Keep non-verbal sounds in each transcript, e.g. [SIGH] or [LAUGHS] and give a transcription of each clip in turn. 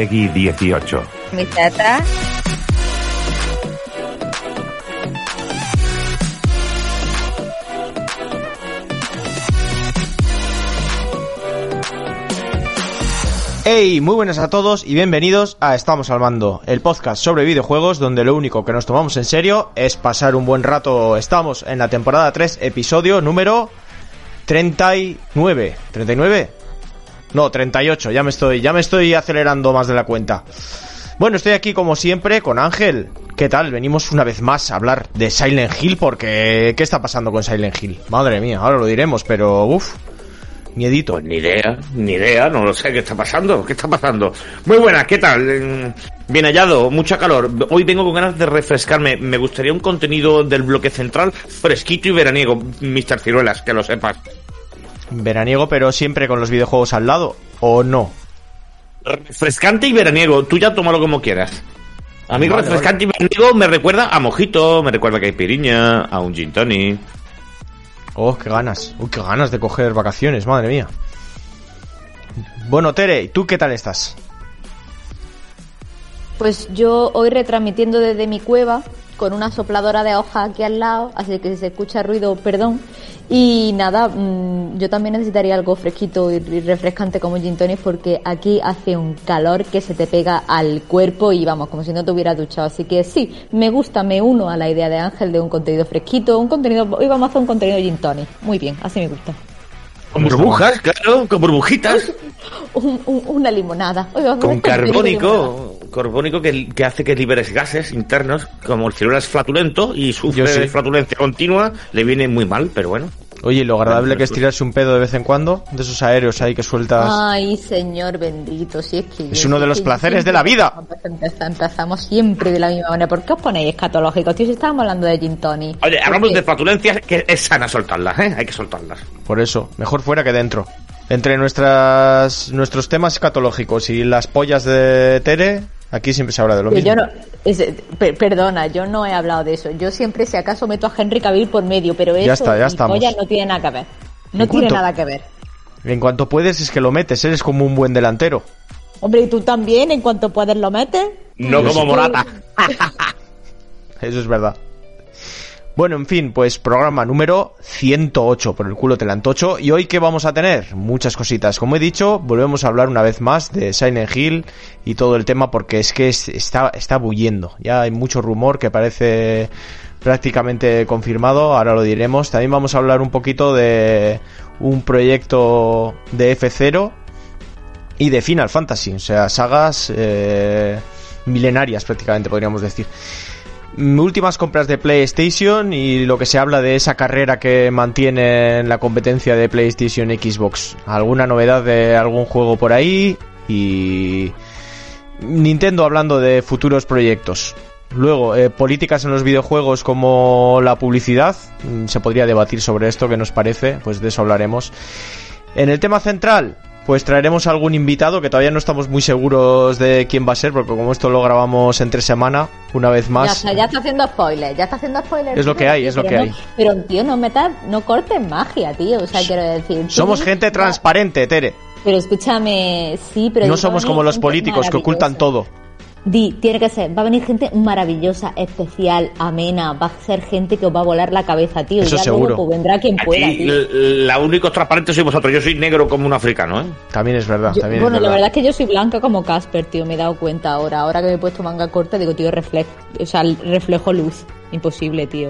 Peggy 18. Mi tata. Hey, muy buenas a todos y bienvenidos a Estamos al Mando, el podcast sobre videojuegos donde lo único que nos tomamos en serio es pasar un buen rato. Estamos en la temporada 3, episodio número 39. ¿39? No, 38, ya me estoy, ya me estoy acelerando más de la cuenta. Bueno, estoy aquí como siempre con Ángel. ¿Qué tal? Venimos una vez más a hablar de Silent Hill porque ¿qué está pasando con Silent Hill? Madre mía, ahora lo diremos, pero uff, miedito. Pues ni idea, ni idea, no lo sé qué está pasando, qué está pasando. Muy buenas, ¿qué tal? Mm, Bien hallado, mucha calor. Hoy vengo con ganas de refrescarme. Me gustaría un contenido del bloque central fresquito y veraniego, Mr. Ciruelas, que lo sepas. Veraniego, pero siempre con los videojuegos al lado, ¿o no? Refrescante y veraniego, tú ya tómalo como quieras. A mí Vale, refrescante y veraniego me recuerda a mojito, me recuerda a caipiriña, a un gin tonic. Oh, qué ganas. Uy, qué ganas de coger vacaciones, madre mía. Bueno, Tere, ¿tú qué tal estás? Pues yo hoy retransmitiendo desde mi cueva con una sopladora de hojas aquí al lado, así que si se escucha ruido, perdón. Y nada, mm, yo también necesitaría algo fresquito y refrescante como gin tonic porque aquí hace un calor que se te pega al cuerpo y vamos, como si no te hubieras duchado. Así que sí, me gusta, me uno a la idea de Ángel de un contenido fresquito, un contenido, hoy vamos a hacer un contenido gin tonic. Muy bien, así me gusta. Con burbujas, claro, con burbujitas. [LAUGHS] Un- un- una limonada. Con limonada. carbónico, carbónico que, que hace que liberes gases internos, como el ciruela es flatulento y sufre sí. flatulencia continua, le viene muy mal, pero bueno. Oye, lo agradable que es tirarse un pedo de vez en cuando, de esos aéreos ahí que sueltas. Ay, señor bendito, si es que... Es yo- uno de los que placeres de la vida. empezamos- siempre de la misma manera. ¿Por qué os ponéis escatológicos, tío? Si estábamos hablando de gin tonic. Oye, hablamos de flatulencias que es sana soltarlas, ¿eh? Hay que soltarlas. Por eso, mejor fuera que dentro. Entre nuestras nuestros temas escatológicos y las pollas de Tere, aquí siempre se habla de lo mismo. yo no, es- per- perdona, yo no he hablado de eso. Yo siempre, si acaso, meto a Henry Cavill por medio, pero eso Ya está, ya estamos. no tiene nada que ver. No ¿En tiene nada que ver. En cuanto puedes es que lo metes, eres como un buen delantero. Hombre, ¿y tú también? En cuanto puedes lo metes. No como Morata. [LAUGHS] Eso es verdad. Bueno, en fin, pues programa número 108, por el culo te antocho. ¿Y hoy qué vamos a tener? Muchas cositas. Como he dicho, volvemos a hablar una vez más de Silent Hill y todo el tema porque es que es- está, está bulliendo. Ya hay mucho rumor que parece prácticamente confirmado, ahora lo diremos. También vamos a hablar un poquito de un proyecto de F0 y de Final Fantasy, o sea, sagas eh, milenarias prácticamente podríamos decir. Mm, Últimas compras de PlayStation y lo que se habla de esa carrera que mantiene la competencia de PlayStation Xbox. Alguna novedad de algún juego por ahí y Nintendo hablando de futuros proyectos. Luego, eh, políticas en los videojuegos como la publicidad. Mm, Se podría debatir sobre esto, que nos parece, pues de eso hablaremos. En el tema central, pues traeremos a algún invitado que todavía no estamos muy seguros de quién va a ser, porque como esto lo grabamos entre semana, una vez más. ya está haciendo spoilers, ya está haciendo spoilers. Es lo que hay, es lo que hay. Pero tío, no metas, no cortes magia, tío. O sea, quiero decir. Somos gente transparente, Tere. Pero escúchame, sí, pero. No somos como los políticos que ocultan todo. Di, tiene que ser, va a venir gente maravillosa, especial, amena, va a ser gente que os va a volar la cabeza, tío. Eso y ya seguro. luego pues, vendrá quien pueda, Aquí tío. la únicos transparentes sois vosotros. Yo soy negro como un africano, ¿eh? También es verdad, Yo- también bueno, es la verdad. verdad es que yo soy blanca como Casper, tío, me he dado cuenta ahora. Ahora que me he puesto manga corta, digo, tío, reflejo, o sea, reflejo luz. Imposible, tío.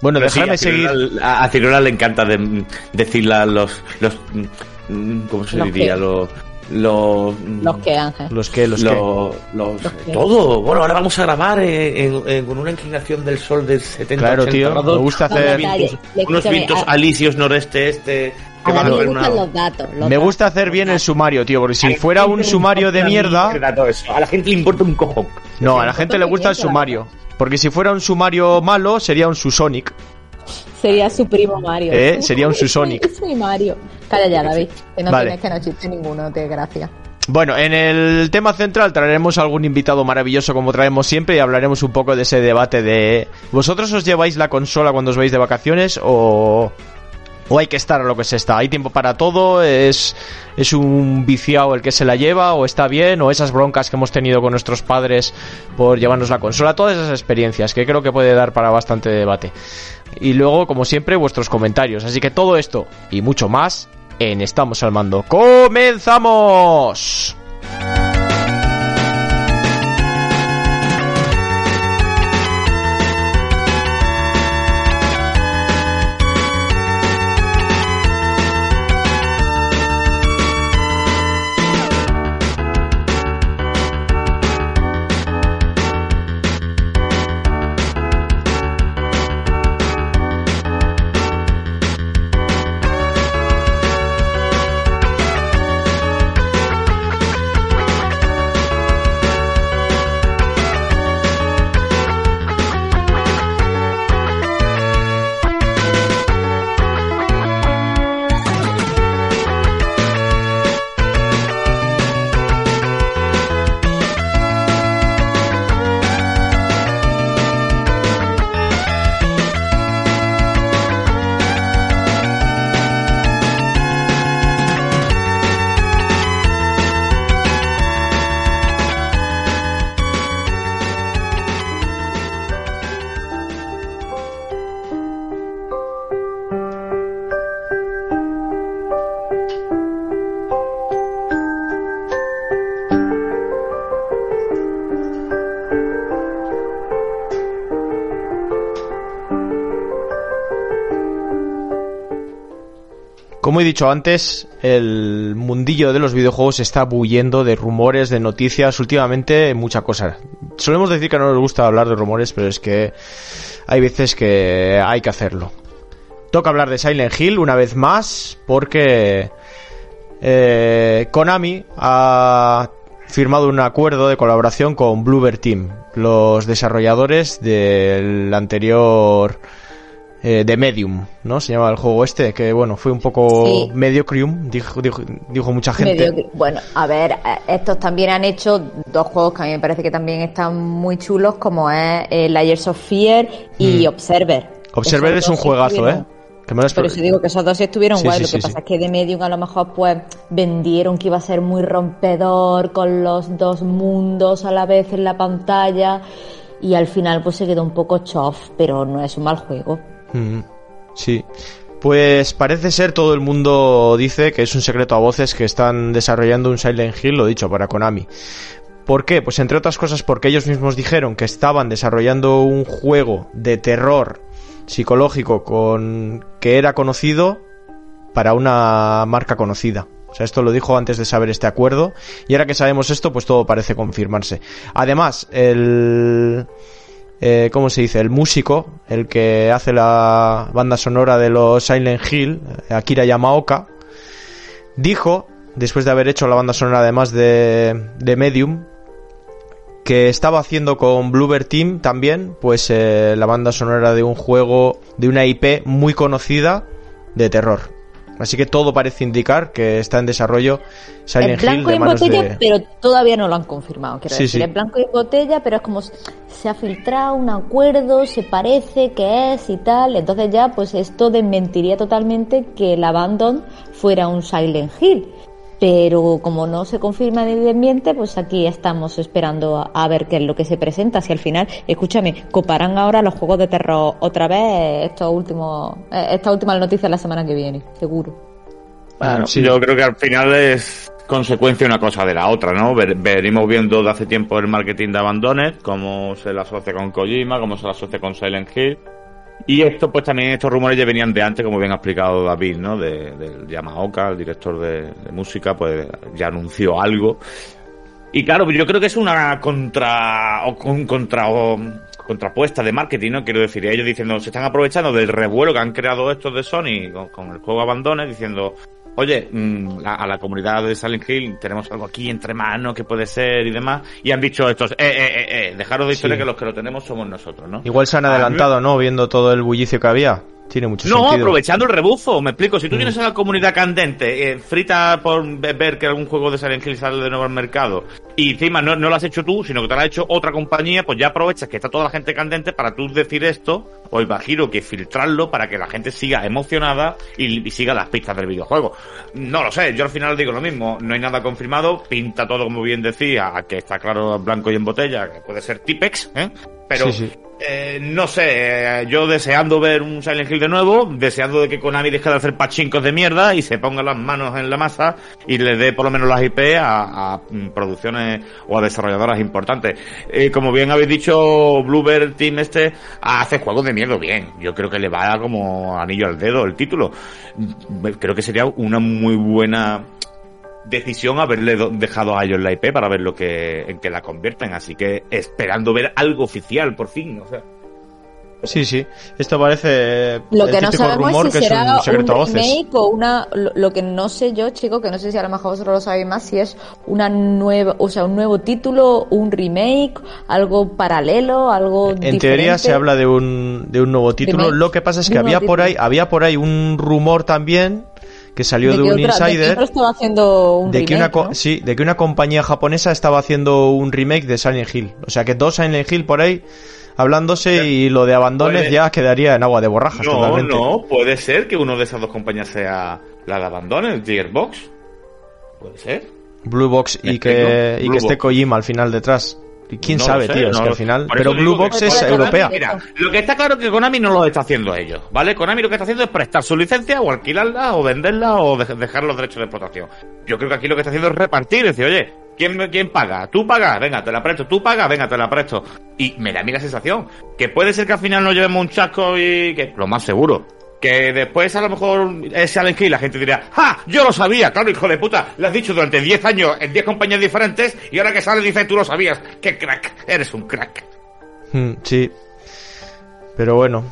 Bueno, Pero sí, déjame a seguir. Ciruela- A, a Ciruela le encanta de, decirle a los, los. mm, ¿Cómo se Los diría? Los. Los. Los que, Ángel. Los que, los que. los- que. todo. Bueno, ahora vamos a grabar en- en- con una inclinación del sol del 70 Claro, 80 tío, grados, me gusta hacer- Detalle, unos vientos a- alisios noreste este A que van mí a me ver gustan una- los datos. los Me gusta hacer bien el sumario, tío, porque si fuera un sumario de mierda. A la gente le importa un cojón. No, a la gente le gusta el sumario. Porque si fuera un sumario malo, sería un Susonic. Sería su primo Mario. Eh, sería un Susonic. Mi Mario. Calla ya, David. Que no Vale. tienes que no chiste ninguno, te gracia. Bueno, en el tema central traeremos algún invitado maravilloso como traemos siempre y hablaremos un poco de ese debate de ¿vosotros os lleváis la consola cuando os vais de vacaciones o o hay que estar a lo que se está. Hay tiempo para todo, es, es un viciado el que se la lleva, o está bien, o esas broncas que hemos tenido con nuestros padres por llevarnos la consola, todas esas experiencias que creo que puede dar para bastante debate. Y luego, como siempre, vuestros comentarios. Así que todo esto y mucho más en Estamos al Mando. ¡Comenzamos! He dicho antes, el mundillo de los videojuegos está bulliendo de rumores, de noticias, últimamente mucha cosa. Solemos decir que no nos gusta hablar de rumores, pero es que hay veces que hay que hacerlo. Toca hablar de Silent Hill una vez más, porque eh, Konami ha firmado un acuerdo de colaboración con Bluebird Team, los desarrolladores del anterior eh, de Medium, ¿no? Se llama el juego este, que bueno, fue un poco Sí. mediocrium, dijo, dijo, dijo mucha gente. Bueno, a ver, eh, estos también han hecho dos juegos que a mí me parece que también están muy chulos, como es eh, Layers of Fear y Mm. Observer. Observer Esos es un juegazo, ¿eh? Que me lo Pero si digo que esos dos sí estuvieron Sí, guay, sí, lo que pasa es que de Medium a lo mejor pues vendieron que iba a ser muy rompedor con los dos mundos a la vez en la pantalla y al final pues se quedó un poco chof, pero no es un mal juego. Mm, Sí. Pues parece ser, todo el mundo dice que es un secreto a voces que están desarrollando un Silent Hill, lo dicho, para Konami. ¿Por qué? Pues entre otras cosas porque ellos mismos dijeron que estaban desarrollando un juego de terror psicológico con que era conocido para una marca conocida. O sea, esto lo dijo antes de saber este acuerdo y ahora que sabemos esto, pues todo parece confirmarse. Además, el eh, ¿cómo se dice? El músico, el que hace la banda sonora de los Silent Hill, Akira Yamaoka, dijo, después de haber hecho la banda sonora además de, de Medium, que estaba haciendo con Bluebird Team también, pues eh, la banda sonora de un juego, de una IP muy conocida de terror. Así que todo parece indicar que está en desarrollo En Silent Hill blanco y en botella, de... pero todavía no lo han confirmado. Quiero Sí, decir, sí. en blanco y en botella, pero es como se ha filtrado un acuerdo, se parece que es y tal. Entonces ya, pues esto desmentiría totalmente que el Abandon fuera un Silent Hill. Pero como no se confirma ni desmiente, pues aquí estamos esperando a, a ver qué es lo que se presenta. Si al final, escúchame, coparán ahora los juegos de terror otra vez estos últimos, eh, esta última noticia la semana que viene, seguro. Bueno, Sí. yo creo que al final es consecuencia una cosa de la otra, ¿no? Venimos viendo de hace tiempo el marketing de Abandoned, cómo se la asocia con Kojima, cómo se la asocia con Silent Hill. Y esto, pues también estos rumores ya venían de antes, como bien ha explicado David, ¿no? De, del Yamaoka, el director de, música, pues ya anunció algo. Y claro, yo creo que es una contra o con- contra o contrapuesta de marketing, ¿no? Quiero decir, ellos diciendo, se están aprovechando del revuelo que han creado estos de Sony con, con el juego Abandone, diciendo, oye, mm, la- a la comunidad de Silent Hill tenemos algo aquí entre manos que puede ser y demás, y han dicho estos, eh, eh, eh, eh, dejaros de historia Sí. que los que lo tenemos somos nosotros, ¿no? Igual se han A me- adelantado, ¿no? Viendo todo el bullicio que había. Tiene mucho no, sentido. aprovechando el rebufo, me explico. Si tú Mm. tienes una comunidad candente, eh, frita por ve- ver que algún juego de Silent Hill sale de nuevo al mercado, y encima no, no lo has hecho tú, sino que te lo ha hecho otra compañía, pues ya aprovechas que está toda la gente candente para tú decir esto, o imagino que filtrarlo para que la gente siga emocionada y, y siga las pistas del videojuego. No lo sé, yo al final digo lo mismo, no hay nada confirmado, pinta todo como bien decía, a que está claro blanco y en botella, que puede ser Tipex, ¿eh? Pero Sí, sí. eh, no sé, eh, yo deseando ver un Silent Hill de nuevo, deseando de que Konami deje de hacer pachincos de mierda y se ponga las manos en la masa y le dé por lo menos las IP a, a, mm, o a desarrolladoras importantes. Eh, como bien habéis dicho, Bluebird Team este hace juegos de miedo bien. Yo creo que le va como anillo al dedo el título. Creo que sería una muy buena decisión haberle do- dejado a ellos la IP para ver lo que en que la convierten así que esperando ver algo oficial por fin Sí, sí. Esto parece Lo el que no sabemos rumor es si que es será un secreto a un voces. remake o una... Lo, lo que no sé yo, chico, que no sé si a lo mejor vosotros lo sabéis más, si es una nueva... O sea, un nuevo título, un remake, algo paralelo, algo En teoría se habla de un, de un nuevo título. Remake. Lo que pasa es que había por ahí, había por ahí un rumor también que salió de, que un otra- de que insider otro estaba haciendo un de que una remake, co- ¿no? sí, de que una compañía japonesa estaba haciendo un remake de Silent Hill. O sea que dos Silent Hill por ahí hablándose y lo de abandones Puede- ya quedaría en agua de borrajas no totalmente. no puede ser que uno de esas dos compañías sea la de Abandone Gearbox puede ser Blue Box ¿Me y que, y que esté. Kojima al final detrás. Quién No sabe, sé, tío, es no que lo- al final. Pero Blue Box que- es Konami- europea. Mira, lo que está claro es que Konami no lo está haciendo ellos, ¿vale? Konami lo que está haciendo es prestar su licencia o alquilarla o venderla o de- dejar los derechos de explotación. Yo creo que aquí lo que está haciendo es repartir, es decir, oye, ¿quién, quién paga? ¿Tú pagas? Venga, te la presto. ¿Tú pagas? Venga, te la presto. Y me da a mí la sensación que puede ser que al final nos llevemos un chasco y que, lo más seguro, que después a lo mejor es Silent Hill, la gente dirá, ¡ja! Yo lo sabía, claro, hijo de puta, lo has dicho durante 10 años en 10 compañías diferentes y ahora que sale dices tú lo sabías. ¡Qué crack! Eres un crack. Mm, Sí. Pero bueno.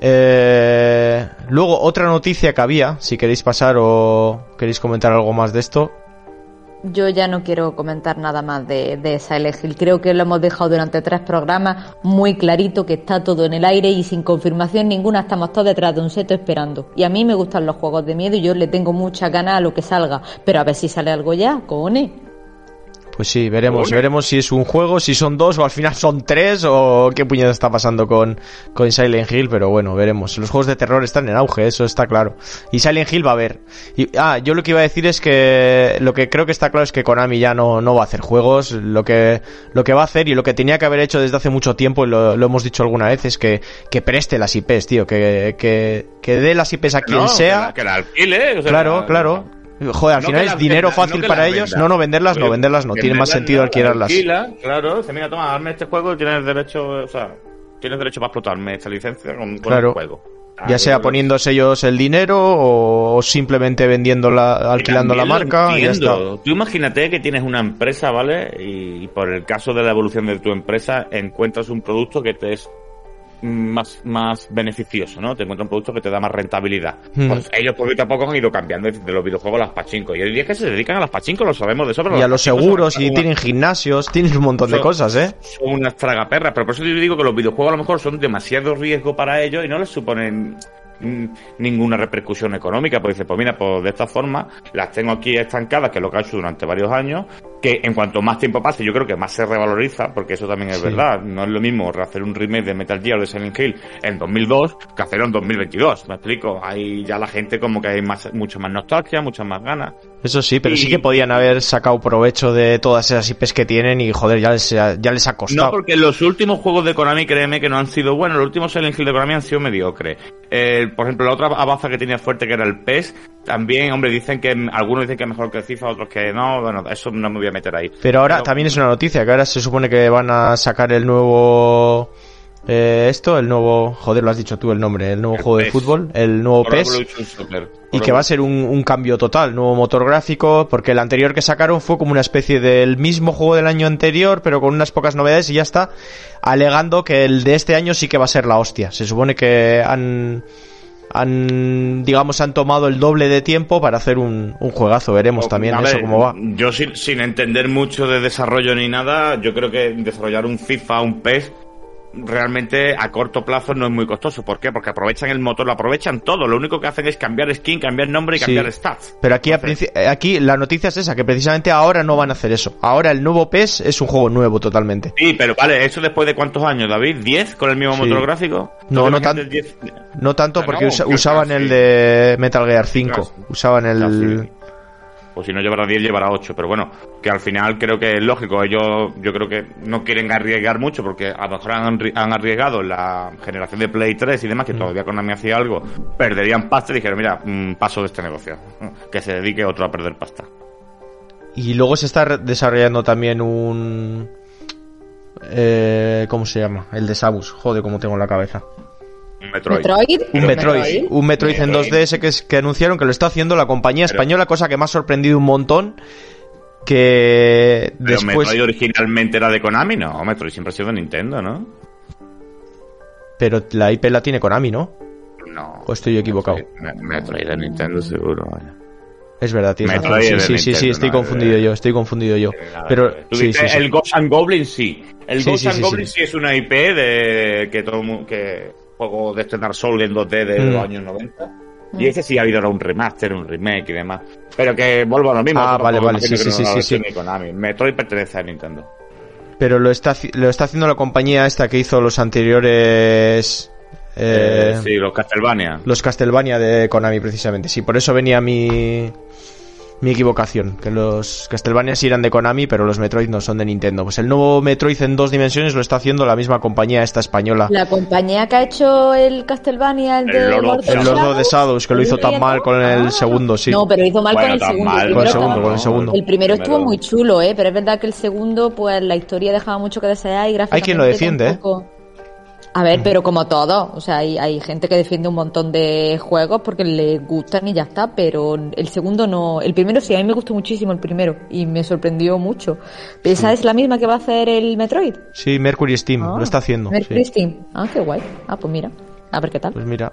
Eh, luego, otra noticia que había, si queréis pasar o queréis comentar algo más de esto. Yo ya no quiero comentar nada más de, de Silent. Creo que lo hemos dejado durante tres programas muy clarito que está todo en el aire y sin confirmación ninguna estamos todos detrás de un seto esperando. Y a mí me gustan los juegos de miedo y yo le tengo mucha ganas a lo que salga. Pero a ver si sale algo ya, cojones. Pues sí, veremos, Ole. veremos si es un juego, si son dos o al final son tres o qué puñeta está pasando con, con Silent Hill, pero bueno, veremos. Los juegos de terror están en auge, eso está claro. Y Silent Hill va a haber. Y, ah, yo lo que iba a decir es que lo que creo que está claro es que Konami ya no, no va a hacer juegos. Lo que, lo que va a hacer y lo que tenía que haber hecho desde hace mucho tiempo, y lo, lo hemos dicho alguna vez, es que, que preste las IPs, tío, que, que, que dé las IPs a quien No, sea. Que la, que la alquile. o sea, Claro, la- claro. Joder, al No final es dinero venda, fácil no para ellos. venda. No, no, venderlas no, venderlas no. Tiene más sentido alquilarlas. alquila, claro, dice, mira, toma, hazme este juego y tienes derecho, o sea, tienes derecho para explotarme esta licencia con, con Claro. el juego. Ah, Ya sea poniéndose ellos el dinero o simplemente vendiéndola, alquilando la marca y ya está. Tú imagínate que tienes una empresa, ¿vale? Y, y por el caso de la evolución de tu empresa, encuentras un producto que te es más, más beneficioso, ¿no? Te encuentras un producto que te da más rentabilidad. Hmm. Pues ellos poquito a poco han ido cambiando de, los videojuegos a las pachincos. Y hoy día es que se dedican a las pachincos, lo sabemos de eso, pero Y a los seguros y tienen gimnasios, tienen un montón de cosas, ¿eh? Son unas tragaperras, pero por eso yo digo que los videojuegos a lo mejor son demasiado riesgo para ellos y no les suponen mm, ninguna repercusión económica, pues dice, pues mira, pues de esta forma las tengo aquí estancadas, que es lo que ha hecho durante varios años, que en cuanto más tiempo pase, yo creo que más se revaloriza, porque eso también es Sí. verdad, no es lo mismo hacer un remake de Metal Gear o de Silent Hill en 2002 que hacerlo en 2022, me explico, ahí ya la gente como que hay más, mucha más nostalgia, muchas más ganas, Eso sí, pero sí que podían haber sacado provecho de todas esas IPs que tienen y joder, ya les, ha- ya les ha No, costado. porque los últimos juegos de Konami, créeme que no han sido buenos. Los últimos Silent Hill de Konami han sido mediocres. Eh, por ejemplo, la otra abaza que tenía fuerte, que era el PES, también, hombre, dicen que algunos dicen que es mejor que el FIFA, otros que no. Bueno, eso no me voy a meter ahí. Pero ahora también es una noticia, que ahora se supone que van a sacar el nuevo... eh, esto, el nuevo... Joder, lo has dicho tú el nombre, el nuevo El juego de fútbol, el nuevo Pro PES. Y que va a ser un, un cambio total, nuevo motor gráfico, porque el anterior que sacaron fue como una especie del mismo juego del año anterior, pero con unas pocas novedades y ya está, alegando que el de este año sí que va a ser la hostia. Se supone que han, han digamos, han tomado el doble de tiempo para hacer un, un juegazo. Veremos también A eso ver, cómo va. Yo sin, sin entender mucho de desarrollo ni nada, yo creo que desarrollar un FIFA, un PES, realmente a corto plazo no es muy costoso. ¿Por qué? Porque aprovechan el motor, lo aprovechan todo. Lo único que hacen es cambiar skin, cambiar nombre y Sí. cambiar stats. Pero aquí, Entonces, eh, aquí la noticia es esa, que precisamente ahora no van a hacer eso. Ahora el nuevo PES es un juego nuevo totalmente. Sí, pero vale, ¿eso después de cuántos años, David? ¿10 con el mismo Sí. motor gráfico? No, ¿Tú no te tan- imaginas 10? No tanto Ah, porque no, usa- que usaban el de Metal Gear 5. Casi. Usaban el... Pues si no llevará 10, llevará 8. Pero bueno, que al final creo que es lógico. Ellos, yo creo que no quieren arriesgar mucho porque a lo mejor han, arri- han arriesgado la generación de Play 3 y demás, Mm. que todavía Konami hacía algo. Perderían pasta y dijeron, mira, mm, paso de este negocio. Que se dedique otro a perder pasta. Y luego se está desarrollando también un... Eh, ¿Cómo se llama? El de Samus. Joder, cómo tengo en la cabeza. Un Metroid. Metroid. Un Metroid. Metroid. Un Metroid en Metroid. 2DS que, es- que anunciaron que lo está haciendo la compañía Pero- española, cosa que me ha sorprendido un montón. Que Pero después... Metroid originalmente era de Konami, no. Metroid siempre ha sido de Nintendo, ¿no? Pero la IP la tiene Konami, ¿no? No. ¿O estoy equivocado? Me- Metroid de Nintendo seguro, vaya. Es verdad, tienes razón. Metroid Sí, sí, sí, sí, estoy no, confundido yo, estoy confundido yo. Nada, Pero sí, sí, el Ghost and Goblin sí. El Sí, Ghost sí, and sí, Goblin sí. sí. es una IP de que todo que juego de este Dark Souls en 2D de Mm. los años 90. Y ese sí ha habido ahora un remaster, un remake y demás. Pero que vuelvo a lo mismo. Ah, vale, vale, sí, sí, sí, sí, Konami. Metroid pertenece a Nintendo. Pero lo está, lo está haciendo la compañía esta que hizo los anteriores... eh, Eh, sí, los Castlevania. Los Castlevania de Konami, precisamente. Sí, por eso venía mi... Mi equivocación, que los Castlevania sí eran de Konami, pero los Metroid no son de Nintendo. Pues el nuevo Metroid en dos dimensiones lo está haciendo la misma compañía esta española. La compañía que ha hecho el Castlevania, el, El de Lord of Lord El Lord of the Shadows, Shadows, que lo hizo tan mal con el Ah. segundo, sí. No, pero hizo mal Bueno, con el segundo. mal, el Con el primero segundo, estaba- con el segundo. El primero estuvo muy chulo, ¿eh? Pero es verdad que el segundo, pues la historia dejaba mucho que desear y gráficamente Hay quien lo defiende, ¿eh? A ver, pero como todo, o sea, hay, hay gente que defiende un montón de juegos porque le gustan y ya está, pero el segundo no. El primero sí, a mí me gustó muchísimo el primero y me sorprendió mucho. ¿Esa es la misma que va a hacer el Metroid? Sí, Mercury Steam, Ah, lo está haciendo. Mercury sí. Steam. Ah, qué guay. Ah, pues mira, a ver qué tal. Pues mira,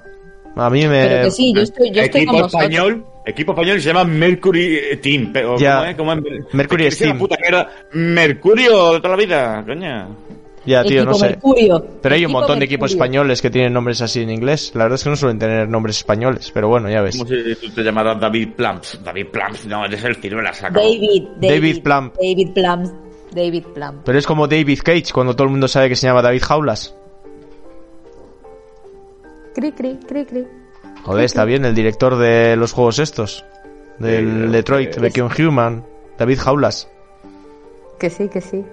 a mí me... Pero que sí, yo estoy, yo estoy equipo español, equipo español se llama Mercury Team. Pero, Ya. ¿cómo es? ¿Cómo es? Mercury Steam. puta que era Mercurio de toda la vida, coña. Ya, tío, no sé. Mercurio. Pero hay un montón de equipos españoles que tienen nombres así en inglés. La verdad es que no suelen tener nombres españoles, pero bueno, ya ves. Como si tú te llamaras David Plumps. David Plumps, no, eres el ciruela, se acabó. David, David, David Plum. David Plum. David Plum. Pero es como David Cage, cuando todo el mundo sabe que se llama David Jaulas. Cri, cri, cri, cri. Joder, está bien, el director de los juegos estos. Del Sí, Detroit. Become Human. David Jaulas. Que sí, que sí.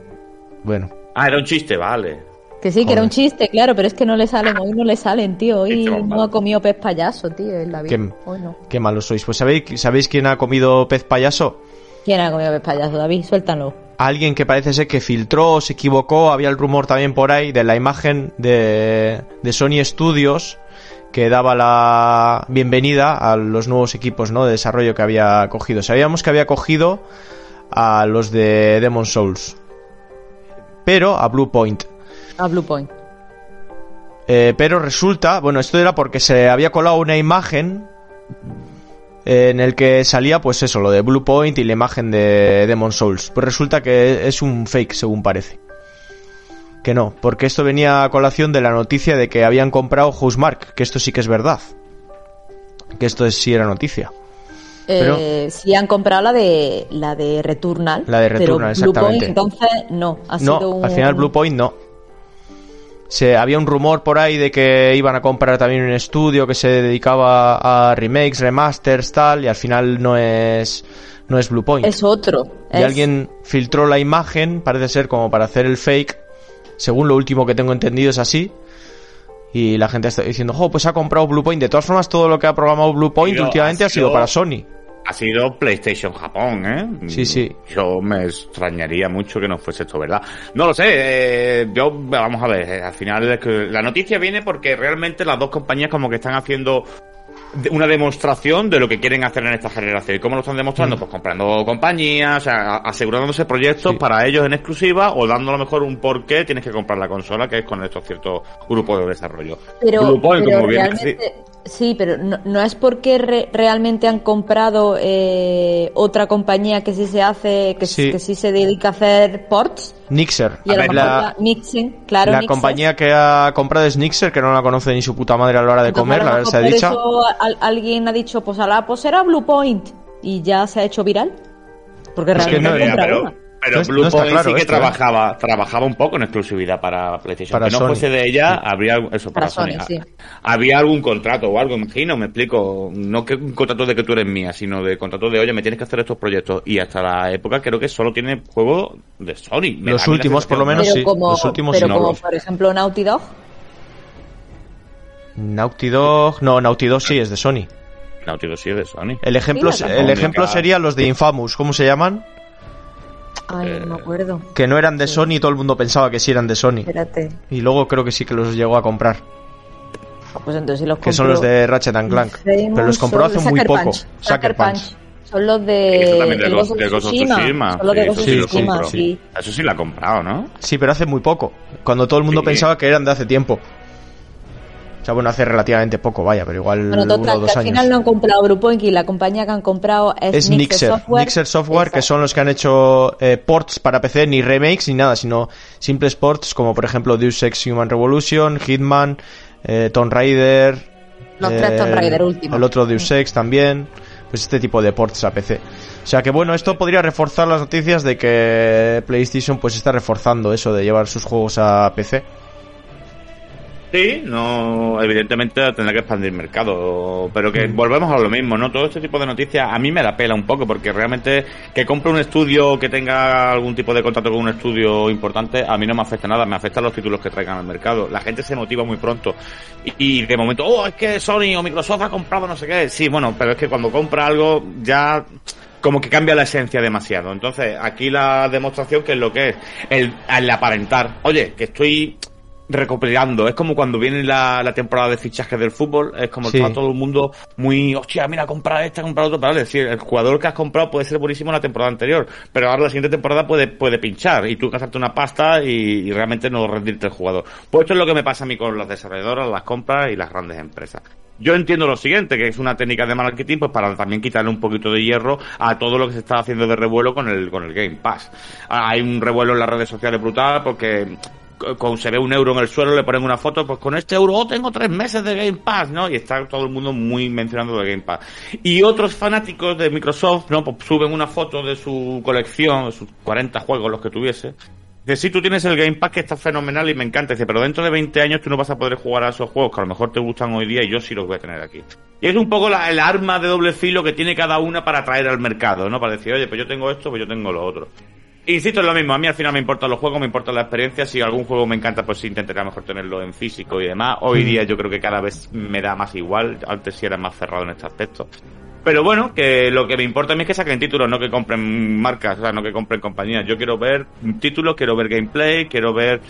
Bueno, Ah, era un chiste, vale. Que sí, que era un chiste, claro, pero es que no le salen, hoy no le salen, tío. Hoy no chaval. ha comido pez payaso, tío, en la vida. Qué- Hoy no. qué malos sois. Pues ¿sabéis, ¿sabéis quién ha comido pez payaso? ¿Quién ha comido pez payaso, David? Suéltalo. Alguien que parece ser que filtró, se equivocó, había el rumor también por ahí de la imagen de, de Sony Studios que daba la bienvenida a los nuevos equipos ¿no? de desarrollo que había cogido. Sabíamos que había cogido a los de Demon Souls, pero a Blue Point. A Blue Point. Eh, pero resulta, bueno, esto era porque se había colado una imagen eh, en el que salía, pues eso, lo de Blue Point y la imagen de Demon Souls. Pues resulta que es un fake, según parece. Que no, porque esto venía a colación de la noticia de que habían comprado Housemark, que esto sí que es verdad. Que esto es, sí era noticia. Pero- Eh, sí han comprado la de la de Returnal. La de Returnal, pero Blue Point, exactamente. entonces no, ha no, sido un... al final Blue Point no. Se, había un rumor por ahí de que iban a comprar también un estudio que se dedicaba a remakes, remasters, tal, y al final no es, no es Blue Point. Es otro. y es- alguien filtró la imagen, parece ser como para hacer el fake, según lo último que tengo entendido es así. Y la gente está diciendo, oh, pues ha comprado Blue Point. De todas formas, todo lo que ha programado Blue Point Pero últimamente ha ha sido sido- para Sony. Ha sido PlayStation Japón, ¿eh? Sí, sí. Yo me extrañaría mucho que no fuese esto, ¿verdad? No lo sé, eh, yo, vamos a ver, eh, al final la noticia viene porque realmente las dos compañías como que están haciendo una demostración de lo que quieren hacer en esta generación. ¿Y cómo lo están demostrando? Pues comprando compañías, o sea, asegurándose proyectos Sí. para ellos en exclusiva o dando a lo mejor un por qué tienes que comprar la consola, que es con estos ciertos grupos de desarrollo. Pero, Point, pero como bien realmente, Sí, pero no, no es porque re- realmente han comprado eh, otra compañía que sí se hace, que Sí. que sí se dedica a hacer ports. Nixer. Y a, A lo ver, mejor la, claro. la compañía que ha comprado es Nixer, que no la conoce ni su puta madre a la hora de Entonces, comer, la mejor se ha dicho. eso al- alguien ha dicho, pues a la pues era Blue Point y ya se ha hecho viral. Porque Es que realmente no- Pero, pero, No es- Blue no está Point claro sí que esto, ¿eh? trabajaba, trabajaba un poco en exclusividad para PlayStation. Para que no Sony. fuese de ella, habría eso para, Para Sony, sí. Había algún contrato o algo, imagino, me explico. No que un contrato de que tú eres mía, sino de contrato de, oye, me tienes que hacer estos proyectos. Y hasta la época creo que solo tiene juegos de Sony. Me Los últimos, por lo menos, pero sí, como, los últimos pero sí. como por ejemplo Naughty Dog, Naughty Dog, no, Naughty Dog sí es de Sony. Naughty Dog sí es de Sony. El ejemplo, Sí, el ejemplo sería los de Infamous, ¿cómo se llaman? Ay, Eh, no me acuerdo. Que no eran de Sony y todo el mundo pensaba que sí eran de Sony. Espérate. Y luego creo que sí que los llegó a comprar. Ah, Pues entonces si los Que son los compró- de Ratchet and Clank. Famous Pero los compró hace muy Sucker poco. Punch. Sucker Punch. Punch. Son los Eso de, también de Ghost of Tsushima. Son los de Sí, Ghost of eso sí lo Tsushima, sí. Eso sí ha comprado, ¿no? Sí, pero hace muy poco. Cuando todo el mundo Sí. pensaba que eran de hace tiempo. O sea, bueno, hace relativamente poco, vaya, pero igual Bueno, uno o total, que dos al final no han comprado Bluepoint y la compañía que han comprado es, Es Nixer, Software. Nixer Software, que son los que han hecho eh, ports para PC, ni remakes ni nada, sino simples ports como por ejemplo Deus Ex Human Revolution, Hitman, eh, Tomb Raider, Los tres Tomb Raider últimos. el otro Deus Ex también, pues este tipo de ports a PC. O sea que bueno, esto podría reforzar las noticias de que PlayStation pues está reforzando eso de llevar sus juegos a PC. Sí, no, evidentemente tendrá que expandir el mercado, pero que volvemos a lo mismo, ¿no? Todo este tipo de noticias a mí me la pela un poco, porque realmente que compre un estudio que tenga algún tipo de contrato con un estudio importante, a mí no me afecta nada, me afectan los títulos que traigan al mercado. La gente se motiva muy pronto y, y de momento, oh, es que Sony o Microsoft ha comprado no sé qué. Sí, bueno, pero es que cuando compra algo ya como que cambia la esencia demasiado. Entonces, aquí la demostración que es lo que es el, el aparentar, oye, que estoy recopilando. Es como cuando viene la, la temporada de fichajes del fútbol, es como Sí. está todo el mundo muy, hostia, mira, comprar este, comprar otro, para decir, el jugador que has comprado puede ser buenísimo en la temporada anterior, pero ahora la siguiente temporada puede, puede pinchar y tú gastarte una pasta y, y realmente no rendirte el jugador. Pues esto es lo que me pasa a mí con las desarrolladoras, las compras y las grandes empresas. Yo entiendo lo siguiente, que es una técnica de marketing, pues para también quitarle un poquito de hierro a todo lo que se está haciendo de revuelo con el, con el Game Pass. Hay un revuelo en las redes sociales brutal porque con, se ve un euro en el suelo, le ponen una foto, pues con este euro oh, tengo tres meses de Game Pass, ¿no? Y está todo el mundo muy mencionando de Game Pass. Y otros fanáticos de Microsoft, ¿no? Pues suben una foto de su colección, de sus 40 juegos, los que tuviese. Dice, sí, tú tienes el Game Pass que está fenomenal y me encanta. Dice, pero dentro de 20 años tú no vas a poder jugar a esos juegos que a lo mejor te gustan hoy día y yo sí los voy a tener aquí. Y es un poco la, el arma de doble filo que tiene cada una para atraer al mercado, ¿no? Para decir, oye, pues yo tengo esto, pues yo tengo lo otro. Insisto, es lo mismo. A mí al final me importan los juegos, me importan las experiencias. Si algún juego me encanta, pues intentaré a lo mejor tenerlo en físico y demás. Hoy Mm. día yo creo que cada vez me da más igual. Antes sí era más cerrado en este aspecto. Pero bueno, que lo que me importa a mí es que saquen títulos, no que compren marcas, o sea, no que compren compañías. Yo quiero ver títulos, quiero ver gameplay, quiero ver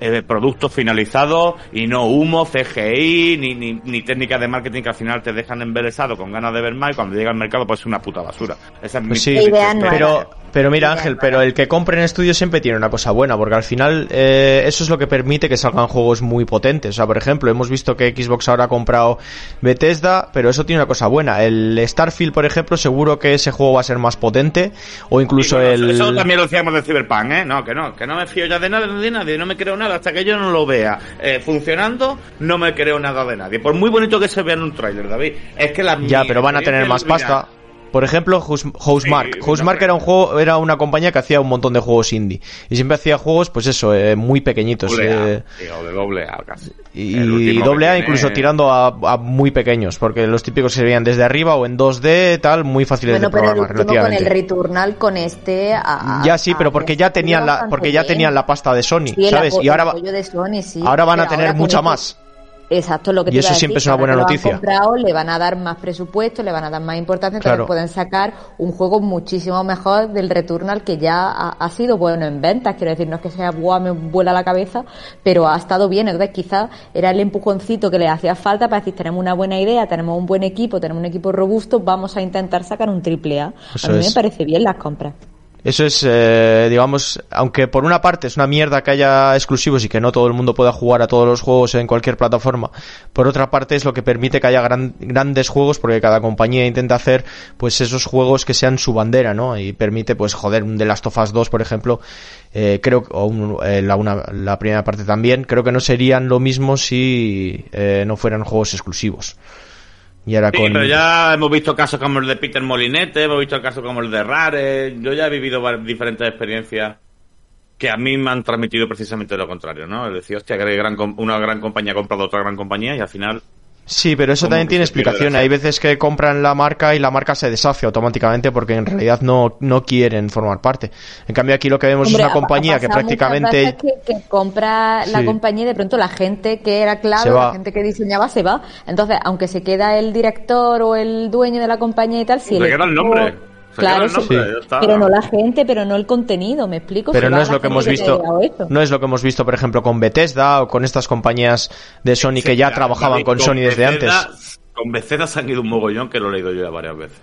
eh, productos finalizados y no humo, CGI, ni, ni, ni técnicas de marketing que al final te dejan embelesado con ganas de ver más y cuando llega al mercado pues es una puta basura. Esa es mi Pues sí, idea no pero, pero mira Idea Ángel, pero el que compre en estudio siempre tiene una cosa buena, porque al final eh, eso es lo que permite que salgan juegos muy potentes. O sea, por ejemplo, hemos visto que Xbox ahora ha comprado Bethesda, pero eso tiene una cosa buena. El Starfield, por ejemplo, seguro que ese juego va a ser más potente, o incluso bueno, el... Eso también lo decíamos de Cyberpunk, ¿eh? No, que no, que no me fío ya de nada, de nadie, no me creo nada hasta que yo no lo vea eh, funcionando, no me creo nada de nadie. Por muy bonito que se vea en un tráiler, David, es que la Ya, pero van a tener más pasta. Por ejemplo, House- Housemark. Sí, Housemark era un juego, era una compañía que hacía un montón de juegos indie. Y siempre hacía juegos, pues eso, eh, muy pequeñitos. Doble A, eh, digo, de doble A casi. y doble A tiene- incluso tirando a, a muy pequeños, porque los típicos se veían desde arriba o en 2D, tal, muy fáciles Bueno, de pero el programar con el. Returnal con este a- Ya sí, pero porque ya tenían la, porque ya tenían la pasta de Sony, Sí, ¿sabes? Y ahora, el va- apoyo de Sony, sí. ahora van a tener mucha este- más. Exacto, lo que Y te eso iba a siempre decir, es una buena noticia. comprado, le van a dar más presupuesto, le van a dar más importancia, entonces Claro. pueden sacar un juego muchísimo mejor del Returnal que ya ha, ha sido bueno en ventas. Quiero decir, no es que sea guau, me vuela la cabeza, pero ha estado bien. Entonces, quizás era el empujoncito que le hacía falta para decir, tenemos una buena idea, tenemos un buen equipo, tenemos un equipo robusto, vamos a intentar sacar un triple A. Eso a mí es. me parece bien las compras. Eso es, eh, digamos, aunque por una parte es una mierda que haya exclusivos y que no todo el mundo pueda jugar a todos los juegos en cualquier plataforma, por otra parte es lo que permite que haya gran- grandes juegos porque cada compañía intenta hacer pues esos juegos que sean su bandera, ¿no? Y permite pues joder, un The Last of Us 2, por ejemplo, eh, creo o un- eh, la, una- la primera parte también, creo que no serían lo mismo si eh, no fueran juegos exclusivos. Y ahora Sí, con... pero ya hemos visto casos como el de Peter Molinete, hemos visto casos como el de Rare. Yo ya he vivido diferentes experiencias que a mí me han transmitido precisamente lo contrario, ¿no? Es decir, hostia, que gran una gran compañía ha comprado otra gran compañía y al final Sí, pero eso también tiene explicación. Hay veces que compran la marca y la marca se deshace automáticamente porque en realidad no, no quieren formar parte. En cambio aquí lo que vemos Hombre, es una compañía que prácticamente... Que, que compra la Sí. compañía y de pronto la gente que era clave, la gente que diseñaba se va. Entonces, aunque se queda el director o el dueño de la compañía y tal, si el queda el nombre. Se claro, nombre, sí. está. pero no la gente, pero no el contenido, ¿me explico? Pero no es lo que hemos visto, no es lo que hemos visto, por ejemplo, con Bethesda o con estas compañías de Sony que ya trabajaban David, con Sony desde Bethesda- antes. Con Bethesda se han ido un mogollón que lo he leído yo ya varias veces.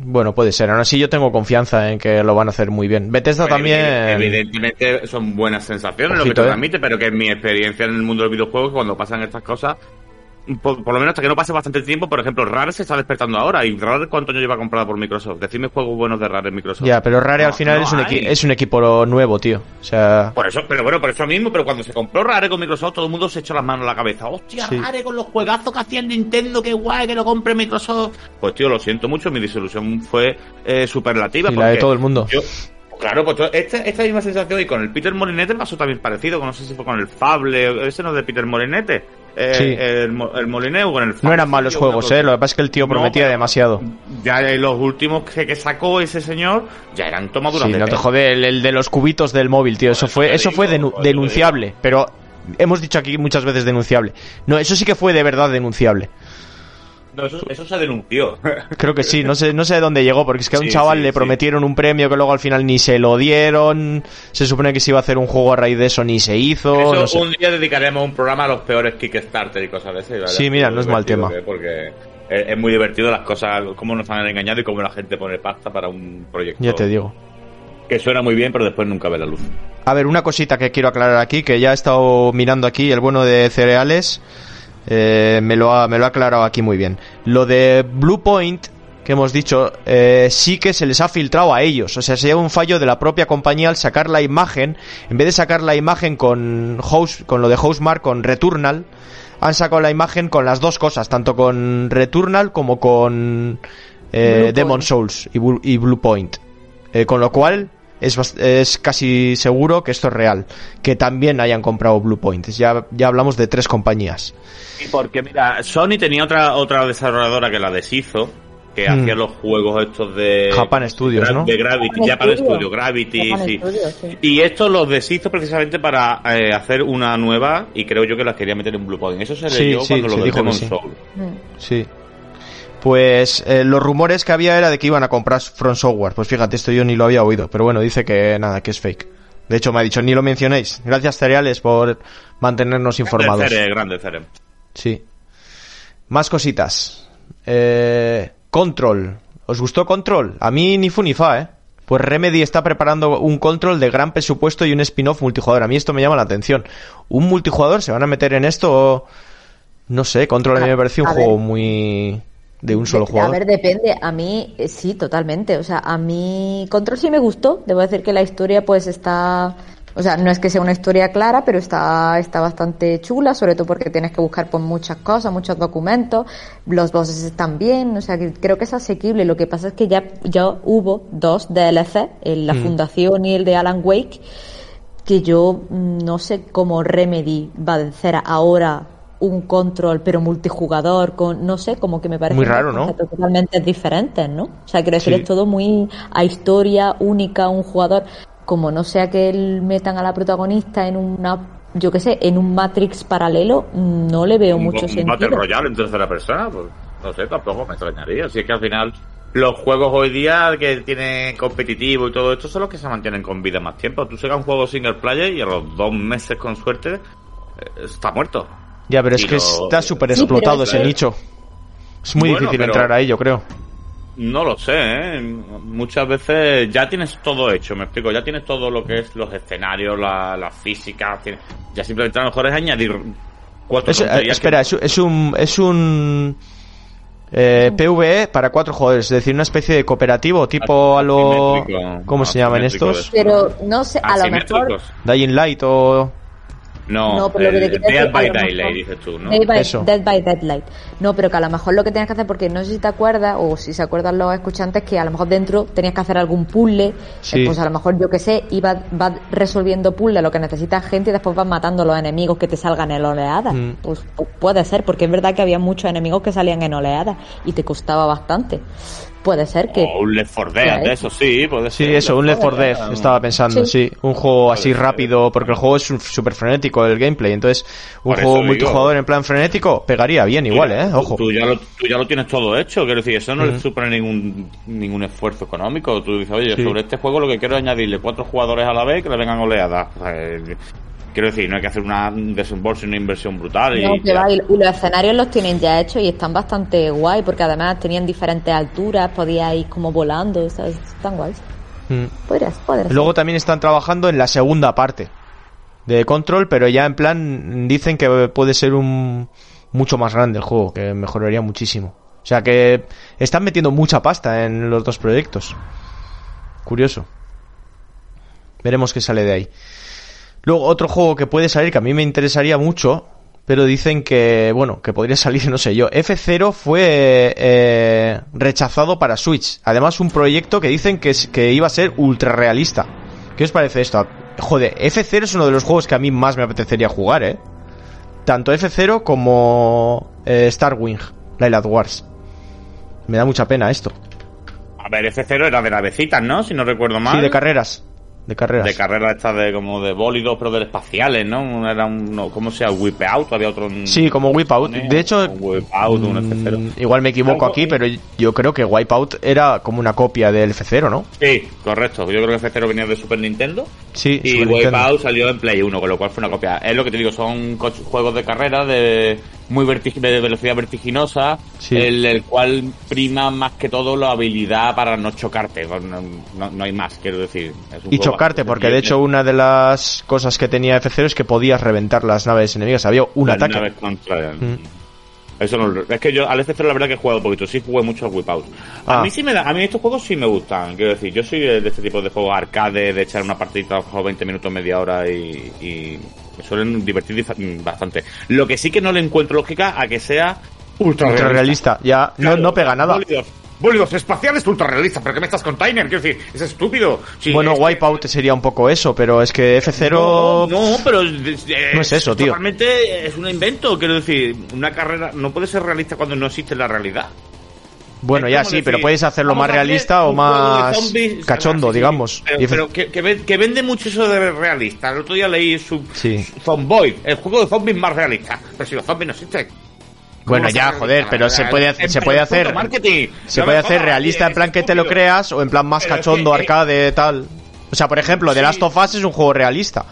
Bueno, puede ser. Aún así yo tengo confianza en que lo van a hacer muy bien. Bethesda también... Evidentemente son buenas sensaciones lo que te eh. transmite, pero que en mi experiencia en el mundo del videojuego, cuando pasan estas cosas, por, por lo menos hasta que no pase bastante tiempo, por ejemplo, Rare se está despertando ahora. ¿Y Rare cuánto año lleva comprada por Microsoft? Decidme juegos buenos de Rare en Microsoft. Ya, pero Rare No, al final no es, un es un equipo nuevo, tío. O sea... Por eso, pero bueno, por eso mismo, pero cuando se compró Rare con Microsoft, todo el mundo se echó las manos a la cabeza. Hostia, Sí. Rare con los juegazos que hacía Nintendo, qué guay que lo compre Microsoft. Pues tío, lo siento mucho, mi disolución fue eh, superlativa. Y la de todo el mundo. yo- claro, pues esta, esta misma sensación y con el Peter Molinete pasó también parecido, no sé si fue con el Fable, ese no es de Peter Molinete. Eh, Sí. El, con el. No eran malos juegos, eh. Lo que pasa es que el tío prometía demasiado. Ya los últimos que, que sacó ese señor ya eran tomaduras Sí, de no te jode, el, el de los cubitos del móvil, tío. Eso fue, eso fue denu- denunciable. Pero hemos dicho aquí muchas veces denunciable. No, eso sí que fue de verdad denunciable. No, eso, eso se denunció. [LAUGHS] Creo que sí, no sé, no sé de dónde llegó, porque es que a un Sí, chaval sí, le sí. prometieron un premio que luego al final ni se lo dieron. Se supone que se iba a hacer un juego a raíz de eso, ni se hizo. Eso no sé. un día dedicaremos un programa a los peores Kickstarter y cosas de ese. ¿vale? Sí, mira, no es mal tema. que- Porque es, es muy divertido las cosas, cómo nos han engañado y cómo la gente pone pasta para un proyecto. Ya te digo. Que suena muy bien, pero después nunca ve la luz. A ver, una cosita que quiero aclarar aquí, que ya he estado mirando aquí, el bueno de cereales, eh, me, lo ha, me lo ha aclarado aquí muy bien. Lo de Blue Point, que hemos dicho, eh, sí que se les ha filtrado a ellos. O sea, sería un fallo de la propia compañía al sacar la imagen, en vez de sacar la imagen con, host, con lo de Housemark, con Returnal, han sacado la imagen con las dos cosas, tanto con Returnal como con eh, Demon. Souls y, Blue- y Blue Point. Eh, con lo cual, es, es casi seguro que esto es real. Que también hayan comprado Blue Point. Ya, ya hablamos de tres compañías. Y porque, mira, Sony tenía otra otra desarrolladora que la deshizo, que Hmm. hacía los juegos estos de... Japan Studios, ¿no? De Gravity, Japan Japan Studio. Studio, Gravity, Japan sí. Studio, sí. Y esto los deshizo precisamente para eh, hacer una nueva y creo yo que las quería meter en Blue Point. Eso se Sí, leyó sí, cuando se lo del dijo sí. Soul. Mm. Sí. Pues eh, los rumores que había era de que iban a comprar From Software. Pues fíjate, esto yo ni lo había oído. Pero bueno, dice que nada, que es fake. De hecho, me ha dicho, ni lo mencionéis. Gracias, Cereales, por mantenernos informados. Grande Cere, grande Cere. Sí. Más cositas. Eh, Control. ¿Os gustó Control? A mí ni fu ni fa, ¿eh? Pues Remedy está preparando un Control de gran presupuesto y un spin-off multijugador. A mí esto me llama la atención. ¿Un multijugador? ¿Se van a meter en esto? No sé, Control a mí me pareció un A ver. juego muy... de un solo jugador. A ver, depende. A mí, eh, sí, totalmente. O sea, a mí Control sí me gustó. Debo decir que la historia, pues, está... O sea, no es que sea una historia clara, pero está, está bastante chula, sobre todo porque tienes que buscar por muchas cosas, muchos documentos. Los bosses están bien, o sea, que creo que es asequible. Lo que pasa es que ya, ya hubo dos DLC, el La Mm. Fundación y el de Alan Wake, que yo mm, no sé cómo Remedy va a hacer ahora un control pero multijugador con no sé como que me parece Muy raro, ¿no? conceptos totalmente diferentes no o sea quiero decir Sí. es todo muy a historia única un jugador como no sea que él metan a la protagonista en una yo qué sé en un Matrix paralelo no le veo un, mucho un sentido Battle Royale en tercera persona, pues no sé, tampoco me extrañaría. Si es que al final los juegos hoy día que tienen competitivo y todo esto son los que se mantienen con vida más tiempo. Tú sacas un juego single player y a los dos meses con suerte eh, está muerto. Ya, pero es que lo- está súper explotado ese nicho. Es muy Bueno, difícil pero- entrar ahí, yo creo. No lo sé, ¿eh? Muchas veces ya tienes todo hecho, me explico, ya tienes todo lo que es los escenarios, la, la física, ya simplemente a lo mejor es añadir cuatro Es- eh, espera, es, es un. Es un eh, PvE para cuatro jugadores, es decir, una especie de cooperativo tipo a lo. ¿Cómo se llaman estos? Pero no sé, a lo mejor. Dying Light o. No, No, pero lo que te Dead a by lo mejor- Daylight, dices tú, ¿no? Dead by, Eso. Dead by Deadlight. No, pero que a lo mejor lo que tienes que hacer, porque no sé si te acuerdas, o si se acuerdan los escuchantes, que a lo mejor dentro tenías que hacer algún puzzle, Sí. pues a lo mejor yo que sé, y vas, vas resolviendo puzzle lo que necesitas gente y después vas matando los enemigos que te salgan en oleadas. Mm. Pues pu- puede ser, porque es verdad que había muchos enemigos que salían en oleadas y te costaba bastante. Puede ser que... O un Left 4 Dead, ¿eh? eso sí, puede Sí, ser. eso, un Left 4 Dead, estaba pensando, sí. Sí. Un juego así rápido, porque el juego es un- súper frenético, el gameplay. Entonces, un Por juego multijugador en plan frenético pegaría bien igual, ¿eh? Tú- Ojo. Tú ya, lo, tú ya lo tienes todo hecho, quiero decir, eso no Ujú. le supone ningún, ningún esfuerzo económico. Tú dices, oye, Sí. sobre este juego lo que quiero es añadirle cuatro jugadores a la vez que le vengan oleadas. Eh, quiero decir, no hay que hacer una, un desembolso y una inversión brutal. Y, No, que va, y y los escenarios los tienen ya hechos y están bastante guay, porque además tenían diferentes alturas, podías ir como volando, ¿sabes? están guays. Mm. Podrías, podrías. Luego también están trabajando en la segunda parte de Control, pero ya en plan dicen que puede ser un mucho más grande el juego, que mejoraría muchísimo. O sea que están metiendo mucha pasta en los dos proyectos. Curioso. Veremos qué sale de ahí. Luego otro juego que puede salir que a mí me interesaría mucho, pero dicen que bueno, que podría [LAUGHS] salir, no sé yo. F0 fue eh, rechazado para Switch. Además un proyecto que dicen que, es- que iba a ser ultra realista. ¿Qué os parece esto? Joder, F0 es uno de los juegos que a mí más me apetecería jugar, ¿eh? Tanto F0 como eh, Starwing, Light Wars. Me da mucha pena esto. A ver, F0 era de navecitas, ¿no? Si no recuerdo mal. Sí, de carreras. De carreras. De carrera esta de como de bólidos, pero de espaciales, ¿no? Era un, no, ¿cómo se llama? Whip Out, había otro... un- Sí, como Wipeout. De hecho, Un Whip Out, un F0. mm, igual me equivoco aquí, pero yo creo que Wipeout era como una copia del F0, ¿no? Sí, correcto. Yo creo que F0 venía de Super Nintendo. Sí, Y. Wipeout salió en Play 1, con lo cual fue una copia. Es lo que te digo, son juegos de carrera de muy vertig- de velocidad vertiginosa, Sí. el, el cual prima más que todo la habilidad para no chocarte. No, no- no hay más, quiero decir. Es un Y chocarte, porque de hecho una de las cosas que tenía F0 es que podías reventar las naves enemigas. Había un Las ataque. naves contra- Mm. Eso no, es que yo al F0 la verdad que he jugado poquito, sí jugué mucho al Wipeout. A Ah. mí sí me da, a mí estos juegos sí me gustan, quiero decir, yo soy de este tipo de juegos arcade, de echar una partida a mejor 20 minutos, media hora y, y me suelen divertir dif- bastante. Lo que sí que no le encuentro lógica a que sea ultra, Ultra realista. Ya, no, no pega nada. Bólidos espaciales ultra realistas, pero ¿qué me estás con Timer? Quiero decir, es estúpido. Sí, Bueno, es- Wipeout sería un poco eso, pero es que F0... no, no, pero es, No es eso, tío. Totalmente es un invento, quiero decir, una carrera no puede ser realista cuando no existe la realidad. Bueno, ya sí, decir, pero puedes hacerlo más realista o más zombies, cachondo, sí, digamos. Pero, que, que ve- que vende mucho eso de realista. El otro día leí su, Sí. Zomboid, el juego de zombies más realista. Pero si los zombies no existen. Bueno, ¿Cómo ya, joder, pero se puede, se puede hacer... marketing. Se puede hacer realista en plan que te lo creas o en plan más cachondo, arcade, tal. O sea, por ejemplo, The. Last of Us es un juego realista.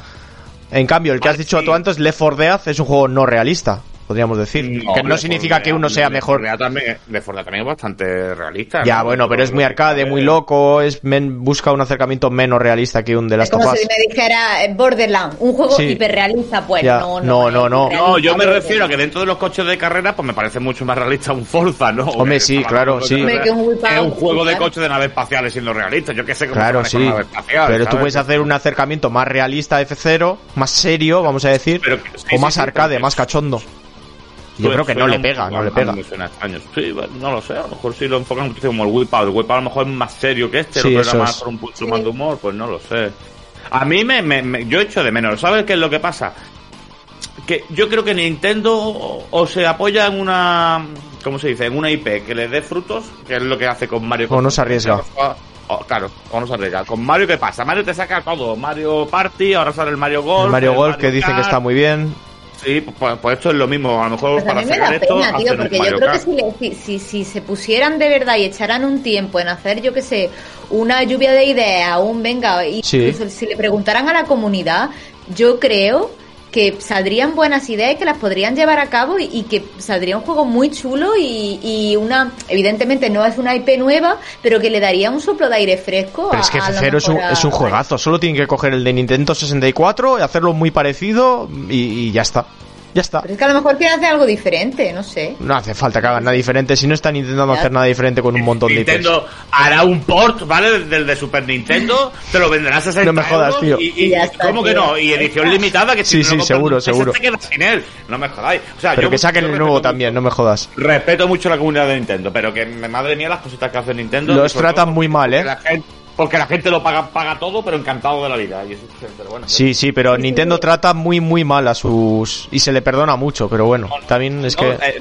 En cambio, el que has dicho tú antes, Left 4 Dead, es un juego no realista, podríamos decir. que no significa 4 que uno sea mejor. 4 Dead también, Left 4 Dead también es bastante realista. Ya, ¿no? bueno, pero es muy arcade, muy loco, es men- busca un acercamiento menos realista que un of como Us. si me dijera eh, Borderlands, un juego Sí. hiperrealista, pues Ya. no, No, no, no. No, yo me refiero a que dentro de los coches de carrera, pues me parece mucho más realista un Forza, ¿no? Hombre, Que sí, claro, sí. de que Es un juego de coches de naves espaciales siendo realista. Yo qué sé cómo Claro, sí. una nave espacial, Pero tú puedes hacer un acercamiento más realista a F0, más serio, vamos a decir, Pero que- sí, o más sí, arcade, más cachondo. Yo Suena- creo que no le pega, no le pega. extraño. Sí, bueno, no lo sé. A lo mejor si lo enfocan como el Wipeout. El Wipeout a lo mejor es más serio que este. Sí, otro eso era más es. por un punto más de humor. Pues no lo sé. A mí me, me- me- yo echo de menos. ¿Sabes qué es lo que pasa? Que yo creo que Nintendo o, o se apoya en una... ¿Cómo se dice? En una IP que le dé frutos, que es lo que hace con Mario. O no se arriesga. O, claro, o no se arriesga. Con Mario, ¿qué pasa? Mario te saca todo. Mario Party, ahora sale el Mario Golf. El Mario el Golf que dicen que está muy bien. Sí, pues, pues esto es lo mismo. A lo mejor Pues a para mí me da esto, pena, tío, porque yo creo que si, le- si, si, si se pusieran de verdad y echaran un tiempo en hacer, yo qué sé, una lluvia de ideas, un venga, y Sí. incluso si le preguntaran a la comunidad, yo creo que saldrían buenas ideas, que las podrían llevar a cabo y, y que saldría un juego muy chulo y, y una, evidentemente no es una IP nueva, pero que le daría un soplo de aire fresco. Pero a- es que a lo F0 es un, mejor a- es un juegazo. Solo tienen que coger el de Nintendo 64 y hacerlo muy parecido y, y ya está. Ya está. Pero es que a lo mejor quieren hacer algo diferente, no sé. No hace falta que hagan nada diferente. Si no están intentando Ya. hacer nada diferente con un montón de IPs. Nintendo hará un port, ¿vale? Del de Super Nintendo, te lo venderás a 60 No me jodas, tío. Y, y- Y ya está, ¿Cómo que tío. no? Y edición limitada que Sí, no sí, seguro, seguro. te quedas sin él. No me jodáis. O sea, Pero yo- que saquen el nuevo mucho- también, no me jodas. Respeto mucho la comunidad de Nintendo, pero que me- madre mía las cositas que hace Nintendo. Los tratan todo muy mal, ¿eh? la gente- porque la gente lo paga, paga todo, pero encantado de la vida. Y eso, pero bueno, Sí, sí, pero Nintendo trata muy, muy mal a sus... Y se le perdona mucho, pero bueno, también es No, que... eh,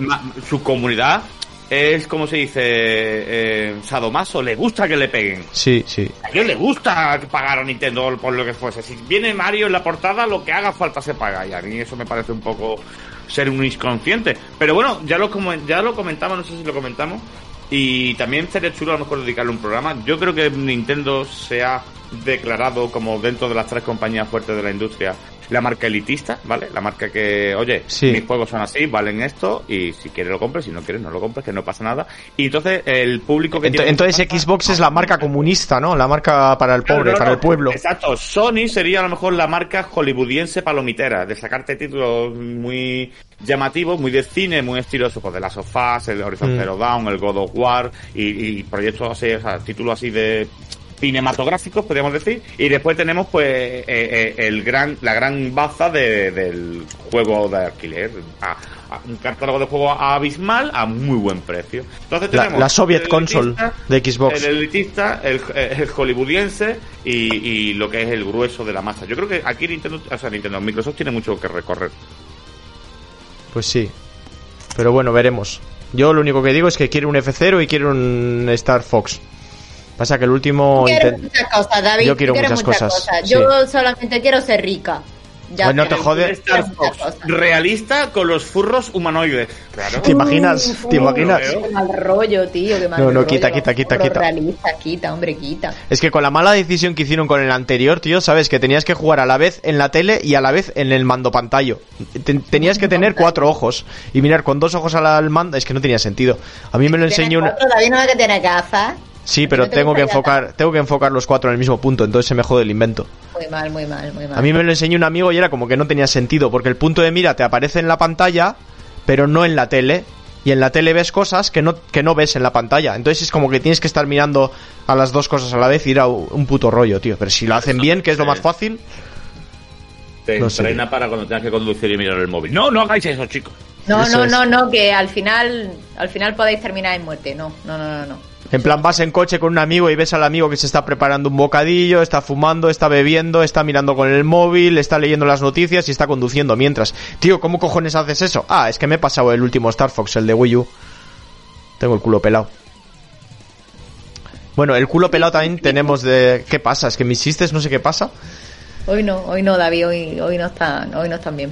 su comunidad es como se dice eh, sadomaso, le gusta que le peguen. Sí, sí. A ellos les gusta pagar a Nintendo por lo que fuese. Si viene Mario en la portada, lo que haga falta se paga. Y a mí eso me parece un poco ser un inconsciente. Pero bueno, ya lo, ya lo comentamos, no sé si lo comentamos. Y también sería chulo a lo mejor dedicarle un programa. Yo creo que Nintendo se ha declarado como dentro de las tres compañías fuertes de la industria la marca elitista, ¿vale? La marca que, oye, Sí. mis juegos son así, valen esto, y si quieres lo compres, si no quieres no lo compres, que no pasa nada. Y entonces el público que Ent- tiene Entonces Xbox es la marca comunista, ¿no? La marca para el pobre, no, para no, el pueblo. Exacto. Sony sería a lo mejor la marca hollywoodiense palomitera, de sacarte títulos muy llamativos, muy de cine, muy estilosos, pues de las sofás, el Horizon Mm. Zero Dawn, el God of War, y, y proyectos así, o sea, títulos así de cinematográficos, podríamos decir, y después tenemos pues eh, eh, el gran la gran baza de- del juego de alquiler, a- a un catálogo de juego abismal a muy buen precio. Entonces tenemos la Soviet Console de Xbox. el elitista, el, el hollywoodiense y, y lo que es el grueso de la masa. Yo creo que aquí Nintendo, o sea, Nintendo, Microsoft tiene mucho que recorrer. Pues sí. Pero bueno, veremos. Yo lo único que digo es que quiero un F0 y quiero un Star Fox. Pasa que el último... Quiero inten- muchas cosas, David. Yo quiero muchas cosas, Yo solamente quiero ser rica. Ya Pues no te jode. Star Muchas Fox, cosas. realista con los furros humanoides. Claro. ¿Te imaginas? ¿Te imaginas? Qué mal rollo, tío. Qué mal No, no, rollo. quita, quita, quita, quita. Realista, quita, hombre, quita. Es que con la mala decisión que hicieron con el anterior, tío, sabes que tenías que jugar a la vez en la tele y a la vez en el mando pantalla. Ten- tenías que tener cuatro ojos y mirar con dos ojos al mando, es que no tenía sentido. A mí me lo enseñó una... David no es que tiene gafas. Sí, pero ¿No te tengo que enfocar, tengo que enfocar los cuatro en el mismo punto, entonces se me jode el invento. Muy mal, muy mal, muy mal. A mí me lo enseñó un amigo y era como que no tenía sentido, porque el punto de mira te aparece en la pantalla, pero no en la tele. Y en la tele ves cosas que no, que no ves en la pantalla. Entonces es como que tienes que estar mirando a las dos cosas a la vez y ir a un puto rollo, tío. Pero si lo hacen bien, que es lo más fácil, Te No sé. para cuando tengas que conducir y mirar el móvil. No, no hagáis eso, chicos. No, Eso no, es. no, no, que al final, al final podéis terminar en muerte. No, no, no, no, no. En plan, vas en coche con un amigo y ves al amigo que se está preparando un bocadillo, está fumando, está bebiendo, está mirando con el móvil, está leyendo las noticias y está conduciendo mientras. Tío, ¿cómo cojones haces eso? Ah, es que me he pasado el último Star Fox, el de Wii U. Tengo el culo pelado. Bueno, el culo pelado también tenemos de... ¿Qué pasa? Es que mis chistes no sé qué pasa. Hoy no, hoy no, David, hoy, hoy no están, hoy no están bien.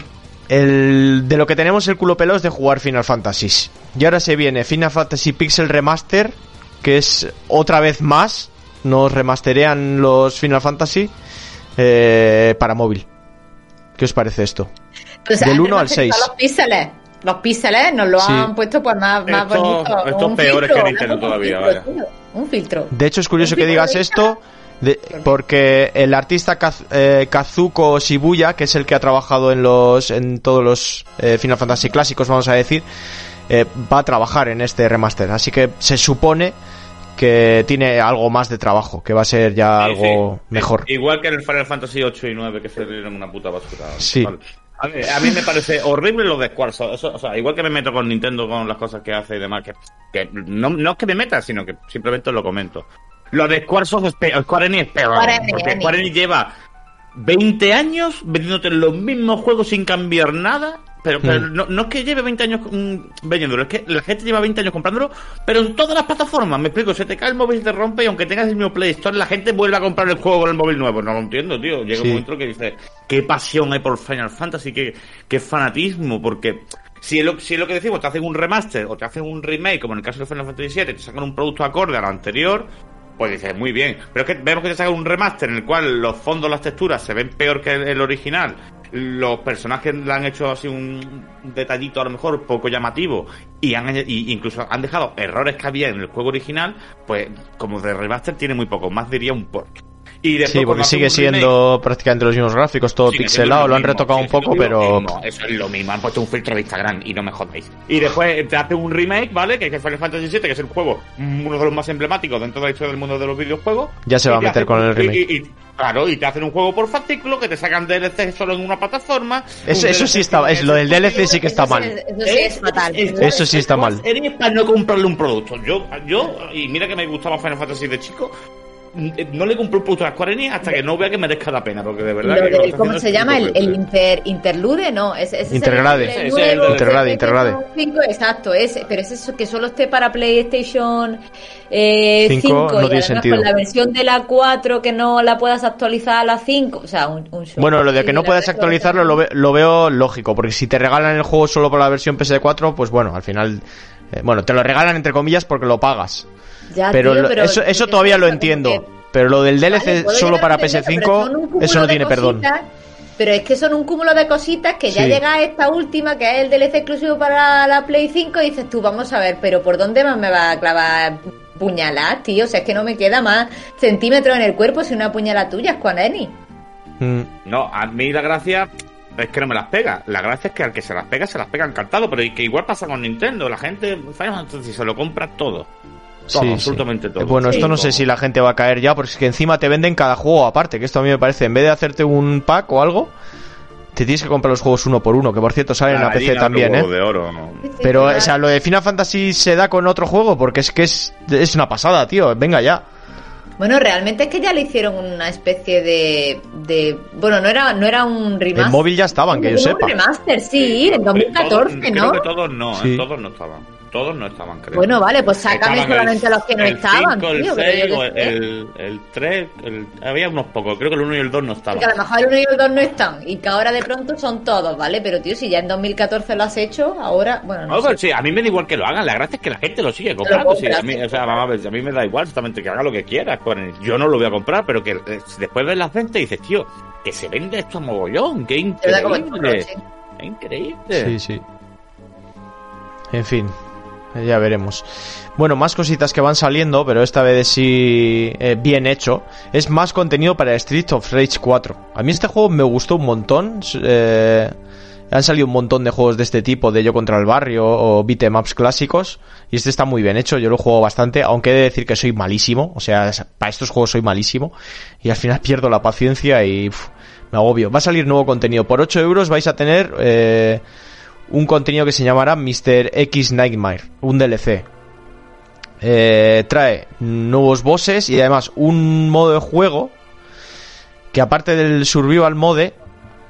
El, de lo que tenemos el culo pelado es de jugar Final Fantasy. Y ahora se viene Final Fantasy Pixel Remaster, que es otra vez más, nos remasterean los Final Fantasy eh, para móvil. ¿Qué os parece esto? Pues, Del han 1 al remasterizado 6. Los píxeles. Los píxeles nos lo Sí. han puesto pues más, más Esto- bonito. esto peor es filtro, que Nintendo todavía, filtro, vaya. tío, Un filtro. De hecho, es curioso que digas esto, de- porque el artista Kaz- eh, Kazuko Shibuya, que es el que ha trabajado en los en todos los eh, Final Fantasy clásicos, vamos a decir, eh, va a trabajar en este remaster. Así que se supone que tiene algo más de trabajo, que va a ser ya Sí, algo sí. mejor. Igual que en el Final Fantasy 8 y 9 que se dieron una puta basura. Sí. Vale. A, mí, a mí me parece horrible lo de Square. Eso, o sea, igual que me meto con Nintendo con las cosas que hace y demás, que, que no, no es que me meta, sino que simplemente lo comento. Lo de Squaresoft es peor, Square Enix es peor. Square Enix, porque Enix. Square Enix lleva 20 años vendiéndote los mismos juegos sin cambiar nada. Pero, pero Hmm. no, no es que lleve 20 años vendiéndolo, es que la gente lleva 20 años comprándolo, pero en todas las plataformas. Me explico, se te cae el móvil, te rompe y aunque tengas el mismo Play Store, la gente vuelve a comprar el juego con el móvil nuevo. No lo entiendo, tío. Llega Sí. un momento que dices, qué pasión hay por Final Fantasy, qué, qué fanatismo, porque si es, lo, si es lo que decimos, te hacen un remaster o te hacen un remake, como en el caso de Final Fantasy VII, te sacan un producto acorde al anterior, pues dices, muy bien. Pero es que vemos que te sacan un remaster en el cual los fondos, las texturas se ven peor que el, original los personajes le han hecho así un detallito a lo mejor poco llamativo y han y incluso han dejado errores que había en el juego original, pues como de remaster tiene muy poco, más diría un port. Y después, sí, porque sigue siendo prácticamente los mismos gráficos, todo pixelado, lo, han retocado un poco, pero... eso es lo mismo, han puesto un filtro de Instagram y no me jodáis. Y después te hace un remake, ¿vale? Que es Final Fantasy VII, que es el juego, uno de los más emblemáticos dentro de la historia del mundo de los videojuegos. Ya se va a meter con el remake. claro, y te hacen un juego por fascículo, que te sacan DLC solo en una plataforma. Eso, eso sí está, es, lo del DLC sí que está mal. Eso sí es fatal. Eso sí está mal. Eres para no comprarle un producto. Yo, yo, y mira que me gustaba Final Fantasy de chico, no le compro un puto a Square Enix hasta que no vea que merezca la pena, porque de verdad. ¿Cómo se llama? El, inter, interlude, ¿no? Es, es intergrade. intergrade, intergrade. exacto, es, pero es eso que solo esté para PlayStation eh, 5, no tiene sentido. con la versión de la 4 que no la puedas actualizar a la 5. O sea, un, show. Bueno, lo de que no puedas actualizarlo lo, lo, veo lógico, porque si te regalan el juego solo por la versión PS4, pues bueno, al final. Eh, bueno, te lo regalan entre comillas porque lo pagas pero, eso, eso todavía lo entiendo. Pero lo del DLC solo para PS5, eso no tiene perdón. Pero es que son un cúmulo de cositas que ya llega a esta última, que es el DLC exclusivo para la Play 5, y dices tú, vamos a ver, pero ¿por dónde más me va a clavar puñalas, tío? O sea, es que no me queda más centímetros en el cuerpo si una puñalada tuya es con Eni. Mm. No, a mí la gracia es que no me las pega. La gracia es que al que se las pega, se las pega encantado, pero que igual pasa con Nintendo. La gente, si se lo compra todo absolutamente todo. Bueno, esto no sé si la gente va a caer ya, porque es que encima te venden cada juego aparte, que esto a mí me parece, en vez de hacerte un pack o algo, te tienes que comprar los juegos uno por uno, que por cierto salen en la PC también, ¿eh? Pero, o sea, lo de Final Fantasy se da con otro juego, porque es que es, es una pasada, tío, venga ya. Bueno, realmente es que ya le hicieron una especie de, de bueno, no era no era un remaster. En móvil ya estaban, que yo sepa. Un remaster, sí, en 2014, ¿no? Creo que todos no, todos no estaban todos no estaban, creo. Bueno, vale, pues sácame solamente los que no estaban. el 6, el, el, 3, había unos pocos, creo que el 1 y el 2 no estaban. Que a lo mejor el 1 y el 2 no están, y que ahora de pronto son todos, ¿vale? Pero tío, si ya en 2014 lo has hecho, ahora, bueno, no. Pues sí, a mí me da igual que lo hagan, la gracia es que la gente lo sigue comprando. Sí, a mí, o sea, vamos a ver, a mí me da igual exactamente que haga lo que quiera. Yo no lo voy a comprar, pero que eh, después ves las ventas y dices, tío, que se vende esto a mogollón, qué increíble. increíble. Sí, sí. En fin, ya veremos. Bueno, más cositas que van saliendo, pero esta vez sí eh, bien hecho. Es más contenido para Street of Rage 4. A mí este juego me gustó un montón. Eh, han salido un montón de juegos de este tipo, de Yo contra el Barrio o beatemaps clásicos. Y este está muy bien hecho, yo lo juego bastante, aunque he de decir que soy malísimo. O sea, para estos juegos soy malísimo. Y al final [LAUGHS] pierdo la paciencia y me agobio. Va a salir nuevo contenido. Por 8 euros vais a tener... Eh, un contenido que se llamará Mr. X Nightmare, un DLC. Eh, trae nuevos bosses y además un modo de juego que aparte del survival mode,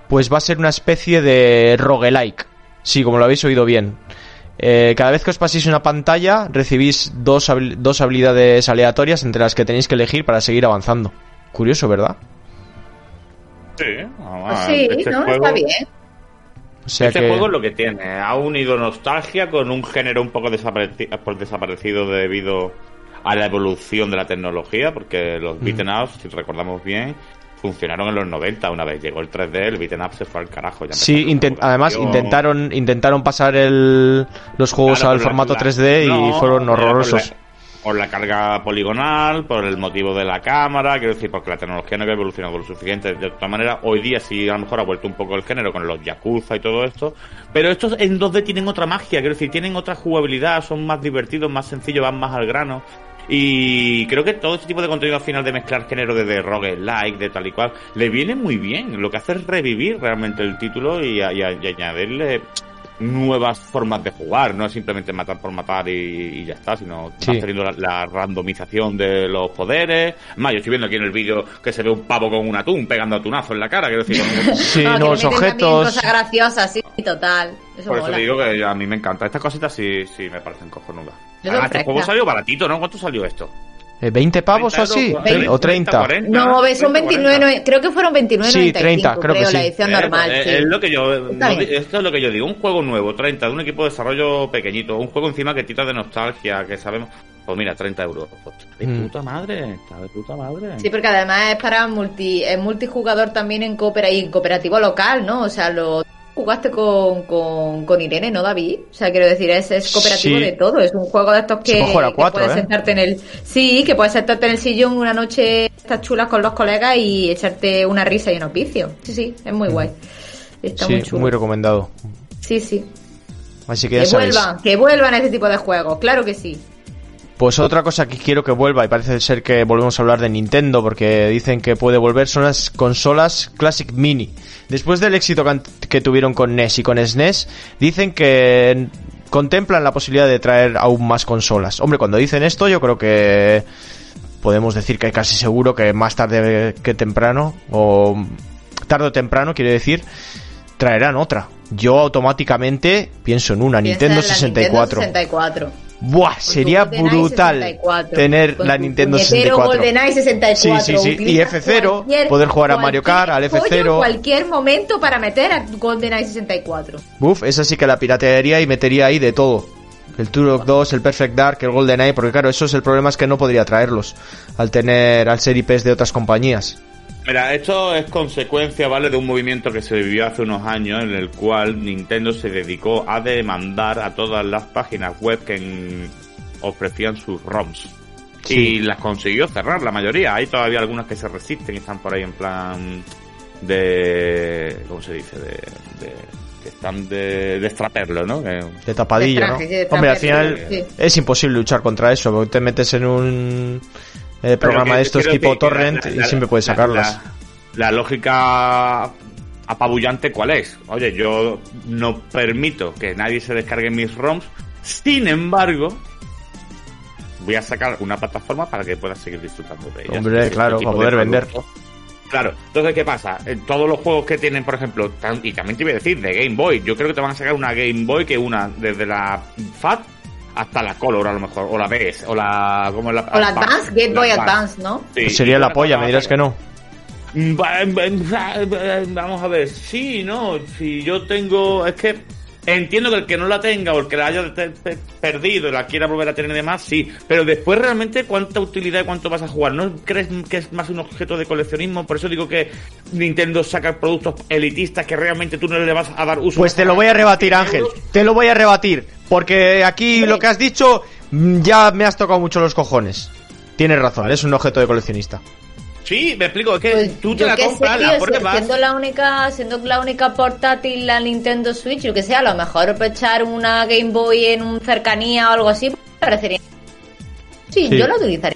pues va a ser una especie de roguelike. Sí, como lo habéis oído bien. Eh, cada vez que os paséis una pantalla, recibís dos, dos habilidades aleatorias entre las que tenéis que elegir para seguir avanzando. Curioso, ¿verdad? Sí, sí este ¿no? está bien este juego es lo que tiene. Ha unido nostalgia con un género un poco desaparecido, desaparecido debido a la evolución de la tecnología, porque los mm. beaten ups, si recordamos bien, funcionaron en los 90. Una vez llegó el 3D, el beaten up se fue al carajo. sí, además intentaron intentaron pasar el, los juegos al formato 3D y fueron horrorosos por la carga poligonal, por el motivo de la cámara, quiero decir, porque la tecnología no había evolucionado lo suficiente. De otra manera, hoy día sí a lo mejor ha vuelto un poco el género con los Yakuza y todo esto, pero estos en 2D tienen otra magia, quiero decir, tienen otra jugabilidad, son más divertidos, más sencillos, van más al grano. Y creo que todo este tipo de contenido al final de mezclar género de, de like, de tal y cual, le viene muy bien. Lo que hace es revivir realmente el título y añadirle nuevas formas de jugar, no es simplemente matar por matar y, ya está, sino teniendo la, randomización de los poderes. Más, yo estoy viendo aquí en el vídeo que se ve un pavo con un atún pegando atunazo en la cara, quiero decir, [LAUGHS] sí, los objetos. Cosas graciosas, sí, total. por eso digo que a mí me encanta. Estas cositas sí, sí me parecen cojonudas. este juego salió baratito, ¿no? ¿Cuánto salió esto? Eh, ¿20 pavos o así? 20, ¿O 30? 40, No, son 20, 29, creo que fueron 29.95, Sí, 30, creo que sí. la edición Eh, normal. pues, sí. Es lo que yo, no, esto es lo que yo digo, un juego nuevo, 30, de un equipo de desarrollo pequeñito, un juego encima que tita de nostalgia, que sabemos, pues mira, 30 euros. Pues, está de Mm. puta madre, está de puta madre. Sí, porque además es para multi, es multijugador también en coopera y en cooperativo local, ¿no? O sea, lo jugaste con, con, con Irene, ¿no, David? O sea, quiero decir, es, es cooperativo Sí. de todo. Es un juego de estos que, cuatro, puedes ¿eh? sentarte en el, sí, que puedes sentarte en el sillón una noche, estas chulas con los colegas y echarte una risa y un opicio. Sí, sí, es muy guay. Está Sí, muy chulo. muy recomendado. Sí, sí. Así que ya Que sabéis. vuelvan, que vuelvan a ese tipo de juegos, claro que sí. Pues otra cosa que quiero que vuelva, y parece ser que volvemos a hablar de Nintendo, porque dicen que puede volver, son las consolas Classic Mini. Después del éxito que tuvieron con NES y con SNES, dicen que contemplan la posibilidad de traer aún más consolas. Hombre, cuando dicen esto, yo creo que podemos decir que casi seguro que más tarde que temprano, o tarde o temprano, quiere decir, traerán otra. Yo automáticamente pienso en una, Piensa Nintendo en la 64. Nintendo 64. Buah, sería brutal 64, tener la Nintendo puñetero 64. GoldenEye 64. Sí, sí, sí. Y Utiliza F0, cualquier- poder jugar a Mario Kart, al cualquier F0. pollo en cualquier momento para meter a GoldenEye 64. Buf, esa sí que la piratearía y metería ahí de todo. El Turok 2, el Perfect Dark, el GoldenEye, porque claro, eso es el problema es que no podría traerlos al tener al ser IPs de otras compañías. Mira, esto es consecuencia, ¿vale? De un movimiento que se vivió hace unos años en el cual Nintendo se dedicó a demandar a todas las páginas web que en- ofrecían sus ROMs. Sí. Y las consiguió cerrar, la mayoría. Hay todavía algunas que se resisten y están por ahí en plan de... ¿Cómo se dice? De... de- que están de, de extraperlo, ¿no? De tapadillo, De ¿no? traje, de Hombre, al final sí. es imposible luchar contra eso, porque te metes en un eh, programa de estos tipo que torrent la- y siempre puedes la- sacarlas. La, la lógica apabullante, ¿cuál es? Oye, yo no permito que nadie se descargue mis ROMs, sin embargo, voy a sacar una plataforma para que puedas seguir disfrutando de ellas. Hombre, Este claro, para de poder vender. Claro, entonces, ¿qué pasa? En todos los juegos que tienen, por ejemplo, y también te iba a decir, de Game Boy, yo creo que te van a sacar una Game Boy que una, desde la FAT hasta la Color, a lo mejor, o la BS, o la... ¿cómo es la O la Advance, Game Boy Advance, ¿no? Sí, Pues sería la polla, me dirás que no. Va- va- va- Vamos a ver, sí, no, si yo tengo, es que entiendo que el que no la tenga o el que la haya perdido y la quiera volver a tener y demás, sí, pero después realmente cuánta utilidad y cuánto vas a jugar, ¿no crees que es más un objeto de coleccionismo? Por eso digo que Nintendo saca productos elitistas que realmente tú no le vas a dar uso. Pues te lo voy a rebatir, Ángel. Te lo voy a rebatir. Porque aquí lo que has dicho mm, ya me has tocado mucho los cojones. Tienes razón, es un objeto de coleccionista. Sí, me explico, es que Pues tú te la sé, compras, tío, la si- pruebas. siendo la única, siendo la única portátil la Nintendo Switch, yo que sé, a lo mejor para echar una Game Boy en un cercanía o algo así, parecería. Sí, Sí. yo la utilizaría.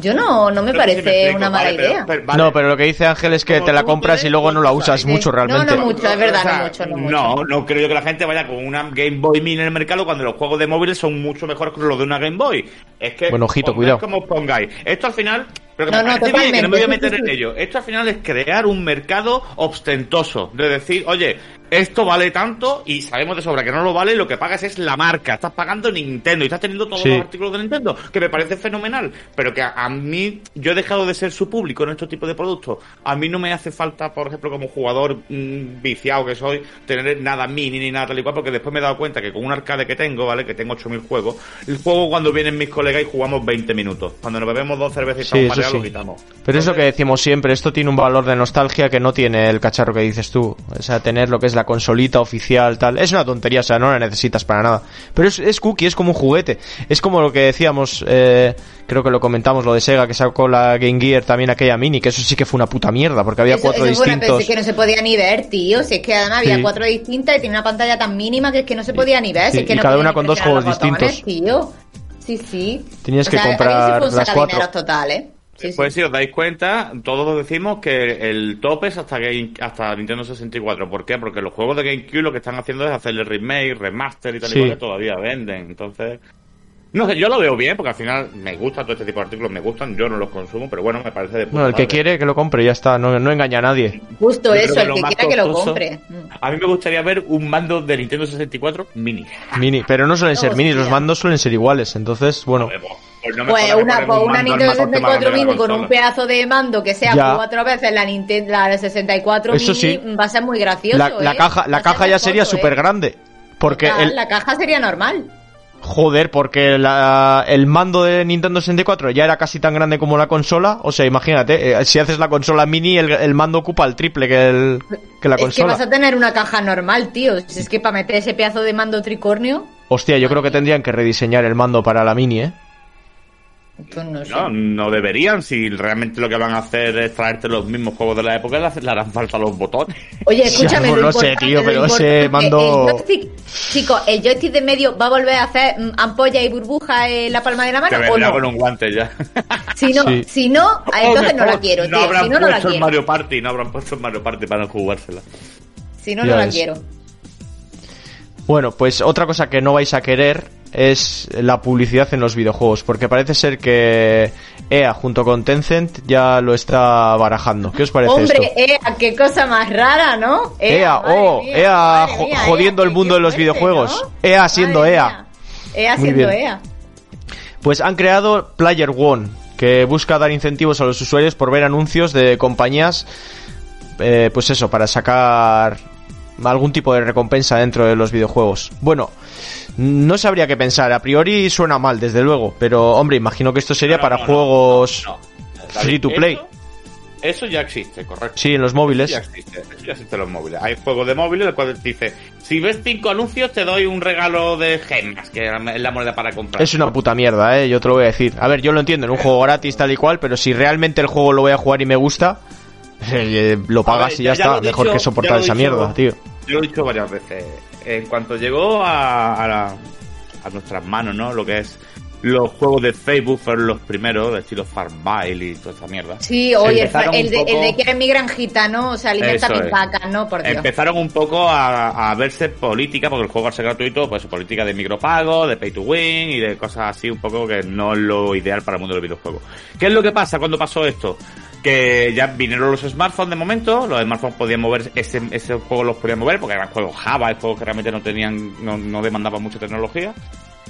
Yo no, no me Creo que sí parece me explico, una mala vale, idea. pero- vale. No, pero lo que dice Ángel es que te la compras y luego no la cosas, usas sí. mucho No, realmente. no mucho, es verdad, no mucho, no mucho. No, no creo yo que la gente vaya con una Game Boy Mini en el mercado cuando los juegos de móviles son mucho mejores que los de una Game Boy. Es que. Bueno, ojito, pongáis cuidado. como pongáis. Esto al final. Pero que No, me no, bien, que no me voy a meter en ello. Esto al final es crear un mercado ostentoso. De decir, oye, esto vale tanto y sabemos de sobra que no lo vale lo que pagas es la marca. Estás pagando Nintendo y estás teniendo todos Sí. los artículos de Nintendo, que me parece fenomenal. Pero que a, a mí, yo he dejado de ser su público en estos tipos de productos. A mí no me hace falta, por ejemplo, como jugador mm, viciado que soy, tener nada mini ni nada tal y cual, porque después me he dado cuenta que con un arcade que tengo, ¿vale? Que tengo 8000 juegos, el juego cuando vienen mis colegas y jugamos 20 minutos. Cuando nos bebemos dos cervezas y Sí, estamos mareados, sí. lo quitamos. Pero es lo que decimos siempre, esto tiene un valor de nostalgia que no tiene el cacharro que dices tú. O sea, tener lo que es la consolita oficial, tal. Es una tontería, o sea, no la necesitas para nada. Pero es, es cookie, es como un juguete. Es como lo que decíamos, eh, creo que lo comentamos, lo de Sega, que sacó la Game Gear también aquella mini, que eso sí que fue una puta mierda, porque había Eso- cuatro eso fue una- pero distintos. es que no se podía ni ver, tío. Si es que además había Sí. cuatro distintas y tenía una pantalla tan mínima que es que no se podía ni ver. si es que y no cada una con dos juegos botones, distintos. Tío. Sí, sí. Tenías O que sea, comprar aquí sí fue un las cuatro. total, ¿eh? Sí, sí. Pues si os dais cuenta, todos decimos que el top es hasta Game, hasta Nintendo 64. ¿Por qué? Porque los juegos de GameCube lo que están haciendo es hacerle remake, remaster y tal Sí. y cual que todavía venden. Entonces, no sé, yo lo veo bien porque al final me gusta todo este tipo de artículos, me gustan, yo no los consumo, pero bueno, me parece de puta Bueno, el que madre. quiere que lo compre, ya está, no, no engaña a nadie. Justo Yo eso, que el lo que quiera que lo compre. A mí me gustaría ver un mando de Nintendo 64 mini. Mini, pero no suelen ser Hostia. minis, los mandos suelen ser iguales, entonces, bueno. Pues, Pues no me Pues que una, pues un una Nintendo al más 64 grande de la mini con un pedazo de mando que sea Ya. cuatro veces la Nintendo la de 64 Eso mini sí. va a ser muy gracioso. La, la ¿eh? caja, la caja ya sería ¿eh? súper grande. Porque la, el, la caja sería normal. Joder, porque la- el mando de Nintendo 64 ya era casi tan grande como la consola. O sea, imagínate, eh, si haces la consola mini, el, el mando ocupa el triple que, el, que la es que consola. vas a tener una caja normal, tío. Si es que para meter ese pedazo de mando tricornio, Hostia, yo creo que tendrían que rediseñar el mando para la mini, ¿eh? Pues no sé. No, no deberían. Si realmente lo que van a hacer es traerte los mismos juegos de la época, le le harán falta los botones. Oye, escúchame, Ya, lo no sé, tío, pero ese mando- el joystick- Chicos, ¿el joystick de medio va a volver a hacer mm, ampolla y burbuja en la palma de la mano o vendrá no? con un guante ya. Si no, Sí. si no, entonces O no la mejor, quiero, No tío. habrán Si no, no la puesto el quiero. Mario Party, no habrán puesto el Mario Party para no jugársela. Si no, Ya no la quiero. Bueno, pues otra cosa que no vais a querer es la publicidad en los videojuegos, porque parece ser que EA junto con Tencent ya lo está barajando. ¿Qué os parece Hombre, esto? EA, qué cosa más rara, ¿no? EA, madre oh, mía, EA jo- mía, jodiendo EA, el mundo de los fuerte, videojuegos. ¿no? EA siendo Madre EA. mía. EA Muy siendo bien. EA. Pues han creado Player One, que busca dar incentivos a los usuarios por ver anuncios de compañías, eh, pues eso, para sacar algún tipo de recompensa dentro de los videojuegos. Bueno, no sabría qué pensar, a priori suena mal, desde luego, pero hombre, imagino que esto sería No, para no, juegos no, free to play. Eso, eso ya existe, correcto. Sí, en los Eso móviles. ya existe, eso ya existe en los móviles. Hay juegos de móviles el cual te dice, si ves cinco anuncios te doy un regalo de gemas, que es la moneda para comprar. Es una puta mierda, eh, yo te lo voy a decir. A ver, yo lo entiendo, en un juego gratis tal y cual, pero si realmente el juego lo voy a jugar y me gusta, [LAUGHS] eh, lo pagas ver, y ya, está. Mejor dicho, que soportar esa dicho. mierda, tío. Yo lo he dicho varias veces. En cuanto llegó a, a, la- a nuestras manos, ¿no? Lo que es los juegos de Facebook fueron los primeros, de estilo Farmville y toda esta mierda. Sí, oye, el, el de, poco- el de que eres mi granjita, ¿no? O sea, alimenta mis vacas, ¿no? Por Dios. Empezaron un poco a, a verse política, porque el juego al ser gratuito, pues política de micropago, de pay to win y de cosas así un poco que no es lo ideal para el mundo del videojuego. ¿Qué es lo que pasa cuando pasó esto? Que ya vinieron los smartphones de momento, los smartphones podían mover, ese, ese juego los podían mover porque eran juegos Java, juegos que realmente no tenían, no, no demandaban mucha tecnología.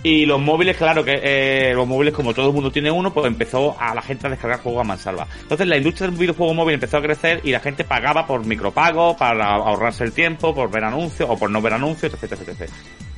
Y los móviles, claro que eh, los móviles, como todo el mundo tiene uno, pues empezó a la gente a descargar juegos a mansalva. Entonces la industria del videojuego móvil empezó a crecer y la gente pagaba por micropago, para ahorrarse el tiempo, por ver anuncios o por no ver anuncios, etc, etc, etc.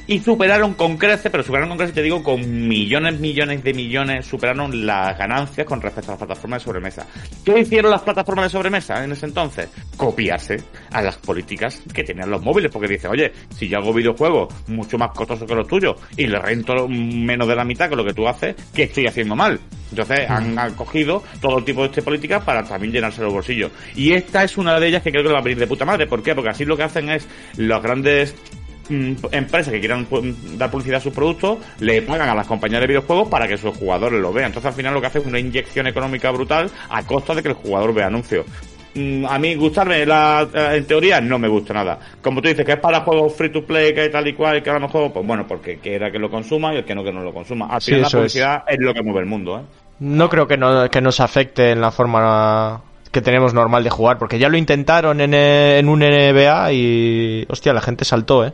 Y superaron con creces, pero superaron con creces, te digo, con millones, millones de millones, superaron las ganancias con respecto a las plataformas de sobremesa. ¿Qué hicieron las plataformas de sobremesa en ese entonces? Copiarse a las políticas que tenían los móviles, porque dicen, oye, si yo hago videojuegos mucho más costosos que los tuyos y le rento menos de la mitad que lo que tú haces, ¿qué estoy haciendo mal? Entonces han, han cogido todo tipo de este políticas para también llenarse los bolsillos. Y esta es una de ellas que creo que le va a venir de puta madre. ¿Por qué? Porque así lo que hacen es los grandes mm, empresas que quieran dar publicidad a sus productos le pagan a las compañías de videojuegos para que sus jugadores lo vean. Entonces al final lo que hace es una inyección económica brutal a costa de que el jugador vea anuncios. Mm, A mí gustarme la, eh, en teoría no me gusta nada. Como tú dices que es para juegos free to play que tal y cual que a lo mejor pues bueno porque quiera que lo consuma y el que no que no lo consuma. Al Sí, final la eso es. publicidad es. lo que mueve el mundo, ¿eh? No creo que, no- que nos afecte en la forma que tenemos normal de jugar, porque ya lo intentaron en, eh, en un NBA y. Hostia, la gente saltó, ¿eh?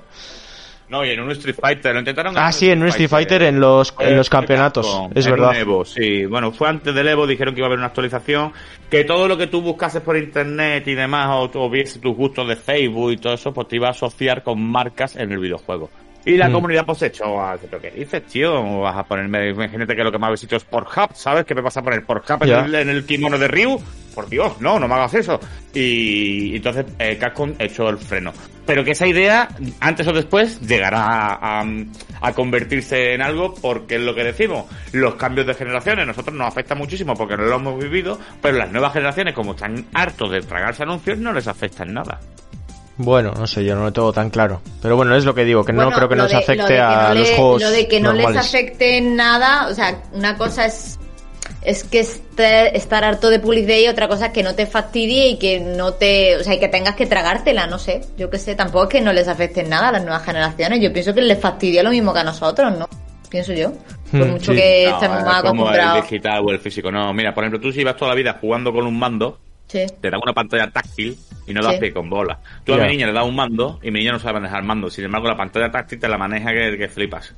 No, y en un Street Fighter lo intentaron. Ah, sí, en un Street Fighter en los, en los campeonatos, es en verdad. un Evo, sí. Bueno, fue antes del Evo, dijeron que iba a haber una actualización, que todo lo que tú buscases por internet y demás, o, o viese tus gustos de Facebook y todo eso, pues te iba a asociar con marcas en el videojuego. Y la Mm. comunidad pues echó a ¿pero qué dices, tío? ¿Cómo vas a ponerme, imagínate que lo que más visito es Pornhub, ¿sabes? ¿Qué me vas a poner Pornhub en Ya. el, en el kimono de Ryu? Por Dios, no, no me hagas eso. Y, entonces eh, Capcom echó el freno. Pero que esa idea, antes o después, llegará a, a- a convertirse en algo porque es lo que decimos. Los cambios de generaciones, nosotros nos afecta muchísimo porque no lo hemos vivido, pero las nuevas generaciones, como están hartos de tragarse anuncios, no les afecta en nada. Bueno, no sé, yo no lo tengo tan claro. Pero bueno, es lo que digo, que no creo que nos de- lo de afecte a no los juegos Lo de que no normales. les afecte en nada, o sea, una cosa es es que esté- estar harto de publicidad y otra cosa es que no te fastidie y que no te, o sea, y que tengas que tragártela, no sé. Yo qué sé, tampoco es que no les afecte nada a las nuevas generaciones. Yo pienso que les fastidia lo mismo que a nosotros, ¿no? Pienso yo. Por Hmm, mucho sí. que No, estemos es más como el acostumbrados. digital o el físico. No, mira, por ejemplo, tú si vas toda la vida jugando con un mando, Sí. te dan una pantalla táctil y no das Sí. pie con bola. Tú a Ya. mi niña le das un mando y mi niña no sabe manejar el mando. Sin embargo, la pantalla táctil te la maneja que, que flipas.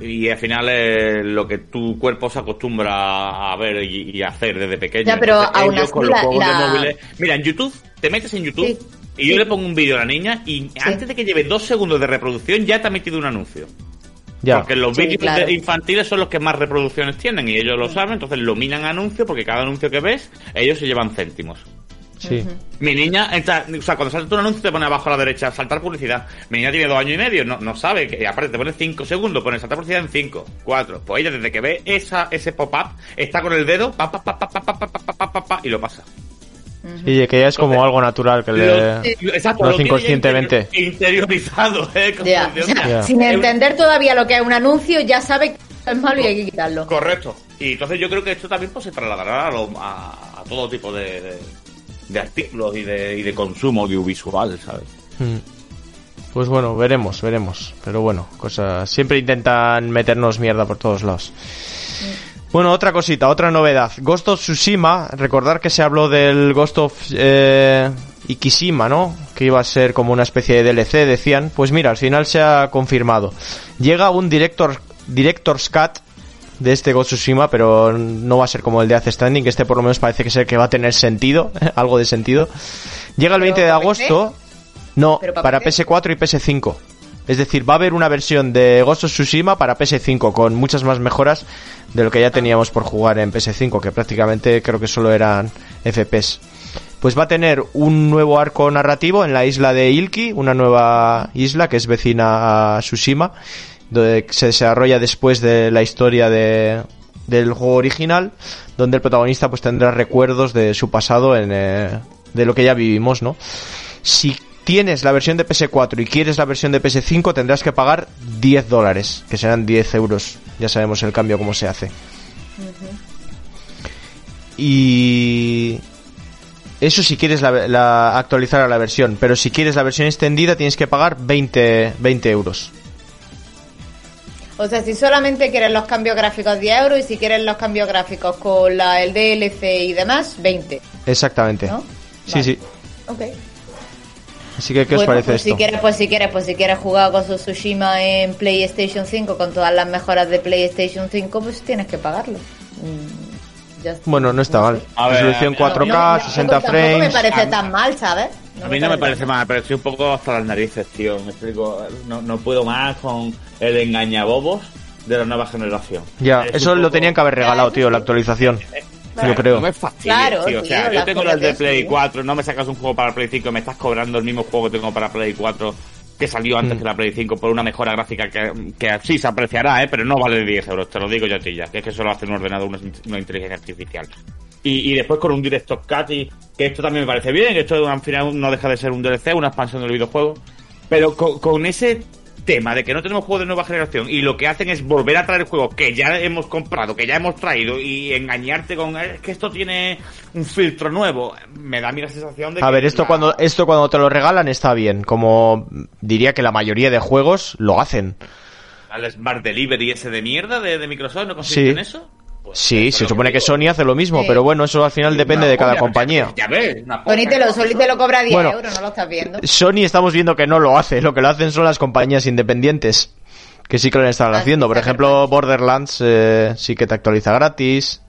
Y al final es lo que tu cuerpo se acostumbra a ver y, y hacer desde pequeño. Ya, pero Entonces, aún ellos así con los juegos la- de móviles. Mira, en YouTube, te metes en YouTube Sí, y yo le pongo un vídeo a la niña y antes de que lleve dos segundos de reproducción ya te ha metido un anuncio. Ya. Porque los Sí, vídeos claro. infantiles son los que más reproducciones tienen y ellos lo saben, entonces lo minan anuncios porque cada anuncio que ves, ellos se llevan céntimos. Sí. Mi niña, entra, o sea, cuando salta un anuncio te pone abajo a la derecha, saltar publicidad. Mi niña tiene dos años y medio, no, no sabe, que aparte te pone cinco segundos, pone saltar publicidad en cinco, cuatro. Pues ella desde que ve esa, ese pop-up, está con el dedo, pa, pa, pa, pa, pa, pa, pa, pa, pa, pa, pa, y lo pasa. Y que ya es como algo natural que Lo- le... lo- exacto, tiene ya inconscientemente. interior- interiorizado, eh, Dios o sea. Ya. sin Es entender todavía lo que es un anuncio, ya sabe que es malo y hay que quitarlo. Correcto. Y entonces yo creo que esto también pues, se trasladará a, lo- a- a todo tipo de, de, de artículos y de, y de consumo audiovisual, ¿sabes? Mm. Pues bueno, veremos, veremos. Pero bueno, cosas. Siempre intentan meternos mierda por todos lados. Bueno, otra cosita, otra novedad. Ghost of Tsushima, recordar que se habló del Ghost of eh, Ikishima, ¿no? Que iba a ser como una especie de DLC, decían. Pues mira, al final se ha confirmado. Llega un director, Director's Cut de este Ghost of Tsushima, pero no va a ser como el de Death Stranding, que este por lo menos parece que ser que va a tener sentido, [LAUGHS] algo de sentido. Llega el ¿Pero 20 de agosto. No, ¿Pero para para PC? PS4 y PS5. Es decir, va a haber una versión de Ghost of Tsushima para PS5 con muchas más mejoras de lo que ya teníamos por jugar en PS5, que prácticamente creo que solo eran FPS. Pues va a tener un nuevo arco narrativo en la isla de Ilki, una nueva isla que es vecina a Tsushima, donde se desarrolla después de la historia de, del juego original, donde el protagonista pues tendrá recuerdos de su pasado en, eh, de lo que ya vivimos, ¿no? Si tienes la versión de PS4 y quieres la versión de PS5, tendrás que pagar 10 dólares, que serán 10 euros. Ya sabemos el cambio cómo se hace. Y eso si quieres la, la- actualizar a la versión, pero si quieres la versión extendida tienes que pagar 20, 20 euros. O sea, si solamente quieres los cambios gráficos 10 euros y si quieres los cambios gráficos con la, el DLC y demás, 20. Exactamente. ¿No? Sí, Vale. sí. Ok. Así que, ¿qué os parece pues esto? Si quieres, pues si quieres, pues si quieres jugar con su Tsushima en PlayStation 5 con todas las mejoras de PlayStation 5, pues tienes que pagarlo. Mm, ya está. Bueno, no está No mal. Resolución a mí- 4K, No, no, 60 tampoco frames. me parece tan mal, ¿sabes? No A mí no me parece mal, pero estoy un poco hasta las narices, tío. Me explico. No, no puedo más con el engañabobos de la nueva generación. Ya, Es eso lo poco- tenían que haber regalado, tío, la actualización. Claro, Yo creo. No me fastidies, Claro, tío. O tío, sea, yo tengo las de Play sí. 4, no me sacas un juego para Play 5, me estás cobrando el mismo juego que tengo para Play 4 que salió antes Mm. que la Play 5 por una mejora gráfica que, que sí se apreciará, ¿eh? pero no vale 10 euros, te lo digo yo a ti ya, que es que eso lo hace un ordenador, una, una inteligencia artificial. Y, y después con un Director Cut, y que esto también me parece bien, que esto al final no deja de ser un DLC, una expansión del videojuego, pero con, con ese tema de que no tenemos juegos de nueva generación y lo que hacen es volver a traer juegos que ya hemos comprado, que ya hemos traído y engañarte con "Eh, es que esto tiene un filtro nuevo, me da a mí la sensación de A que ver, esto la- cuando esto cuando te lo regalan está bien, como diría que la mayoría de juegos lo hacen. al Smart Delivery ese de mierda de, de Microsoft no consiste Sí. en eso. Pues, Sí, se supone que. Sony hace lo mismo, Sí. pero bueno, eso al final depende de cada polla, compañía. Ya ves, una Sony te, lo, polla, Sony te lo cobra 10 Bueno. euros, no lo estás viendo. Sony estamos viendo que no lo hace, lo que lo hacen son las compañías independientes, que sí que lo están Ah, haciendo. Por ejemplo, Borderlands eh, sí que te actualiza gratis.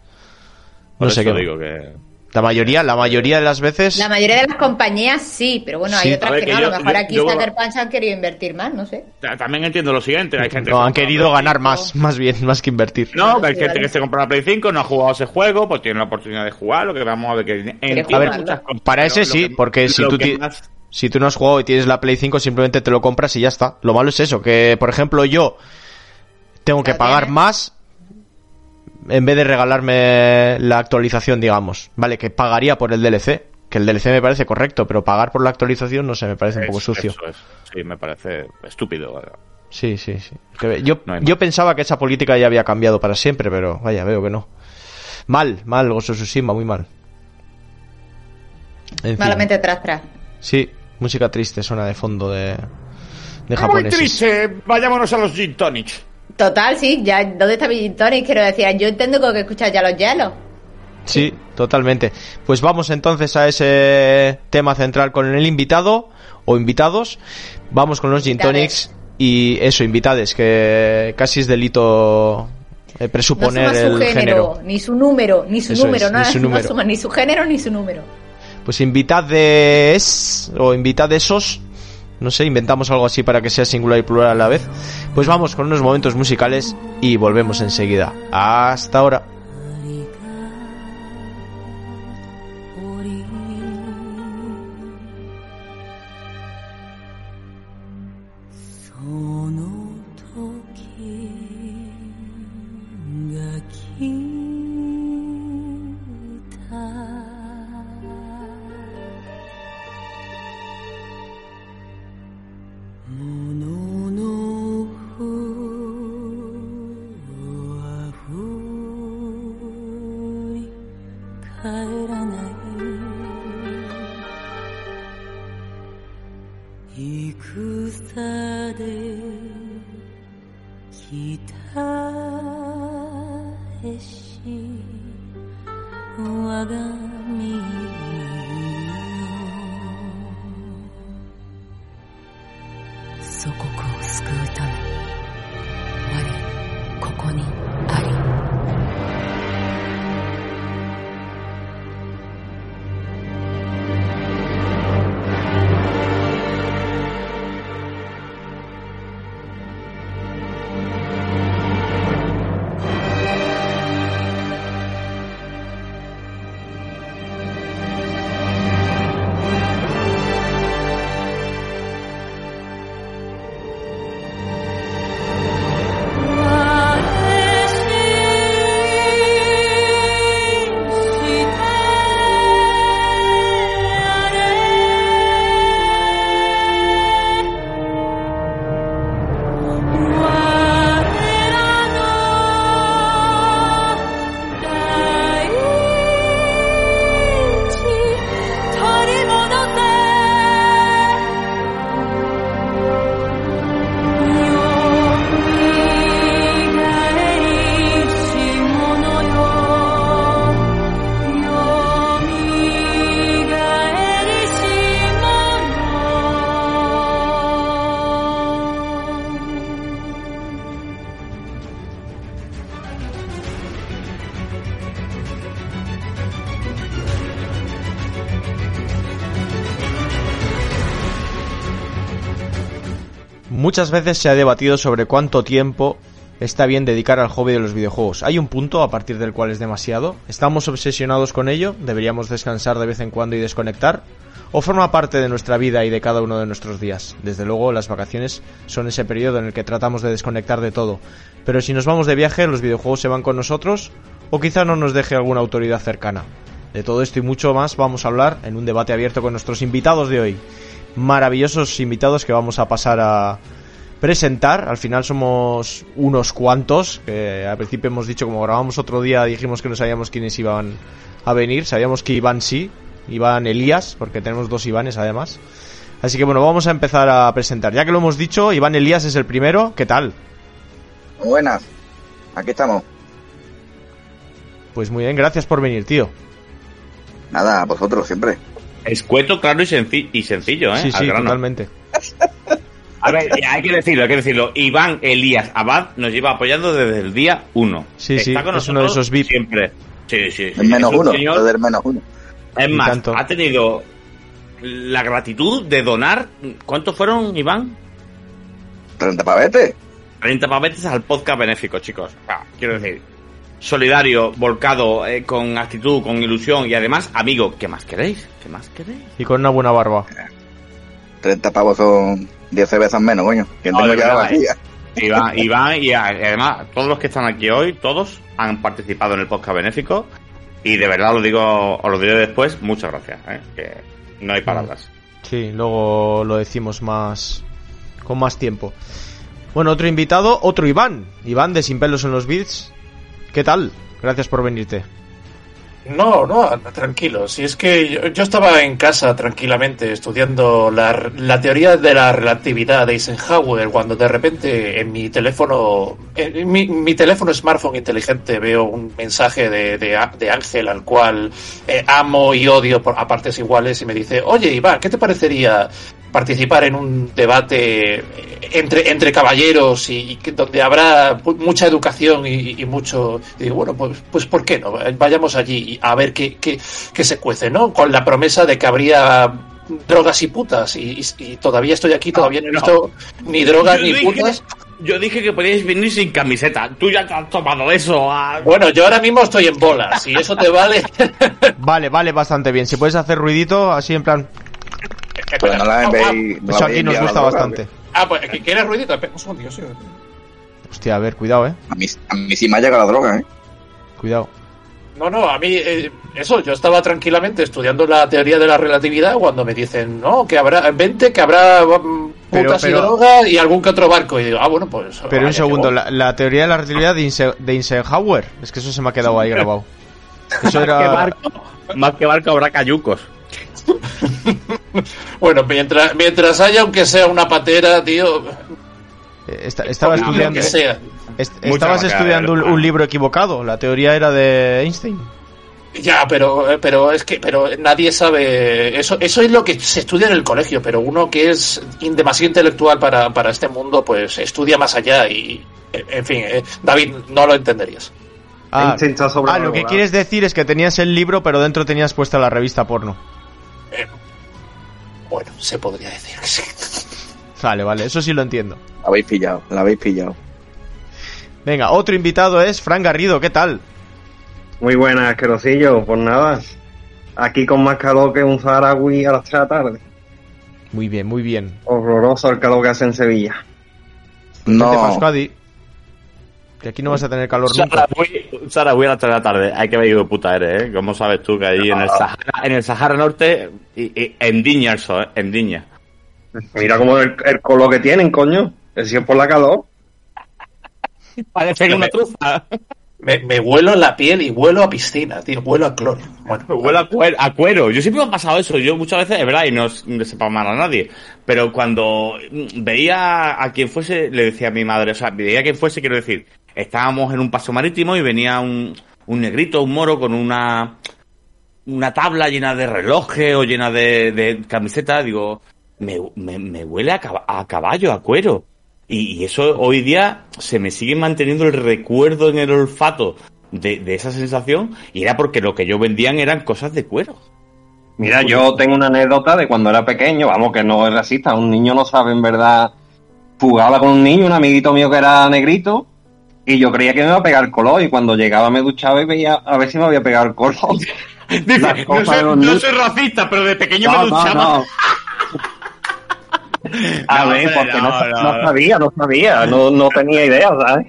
Por No sé eso qué. digo que La mayoría, la mayoría de las veces. La mayoría de las compañías sí, pero bueno, Sí. hay otras A ver, que, que no. yo- a lo mejor yo- aquí yo- Sucker Punch han querido invertir más, no sé. Ta- También entiendo lo siguiente, hay gente No, que han querido ganar 5. más, más bien, más que invertir. No, que hay Sí, gente vale. que se compra la Play 5, no ha jugado ese juego, pues tiene la oportunidad de jugar, lo que vamos a ver que A ver, muchas cosas, para ese sí, que- porque si tú, si tú no has jugado y tienes la Play 5, simplemente te lo compras y ya está. Lo malo es eso, que por ejemplo yo tengo que pagar más en vez de regalarme la actualización, digamos. Vale, que pagaría por el DLC, que el DLC me parece correcto, pero pagar por la actualización no sé, me parece un poco sucio. eso es. Sí, me parece estúpido. Sí, sí, sí. Que Yo, No yo pensaba que esa política ya había cambiado para siempre, pero vaya, veo que no. Mal, mal, of Tsushima, muy mal. En fin. Malamente tras tras. Sí, música triste suena de fondo de, de Muy japoneses. triste, vayámonos a los Gin Tonics. Total, sí, ya, ¿dónde está mi tonic? Quiero decir, yo entiendo que escuchar ya los hielos. Sí, totalmente. Pues vamos entonces a ese tema central con el invitado o invitados. Vamos con los gin Invitades. tonics Y eso, invitades, que casi es delito eh, presuponer no suma su el género, género. ni su número, ni su Eso número, es, no, ni su no número. suma ni su género ni su número. Pues invitades o invitadesos, no sé, inventamos algo así para que sea singular y plural a la vez. Pues vamos con unos momentos musicales y volvemos enseguida. Hasta ahora. Muchas veces se ha debatido sobre cuánto tiempo está bien dedicar al hobby de los videojuegos. ¿Hay un punto a partir del cual es demasiado? ¿Estamos obsesionados con ello? ¿Deberíamos descansar de vez en cuando y desconectar? ¿O forma parte de nuestra vida y de cada uno de nuestros días? Desde luego, las vacaciones son ese periodo en el que tratamos de desconectar de todo. Pero si nos vamos de viaje, ¿los videojuegos se van con nosotros? ¿O quizá no nos deje alguna autoridad cercana? De todo esto y mucho más vamos a hablar en un debate abierto con nuestros invitados de hoy. Maravillosos invitados que vamos a pasar a presentar. Al final somos unos cuantos. Que al principio hemos dicho, como grabamos otro día, dijimos que no sabíamos quiénes iban a venir. Sabíamos que Iván sí, Iván Elías, porque tenemos dos Ivanes además. Así que bueno, vamos a empezar a presentar. Ya que lo hemos dicho, Iván Elías es el primero. ¿Qué tal? Buenas, aquí estamos. Pues muy bien, gracias por venir, tío. Nada, a vosotros siempre. Escueto, claro y, y sencillo, ¿eh? Sí, Al sí, grano. totalmente. [LAUGHS] A ver, hay que decirlo, hay que decirlo. Iván Elías Abad nos lleva apoyando desde el día 1. Sí, sí, es uno de esos VIP. Siempre. Sí, sí, sí. El menos Es uno, señor- del menos uno. Es más, tanto. ha tenido la gratitud de donar. ¿Cuántos fueron, Iván? 30 pavetes. 30 pavetes al podcast benéfico, chicos. O sea, quiero decir, solidario, volcado, eh, con actitud, con ilusión y además, amigo, ¿qué más queréis? ¿Qué más queréis? Y con una buena barba. 30 pavos son 10 cervezas menos, coño. Que No, tengo ya verdad, vacía. Iván, Iván y además todos los que están aquí hoy, todos han participado en el podcast benéfico y de verdad lo digo, os lo diré después, muchas gracias, ¿eh? que no hay palabras. Sí, luego lo decimos más con más tiempo. Bueno, otro invitado, otro Iván. Iván de Sin pelos en los beats. ¿Qué tal? Gracias por venirte. No, no, tranquilo. Si es que yo, estaba en casa tranquilamente estudiando la, la teoría de la relatividad de Eisenhower cuando de repente en mi teléfono, en mi, mi teléfono smartphone inteligente veo un mensaje de, de, Ángel al cual eh, amo y odio por, a partes iguales y me dice, oye Iván, ¿qué te parecería participar en un debate entre, entre caballeros y, donde habrá mucha educación y, y mucho... y digo, bueno, pues, pues ¿por qué no? Vayamos allí a ver qué, qué, qué se cuece, ¿no? Con la promesa de que habría drogas y putas y, todavía estoy aquí, todavía no he no. visto ni drogas Yo ni dije- putas. Yo dije que podíais venir sin camiseta. Tú ya te has tomado eso. ah. Bueno, yo ahora mismo estoy en bolas y eso te vale... [LAUGHS] Vale, vale, bastante bien. Si puedes hacer ruidito, así en plan. No la no Eso aquí nos gusta bastante. Ah, pues ¿quieres ruidito? Espera Un. Hostia, a ver, cuidado, eh. A mí, a mí sí me ha llegado la droga, ¿eh? Cuidado. No, no, a mí eh, eso, yo estaba tranquilamente estudiando la teoría de la relatividad cuando me dicen, no, que habrá, vente, que habrá mm, Pero- putas pero- y droga y algún que otro barco. Y digo, ah, bueno, pues... Pero un segundo, la, la teoría de la relatividad de, de Eisenhower. Es que eso se me ha quedado ahí grabado. Eso Más que era. [LAUGHS] barco, más que barco habrá cayucos. [LAUGHS] Bueno, mientras, mientras haya aunque sea una patera, tío, eh, esta- estaba estudiando. sea. Est- Mucha estabas vaca, estudiando un, ¿verdad? un libro equivocado. La teoría era de Einstein. Ya, pero, eh, pero es que pero nadie sabe. Eso, eso es lo que se estudia en el colegio, pero uno que es demasiado intelectual para, para este mundo, pues estudia más allá y. eh, En fin, eh, David, no lo entenderías. Ah, ah, lo que quieres decir es que tenías el libro, pero dentro tenías puesta la revista porno. Eh, bueno, se podría decir que sí. Vale, vale, eso sí lo entiendo. La habéis pillado, la habéis pillado. Venga, otro invitado es Fran Garrido, ¿qué tal? Muy buenas, asquerosillo. Pues nada, aquí con más calor que un Zaragoza a las 3 de la tarde. Muy bien, muy bien. Horroroso el calor que hace en Sevilla. No, Euskadi, que aquí no vas a tener calor nunca. Voy a las 3 de la tarde. Hay que ver de puta eres, ¿eh? ¿Cómo sabes tú que ahí en el Sahara, en el Sahara Norte, y, y, en Diña el sol, ¿eh? En Diña. Mira como el, el color que tienen, coño. Es si es por la calor. Parece una trufa. Me, me huelo la piel y huelo a piscina, tío, huelo a cloro. Bueno, [LAUGHS] Huele a cuero, a cuero. Yo siempre me ha pasado eso. Yo muchas veces, es verdad, y no, no sepa mal a nadie. Pero cuando veía a quien fuese, le decía a mi madre, o sea, veía a quien fuese, quiero decir, estábamos en un paso marítimo y venía un, un negrito, un moro, con una, una tabla llena de relojes o llena de, de camisetas. Digo, me, me, me huele a, a caballo, a cuero. Y, y eso hoy día se me sigue manteniendo el recuerdo en el olfato de, de esa sensación y era porque lo que yo vendían eran cosas de cuero. Mira, yo tengo una anécdota de cuando era pequeño, vamos, que no es racista, un niño no sabe en verdad. Jugaba con un niño, un amiguito mío que era negrito, y yo creía que me iba a pegar el color, y cuando llegaba me duchaba y veía a ver si me había pegado el color. [LAUGHS] Dice, no soy, no racista, pero de pequeño No, me no, duchaba. no. [LAUGHS] [LAUGHS] A No, ver, porque no, no, no no. sabía, no sabía, no, no tenía idea, ¿sabes?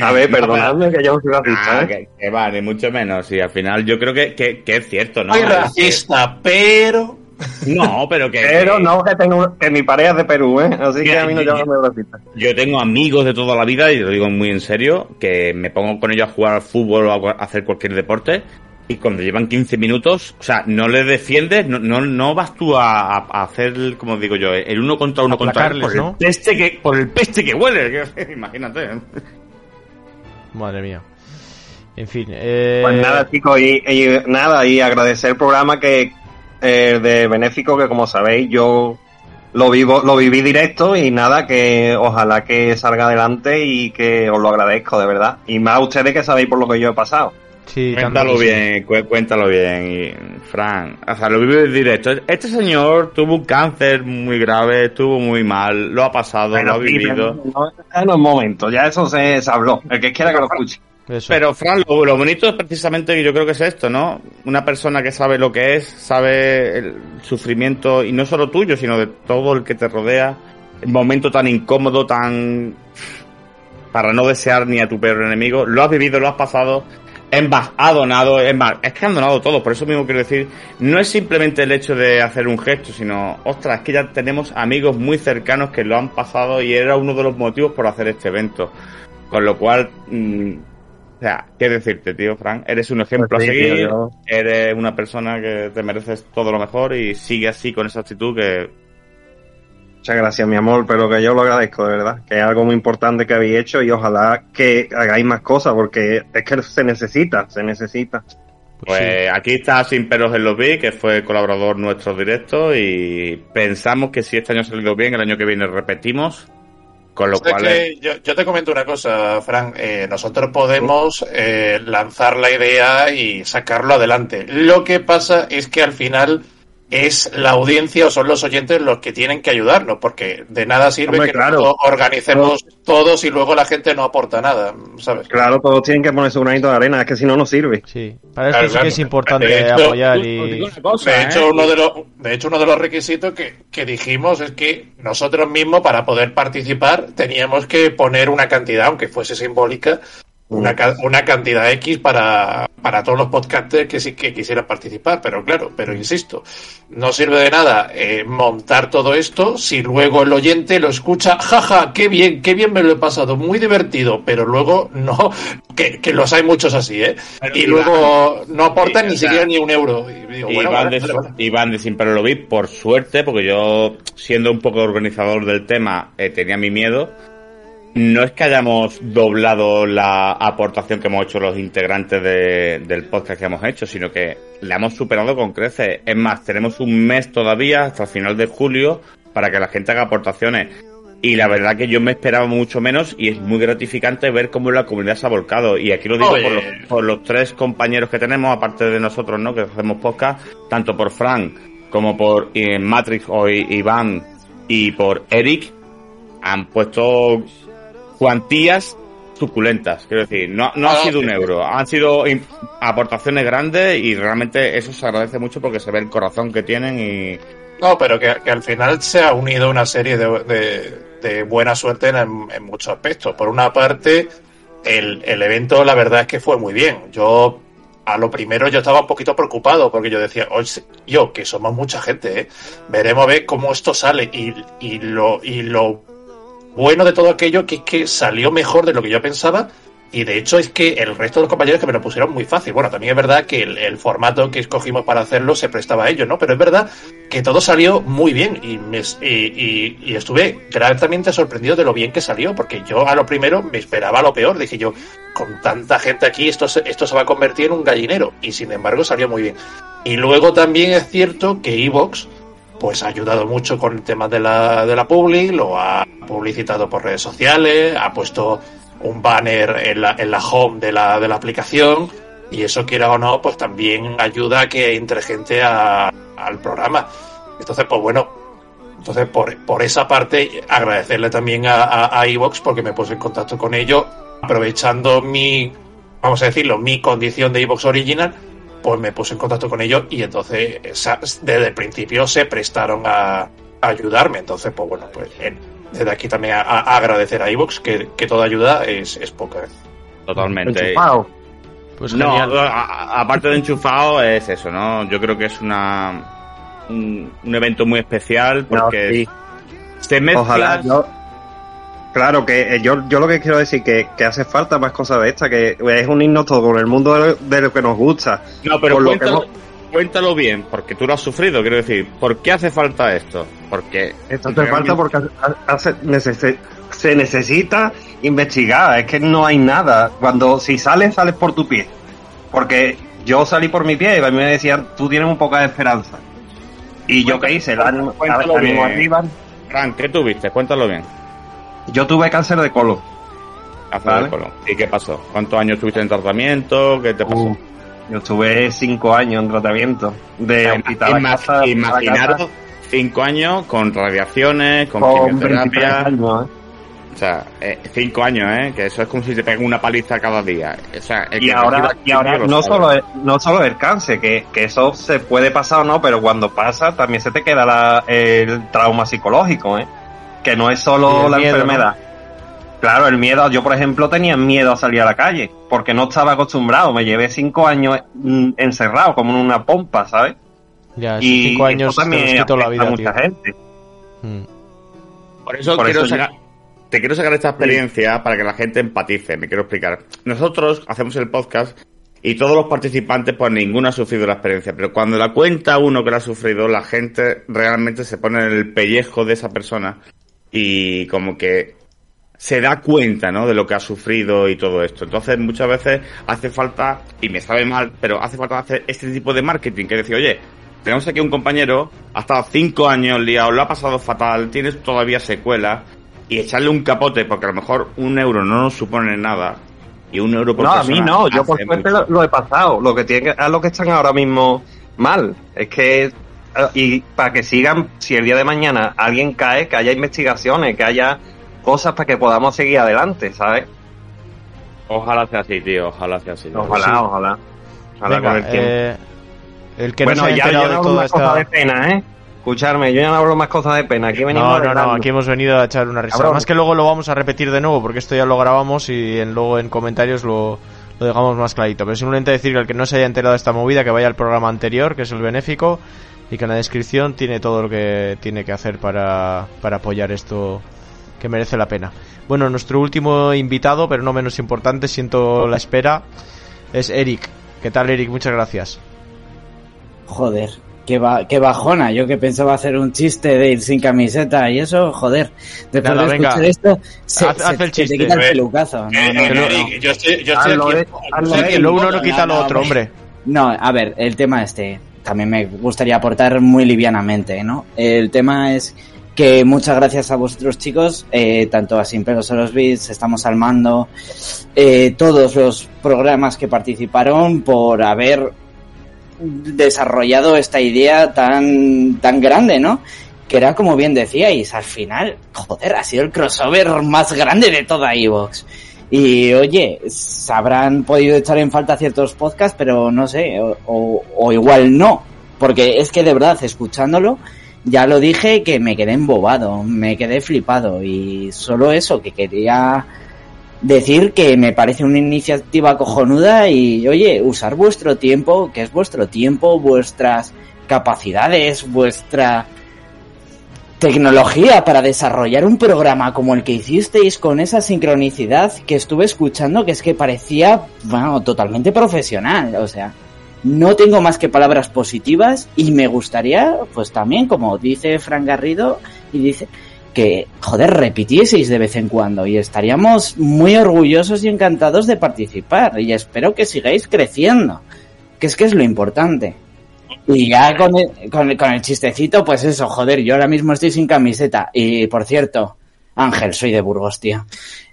A ver, [LAUGHS] perdonadme que yo no soy racista, Ah, ¿eh? que, que va, ni mucho menos. Y al final yo creo que, que, que es cierto, ¿no? soy racista, pero. no, pero que... Pero no que tengo que mi pareja es de Perú, ¿eh? Así que a mí no yo- llaman racista. Yo tengo amigos de toda la vida, y lo digo muy en serio, que me pongo con ellos a jugar al fútbol o a hacer cualquier deporte, y cuando llevan 15 minutos, o sea, no les defiendes, no, no, no vas tú a, hacer, como digo yo, el uno contra uno contra él por, ¿no? el peste que, por el peste que huele, que- [LAUGHS] imagínate. Madre mía. En fin, eh... Pues nada, chicos, y, y nada, y agradecer el programa que eh, de Benéfico, que como sabéis, yo lo vivo, lo viví directo y nada, que ojalá que salga adelante y que os lo agradezco, de verdad. Y más a ustedes que sabéis por lo que yo he pasado. Sí, Cuéntalo bien, cu- cuéntalo bien, y, Fran. O sea, lo vive en directo. Este señor tuvo un cáncer muy grave, estuvo muy mal, lo ha pasado, lo ha sí, vivido. pero no, no es momento, ya eso se, se habló. El que quiera que lo escuche. Eso. Pero, Fran, lo, lo bonito es precisamente que yo creo que es esto, ¿no? Una persona que sabe lo que es, sabe el sufrimiento, y no solo tuyo, sino de todo el que te rodea. El momento tan incómodo, tan. para no desear ni a tu peor enemigo. Lo has vivido, lo has pasado. Más, ha donado, es más, es que han donado todo, por eso mismo quiero decir, no es simplemente el hecho de hacer un gesto, sino, ostras, es que ya tenemos amigos muy cercanos que lo han pasado y era uno de los motivos por hacer este evento. Con lo cual, mm, o sea, ¿qué decirte, tío, Frank? Eres un ejemplo Pues sí, a seguir, tío, yo- eres una persona que te mereces todo lo mejor y sigue así con esa actitud que Muchas gracias, mi amor, pero que yo lo agradezco, de verdad. Que es algo muy importante que habéis hecho y ojalá que hagáis más cosas, porque es que se necesita, se necesita. Pues aquí está Sin Peros en los B, que fue colaborador nuestro directo y pensamos que si este año ha salido bien, el año que viene repetimos. Con lo Es de cual, yo, yo te comento una cosa, Fran. eh, nosotros podemos eh, lanzar la idea y sacarlo adelante. Lo que pasa es que al final es la audiencia o son los oyentes los que tienen que ayudarnos, porque de nada sirve Hombre, que claro. organicemos todos y luego la gente no aporta nada, ¿sabes? Claro, todos tienen que poner su granito de arena, es que si no, no sirve. Sí, para Claro, sí claro. que es importante De hecho, apoyar y... cosa, De ¿eh? hecho, uno de los, de hecho, uno de los requisitos que, que dijimos es que nosotros mismos, para poder participar, teníamos que poner una cantidad, aunque fuese simbólica, una, una cantidad X para, para todos los podcasters que sí que quisieran participar. Pero claro, pero insisto, no sirve de nada eh, montar todo esto si luego el oyente lo escucha, jaja, qué bien, qué bien me lo he pasado, muy divertido, pero luego no, que, que los hay muchos así, ¿eh? Pero y Iván- luego no aportan ni siquiera ni un euro. Y digo, bueno, Iván, vale, de, vale, vale. Iván de Sin Pero lo vi, por suerte, porque yo, siendo un poco organizador del tema, eh, tenía mi miedo. No es que hayamos doblado la aportación que hemos hecho los integrantes de- del podcast que hemos hecho, sino que la hemos superado con creces. Es más, tenemos un mes todavía, hasta el final de julio, para que la gente haga aportaciones. Y la verdad que yo me esperaba mucho menos y es muy gratificante ver cómo la comunidad se ha volcado. Y aquí lo digo por los, por los tres compañeros que tenemos, aparte de nosotros, ¿no? Que hacemos podcast, tanto por Frank como por eh, Matrix o Iván y por Eric, han puesto cuantías suculentas. Quiero decir, no, no ha Ah, sido un euro, han sido aportaciones grandes y realmente eso se agradece mucho porque se ve el corazón que tienen y No, pero que, que al final se ha unido una serie de, de- de buena suerte en, en muchos aspectos. Por una parte, el, el evento la verdad es que fue muy bien. Yo, a lo primero, yo estaba un poquito preocupado porque yo decía, "Oye, yo, que somos mucha gente, ¿eh? veremos a ver cómo esto sale. Y, y, lo, y lo bueno de todo aquello que es que salió mejor de lo que yo pensaba. Y de hecho es que el resto de los compañeros que me lo pusieron muy fácil. Bueno, también es verdad que el, formato que escogimos para hacerlo se prestaba a ello, ¿no? Pero es verdad que todo salió muy bien y, me, y estuve gratamente sorprendido de lo bien que salió, porque yo a lo primero me esperaba lo peor. Dije yo, con tanta gente aquí, esto se, esto se va a convertir en un gallinero. Y sin embargo salió muy bien. Y luego también es cierto que Evox pues ha ayudado mucho con el tema de la, de la public, lo ha publicitado por redes sociales, ha puesto un banner en la, en la home de la, de la aplicación y eso quiera o no, pues también ayuda a que entre gente a- al programa. Entonces, pues bueno, entonces por, por esa parte agradecerle también a, a, a Evox porque me puse en contacto con ellos aprovechando mi, vamos a decirlo, mi condición de Evox original pues me puse en contacto con ellos y entonces desde el principio se prestaron a, ayudarme. Entonces, pues bueno, pues desde aquí también a, a agradecer a Evox que, que toda ayuda es, es poca. totalmente. Enchufado. Pues no, a- aparte de enchufado es eso, ¿no? Yo creo que es una un, un evento muy especial porque No, sí. se mezcla Ojalá yo. Claro, que eh, yo, yo lo que quiero decir que, que hace falta más cosas de esta, que es unirnos todo con el mundo de, de lo que nos gusta. No, pero lo cuéntalo, hemos- cuéntalo bien, porque tú lo has sufrido, quiero decir. ¿Por qué hace falta esto? Porque Esto hace falta porque hace- se necesita investigar, es que no hay nada. Cuando si sales, sales por tu pie. Porque yo salí por mi pie y a mí me decían, tú tienes un poco de esperanza. Y yo qué hice, ánimo bien. arriba. Frank, ¿qué tuviste? Cuéntalo bien. Yo tuve cáncer de colon. Vale. el colon. ¿Y qué pasó? ¿Cuántos años estuviste en tratamiento? ¿Qué te pasó? Uh, yo estuve cinco años en tratamiento. De hospital a Ima- casa, a imaginaros cinco años con radiaciones, con, con quimioterapia. 23 años, ¿eh? O sea, eh, cinco años, ¿eh? Que eso es como si te pegan una paliza cada día. O sea, el Y que ahora, y ahora no, solo es, no solo el cáncer, que, que eso se puede pasar o no, pero cuando pasa también se te queda la- el trauma psicológico, ¿eh? Que no es solo la miedo, enfermedad. Claro, el miedo, yo por ejemplo tenía miedo a salir a la calle, porque no estaba acostumbrado, me llevé cinco años mm, encerrado como en una pompa, ¿sabes? Ya, esos Y cinco eso años también quitó la a tío. mucha gente. Mm. Por eso Por quiero eso yo- sacar, te quiero sacar esta experiencia para que la gente empatice. Me quiero explicar. Nosotros hacemos el podcast y todos los participantes, pues ninguno ha sufrido la experiencia. Pero cuando la cuenta uno que la ha sufrido, la gente realmente se pone en el pellejo de esa persona y como que se da cuenta, ¿no? De lo que ha sufrido y todo esto. Entonces, muchas veces hace falta, y me sabe mal, pero hace falta hacer este tipo de marketing, que decir, oye, tenemos aquí un compañero, ha estado cinco años liado, lo ha pasado fatal, tienes todavía secuelas, y echarle un capote, porque a lo mejor un euro no nos supone nada, y un euro por No, a mí no, yo por suerte lo, lo he pasado. Lo que tiene que, es lo que están ahora mismo mal. Es que, y para que sigan, si el día de mañana alguien cae, que haya investigaciones, que haya cosas para que podamos seguir adelante, ¿sabes? Ojalá sea así, tío, ojalá sea así. Ojalá, Sí. ojalá. Ojalá Venga, con el tiempo. eh, el que bueno, no se haya ya, yo enterado no de hablo toda más cosas de esta... pena, ¿eh? Escucharme, yo ya no hablo más cosas de pena. Aquí venimos No, no, no, aquí hemos venido a echar una risa. Cabrón. Más que luego lo vamos a repetir de nuevo, porque esto ya lo grabamos y en, luego en comentarios lo, lo dejamos más clarito. Pero simplemente decir que el que no se haya enterado de esta movida, que vaya al programa anterior, que es el benéfico, y que en la descripción tiene todo lo que tiene que hacer para, para apoyar esto que merece la pena. Bueno, nuestro último invitado, pero no menos importante, siento la espera, es Eric. ¿Qué tal, Eric? Muchas gracias. Joder, qué, ba- qué bajona. Yo que pensaba hacer un chiste de ir sin camiseta y eso, joder. Después Nada, de venga. escuchar esto, se, Haz- se- haz el se chiste. te quita el pelucazo. No, Eh, no, eh, no, no. Eric, yo estoy, yo estoy Hazlo, aquí. Que en lo uno no quita lo no, otro, no, hombre. No, a ver, el tema este también me gustaría aportar muy livianamente, ¿no? El tema es que muchas gracias a vosotros chicos, eh, tanto a Sin Pelos a los Beats, estamos al mando, eh, todos los programas que participaron por haber desarrollado esta idea tan, tan grande, ¿no? Que era como bien decíais, al final, joder, ha sido el crossover más grande de toda Evox. Y oye, habrán podido echar en falta ciertos podcasts, pero no sé, o, o- o igual no. Porque es que de verdad, escuchándolo, ya lo dije que me quedé embobado, me quedé flipado. Y solo eso, que quería decir que me parece una iniciativa cojonuda y oye, usar vuestro tiempo, que es vuestro tiempo, vuestras capacidades, vuestra tecnología para desarrollar un programa como el que hicisteis con esa sincronicidad que estuve escuchando que es que parecía, bueno, totalmente profesional, o sea, no tengo más que palabras positivas y me gustaría, pues también, como dice Fran Garrido, y dice que, joder, repitieseis de vez en cuando y estaríamos muy orgullosos y encantados de participar y espero que sigáis creciendo, que es que es lo importante. Y ya con el, con, el- con el chistecito, pues eso, joder, yo ahora mismo estoy sin camiseta. Y por cierto, Ángel, soy de Burgos, tío.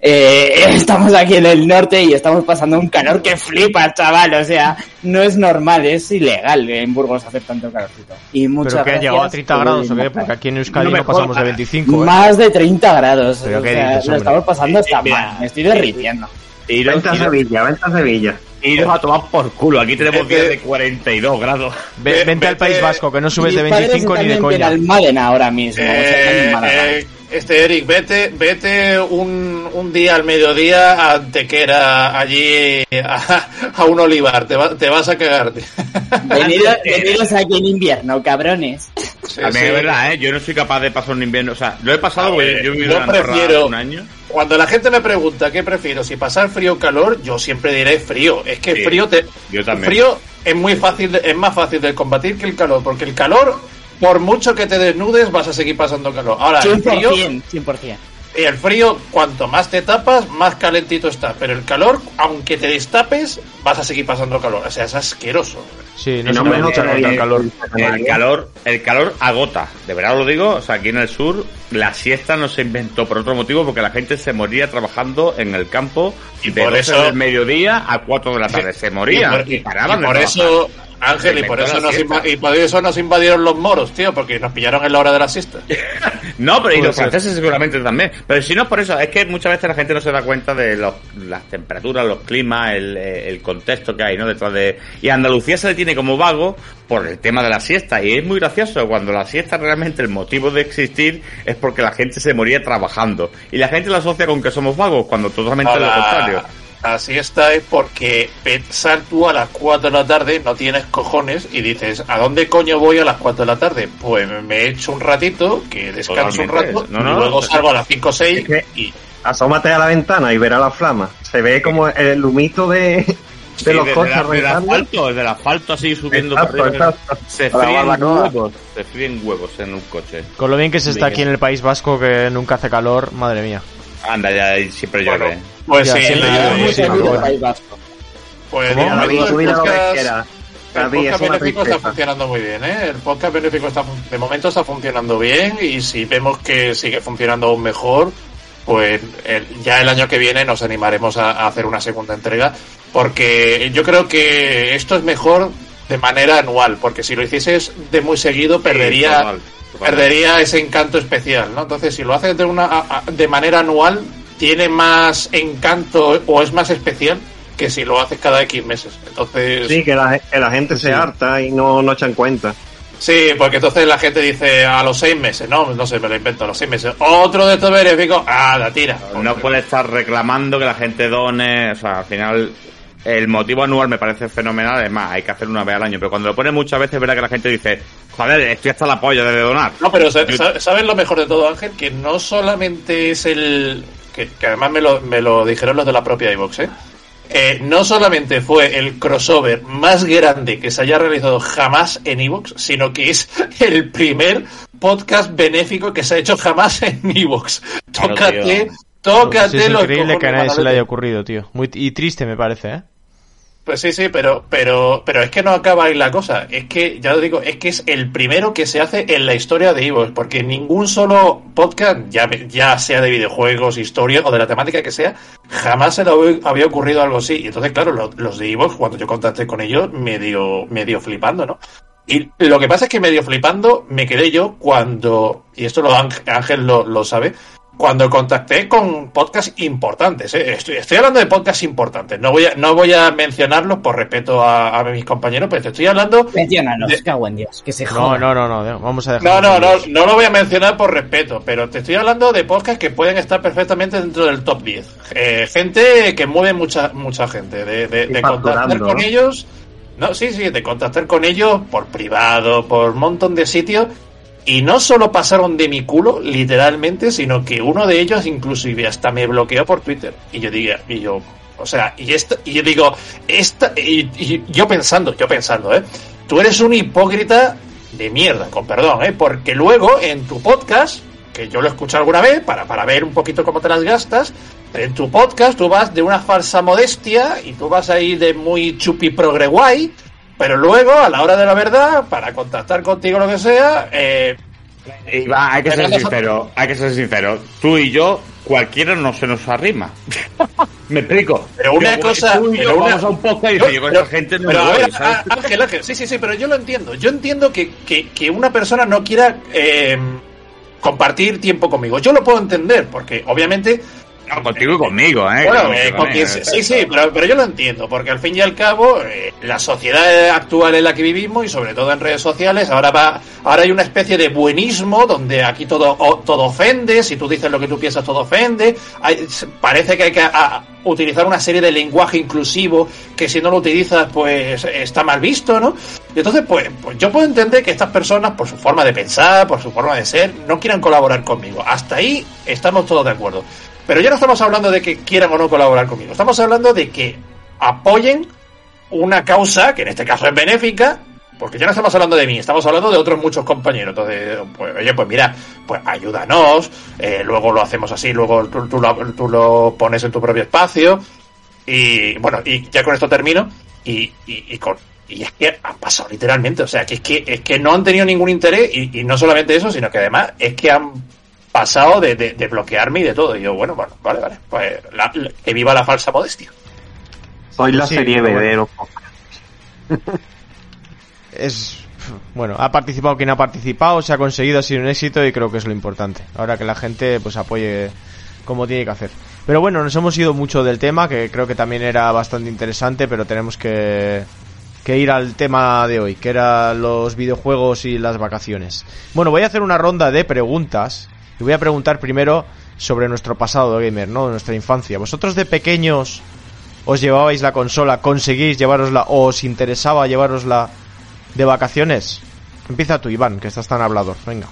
Eh, estamos aquí en el norte y estamos pasando un calor que flipa, chaval. O sea, no es normal, es ilegal en Burgos hacer tanto calorcito. Y muchas ¿Pero que ha llegado a 30 por grados o qué? Porque aquí en Euskadi No no, pasamos de jodas. 25, ¿eh? Más de 30 grados. ¿Pero o qué sea, dices, lo estamos pasando hasta Eh, mal. Me estoy derritiendo. Vente a Sevilla, vente a Sevilla. Iros a tomar por culo. Aquí tenemos días de 42 grados. Ve- vente al País Vasco, que no subes de Mis padres 25 ni de están en coña. Benalmádena ahora mismo. o sea, este Eric, vete, vete un, un día al mediodía a Antequera, allí a, a un olivar, te, va- te vas a cagarte. Venidos, [LAUGHS] venidos aquí en invierno, cabrones. Sí, A mí sí. es verdad, ¿eh? Yo no soy capaz de pasar un invierno. O sea, lo he pasado A porque ver, yo he vivido yo en prefiero- un año. Cuando la gente me pregunta qué prefiero, si pasar frío o calor, yo siempre diré frío. Es que Sí, frío te, yo también. frío es muy fácil, de- es más fácil de combatir que el calor, porque el calor, por mucho que te desnudes, vas a seguir pasando calor. Ahora, el frío, 100%, 100%. y el frío, cuanto más te tapas, más calentito está. Pero el calor, aunque te destapes, vas a seguir pasando calor. O sea, es asqueroso. Sí, no se no me contra el calor. El calor, el calor agota, de verdad lo digo, o sea, aquí en el sur la siesta no se inventó por otro motivo porque la gente se moría trabajando en el campo Y de por 12 eso- del mediodía a 4 de la tarde, se morían Y por, y, paraban y trabajar. Ángel, y por eso, nos y por eso nos invadieron los moros, tío, porque nos pillaron en la hora de la siesta. [LAUGHS] No, pero y los ser. franceses seguramente también. Pero si no es por eso, es que muchas veces la gente no se da cuenta de los- las temperaturas, los climas, el, el contexto que hay, ¿no? Detrás de... Y Andalucía se le tiene como vago por el tema de la siesta. Y es muy gracioso cuando la siesta realmente el motivo de existir es porque la gente se moría trabajando. Y la gente lo asocia con que somos vagos, cuando totalmente lo contrario. La siesta es porque pensar tú a las 4 de la tarde no tienes cojones y dices, ¿a dónde coño voy a las 4 de la tarde? Pues me echo un ratito, que descanso un rato, No, no, y luego salgo a las 5 o 6 Es que- y... Asómate a la ventana y verás la flama. Se ve como el humito de, de Sí, los coches de del asfalto, del asfalto así subiendo Exacto, para arriba. exacto. Se fríen huevos, se fríen huevos en un coche. Con lo bien que se está Bien. aquí en el País Vasco, que nunca hace calor, madre mía. Anda, ya siempre Bueno, llueve. Pues Ya, sí, llueve, sí, pues el podcast- benéfico está funcionando muy bien, ¿eh? El podcast benéfico está, fun- de momento está funcionando bien y si vemos que sigue funcionando aún mejor, pues el- ya el año que viene nos animaremos a, a hacer una segunda entrega porque yo creo que esto es mejor de manera anual, porque si lo hicieses de muy seguido perdería perdería ese encanto especial, ¿no? Entonces, si lo haces de una a- a- de manera anual, tiene más encanto o es más especial que si lo haces cada X meses. Entonces, Sí, que la, que la gente se harta y no, no echan cuenta. Sí, porque entonces la gente dice a los seis meses, no, no sé, me lo invento, a los seis meses. Otro de estos benéficos, ah, la tira. No puede estar reclamando que la gente done, o sea, al final el motivo anual me parece fenomenal, además hay que hacerlo una vez al año, pero cuando lo pone muchas veces es verdad que la gente dice, joder, estoy hasta la polla de donar. No, pero Yo- ¿sabes lo mejor de todo, Ángel? Que no solamente es el... Que, que además me lo, me lo dijeron los de la propia iVox, ¿eh? Eh, no solamente fue el crossover más grande que se haya realizado jamás en Evox, sino que es el primer podcast benéfico que se ha hecho jamás en Evox. Claro, Tócate, tío. tócate Pues es los increíble que a nadie se le haya ocurrido, tío. Muy, y triste me parece, ¿eh? Pues sí, sí, pero, pero, pero es que no acaba ahí la cosa. Es que, ya lo digo, es que es el primero que se hace en la historia de Evox, porque ningún solo podcast, ya, ya sea de videojuegos, historia o de la temática que sea, jamás se le había- ocurrido algo así. Y entonces, claro, lo- los de Evox, cuando yo contacté con ellos, medio, medio flipando, ¿no? Y lo que pasa es que medio flipando me quedé yo cuando, y esto lo Ángel lo, lo sabe, cuando contacté con podcasts importantes. ¿eh? Estoy, estoy hablando de podcasts importantes. No voy a, no voy a mencionarlos por respeto a, a mis compañeros, pero te estoy hablando. Menciónanos, De- cago en Dios, que se No, joda. no, no, no. Vamos a No, dejar. no, no, no lo voy a mencionar por respeto, pero te estoy hablando de podcasts que pueden estar perfectamente dentro del top 10. Eh, gente que mueve mucha mucha gente, de, de, contactar con ¿no? ellos. No, sí, sí, de contactar con ellos por privado, por un montón de sitios. Y no solo pasaron de mi culo, literalmente, sino que uno de ellos inclusive hasta me bloqueó por Twitter. Y yo diga, y yo, o sea, y esto, y yo digo, esta, y, y yo pensando, yo pensando, eh, tú eres un hipócrita de mierda, con perdón, eh, porque luego en tu podcast, que yo lo he escuchado alguna vez para, para ver un poquito cómo te las gastas, en tu podcast tú vas de una falsa modestia y tú vas ahí de muy chupi progre guay, pero luego, a la hora de la verdad, para contactar contigo lo que sea, eh, Y va, hay que ser sincero, hay que ser sincero. Tú y yo, cualquiera no se nos arrima. [LAUGHS] Me explico. Pero una Yo, cosa- Tú y yo pero una- vamos a un podcast y Yo- con pero- esa gente no pero a voy, a- Ángel, Ángel, sí, sí, sí, pero yo lo entiendo. Yo entiendo que, que, que una persona no quiera eh, compartir tiempo conmigo. Yo lo puedo entender, porque obviamente No, contigo y conmigo, ¿eh? Bueno, eh, con también, quien ¿eh? sí, sí, pero, pero yo lo entiendo, porque al fin y al cabo, eh, la sociedad actual en la que vivimos y sobre todo en redes sociales, ahora va, ahora hay una especie de buenismo donde aquí todo, o- todo ofende, si tú dices lo que tú piensas, todo ofende. Hay- parece que hay que a- utilizar una serie de lenguaje inclusivo que si no lo utilizas, pues está mal visto, ¿no? Y entonces, pues, pues yo puedo entender que estas personas, por su forma de pensar, por su forma de ser, no quieran colaborar conmigo. Hasta ahí estamos todos de acuerdo. Pero ya no estamos hablando de que quieran o no colaborar conmigo. Estamos hablando de que apoyen una causa, que en este caso es benéfica, porque ya no estamos hablando de mí, estamos hablando de otros muchos compañeros. Entonces, pues, oye, pues mira, pues ayúdanos, eh, luego lo hacemos así, luego tú, lo, tú lo pones en tu propio espacio. Y bueno, y ya con esto termino. Y, y, con, y es que han pasado literalmente, o sea, que es que, es que no han tenido ningún interés, y no solamente eso, sino que además es que han pasado de, de- de bloquearme y de todo. Y yo, bueno, bueno, vale, vale, pues la- la- que viva la falsa modestia. Soy la Sí, serie B de los. [LAUGHS] Es. Bueno, ha participado quien ha participado, se ha conseguido, ha sido un éxito y creo que es lo importante. Ahora que la gente pues apoye como tiene que hacer. Pero bueno, nos hemos ido mucho del tema, que creo que también era bastante interesante, pero tenemos que, que ir al tema de hoy, que eran los videojuegos y las vacaciones. Bueno, voy a hacer una ronda de preguntas y voy a preguntar primero sobre nuestro pasado de gamer, ¿no? Nuestra infancia. ¿Vosotros de pequeños os llevabais la consola, conseguís llevarosla o os interesaba llevarosla de vacaciones? Empieza tú, Iván, que estás tan hablador. Venga.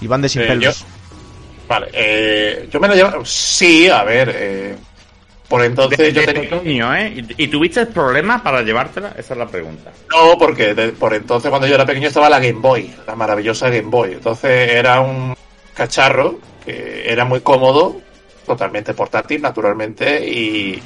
Iván de Sin Eh, Pelos. Vale, eh, yo me lo llevo. Sí, a ver, eh, por entonces De, yo de tenía. pequeño, ¿eh? ¿Y, y tuviste problemas para llevártela? Esa es la pregunta. No, porque de- por entonces cuando yo era pequeño estaba la Game Boy, la maravillosa Game Boy. Entonces era un cacharro que era muy cómodo totalmente portátil, naturalmente, y,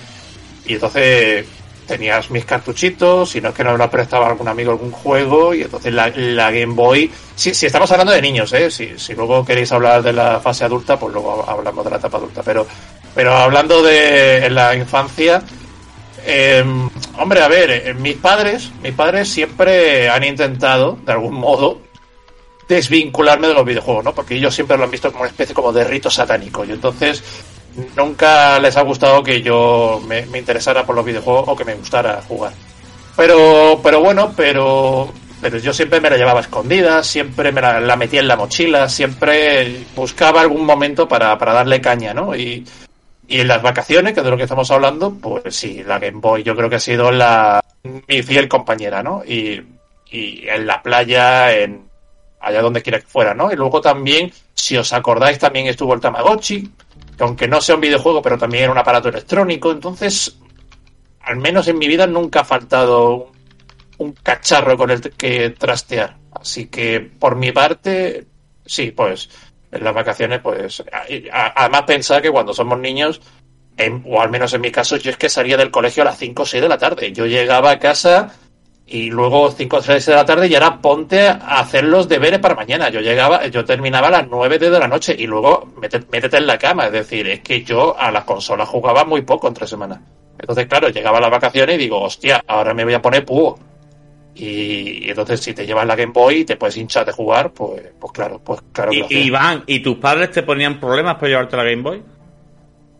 y entonces tenías mis cartuchitos, si no es que no nos prestaba algún amigo algún juego, y entonces la, Game Boy, si, si estamos hablando de niños, ¿eh? si, si luego queréis hablar de la fase adulta, pues luego hablamos de la etapa adulta, pero, pero hablando de la infancia, eh, hombre, a ver, eh, mis padres, mis padres siempre han intentado, de algún modo, desvincularme de los videojuegos, ¿no? Porque ellos siempre lo han visto como una especie como de rito satánico. Y entonces nunca les ha gustado que yo me, interesara por los videojuegos o que me gustara jugar. Pero, pero bueno, pero, pero yo siempre me la llevaba escondida, siempre me la, la metía en la mochila, siempre buscaba algún momento para, para darle caña, ¿no? Y, y en las vacaciones, que es de lo que estamos hablando, pues sí, la Game Boy yo creo que ha sido la mi fiel compañera, ¿no? Y, y en la playa, en allá donde quiera que fuera, ¿no? Y luego también, si os acordáis, también estuvo el Tamagotchi, que aunque no sea un videojuego, pero también era un aparato electrónico. Entonces, al menos en mi vida nunca ha faltado un, cacharro con el que trastear. Así que, por mi parte, sí, pues, en las vacaciones, pues, además pensar que cuando somos niños, en- o al menos en mi caso, yo es que salía del colegio a las 5 o 6 de la tarde. Yo llegaba a casa y luego 5 o 6 de la tarde y ahora ponte a hacer los deberes para mañana. Yo llegaba, yo terminaba a las 9 de la noche y luego métete, métete en la cama. Es decir, es que yo a las consolas jugaba muy poco entre semanas. Entonces, claro, llegaba a las vacaciones y digo, hostia, ahora me voy a poner púo. Y, y entonces si te llevas la Game Boy y te puedes hinchar de jugar, pues, pues claro, pues claro que Y. Iván, ¿y tus padres te ponían problemas por llevarte la Game Boy?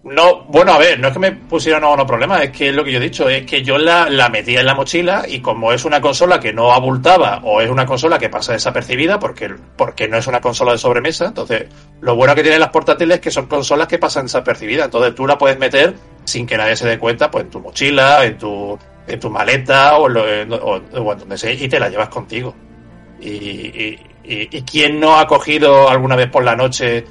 No, bueno, a ver, no es que me pusieran no, no problema, es que es lo que yo he dicho, es que yo la, la metía en la mochila y como es una consola que no abultaba o es una consola que pasa desapercibida porque, porque no es una consola de sobremesa, entonces lo bueno que tienen las portátiles es que son consolas que pasan desapercibidas, entonces tú la puedes meter sin que nadie se dé cuenta, pues en tu mochila, en tu, en tu maleta o, en lo- o en donde sea y te la llevas contigo. Y, y, y, y quién no ha cogido alguna vez por la noche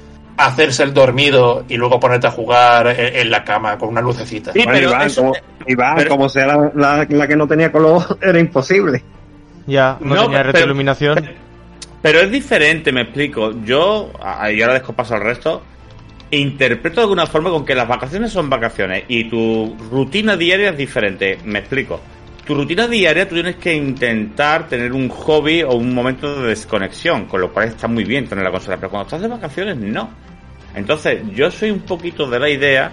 hacerse el dormido y luego ponerte a jugar en, en la cama con una lucecita. Sí, pero Iván, eso- como, Iván, pero- como sea la, la- la que no tenía color, [LAUGHS] era imposible. Ya, no, No, tenía pero- retroiluminación. Pero es diferente, me explico. Yo, a- y ahora dejo paso al resto, interpreto de alguna forma con que las vacaciones son vacaciones y tu rutina diaria es diferente. Me explico. Tu rutina diaria tú tienes que intentar tener un hobby o un momento de desconexión, con lo cual está muy bien tener la consola, pero cuando estás de vacaciones no. Entonces, yo soy un poquito de la idea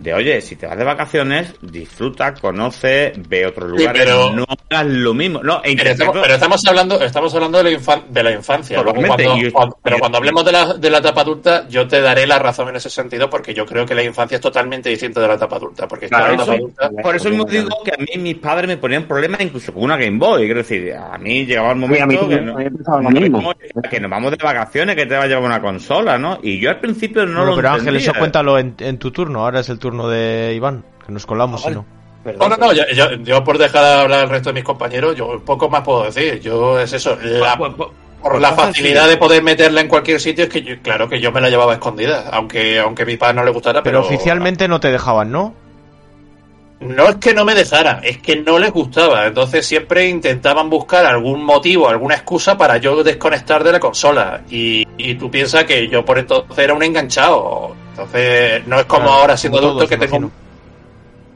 de, oye, si te vas de vacaciones, disfruta, conoce, ve otros Sí, lugares, pero- no hagas lo mismo. No, e Pero estamos, interpreto- pero estamos hablando, estamos hablando de la, infan- de la infancia. Luego Totalmente, cuando- y- cuando- pero cuando hablemos de la, de la etapa adulta, yo te daré la razón en ese sentido, porque yo creo que la infancia es totalmente distinta de la etapa adulta. Porque Claro, la etapa eso- adulta, Por eso mismo digo que a mí mis padres me ponían problemas incluso con una Game Boy. Quiero decir, a mí llegaba el Sí, a momento mí que, no- mismo. nos vamos de vacaciones, que te va a llevar una consola, ¿no? Y yo al principio no Bueno, lo pero Ángel, eso cuéntalo en, en tu turno. Ahora es el turno de Iván, que nos colamos, Ah, si no. No, no, no, yo, yo- yo por dejar hablar al resto de mis compañeros, yo poco más puedo decir. Yo es eso, la, Pues- pues- por pues la facilidad de poder meterla en cualquier sitio, es que yo- claro que yo me la llevaba escondida, aunque aunque a mi padre no le gustara, Pero pero, oficialmente no te dejaban, ¿no? No es que no me dejaran, es que no les gustaba. Entonces siempre intentaban buscar algún motivo, alguna excusa para yo desconectar de la consola. Y, y tú piensas que yo por entonces era un enganchado. Entonces no es como Claro, ahora siendo adulto todos, que tengo... imagino.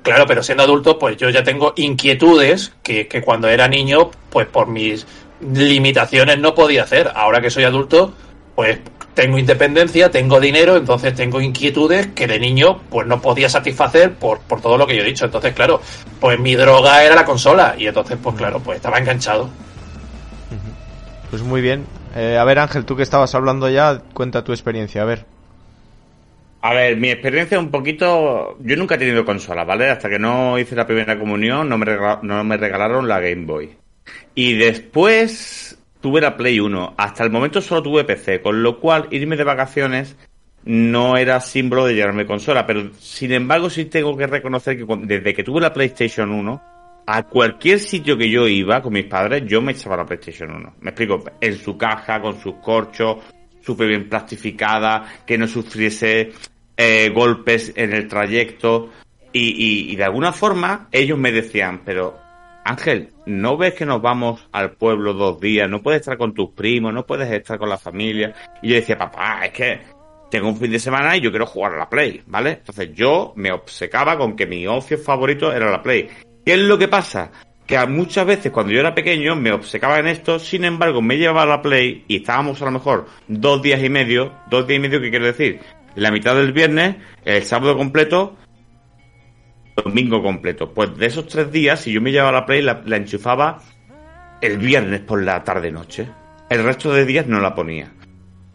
Claro, pero siendo adulto pues yo ya tengo inquietudes que, que cuando era niño pues por mis limitaciones no podía hacer. Ahora que soy adulto pues tengo independencia, tengo dinero, entonces tengo inquietudes que de niño pues no podía satisfacer por, por todo lo que yo he dicho. Entonces, claro, pues mi droga era la consola y entonces pues claro, pues estaba enganchado. Pues muy bien. Eh, a ver, Ángel, tú que estabas hablando ya, cuenta tu experiencia, a ver. A ver, mi experiencia un poquito... Yo nunca he tenido consola, ¿vale? Hasta que no hice la primera comunión no me, no me regalaron la Game Boy. Y después tuve la Play 1. Hasta el momento solo tuve PC, con lo cual irme de vacaciones no era símbolo de llevarme consola. Pero sin embargo sí tengo que reconocer que desde que tuve la PlayStation 1, a cualquier sitio que yo iba con mis padres, yo me echaba la PlayStation 1. Me explico, en su caja, con sus corchos, súper bien plastificada, que no sufriese eh, golpes en el trayecto. Y, y- y de alguna forma ellos me decían, pero Ángel, ¿no ves que nos vamos al pueblo dos días? ¿No puedes estar con tus primos? ¿No puedes estar con la familia? Y yo decía, papá, es que tengo un fin de semana y yo quiero jugar a la Play, ¿vale? Entonces yo me obcecaba con que mi ocio favorito era la Play. ¿Qué es lo que pasa? Que muchas veces cuando yo era pequeño me obcecaba en esto, sin embargo me llevaba a la Play y estábamos a lo mejor dos días y medio, dos días y medio, ¿qué quiero decir? La mitad del viernes, el sábado completo, domingo completo. Pues de esos tres días, si yo me llevaba la Play, la, enchufaba el viernes por la tarde-noche. El resto de días no la ponía.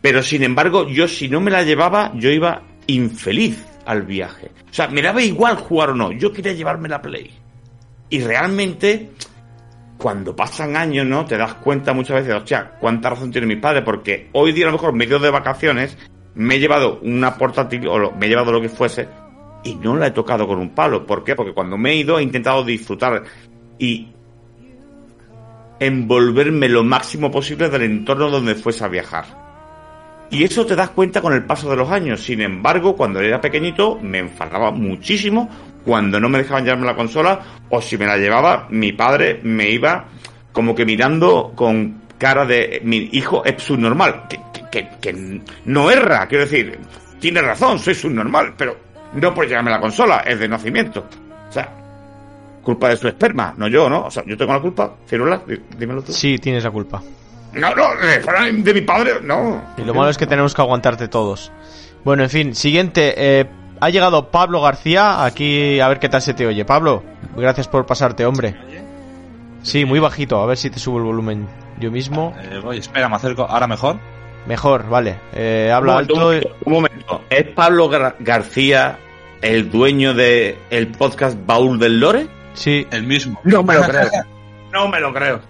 Pero sin embargo, yo si no me la llevaba, yo iba infeliz al viaje. O sea, me daba igual jugar o no, yo quería llevarme la Play. Y realmente, cuando pasan años, ¿no? Te das cuenta muchas veces, hostia, cuánta razón tiene mi padre, porque hoy día a lo mejor medio de vacaciones me he llevado una portátil o me he llevado lo que fuese y no la he tocado con un palo. ¿Por qué? Porque cuando me he ido he intentado disfrutar y envolverme lo máximo posible del entorno donde fuese a viajar. Y eso te das cuenta con el paso de los años. Sin embargo, cuando era pequeñito me enfadaba muchísimo cuando no me dejaban llevarme la consola o si me la llevaba, mi padre me iba como que mirando con cara de mi hijo es subnormal, que, que, no erra, quiero decir, tiene razón, soy subnormal, pero no por llevarme la consola, es de nacimiento. O sea, culpa de su esperma, no yo, ¿no? O sea, yo tengo la culpa, Cirula, dí- dímelo tú. Sí, tienes la culpa. No, no, de, de mi padre, no. Y lo malo es que tenemos que aguantarte todos. Bueno, en fin, siguiente. eh, ha llegado Pablo García. Aquí a ver qué tal se te oye. Pablo, gracias por pasarte, hombre. Sí, muy bajito. A ver si te subo el volumen yo mismo. Eh, voy, espera, me acerco. ¿Ahora mejor? Mejor, vale. Eh, habla un, alto. un momento. ¿Es Pablo Gar- García el dueño de el podcast Baúl del Lore? Sí, El mismo. No me lo creo. [LAUGHS] no me lo creo.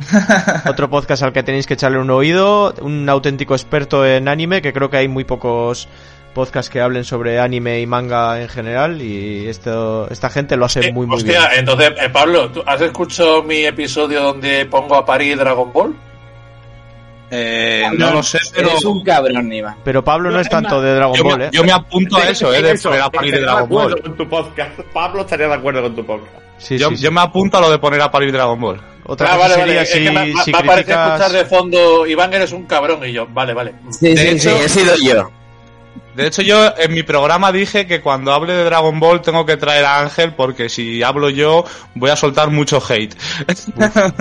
[LAUGHS] otro podcast al que tenéis que echarle un oído. Un auténtico experto en anime, que creo que hay muy pocos podcasts que hablen sobre anime y manga en general. Y esto, esta gente lo hace Eh, muy, muy hostia, bien. entonces, eh, Pablo, ¿tú has escuchado mi episodio donde pongo a parir Dragon Ball? Eh, no lo sé, pero Eres un cabrón, Iván. Pero Pablo no es tanto de Dragon yo, Ball, me, ¿eh? yo me apunto a eso, eh, de Eso, poner a parir de Dragon Ball. Con tu podcast. Pablo estaría de acuerdo con tu podcast. Sí, Yo, sí, sí. yo me apunto a lo de poner a parir Dragon Ball. Otra Ah, cosa vale, sería vale. Es si, que me, si me criticas- escuchar de fondo, Iván, eres un cabrón. Y yo, vale, vale. Sí, De sí, hecho- sí, he sido yo. De hecho, yo en mi programa dije que cuando hable de Dragon Ball tengo que traer a Ángel porque si hablo yo voy a soltar mucho hate.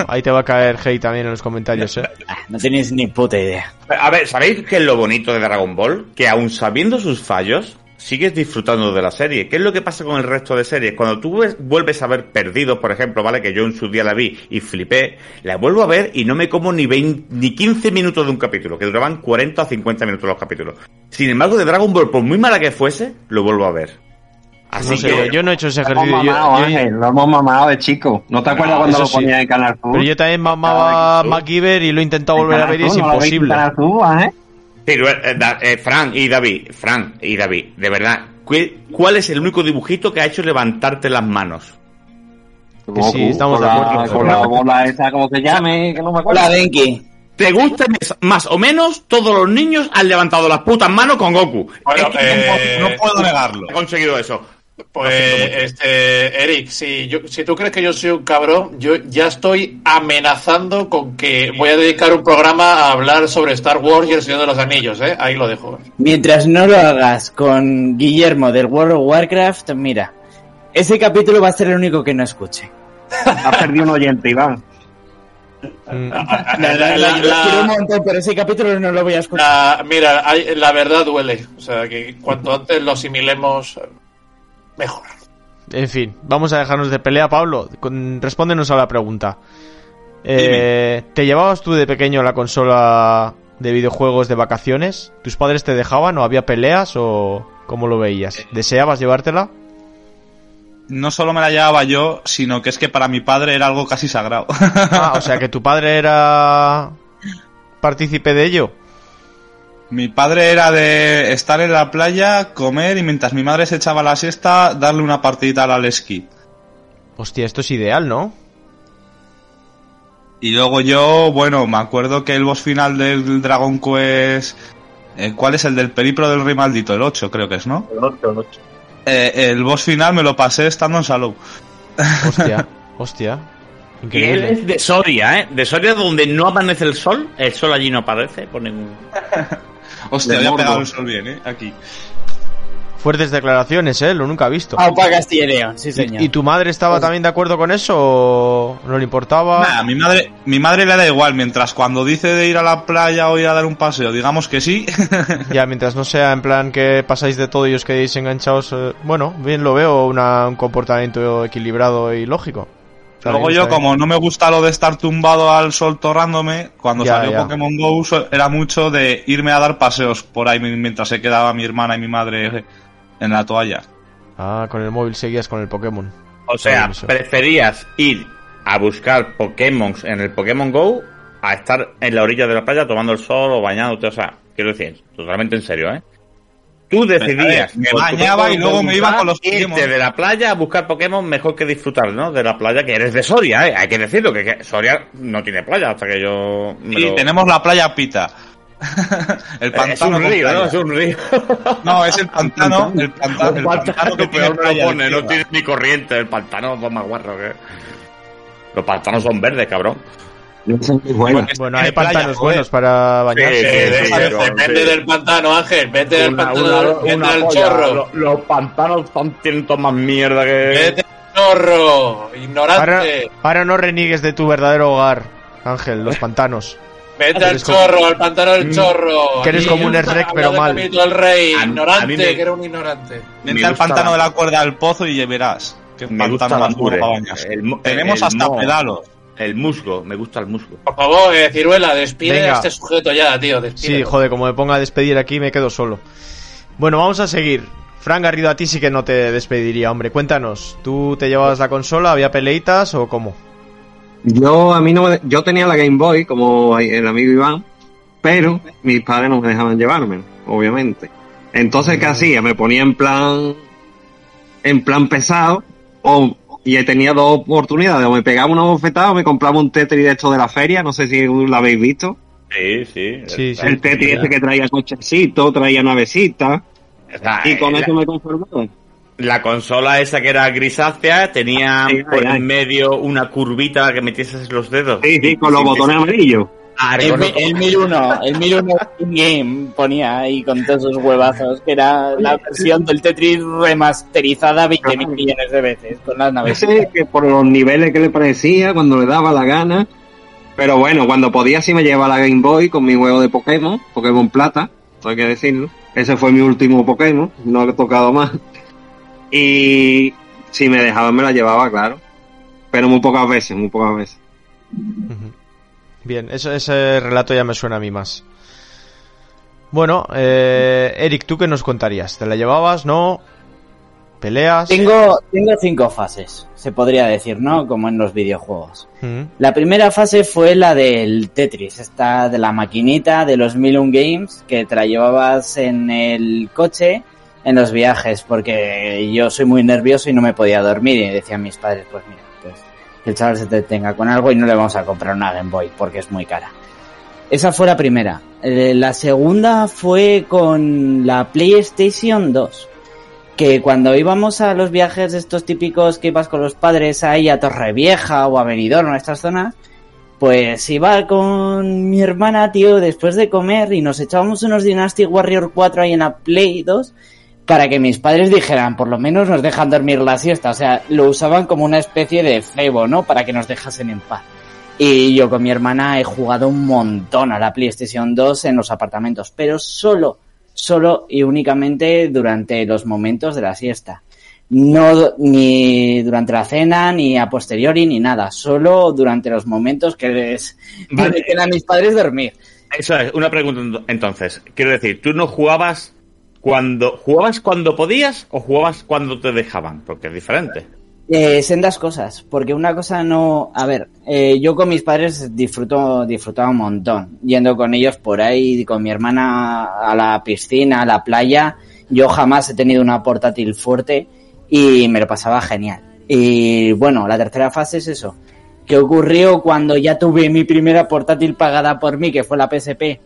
Ahí te va a caer hate también en los comentarios, ¿eh? No tenéis ni puta idea. A ver, ¿sabéis qué es lo bonito de Dragon Ball? Que aun sabiendo sus fallos, sigues disfrutando de la serie. ¿Qué es lo que pasa con el resto de series? Cuando tú ves- vuelves a ver Perdidos, por ejemplo, ¿vale? Que yo en su día la vi y flipé, la vuelvo a ver y no me como ni 20, ni 15 minutos de un capítulo, que duraban 40 o 50 minutos los capítulos. Sin embargo, de Dragon Ball, por muy mala que fuese, lo vuelvo a ver. Así No sé, que... yo no he hecho ese Lo hemos ejercicio. Yo- mamado, yo- Ángel, lo hemos mamado de chico. ¿No te acuerdas No, cuando lo sí. ponía en Canal Sur? pero yo también mamaba MacGyver y lo he intentado En volver a ver y es ¿no lo veis en imposible. Canal Sur, Ángel? Sí, eh, da- eh, Fran y David, Fran y David, de verdad, ¿cu- ¿cuál es el único dibujito que ha hecho levantarte las manos? Que sí, estamos con de la- acuerdo. Con la bola esa, como se llame, que no me acuerdo. Hola, Denki. ¿Te gusta mes- más o menos? Todos los niños han levantado las putas manos con Goku. Bueno, Es que eh, No puedo negarlo. he conseguido eso. Pues, este, Eric, si, yo, si tú crees que yo soy un cabrón, yo ya estoy amenazando con que voy a dedicar un programa a hablar sobre Star Wars y el Señor de los Anillos, ¿eh? Ahí lo dejo. Mientras no lo hagas con Guillermo del World of Warcraft, mira, ese capítulo va a ser el único que no escuche. Has perdido un oyente, Iván. La- La, la- la- lo la- quiero un montón, pero ese capítulo no lo voy a escuchar. la- mira, hay- la verdad duele. O sea, que cuanto antes lo asimilemos, mejor. En fin, vamos a dejarnos de pelea, Pablo. Con- respóndenos a la pregunta. Eh, ¿Te llevabas tú de pequeño la consola de videojuegos de vacaciones? ¿Tus padres te dejaban o había peleas o cómo lo veías? ¿Deseabas llevártela? No solo me la llevaba yo, sino que es que para mi padre era algo casi sagrado. Ah, o sea que tu padre era partícipe de ello. Mi padre era de estar en la playa, comer y mientras mi madre se echaba la siesta, darle una partidita al esquí. Hostia, esto es ideal, ¿no? Y luego yo, bueno, me acuerdo que el boss final del Dragon Quest... eh, ¿Cuál es el del periplo del rey maldito? El 8 creo que es, ¿no? El 8, el 8. Eh, el boss final me lo pasé estando en salud. Hostia, [LAUGHS] hostia. Y él Increíble. es de Soria, ¿eh? De Soria donde no amanece el sol. El sol allí no aparece. Ponen un... Hostia, había pegado el sol bien, ¿eh? Aquí. Fuertes declaraciones, ¿eh? Lo nunca he visto. Aupa Castilla y León, sí señor. ¿Y tu madre estaba también de acuerdo con eso o no le importaba? Nah, a mi madre, mi madre le da igual, mientras cuando dice de ir a la playa o ir a dar un paseo, digamos que sí. [LAUGHS] Ya, mientras no sea en plan que pasáis de todo y os quedéis enganchados, eh, bueno, bien lo veo, una- un comportamiento equilibrado y lógico. Está Luego bien, yo, bien. como no me gusta lo de estar tumbado al sol torrándome, cuando Ya, salió ya. Pokémon GO era mucho de irme a dar paseos por ahí mientras se quedaba mi hermana y mi madre en la toalla. Ah, con el móvil seguías con el Pokémon. O sea, preferías ir a buscar Pokémon en el Pokémon Go a estar en la orilla de la playa tomando el sol o bañándote. O sea, quiero decir, totalmente en serio, ¿eh? Tú decidías. Me bañaba y luego me iba con los irte Pokémon. de la playa a buscar Pokémon mejor que disfrutar, ¿no? De la playa que eres de Soria, ¿eh? Hay que decirlo, que, que Soria no tiene playa hasta que yo... me Y lo- tenemos la playa Pita. [LAUGHS] el pantano es un río. ¿no? Es un río. No, es el pantano, [LAUGHS] el pantano, el pantano pantano que tiene peor no pone, no tiene ni corriente. El pantano es más guarro que... Los pantanos son verdes, cabrón. Bueno, Bueno, hay pantanos buenos para bañarse. Sí, sí, sí, sí. del pantano, Ángel. Vete del Una- pantano, una- vete una del chorro. Los, los pantanos están tienen toda más mierda que... Vete del chorro, Ahora, ignorante. ahora no reniegues de tu verdadero hogar, Ángel, los pantanos. Vete al eres como- chorro, al pantano del chorro. Que eres como un de pero mal. El rey, A- a ignorante, mí me- que era un ignorante. Vente Me al pantano la- de la cuerda del pozo y verás. Que Me gusta pantano la. El mo- Tenemos el hasta mo- pedalos. El musgo, me gusta el musgo. Por favor, eh, Ciruela, despide Venga. a este sujeto ya, tío. Despide. Sí, joder, como me ponga a despedir aquí me quedo solo. Bueno, vamos a seguir. Fran Garrido, a ti sí que no te despediría, hombre. Cuéntanos, ¿tú te llevabas la consola? ¿Había peleitas o cómo? Yo a mí no me, yo tenía la Game Boy como el amigo Iván, pero mis padres no me dejaban llevarme, obviamente. Entonces, ¿qué hacía? Me ponía en plan, en plan pesado, o, y tenía dos oportunidades, o me pegaba una bofetada o me compraba un Tetris de esto de la feria, no sé si lo habéis visto. Sí, sí. Sí, sí. El Tetris ese que traía cochecito, traía navecita, O sea, y con la, eso me conformaba. La consola esa que era grisácea tenía Ay, por ay, ay. en medio una curvita que metieses los dedos. Sí, sí, con los botones amarillos. Ah, El, el 1001, el 1001 in-game ponía ahí con todos esos huevazos, que era la versión del Tetris remasterizada 20 millones de veces con las naves. que por los niveles que le parecía, cuando le daba la gana. Pero bueno, cuando podía sí me llevaba la Game Boy con mi juego de Pokémon, Pokémon Plata, hay que decirlo. Ese fue mi último Pokémon, no he tocado más. Y si me dejaban me la llevaba, claro. Pero muy pocas veces, muy pocas veces. Bien, eso, ese relato ya me suena a mí más. Bueno, eh, Eric, ¿tú qué nos contarías? ¿Te la llevabas? ¿No? ¿Peleas? Tengo, tengo cinco fases, se podría decir, ¿no? Como en los videojuegos. La primera fase fue la del Tetris, esta de la maquinita de los Milun Games, que te la llevabas en el coche en los viajes, porque yo soy muy nervioso y no me podía dormir y decían mis padres, pues mira, pues que el chaval se detenga con algo y no le vamos a comprar una Game Boy porque es muy cara. Esa fue la primera. Eh, La segunda fue con la PlayStation 2 que cuando íbamos a los viajes estos típicos que ibas con los padres ahí a Torrevieja o a Benidorm, a estas zonas, pues iba con mi hermana, tío, después de comer y nos echábamos unos Dynasty Warrior 4 ahí en la Play 2 para que mis padres dijeran, por lo menos nos dejan dormir la siesta. O sea, lo usaban como una especie de cebo, ¿no? Para que nos dejasen en paz. Y yo con mi hermana he jugado un montón a la PlayStation 2 en los apartamentos, pero solo solo y únicamente durante los momentos de la siesta. No ni durante la cena, ni a posteriori, ni nada. Solo durante los momentos que les Vale. [LAUGHS] a mis padres dormir. Eso es, una pregunta ent- entonces. Quiero decir, ¿tú no jugabas cuando jugabas cuando podías o jugabas cuando te dejaban? Porque es diferente. Eh, sendas cosas, porque una cosa no... A ver, eh, yo con mis padres disfruto, disfrutaba un montón, yendo con ellos por ahí, con mi hermana a la piscina, a la playa. Yo jamás he tenido una portátil fuerte y me lo pasaba genial. Y bueno, la tercera fase es eso. ¿Qué ocurrió cuando ya tuve mi primera portátil pagada por mí, que fue la PSP?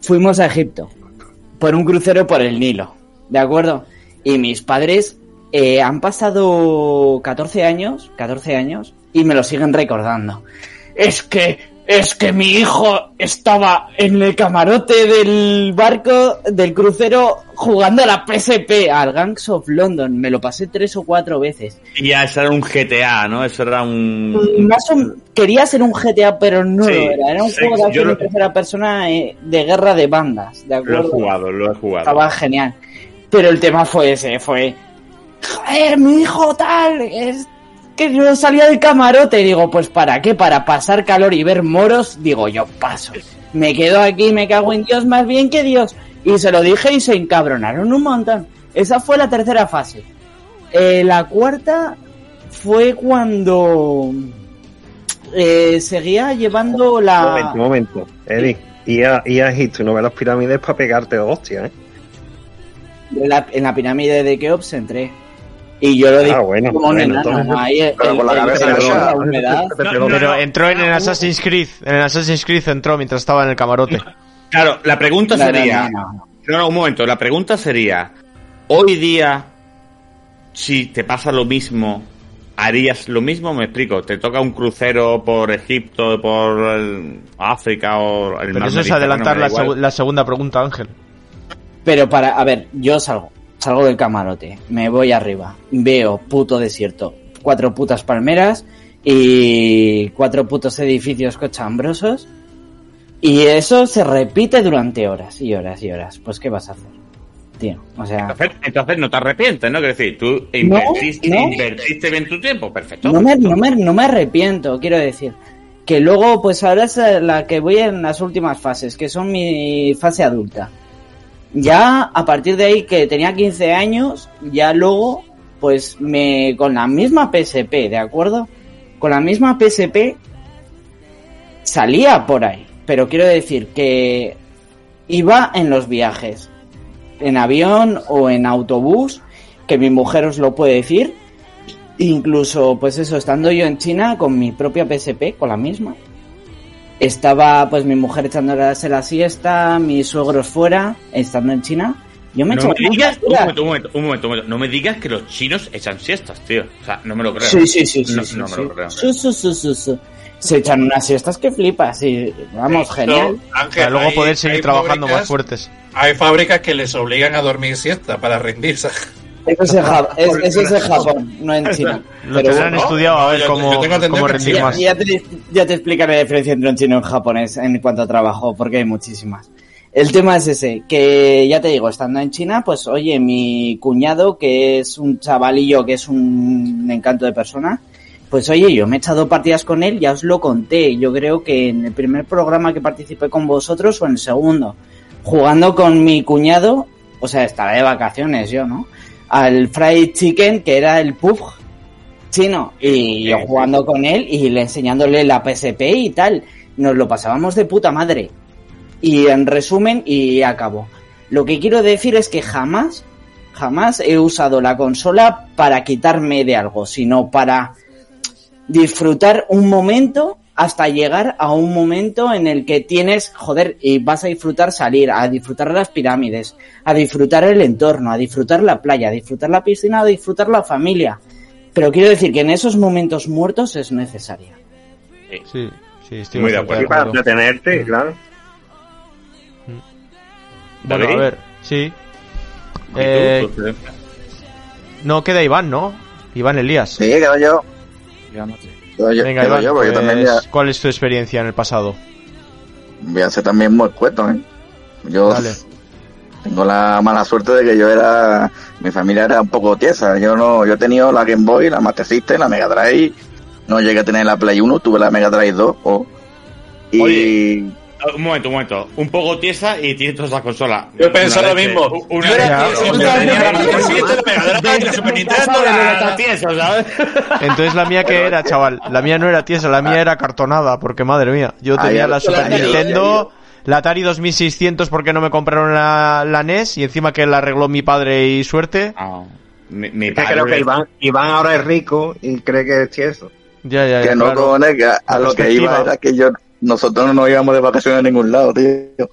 Fuimos a Egipto por un crucero por el Nilo, ¿de acuerdo? Y mis padres eh, han pasado 14 años, 14 años, y me lo siguen recordando. Es que es que mi hijo estaba en el camarote del barco del crucero jugando a la PSP, al Gangs of London. Me lo pasé tres o cuatro veces. Y ya, eso era un GTA, ¿no? Eso era un... Más o- quería ser un GTA, pero no Sí, lo era. Era un sí, juego de acción lo- tercera persona eh, de guerra de bandas, ¿de Lo he acuerdo? jugado, lo he jugado. Estaba genial. Pero el tema fue ese, fue... Joder, mi hijo tal, es que yo salía del camarote y digo, pues ¿para qué? Para pasar calor y ver moros, digo yo paso. Me quedo aquí, me cago en Dios más bien que Dios. Y se lo dije y se encabronaron un montón. Esa fue la tercera fase. Eh, la cuarta fue cuando eh, seguía llevando Un la... momento, un momento. Eddie, y a, y a Egipto y no ve las pirámides para pegarte hostia, ¿eh? En la, en la pirámide de Keops entré. Y yo lo dije Ah, bueno, como un bueno, enano, entonces- ahí, el- pero con la el- cabeza el- agachada. la humedad. Pero entró en el Assassin's Creed. En el Assassin's Creed entró mientras estaba en el camarote. Claro, la pregunta sería... no, no. No, no, un momento. La pregunta sería: Hoy día, si te pasa lo mismo, ¿harías lo mismo? Me explico. ¿Te toca un crucero por Egipto, por el- África o el Pero mar eso es adelantar la, la segunda pregunta, Ángel. Pero para, a ver, yo salgo, salgo del camarote, me voy arriba, veo puto desierto, cuatro putas palmeras y cuatro putos edificios cochambrosos y eso se repite durante horas y horas y horas. Pues ¿qué vas a hacer? Tío, o sea, Entonces, entonces no te arrepientes, ¿no? Quiero decir, tú invertiste, no. invertiste bien tu tiempo, perfecto. no me, no, me, no me arrepiento, quiero decir. Que luego, pues ahora es la que voy en las últimas fases, que son mi fase adulta. Ya a partir de ahí que tenía 15 años, ya luego, pues me, con la misma PSP, ¿de acuerdo? Con la misma PSP salía por ahí. Pero quiero decir que iba en los viajes, en avión o en autobús, que mi mujer os lo puede decir. Incluso, pues eso, estando yo en China con mi propia PSP, con la misma. Estaba, pues, mi mujer echándose la siesta, mis suegros fuera, estando en China. Yo me No echaba me digas, un momento, un momento, un momento, un momento. No me digas que los chinos echan siestas, tío. O sea, no me lo creo. Sí, sí, sí, sí. No, sí, no me sí. lo creo. Sí, sí, sí, sí, sí. Se echan unas siestas que flipas y vamos, genial. Para luego poder seguir trabajando más fuertes. Hay fábricas que les obligan a dormir siesta para rendirse. Eso es, en Ja- es- eso es en Japón, no en China. Lo tendrán bueno. estudiado a ver yo- cómo, yo cómo rendir Ya, más. ya te, ya te explicaré la diferencia entre un chino y un japonés en cuanto a trabajo, porque hay muchísimas. El tema es ese, que ya te digo, estando en China, pues oye, mi cuñado, que es un chavalillo, que es un encanto de persona, pues oye, yo me he echado partidas con él, ya os lo conté, yo creo que en el primer programa que participé con vosotros o en el segundo, jugando con mi cuñado, o sea, estaba de vacaciones yo, ¿no? Al fried chicken, que era el pub chino, y yo jugando con él y le enseñándole la PSP y tal, nos lo pasábamos de puta madre. Y en resumen, y acabó. Lo que quiero decir es que jamás, jamás he usado la consola para quitarme de algo, sino para disfrutar un momento hasta llegar a un momento en el que tienes, joder, y vas a disfrutar salir, a disfrutar las pirámides, a disfrutar el entorno, a disfrutar la playa, a disfrutar la piscina, a disfrutar la familia. Pero quiero decir que en esos momentos muertos es necesaria. Sí, sí, estoy Muy de Y para acuerdo. entretenerte, claro. Bueno, a ver, sí. Eh, no, queda Iván, ¿no? Iván Elías. Sí, quedo yo. Yo, Venga, Iván, yo, también pues, ¿cuál es tu experiencia en el pasado? voy a ser también muy escueto, ¿eh? Yo Dale. tengo la mala suerte de que yo era, mi familia era un poco tiesa. Yo no, yo he tenido la Game Boy, la Master System, la Mega Drive. No llegué a tener la Play 1, tuve la Mega Drive 2. oh. Y Oye. Un momento, un momento. Un poco tiesa y tiene todas las consolas. Yo Una lo mismo. Una era. Entonces la mía que era, chaval, la mía no era tiesa, la mía era cartonada, porque madre mía, yo Ah, tenía la Super Nintendo, la Atari 2600 porque no me compraron la, la NES y encima que la arregló mi padre y suerte. Ah, mi, mi Es que padre- creo que Iván, Iván ahora es rico y cree que es tieso. Ya, ya, ya. que no, claro. cojones, que a, a lo que iba era que yo, nosotros no nos íbamos de vacaciones a ningún lado, tío.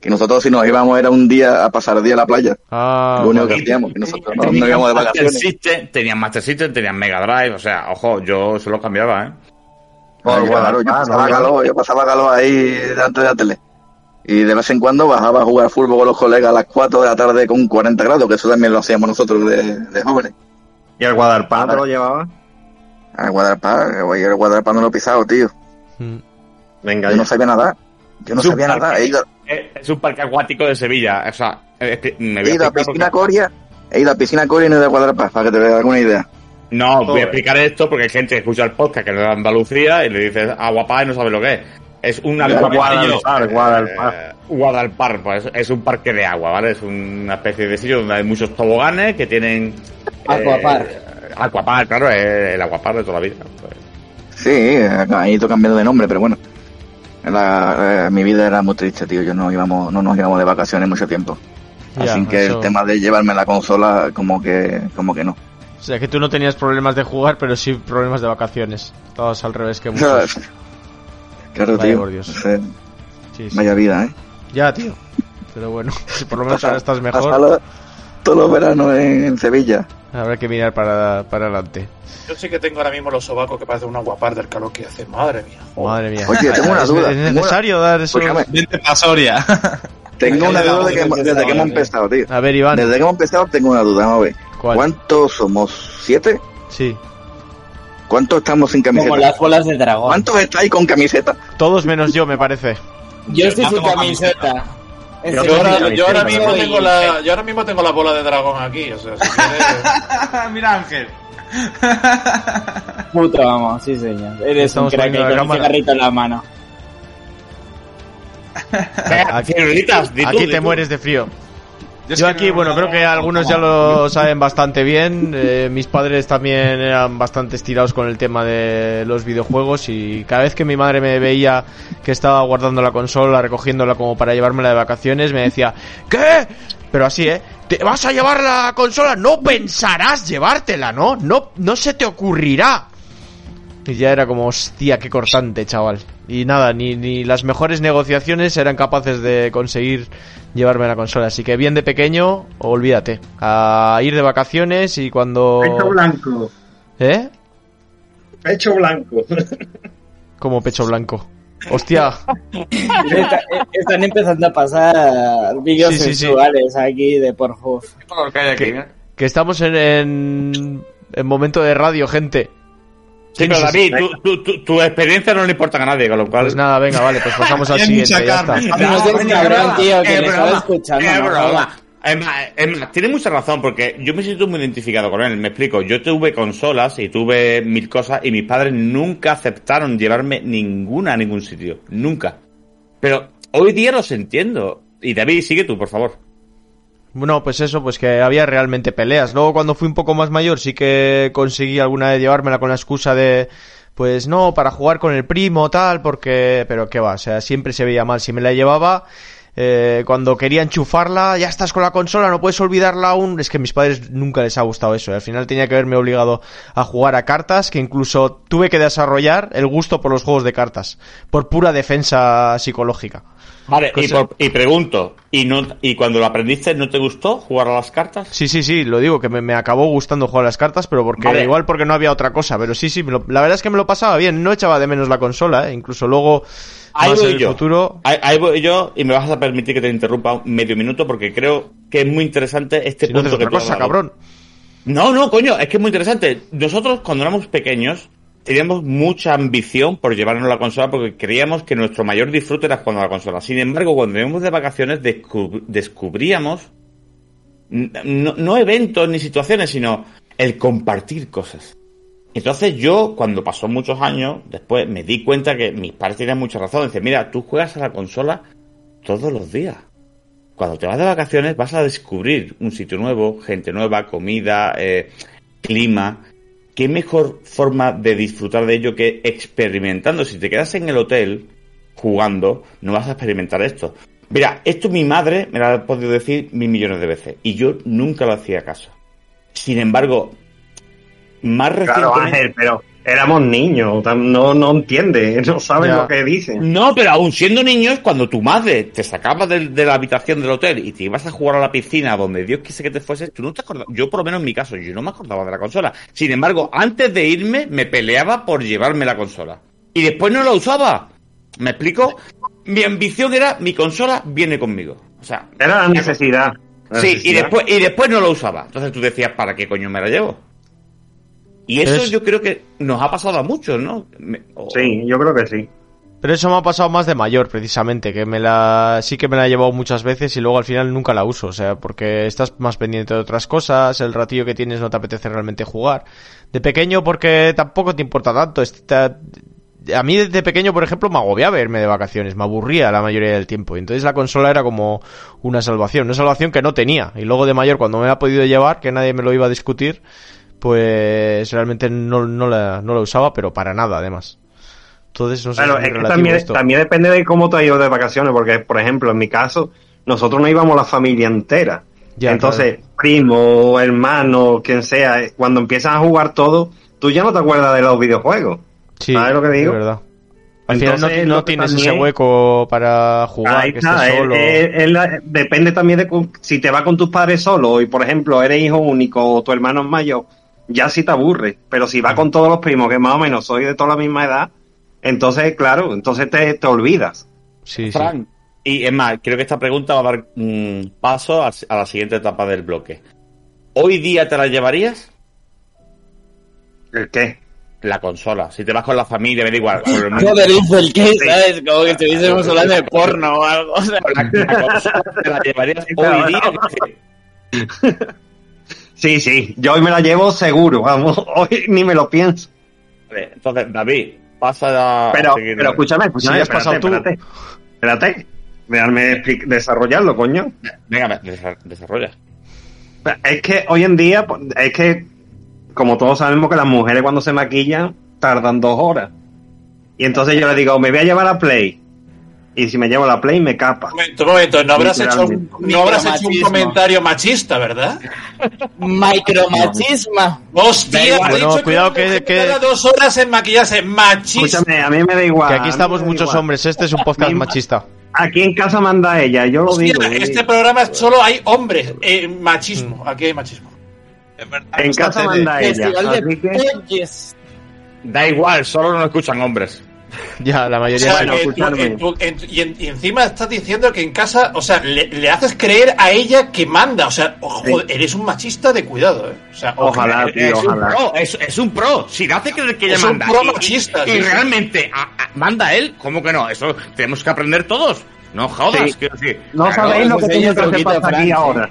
Que nosotros si nos íbamos era un día a pasar el día a la playa. Ah, lo único que hacíamos, que nosotros no, íbamos de Master vacaciones. System, tenían Master System, tenían Mega Drive, o sea, ojo, yo se lo cambiaba, ¿eh? Por Ay, claro, yo pasaba ¿no? calor, yo pasaba calor ahí delante de la tele. Y de vez en cuando bajaba a jugar fútbol con los colegas a las 4 de la tarde con 40 grados, que eso también lo hacíamos nosotros de, de jóvenes. ¿Y el Guadalpar te lo llevaba? Al Guadalajara, yo el Guadalajara no lo he pisado, tío. Mm. Venga, Yo ya. no sabía nadar. Yo no Es sabía. He ido, Es es un parque acuático de Sevilla. O sea, eh, me voy he ido a piscina porque- Coria, he ido a piscina Coria y no he ido a Guadalajara, para que te veas alguna idea. No, voy a explicar esto porque hay gente que escucha el podcast que no es de Andalucía y le dices aguapá y no sabe lo que es. Es un Guadalpar, Guadalpar. Eh, Guadalpar, pues es un parque de agua, ¿vale? Es una especie de sitio donde hay muchos toboganes que tienen... Aquapar. eh, aquapar, claro, es el aguapar de toda la vida. Pues, Sí, ha ido cambiando de nombre, pero bueno. La- eh, mi vida era muy triste, tío. Yo no íbamos, no nos íbamos de vacaciones mucho tiempo. Ya, Así que eso- el tema de llevarme la consola, como que, como que no. O sea, que tú no tenías problemas de jugar, pero sí problemas de vacaciones. Estabas al revés que muchos. [LAUGHS] claro, Vaya tío. por Dios. Sí, sí. Vaya vida, ¿eh? Ya, tío. Pero bueno, [LAUGHS] si por lo menos ahora estás mejor, todos los veranos en, en Sevilla. habrá que mirar para, para adelante. Yo sí que tengo ahora mismo los sobacos que parecen una guapar del calor que hace. Madre mía. Madre mía. Oye, tengo una [LAUGHS] ¿Es- duda, ¿Es necesario dar eso? Vente pa' Soria. [LAUGHS] tengo una duda de que, desde que hemos empezado, tío. A ver, Iván. Desde que hemos empezado tengo una duda, vamos a ver. ¿Cuál? ¿Cuántos somos? ¿Siete? Sí. ¿Cuántos estamos sin Como camiseta? las bolas de dragón. ¿Cuántos estáis con camiseta? Todos menos yo, me parece. Yo estoy Yo sin camiseta. Yo Yo ahora, yo ahora mismo tengo la, yo ahora mismo tengo la bola de dragón aquí, o sea, si quieres... [LAUGHS] Mira, Ángel. [LAUGHS] Puto, vamos, sí señor. Eres Estamos un crack con un cigarrito en la mano. Aquí, aquí te mueres de frío. Yo aquí, no- bueno, creo que algunos ya lo [LAUGHS] saben bastante bien. Eh, mis padres también eran bastante estirados con el tema de los videojuegos y cada vez que mi madre me veía que estaba guardando la consola, recogiéndola como para llevármela de vacaciones, me decía, ¿qué? Pero así, ¿eh? ¿Te vas a llevar la consola? No pensarás llevártela, ¿no? No, no se te ocurrirá. Y ya era como, hostia, qué cortante, chaval. Y nada, ni, ni las mejores negociaciones eran capaces de conseguir llevarme la consola. Así que bien de pequeño, olvídate. A ir de vacaciones y cuando... Pecho blanco. ¿Eh? Pecho blanco. Como pecho blanco. Hostia. Está- están empezando a pasar vídeos Sí, sí, sí. sensuales aquí de Pornhub. Que ¿eh? Que estamos en, en, en momento de radio, gente. Sí, pero ¿Quién se- David, tu, tu, tu, tu experiencia no le importa a nadie, con lo cual... Pues nada, venga, vale, pues pasamos [LAUGHS] al siguiente. mucha Ya está. tiene mucha razón porque yo me siento muy identificado con él. Me explico. Yo tuve consolas y tuve mil cosas y mis padres nunca aceptaron llevarme ninguna a ningún sitio. Nunca. Pero hoy día los entiendo. Y David, sigue tú, por favor. Bueno, pues eso, pues que había realmente peleas. Luego cuando fui un poco más mayor sí que conseguí alguna vez llevármela con la excusa de, pues no, para jugar con el primo, tal, porque, pero qué va, o sea, siempre se veía mal. Si me la llevaba, eh, cuando quería enchufarla, ya estás con la consola, no puedes olvidarla aún. Es que a mis padres nunca les ha gustado eso. Al final tenía que haberme obligado a jugar a cartas, que incluso tuve que desarrollar el gusto por los juegos de cartas, por pura defensa psicológica. Vale, y, por- y pregunto, ¿y, no, ¿y cuando lo aprendiste no te gustó jugar a las cartas? Sí, sí, sí, lo digo, que me, me acabó gustando jugar a las cartas, pero porque Vale. igual porque no había otra cosa, pero sí, sí, lo- la verdad es que me lo pasaba bien, no echaba de menos la consola, ¿eh? incluso luego, Ahí voy yo. futuro, Ahí, ahí voy yo y me vas a permitir que te interrumpa un medio minuto porque creo que es muy interesante este si no punto haces que otra cosa, cabrón. No, no, coño, es que es muy interesante. Nosotros cuando éramos pequeños teníamos mucha ambición por llevarnos la consola porque creíamos que nuestro mayor disfrute era jugando a la consola. Sin embargo, cuando íbamos de vacaciones descub- descubríamos no, no eventos ni situaciones, sino el compartir cosas. Entonces yo, cuando pasó muchos años, después me di cuenta que mis padres tenían mucha razón. Dicen, mira, tú juegas a la consola todos los días. Cuando te vas de vacaciones vas a descubrir un sitio nuevo, gente nueva, comida, eh, clima. ¿Qué mejor forma de disfrutar de ello que experimentando? Si te quedas en el hotel jugando, no vas a experimentar esto. Mira, esto mi madre me lo ha podido decir mil millones de veces y yo nunca lo hacía caso. Sin embargo, más Claro, recientemente... Ángel, pero éramos niños, no, no entiende, [LAUGHS] no saben Ya. lo que dicen. No, pero aún siendo niños, cuando tu madre te sacaba de, de la habitación del hotel y te ibas a jugar a la piscina donde Dios quise que te fueses, tú no te acordabas. Yo, por lo menos en mi caso, yo no me acordaba de la consola. Sin embargo, antes de irme, me peleaba por llevarme la consola. y después no la usaba. ¿Me explico? Mi ambición era mi consola viene conmigo. O sea, Era la necesidad. La sí, y después, y después no lo usaba. Entonces tú decías, ¿para qué coño me la llevo? Y eso Es- yo creo que nos ha pasado a muchos, ¿no? Me- o- Sí, yo creo que sí. Pero eso me ha pasado más de mayor, precisamente, que me la sí que me la he llevado muchas veces y luego al final nunca la uso, o sea, porque estás más pendiente de otras cosas, el ratillo que tienes no te apetece realmente jugar. De pequeño porque tampoco te importa tanto, está- a mí desde pequeño, por ejemplo, me agobiaba irme de vacaciones, me aburría la mayoría del tiempo, y entonces la consola era como una salvación, una salvación que no tenía, y luego de mayor cuando me ha podido llevar, que nadie me lo iba a discutir, pues realmente no, no, la, no la usaba, pero para nada además. Entonces, no sé, Claro, es que también, esto. también depende de cómo te has ido de vacaciones, porque, por ejemplo, en mi caso, nosotros no íbamos la familia entera. Ya, Entonces, primo, hermano, quien sea, eh, cuando empiezas a jugar todo, tú ya no te acuerdas de los videojuegos. Sí, ¿Sabes lo que digo? es verdad. Al final no, Entonces, no tienes también- ese hueco para jugar, Ahí que está, estés es- solo. es- es la- depende también de si te vas con tus padres solo y, por ejemplo, eres hijo único o tu hermano es mayor, ya sí te aburre. Pero si vas con todos los primos, que más o menos soy de toda la misma edad, entonces, claro, entonces te, te olvidas. Sí, sí. Fran, y es más, creo que esta pregunta va a dar mm, paso a, a la siguiente etapa del bloque. ¿Hoy día te la llevarías? ¿El qué? La consola. Si te vas con la familia, me da igual. Joder, dice el [LAUGHS] que, ¿sabes? Como que estuviésemos hablando de porno o algo. o sea. la, la consola te la llevarías hoy día. [LAUGHS] Sí, sí, yo hoy me la llevo seguro, vamos, [LAUGHS] hoy ni me lo pienso. vale, Entonces, David, pasa a. Pero, seguir. pero escúchame, escúchame, Si pasado tú. espérate, espérate, espérate, déjame desarrollarlo, coño. Venga, desa- desarrolla. Es que hoy en día, pues, es que, como todos sabemos que las mujeres cuando se maquillan tardan dos horas. Y entonces yo le digo, me voy a llevar a Play. Y si me llevo la Play, me capa. Un momento, un momento, no habrás, hecho un, no habrás hecho un comentario machista, ¿verdad? Micromachisma. Hostia, ha dicho no, que cuidado que- que- tarda dos horas en maquillarse. Machista. Escúchame, a mí me da igual. Que aquí estamos muchos igual. hombres, este es un podcast machista. Aquí en casa manda ella, yo lo Hostia, digo. este programa solo hay hombres. Eh, machismo. Aquí hay machismo. En casa manda ella. Que-. Da igual, solo no escuchan hombres. [LAUGHS] Ya, la O mayoría sea, que tú- escuchadme. en tu- en tu- y, en- y encima estás diciendo que en casa, o sea, le, le haces creer a ella que manda. O sea, eres un machista de cuidado, ¿eh? O sea, Ojalá, tío, es un ojalá. pro, es, es un pro. Si le hace creer que ella Es un manda. pro y- machista, Y, sí, y sí. realmente a- a- manda él, ¿cómo que no? Eso tenemos que aprender todos. No jodas, Sí. quiero decir. No Claro, sabéis lo que tiene que hacer pasar aquí ahora.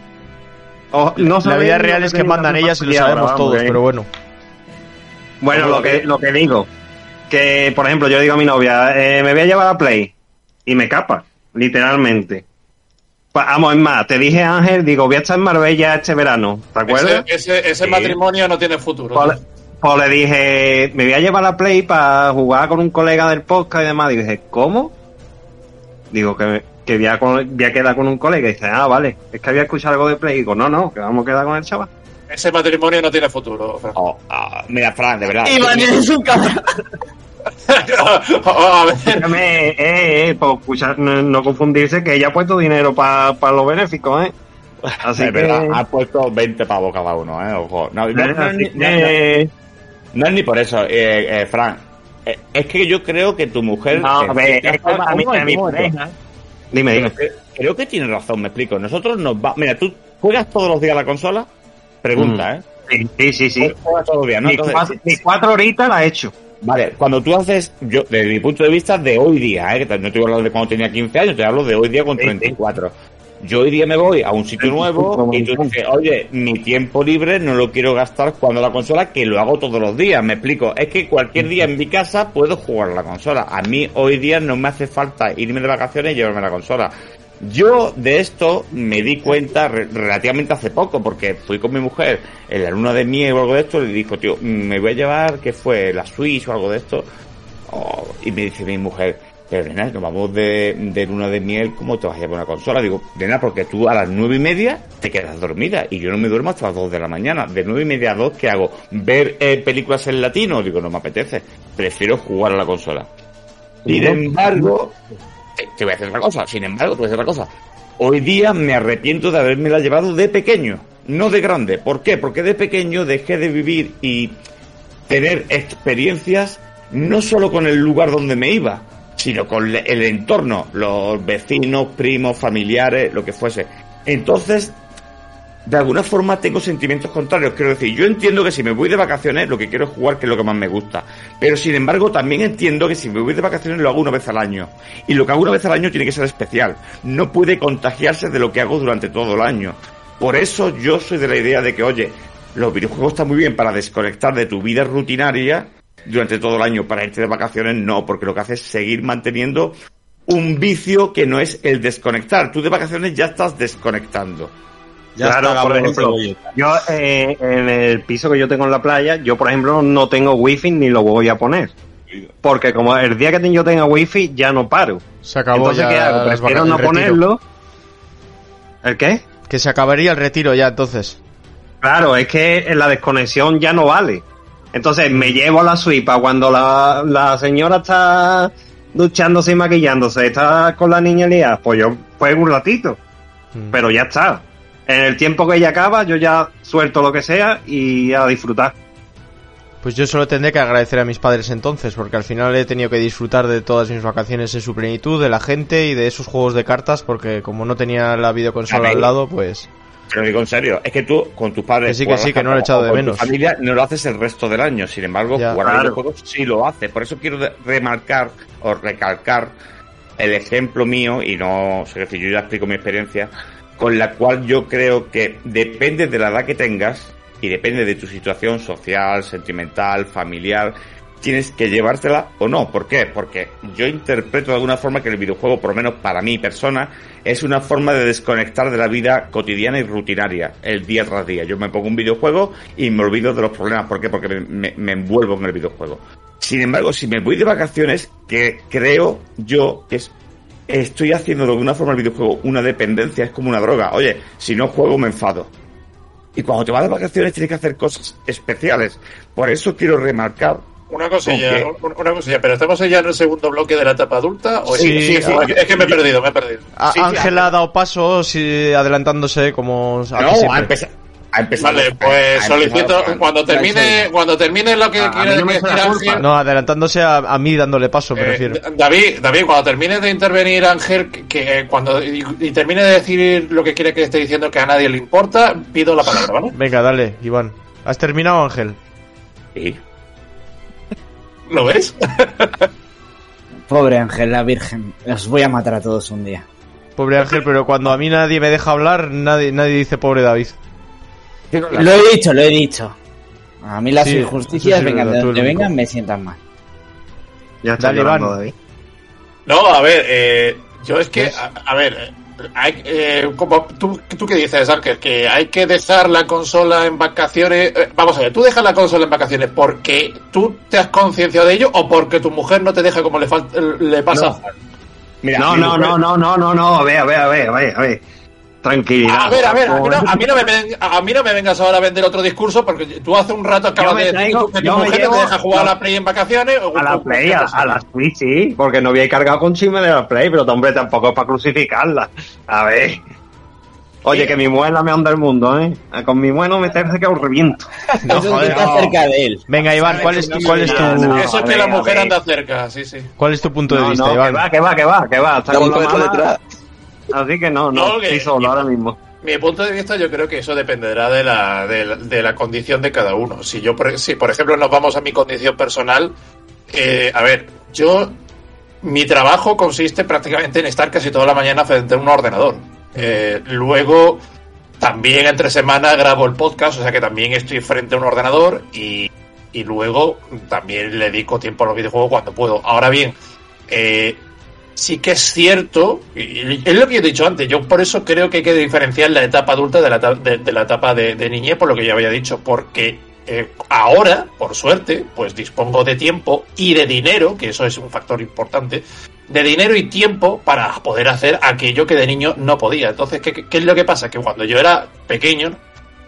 O- no La vida real es que mandan ellas y lo sabemos todos, pero bueno. Bueno, lo que, lo que digo, que por ejemplo yo digo a mi novia, eh, me voy a llevar a Play y me capa, literalmente. Pa- Vamos, es más, te dije Ángel, digo, voy a estar en Marbella este verano, ¿te acuerdas? Ese, ese, ese Sí. matrimonio no tiene futuro. Pues, pues le dije, me voy a llevar a Play para jugar con un colega del podcast y demás. Y dije, ¿cómo? Digo, que, que voy, a, voy a quedar con un colega. Y dice, ah, vale, es que había escuchado algo de Play. Y digo, no, no, que vamos a quedar con el chaval. Ese matrimonio no tiene futuro. Fran. Oh, ah, mira, Fran, de verdad. Iván es un cabrón. Oh, [LAUGHS] a ver. Escúchame, eh, eh, pues, escucha, no, no confundirse que ella ha puesto dinero para los benéficos, ¿eh? Así es que, verdad, ha puesto 20 pavos cada uno, ¿eh? Ojo. No, no, eh, no, así ni- que, no, no, no es ni por eso, eh, eh, Fran. Eh, es que yo creo que tu mujer. no, eh, a ver, es que a mí, a mi pareja. Dime, dime. Creo que tiene razón, me explico. Nosotros nos va. Mira, tú juegas todos los días a la consola. Pregunta, ¿eh? Sí, sí, sí. cuatro, horitas la he hecho. Vale, cuando tú haces, yo, desde mi punto de vista, de hoy día, ¿eh? que no te voy a hablar de cuando tenía 15 años, te hablo de hoy día con Sí, sí. 34. Yo hoy día me voy a un sitio nuevo y tú dices, oye, mi tiempo libre no lo quiero gastar jugando la consola, que lo hago todos los días, me explico. Es que cualquier día en mi casa puedo jugar la consola. A mí hoy día no me hace falta irme de vacaciones y llevarme la consola. Yo de esto me di cuenta re- relativamente hace poco, porque fui con mi mujer en la luna de miel o algo de esto, y le dijo, tío, me voy a llevar, ¿qué fue? ¿La Switch o algo de esto? Oh, y me dice mi mujer, pero nena, nos vamos de, de luna de miel, ¿cómo te vas a llevar una consola? Digo, nena, porque tú a las nueve y media te quedas dormida y yo no me duermo hasta las dos de la mañana. De nueve y media a dos, ¿qué hago? ¿Ver eh, películas en latino? Digo, no me apetece. Prefiero jugar a la consola. Sin embargo, te, te voy a decir otra cosa. Sin embargo, te voy a decir otra cosa. Hoy día me arrepiento de haberme la llevado de pequeño, no de grande. ¿Por qué? Porque de pequeño dejé de vivir y tener experiencias no solo con el lugar donde me iba, sino con el entorno, los vecinos, primos, familiares, lo que fuese. Entonces, de alguna forma tengo sentimientos contrarios. Quiero decir, yo entiendo que si me voy de vacaciones, lo que quiero es jugar, que es lo que más me gusta. Pero sin embargo, también entiendo que si me voy de vacaciones lo hago una vez al año. Y lo que hago una vez al año tiene que ser especial. No puede contagiarse de lo que hago durante todo el año. Por eso yo soy de la idea de que, oye, los videojuegos están muy bien para desconectar de tu vida rutinaria durante todo el año. Para irte de vacaciones, no, porque lo que hace es seguir manteniendo un vicio que no es el desconectar. Tú de vacaciones ya estás desconectando. Ya claro, está, por ejemplo, yo eh, en el piso que yo tengo en la playa, yo por ejemplo no tengo wifi ni lo voy a poner. Porque como el día que yo tenga wifi ya no paro. Se acabó Entonces, ya ¿qué hago? Prefiero no el ponerlo. ¿El qué? Que se acabaría el retiro ya, entonces. Claro, es que la desconexión ya no vale. Entonces me llevo la suipa cuando la, la señora está duchándose y maquillándose, está con la niña liada, pues yo juego un ratito. Mm. Pero ya está. En el tiempo que ella acaba, yo ya suelto lo que sea y a disfrutar. Pues yo solo tendré que agradecer a mis padres entonces, porque al final he tenido que disfrutar de todas mis vacaciones en su plenitud, de la gente y de esos juegos de cartas, porque como no tenía la videoconsola al lado, pues... Te lo digo en serio, es que tú con tus padres. Que sí, que sí, que no lo he echado o de menos. Tu familia no lo haces el resto del año, sin embargo, Ya. jugar a Claro. videojuegos sí lo hace. Por eso quiero remarcar o recalcar el ejemplo mío, y no sé si yo ya explico mi experiencia, con la cual yo creo que depende de la edad que tengas y depende de tu situación social, sentimental, familiar, tienes que llevártela o no. ¿Por qué? Porque yo interpreto de alguna forma que el videojuego, por lo menos para mi persona, es una forma de desconectar de la vida cotidiana y rutinaria, el día tras día. Yo me pongo un videojuego y me olvido de los problemas. ¿Por qué? Porque me, me- me envuelvo en el videojuego. Sin embargo, si me voy de vacaciones, que creo yo que es estoy haciendo de alguna forma el videojuego una dependencia, es como una droga. Oye, si no juego me enfado. Y cuando te vas de vacaciones tienes que hacer cosas especiales. Por eso quiero remarcar Una cosilla, una cosilla, pero ¿estamos ya en el segundo bloque de la etapa adulta? ¿O es- Sí, sí, sí, es que me he perdido, me he perdido. A- Sí, sí, Ángel ha dado paso, sí, adelantándose como... No. A empezar Vale, a- a pues empezar solicito, cuando termine, cuando termine lo que A- quiere no decir. Ángel, No, adelantándose a, a mí dándole paso, me eh, refiero. David, David, cuando termine de intervenir Ángel, que, que, eh, cuando y, y termine de decir lo que quiere que esté diciendo que a nadie le importa, pido la palabra, ¿vale? Venga, dale, Iván. ¿Has terminado, Ángel? Sí. ¿Lo ves? Pobre Ángel, la Virgen. Os voy a matar a todos un día. Pobre Ángel, pero cuando a mí nadie me deja hablar, nadie, nadie dice pobre David. Lo he dicho, lo he dicho. A mí las Sí, injusticias, sí, vengan de donde vengan, me sientan mal. Ya está Iván. David. No, a ver, eh, yo es que, a, a ver, hay, eh, como tú, tú qué dices, Ángel, que hay que dejar la consola en vacaciones. eh, vamos a ver, ¿tú dejas la consola en vacaciones porque tú te has concienciado de ello o porque tu mujer no te deja como le, falta, le pasa? No. Mira, No, mi no, mujer- no, no, no, no, no, a ver, a ver, a ver, a ver, a ver. Tranquilidad. A ver, a ver, a mí, no, a, mí no me, ven- a mí no me vengas ahora a vender otro discurso porque tú hace un rato acabas me de decir que tu me mujer llevo- te deja jugar a la Play en vacaciones. o- A la o- Play, ¿qué a, a la Switch sí, porque no había cargado con chisme de la Play, pero hombre, tampoco es para crucificarla. A ver. Oye, que mi mujer la me anda el mundo, ¿eh? Con mi mujer no meterse que os reviento. [LAUGHS] No, joder, que está no. cerca de él. Venga, Iván, ¿cuál es, tu- cuál es tu, No, no, Eso es que la ver, mujer anda cerca, sí, sí. cuál es tu punto de vista, no, que Iván? va, que va, que va, que va. Está la mala, detrás. Así que no, no, No, que- estoy solo ahora mismo. Mi punto de vista, yo creo que eso dependerá de la, de la, de la condición de cada uno. Si yo, por, si por ejemplo, nos vamos a mi condición personal, eh, a ver, yo, mi trabajo consiste prácticamente en estar casi toda la mañana frente a un ordenador. Eh, luego, también entre semana grabo el podcast, o sea que también estoy frente a un ordenador y, y luego también le dedico tiempo a los videojuegos cuando puedo. Ahora bien, eh, sí que es cierto, y es lo que he dicho antes, yo por eso creo que hay que diferenciar la etapa adulta de la, de, la etapa de, niñez, por lo que ya había dicho, porque eh, ahora, por suerte, pues dispongo de tiempo y de dinero, que eso es un factor importante, de dinero y tiempo para poder hacer aquello que de niño no podía. Entonces, ¿qué, es lo que pasa? Que cuando yo era pequeño,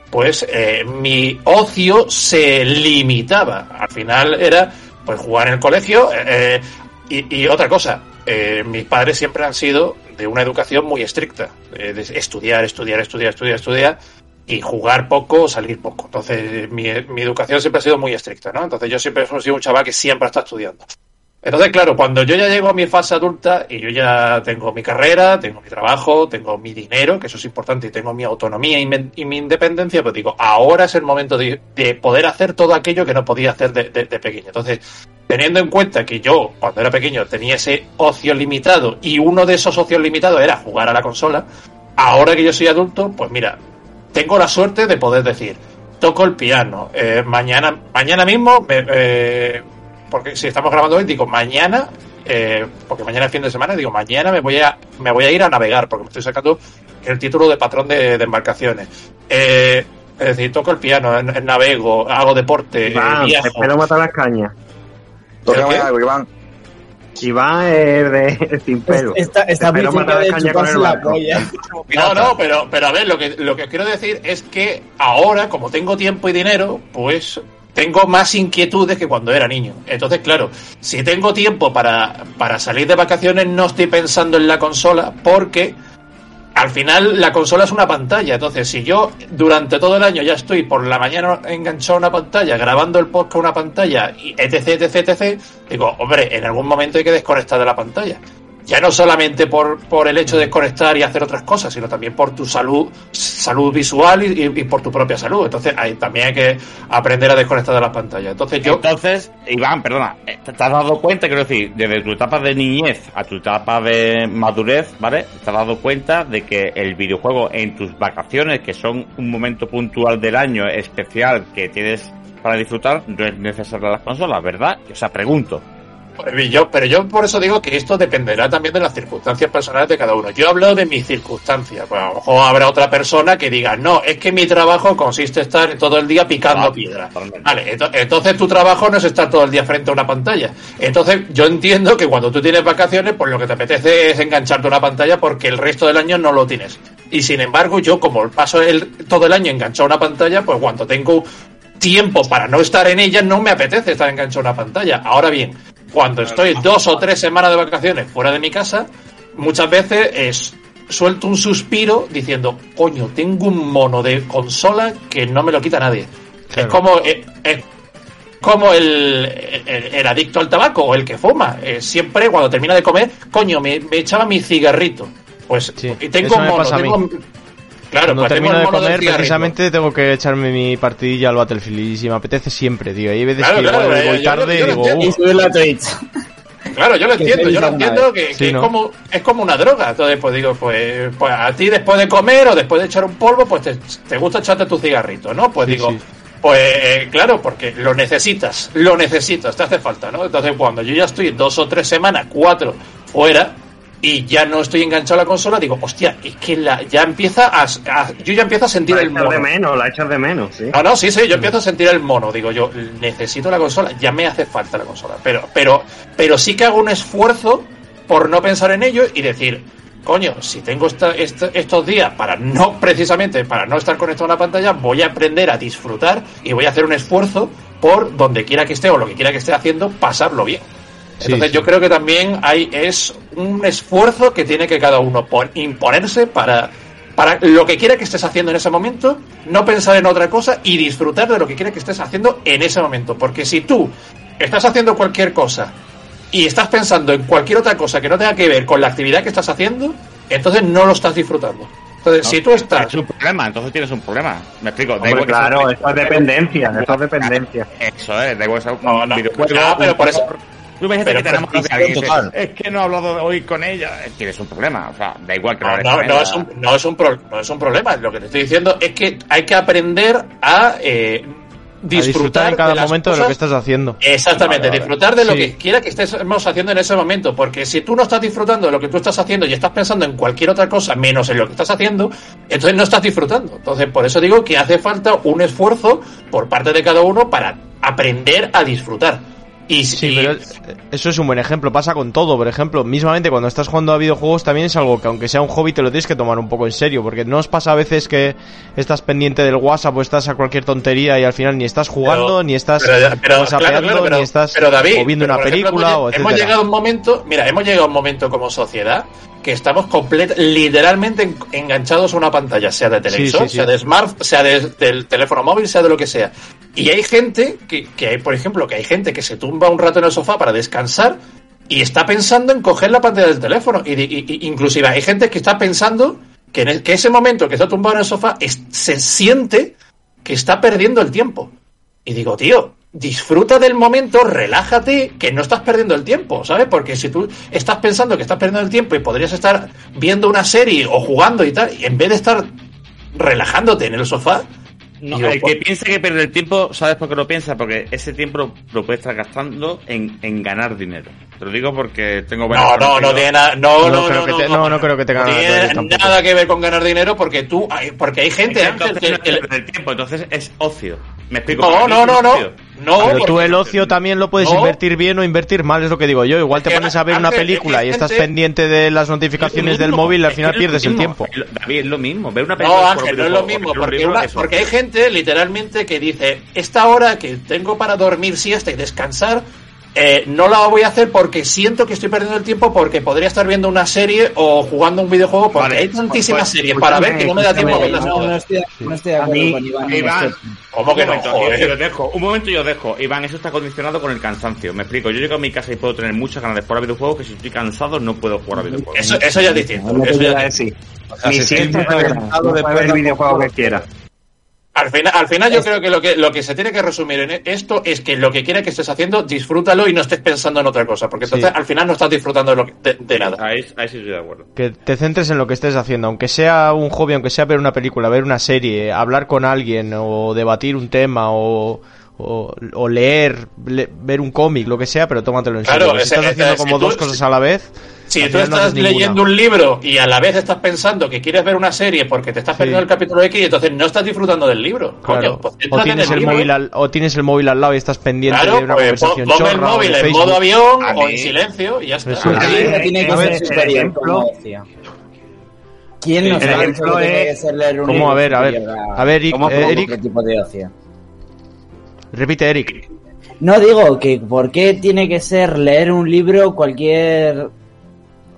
pues eh, mi ocio se limitaba. Al final era pues jugar en el colegio eh, y otra cosa. Eh, mis padres siempre han sido de una educación muy estricta, eh, estudiar, estudiar, estudiar, estudiar, estudiar. y jugar poco o salir poco. Entonces, mi, mi educación siempre ha sido muy estricta, ¿no? Entonces, yo siempre he sido un chaval que siempre está estudiando. Entonces, claro, cuando yo ya llego a mi fase adulta y yo ya tengo mi carrera, tengo mi trabajo, tengo mi dinero, que eso es importante, y tengo mi autonomía y, mi independencia, pues digo, ahora es el momento de, de poder hacer todo aquello que no podía hacer de pequeño. Entonces, teniendo en cuenta que yo, cuando era pequeño, tenía ese ocio limitado y uno de esos ocios limitados era jugar a la consola, ahora que yo soy adulto, pues mira, tengo la suerte de poder decir, toco el piano, eh, mañana, mañana mismo, me- eh, porque si estamos grabando hoy, digo, mañana, eh, porque mañana es fin de semana, digo, mañana me voy a, me voy a ir a navegar, porque me estoy sacando el título de patrón de, de embarcaciones. Eh, es decir, toco el piano, navego, hago deporte, eh, Iván, viajo. espero matar las cañas. Tócame algo, Iván. Iván es de sin pelo. Está, está muy Espero cerca matar de las cañas con el la barco. polla. [LAUGHS] No, no, pero, pero a ver, lo que, lo que os quiero decir es que ahora, como tengo tiempo y dinero, pues tengo más inquietudes que cuando era niño. Entonces, claro, si tengo tiempo para, para salir de vacaciones, no estoy pensando en la consola porque al final la consola es una pantalla. Entonces, si yo durante todo el año ya estoy por la mañana enganchado a una pantalla, grabando el podcast a una pantalla, y etc, etc, etc, digo, hombre, en algún momento hay que desconectar de la pantalla. Ya no solamente por, por el hecho de desconectar y hacer otras cosas, sino también por tu salud, salud visual y, por tu propia salud. Entonces, ahí también hay que aprender a desconectar de las pantallas. Entonces, yo, Entonces, Iván, perdona, eh, ¿te has dado cuenta, quiero decir, desde tu etapa de niñez a tu etapa de madurez, ¿vale? Te has dado cuenta de que el videojuego en tus vacaciones, que son un momento puntual del año especial que tienes para disfrutar, no es necesaria las consolas, ¿verdad? O sea, pregunto. Yo, pero yo por eso digo que esto dependerá también de las circunstancias personales de cada uno. Yo hablo de mis circunstancias. Pues a lo mejor habrá otra persona que diga, no, es que mi trabajo consiste en estar todo el día picando Ah, piedra. Vale, ento- entonces tu trabajo no es estar todo el día frente a una pantalla. Entonces yo entiendo que cuando tú tienes vacaciones, pues lo que te apetece es engancharte a una pantalla porque el resto del año no lo tienes. Y sin embargo, yo como paso el, todo el año enganchado a una pantalla, pues cuando tengo tiempo para no estar en ella, no me apetece estar enganchado a una pantalla. Ahora bien, cuando estoy dos o tres semanas de vacaciones fuera de mi casa, muchas veces es suelto un suspiro diciendo, coño, tengo un mono de consola que no me lo quita nadie. Claro. Es como es, es como el, el- el adicto al tabaco o el que fuma. Eh, siempre cuando termina de comer, coño, me, me echaba mi cigarrito. Pues Sí, y tengo un mono, tengo- Claro, Cuando pues termino de comer, precisamente tengo que echarme mi partidilla al Battlefield y si me apetece siempre, tío. Hay veces Claro, que claro, igual eh, voy yo tarde lo- y yo lo digo. Y "Uf". subirlo a Twitch. Claro, yo lo [LAUGHS] entiendo, yo lo entiendo que, Sí, que ¿no? es como es como una droga. Entonces, pues digo, pues, pues a ti después de comer o después de echar un polvo, pues te, te gusta echarte tu cigarrito, ¿no? Pues Sí, digo, sí. pues eh, claro, porque lo necesitas, lo necesitas, te hace falta, ¿no? Entonces, cuando yo ya estoy dos o tres semanas, cuatro, fuera y ya no estoy enganchado a la consola, digo, hostia, es que la, ya empieza a, a- yo ya empiezo a sentir La el echas de mono. menos, la echas de menos, sí. No, no, sí, sí, yo empiezo a sentir el mono. Digo, yo necesito la consola, ya me hace falta la consola. Pero, pero, pero sí que hago un esfuerzo por no pensar en ello y decir, coño, si tengo esta- esta- estos días para no, precisamente, para no estar conectado a una pantalla, voy a aprender a disfrutar y voy a hacer un esfuerzo por donde quiera que esté o lo que quiera que esté haciendo, pasarlo bien. Entonces sí. yo creo que también hay es un esfuerzo que tiene que cada uno por imponerse para para lo que quiera que estés haciendo en ese momento, no pensar en otra cosa y disfrutar de lo que quiera que estés haciendo en ese momento. Porque si tú estás haciendo cualquier cosa y estás pensando en cualquier otra cosa que no tenga que ver con la actividad que estás haciendo, entonces no lo estás disfrutando. Entonces, si tú estás Es un problema, entonces tienes un problema. Me explico. Hombre, igual claro, esto es dependencia, esto es dependencia. Eso es, da igual No, no, ah, pero por eso-. Tú imagínate que tenemos que. Es que no he hablado hoy con ella. Tienes un problema. O sea, da igual que No, es un, no, es un pro- no es un problema. Lo que te estoy diciendo es que hay que aprender a eh, A disfrutar, disfrutar en cada de momento de lo que estás haciendo. Exactamente, Vale, vale. disfrutar de lo Sí. que quiera que estemos haciendo en ese momento, porque si tú no estás disfrutando de lo que tú estás haciendo y estás pensando en cualquier otra cosa menos en lo que estás haciendo, entonces no estás disfrutando. Entonces, por eso digo que hace falta un esfuerzo por parte de cada uno para aprender a disfrutar. Y, Sí, y- pero eso es un buen ejemplo. Pasa con todo, por ejemplo. Mismamente cuando estás jugando a videojuegos también es algo que aunque sea un hobby te lo tienes que tomar un poco en serio. Porque no os pasa a veces que estás pendiente del WhatsApp o estás a cualquier tontería y al final ni estás jugando, Pero- ni estás pero, pero, whatsappeando, claro, claro, pero- ni estás pero, David, o viendo una ejemplo, película o hemos, llegado a un momento, mira, hemos llegado a un momento como sociedad que estamos literalmente en- enganchados a una pantalla, sea de televisor, sí, sí. sea de smart, sea de- del teléfono móvil, sea de lo que sea. Y hay gente que, que hay, por ejemplo, que hay gente que se tumba un rato en el sofá para descansar y está pensando en coger la pantalla del teléfono. Y, y- y- inclusive hay gente que está pensando que en el- que ese momento que está tumbado en el sofá es- se siente que está perdiendo el tiempo. Y digo, tío, disfruta del momento, relájate, que no estás perdiendo el tiempo, ¿sabes? Porque si tú estás pensando que estás perdiendo el tiempo y podrías estar viendo una serie o jugando y tal, y en vez de estar relajándote en el sofá, No, el pues- que piense que pierde el tiempo, ¿sabes por qué lo piensa? Porque ese tiempo lo, lo puede estar gastando en, en ganar dinero. Te lo digo porque tengo no, no, no tiene nada, no, No no, creo no, que no, te- no, no creo que tenga no nada que tiene ver tampoco. nada que ver con ganar dinero porque tú, hay- porque hay gente el tiempo, entonces es ocio. Me explico. no, no, no, no, Pero tú el ocio también lo puedes No. invertir bien o invertir mal, es lo que digo yo. Igual te pones a ver una película y estás pendiente de las notificaciones del móvil y al final pierdes el tiempo. David, es lo mismo. Ver una película No, Ángel, no es lo mismo, porque, una- porque hay gente literalmente que dice, esta hora que tengo para dormir siesta y descansar, eh, no la voy a hacer porque siento que estoy perdiendo el tiempo porque podría estar viendo una serie o jugando un videojuego porque Vale, hay tantísimas pues, series para ver que no me da tiempo a No, verlas no, todas. estoy, no estoy de A acuerdo mí- con Iván. en Iván, esto. ¿Cómo que un no? momento, Joder. y os dejo, un momento y os dejo. Iván, eso está condicionado con el cansancio. Me explico. Yo llego a mi casa y puedo tener muchas ganas de jugar a videojuegos que si estoy cansado no puedo jugar a videojuegos. Eso, eso ya es distinto. Eso yo ya es distinto. si estoy No de puede ver pena, videojuego por que quiera. Al final, al final yo creo que lo, que lo que se tiene que resumir en esto es que lo que quiera que estés haciendo, disfrútalo y no estés pensando en otra cosa, porque entonces Sí. al final no estás disfrutando de, lo que- de- de nada. Ahí, ahí sí estoy de acuerdo. Que te centres en lo que estés haciendo, aunque sea un hobby, aunque sea ver una película, ver una serie, hablar con alguien o debatir un tema o, o, o leer, le- ver un cómic, lo que sea, pero tómatelo en Claro, serio. Si ese- estás haciendo ese- como si tú- dos cosas a la vez, Si tú final no estás haces ninguna. leyendo un libro y a la vez estás pensando que quieres ver una serie porque te estás perdiendo Sí. el capítulo X y entonces no estás disfrutando del libro. claro. Coño, pues o, tienes el libro. móvil al, o tienes el móvil al lado y estás pendiente Claro, de una pues conversación pon, pon el chorra o móvil en modo avión A o en silencio y ya está. Eso El es. libro tiene que ser el superior como. ¿Quién nos el ha dicho que tiene es- que ser leer un ¿Cómo? libro A ver, a ver. A ver, Eric, ¿Cómo- eh, cómo- Eric, otro tipo de ocio? Repite, Eric. No digo que por qué tiene que ser leer un libro cualquier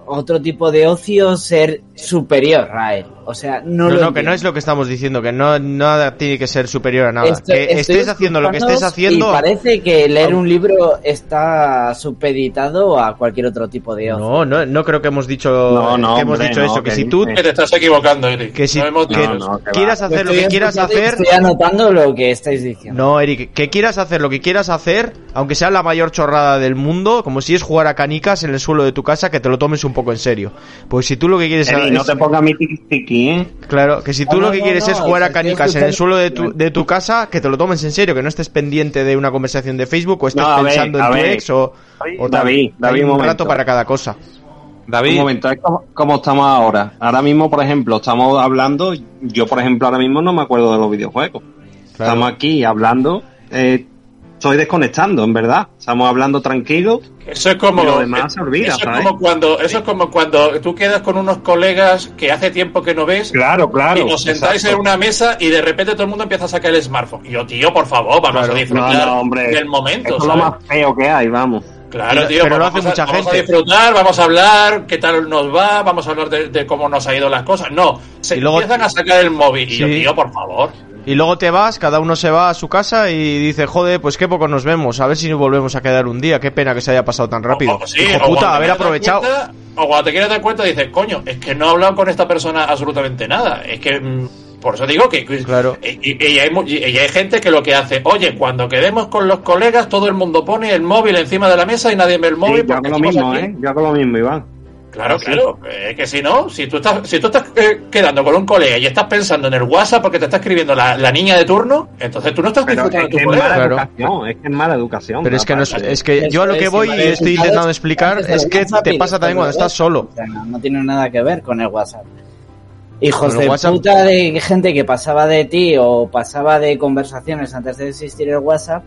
otro tipo de ocio ser superior a él. O sea, no, No, lo no, que no es lo que estamos diciendo, que no nada tiene que ser superior a nada. Estoy- que estoy estés haciendo lo que estés haciendo. Y parece que leer un libro está supeditado a cualquier otro tipo de ocio. No, no, no creo que hemos dicho, No, no, que hemos hombre, dicho no, eso. Que que si tú te estás equivocando, Eric. que si hemos que quieras hacer lo Estoy que quieras hacer. Estoy anotando lo que estáis diciendo. No, Eric, que quieras hacer lo que quieras hacer, aunque sea la mayor chorrada del mundo, como si es jugar a canicas en el suelo de tu casa, que te lo tomes un poco en serio. Pues si tú lo que quieres Eri, es- no te pongas mi tiki ¿eh? Claro, que si tú lo que no, quieres no, es jugar a canicas en el suelo de tu, de tu casa, que te lo tomes en serio, que no estés pendiente de una conversación de Facebook o estés No, a ver, pensando en tu ver. ex o, o tal. David, David, Hay un un rato para cada cosa. Un David, momento, es como, como estamos ahora. Ahora mismo, por ejemplo, estamos hablando, yo por ejemplo ahora mismo no me acuerdo de los videojuegos. Claro. Estamos aquí hablando, eh, estoy desconectando, en verdad. Estamos hablando tranquilo. Eso es como Y lo demás se olvida, eso es ¿sabes? como cuando eso es como cuando tú quedas con unos colegas que hace tiempo que no ves Claro, claro. y nos sentáis exacto. en una mesa y de repente todo el mundo empieza a sacar el smartphone. Y yo, tío, por favor, vamos Claro. a disfrutar No, no, hombre. del momento, Esto es lo más feo que hay, vamos. Claro, tío, pero pues lo hace vamos a- mucha vamos gente. a disfrutar, vamos a hablar, qué tal nos va, vamos a hablar de, de cómo nos ha ido las cosas. No, se Y luego- empiezan a sacar el móvil. Y yo, tío, por favor. Y luego te vas, cada uno se va a su casa y dice, joder, pues qué poco nos vemos, a ver si nos volvemos a quedar un día, qué pena que se haya pasado tan rápido. O- o sí, Hijo o cuando puta, haber aprovechado. cuenta- o cuando te quieres dar cuenta dices, coño, es que no he hablado con esta persona absolutamente nada. Es que, mm, por eso digo que... que- Claro. Y, y- hay, mu- y- hay gente que lo que hace, oye, cuando quedemos con los colegas, todo el mundo pone el móvil encima de la mesa y nadie ve el móvil. Sí, yo porque hago lo mismo, aquí. ¿eh? Yo hago lo mismo, Iván. Claro, Así. claro. Es que si no, si tú estás, si tú estás eh, quedando con un colega y estás pensando en el WhatsApp porque te está escribiendo la, la niña de turno, entonces tú no estás Pero disfrutando es de tu es colega. mala Claro. educación, es que es mala educación. Pero es que, no es, que yo a lo que voy es, y estoy intentando explicar es que te pasa también cuando estás solo. WhatsApp. O sea, no, no tiene nada que ver con el WhatsApp. Hijos de WhatsApp- puta de gente que pasaba de ti o pasaba de conversaciones antes de existir el WhatsApp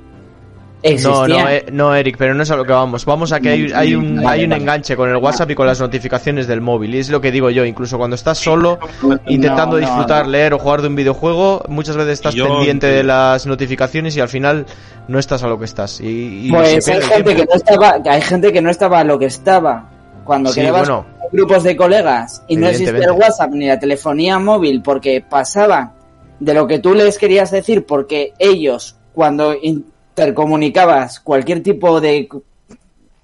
No, no, eh, no, Eric, pero no es a lo que vamos. Vamos a que hay, hay un, hay un enganche con el WhatsApp y con las notificaciones del móvil. Y es lo que digo yo, incluso cuando estás solo, intentando no, disfrutar, no. leer o jugar de un videojuego, muchas veces estás Yo- pendiente de las notificaciones y al final no estás a lo que estás. Y, y Pues hay gente que no estaba, que hay gente que no estaba a lo que estaba. Cuando Sí, bueno. grupos de colegas y no existía el. WhatsApp ni la telefonía móvil porque pasaban de lo que tú les querías decir porque ellos cuando intercomunicabas cualquier tipo de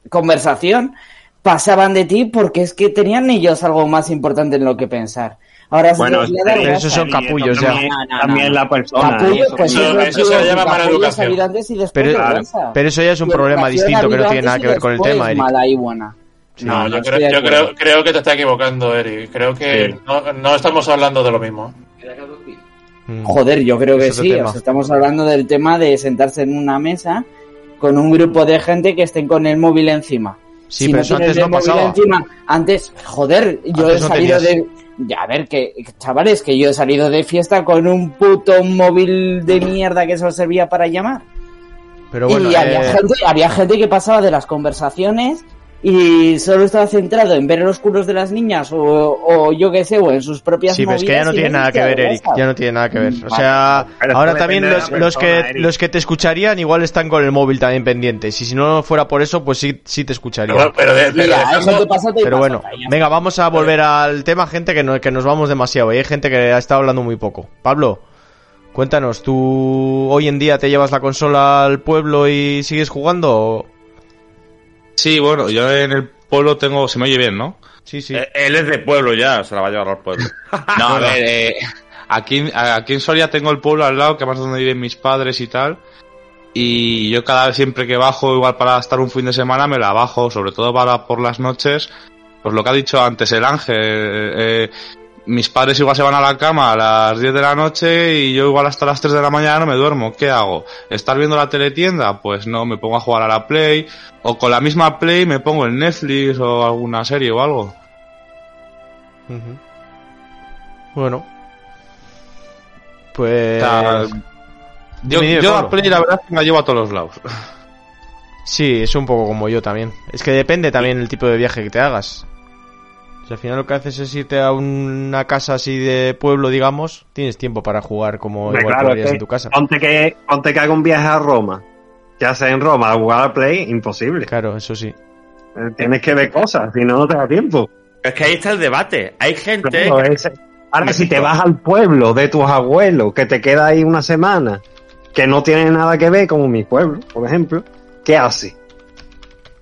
conversación pasaban de ti porque es que tenían ellos algo más importante en lo que pensar. Ahora Bueno, pero esos son capullos ya. También, No, no, también no. la persona. Capullo, eso. pues Eso- eso, se llama mala educación. Pero, claro, pero eso ya es un Tu problema distinto que no tiene nada que ver con el tema, Eric. mala y buena. No, yo, creo, yo creo, creo que te está equivocando, Eric. Creo que Sí. no, no estamos hablando de lo mismo. Mm. Joder, yo creo que Es sí. O sea, estamos hablando del tema de sentarse en una mesa con un grupo de gente que estén con el móvil encima. Sí, Si pero eso tienen antes el no pasaba. encima- antes, joder, yo Antes he no salido de. Ya, a ver, que, chavales, que yo he salido de fiesta con un puto móvil de mierda que solo servía para llamar. Pero bueno, y había, eh, gente, había gente que pasaba de las conversaciones y solo estaba centrado en ver los culos de las niñas o, o yo qué sé, o en sus propias Sí, pero es que ya no y tiene nada que ver, Eric. Ya no tiene nada que ver. O Vale. sea, Pero ahora también los, los que Eric. los que te escucharían igual están con el móvil también pendientes. Y si no fuera por eso, pues sí, sí te escucharían. Pero, de- Mira, bueno, venga, vamos a volver al tema, gente, que, no- que nos vamos demasiado. Y hay gente que ha estado hablando muy poco. Pablo, cuéntanos, ¿tú hoy en día te llevas la consola al pueblo y sigues jugando? Sí, bueno, yo en el pueblo tengo... Se me oye bien, ¿no? Sí, sí. Eh, Él es de pueblo ya, se la va a llevar al pueblo. [LAUGHS] No, a ver, eh, aquí, aquí en Soria tengo el pueblo al lado, que más es donde viven mis padres y tal. Y yo cada vez siempre que bajo, igual para estar un fin de semana, me la bajo, sobre todo para por las noches. Pues lo que ha dicho antes el ángel, eh, mis padres igual se van a la cama a las 10 de la noche y yo igual hasta las 3 de la mañana no me duermo. ¿Qué hago? ¿Estar viendo la teletienda? Pues no, me pongo a jugar a la Play. O con la misma Play me pongo en Netflix o alguna serie o algo. Bueno. Pues... Yo, yo la. Play la verdad que me la llevo a todos los lados. Sí, es un poco como yo también. Es que depende también el tipo de viaje que te hagas. Si al final lo que haces es irte a una casa así de pueblo, digamos, tienes tiempo para jugar como Hombre, igual claro, que en tu casa. Ponte que, ponte que haga un viaje a Roma. ¿Qué haces en Roma? ¿A jugar a Play? Imposible. Claro, eso sí. Eh, Tienes que ver cosas, si no, no te da tiempo. Es que ahí está el debate. Hay gente. Claro, es- Ahora, si te vas al pueblo de tus abuelos, que te queda ahí una semana, que no tiene nada que ver, como mi pueblo, por ejemplo, ¿qué hace?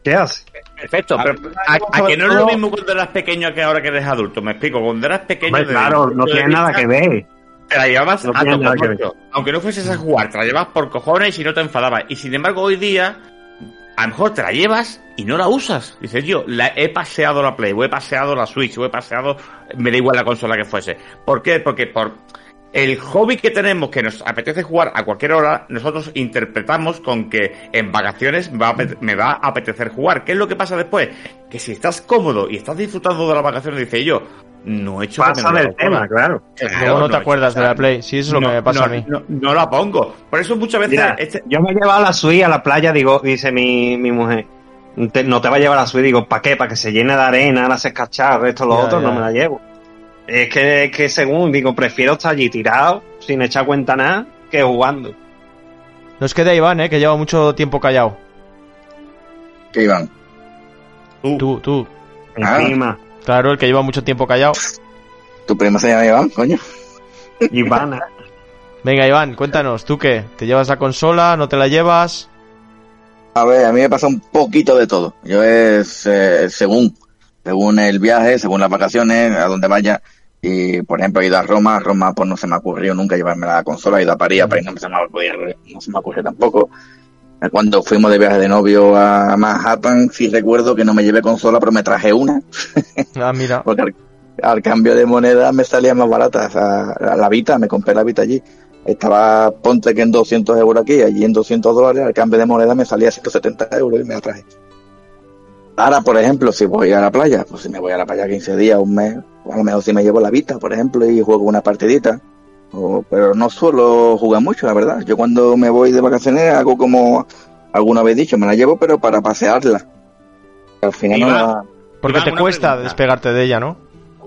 ¿Qué hace? Perfecto, pero a, a que no es lo mismo cuando eras pequeño que ahora que eres adulto. Me explico, cuando eras pequeño. Hombre, claro, no tiene nada que ver. Te la llevabas No a tocomocho. Aunque no fueses a jugar, te la llevabas por cojones y no te enfadabas. Y sin embargo, hoy día, a lo mejor te la llevas y no la usas. Dices yo, la, he paseado la Play, o he paseado la Switch, o he paseado, me da igual la consola que fuese. ¿Por qué? Porque por el hobby que tenemos, que nos apetece jugar a cualquier hora, nosotros interpretamos con que en vacaciones va a apete- me va a apetecer jugar. ¿Qué es lo que pasa después? Que si estás cómodo y estás disfrutando de las vacaciones, dice yo, no he hecho que me Pasa del tema, claro. Claro, Luego no te acuerdas hecho- de la Play. Sí, eso es lo que me pasa no, a mí. No, no la pongo. Por eso muchas veces Mira, este- yo me he llevado la Switch a la playa, digo, dice mi, mi mujer, "Te- no te va a llevar la Switch, digo, ¿para qué? Para que se llene de arena, se escachar, esto, lo Ya, otro, ya. no me la llevo. Es que, es que según, digo, prefiero estar allí tirado, sin echar cuenta nada, que jugando. Nos queda Iván, ¿eh? Que lleva mucho tiempo callado. ¿Qué Iván? Tú, tú. Ah. Encima, Claro, el que lleva mucho tiempo callado. ¿Tu prima se llama Iván, coño? Ivana. Venga, Iván, cuéntanos, ¿tú qué? ¿Te llevas la consola? ¿No te la llevas? A ver, a mí me pasa un poquito de todo. Yo es eh, según, según el viaje, según las vacaciones, a donde vaya. Y, por ejemplo, he ido a Roma. Roma, pues no se me ha ocurrido nunca llevarme la consola. He ido a París, a París no se me ha ocurrido, no se me ocurrió tampoco. Cuando fuimos de viaje de novio a Manhattan, sí recuerdo que no me llevé consola, pero me traje una. [LAUGHS] Ah, mira. Porque al, al cambio de moneda me salía más barata. O sea, la, Vita, me compré la Vita allí. Estaba, ponte que en 200 euros aquí, allí en 200 dólares, al cambio de moneda me salía 170 euros y me la traje. Ahora, por ejemplo, si voy a la playa, pues si me voy a la playa 15 días, un mes, a lo mejor si me llevo la Vita, por ejemplo, y juego una partidita. O- pero no suelo jugar mucho, la verdad. Yo cuando me voy de vacaciones hago como alguna vez dicho, me la llevo, pero para pasearla. Al final no la... Porque Iván, te cuesta pregunta. despegarte de ella, ¿no?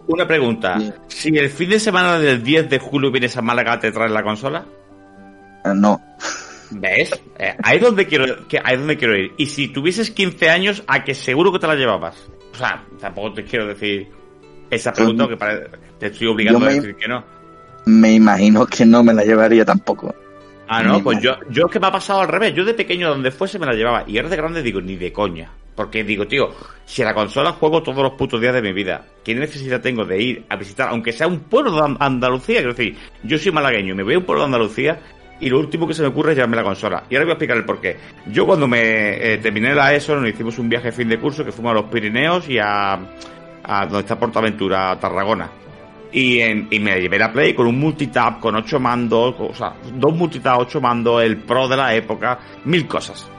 Una pregunta. Sí. Si el fin de semana del 10 de julio vienes a Málaga, ¿te traes la consola? eh, No. ¿Ves? Eh, ahí es donde quiero que ahí es donde quiero ir. Y si tuvieses 15 años, a que seguro que te la llevabas. O sea, tampoco te quiero decir esa pregunta, que pare- te estoy obligando a decir que no. Me imagino que no me la llevaría tampoco. Ah, no, Me pues yo, imagino. yo es que me ha pasado al revés. Yo de pequeño, donde fuese, me la llevaba. Y ahora de grande digo, ni de coña. Porque digo, tío, si a la consola juego todos los putos días de mi vida, ¿qué necesidad tengo de ir a visitar, aunque sea un pueblo de An- Andalucía? Quiero decir, yo soy malagueño, me voy a un pueblo de Andalucía y lo último que se me ocurre es llevarme la consola. Y ahora voy a explicar el porqué. Yo cuando me eh, terminé la ESO, nos hicimos un viaje fin de curso que fuimos a los Pirineos y a, a donde está Portaventura, a Tarragona. Y, en- y me llevé la Play con un multitap, con ocho mandos, o sea, dos multitap, ocho mandos, el Pro de la época, mil cosas.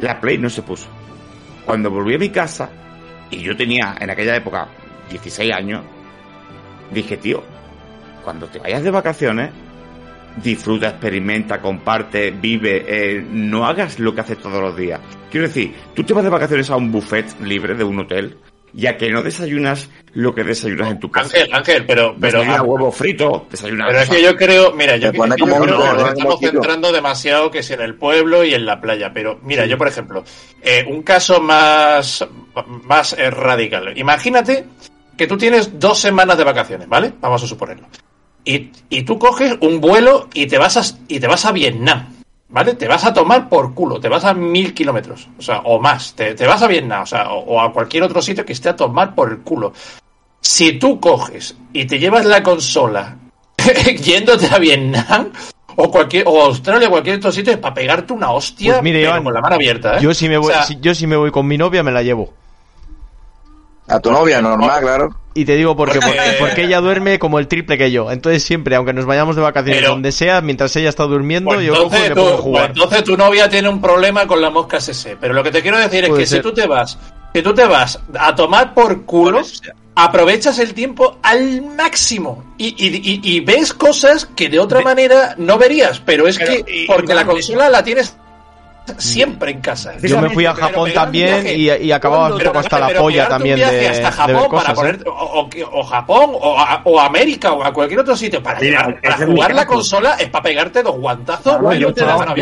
La Play no se puso. Cuando volví a mi casa, y yo tenía en aquella época 16 años, dije, tío, cuando te vayas de vacaciones, disfruta, experimenta, comparte, vive, eh, no hagas lo que haces todos los días. Quiero decir, tú te vas de vacaciones a un buffet libre de un hotel, ya que no desayunas lo que desayunas en tu casa. Ángel, Ángel, pero, pero, Desayunas huevo frito, desayunas... pero es que yo creo, mira, yo, es que creo que nos estamos centrando demasiado que si en el pueblo y en la playa. Pero mira, yo por ejemplo, eh, un caso más, más eh, radical. Imagínate que tú tienes dos semanas de vacaciones, ¿vale? Vamos a suponerlo. Y, y tú coges un vuelo y te vas a, y te vas a Vietnam. ¿Vale? Te vas a tomar por culo, te vas a mil kilómetros, o sea, o más, te, te vas a Vietnam, o sea, o, o a cualquier otro sitio que esté a tomar por el culo. Si tú coges y te llevas la consola [LAUGHS] yéndote a Vietnam o cualquier o Australia cualquier otro sitio es para pegarte una hostia Pues mire, pero Iván, con la mano abierta, ¿eh? Yo si me voy, O sea, si- yo si me voy con mi novia me la llevo. A tu novia, normal, claro. Y te digo por qué, porque, Porque- porque ella duerme como el triple que yo. Entonces siempre, aunque nos vayamos de vacaciones Pero- donde sea, mientras ella está durmiendo, pues yo cojo y entonces, tú- pongo a pues jugar. entonces tu novia tiene un problema con la mosca SS. Pero lo que te quiero decir es que ser. si tú te vas, si tú te vas a tomar por culo, aprovechas el tiempo al máximo y, y- y- y ves cosas que de otra manera no verías. Pero es Pero, que porque la consola la tienes siempre en casa. Yo me fui a Japón también y, y acababa un Pero- poco hasta la pero polla también de, hasta de Japón ver para cosas. ¿eh? poner, o, o- o Japón o, a- o América o a cualquier otro sitio para, Mira, llevar- para jugar la caso. consola es para pegarte dos guantazos Claro, yo te la ejemplo,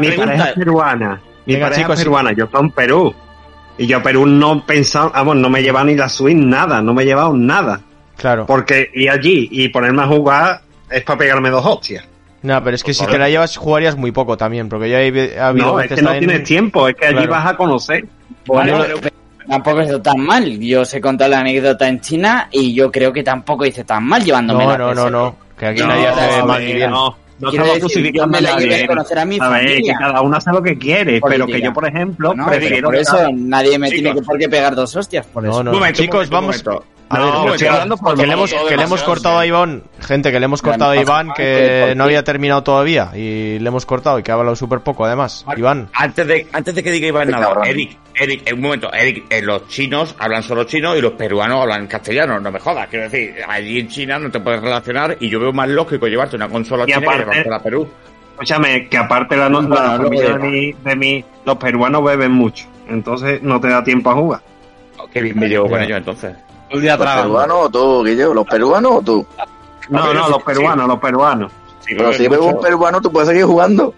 mi pareja es peruana. Mi Venga, pareja chicos, es sí. peruana. Yo estoy en Perú. Y yo a Perú no pensaba, vamos, no me llevaba ni la Switch, nada. No me he llevado nada. Claro. Porque ir allí y ponerme a jugar es para pegarme dos hostias. No, pero es que si te la llevas jugarías muy poco también, porque ya he, ha habido No, es veces que no también- tienes tiempo. Es que allí Claro. vas a conocer. Bueno, Vale, pero tampoco es tan mal. Yo os he contado la anécdota en China y yo creo que tampoco hice tan mal llevándome No, la no, no, PSP. no. Que aquí No, nadie hace no, mal ni bien. No, no Quiero estamos decir, justificando yo me la llevé nadie. a conocer a mi A ver, familia. que cada uno hace lo que quiere, pero Política. que yo, por ejemplo, No, pero prefiero... por eso nadie me Chicos. tiene que por qué pegar dos hostias por eso. No, no. Momento, Chicos, momento, vamos. momento. A No, ver, no, que- estoy hablando por que le hemos, que le hemos cortado a. Iván, gente, que le hemos cortado a no, Iván, ¿por que no había terminado todavía y le hemos cortado y que ha hablado súper poco además. Iván, Antes de, antes de que diga Iván nada. Eric, Eric, en un momento, Eric, eh, los chinos hablan solo chino y los peruanos hablan castellano, no me jodas, quiero decir, allí en China no te puedes relacionar y yo veo más lógico llevarte una consola Y china que aparte- llevarte a Perú. Escúchame, que aparte la, no- la familia de mi, de mi- los peruanos beben mucho, entonces no te da tiempo a jugar. Qué bien me llevo con ellos entonces. Un día ¿Los peruanos o tú, Guillo? ¿Los peruanos o tú? No, no, los peruanos, los peruanos. Sí, Pero si mucho. un peruano, tú puedes seguir jugando.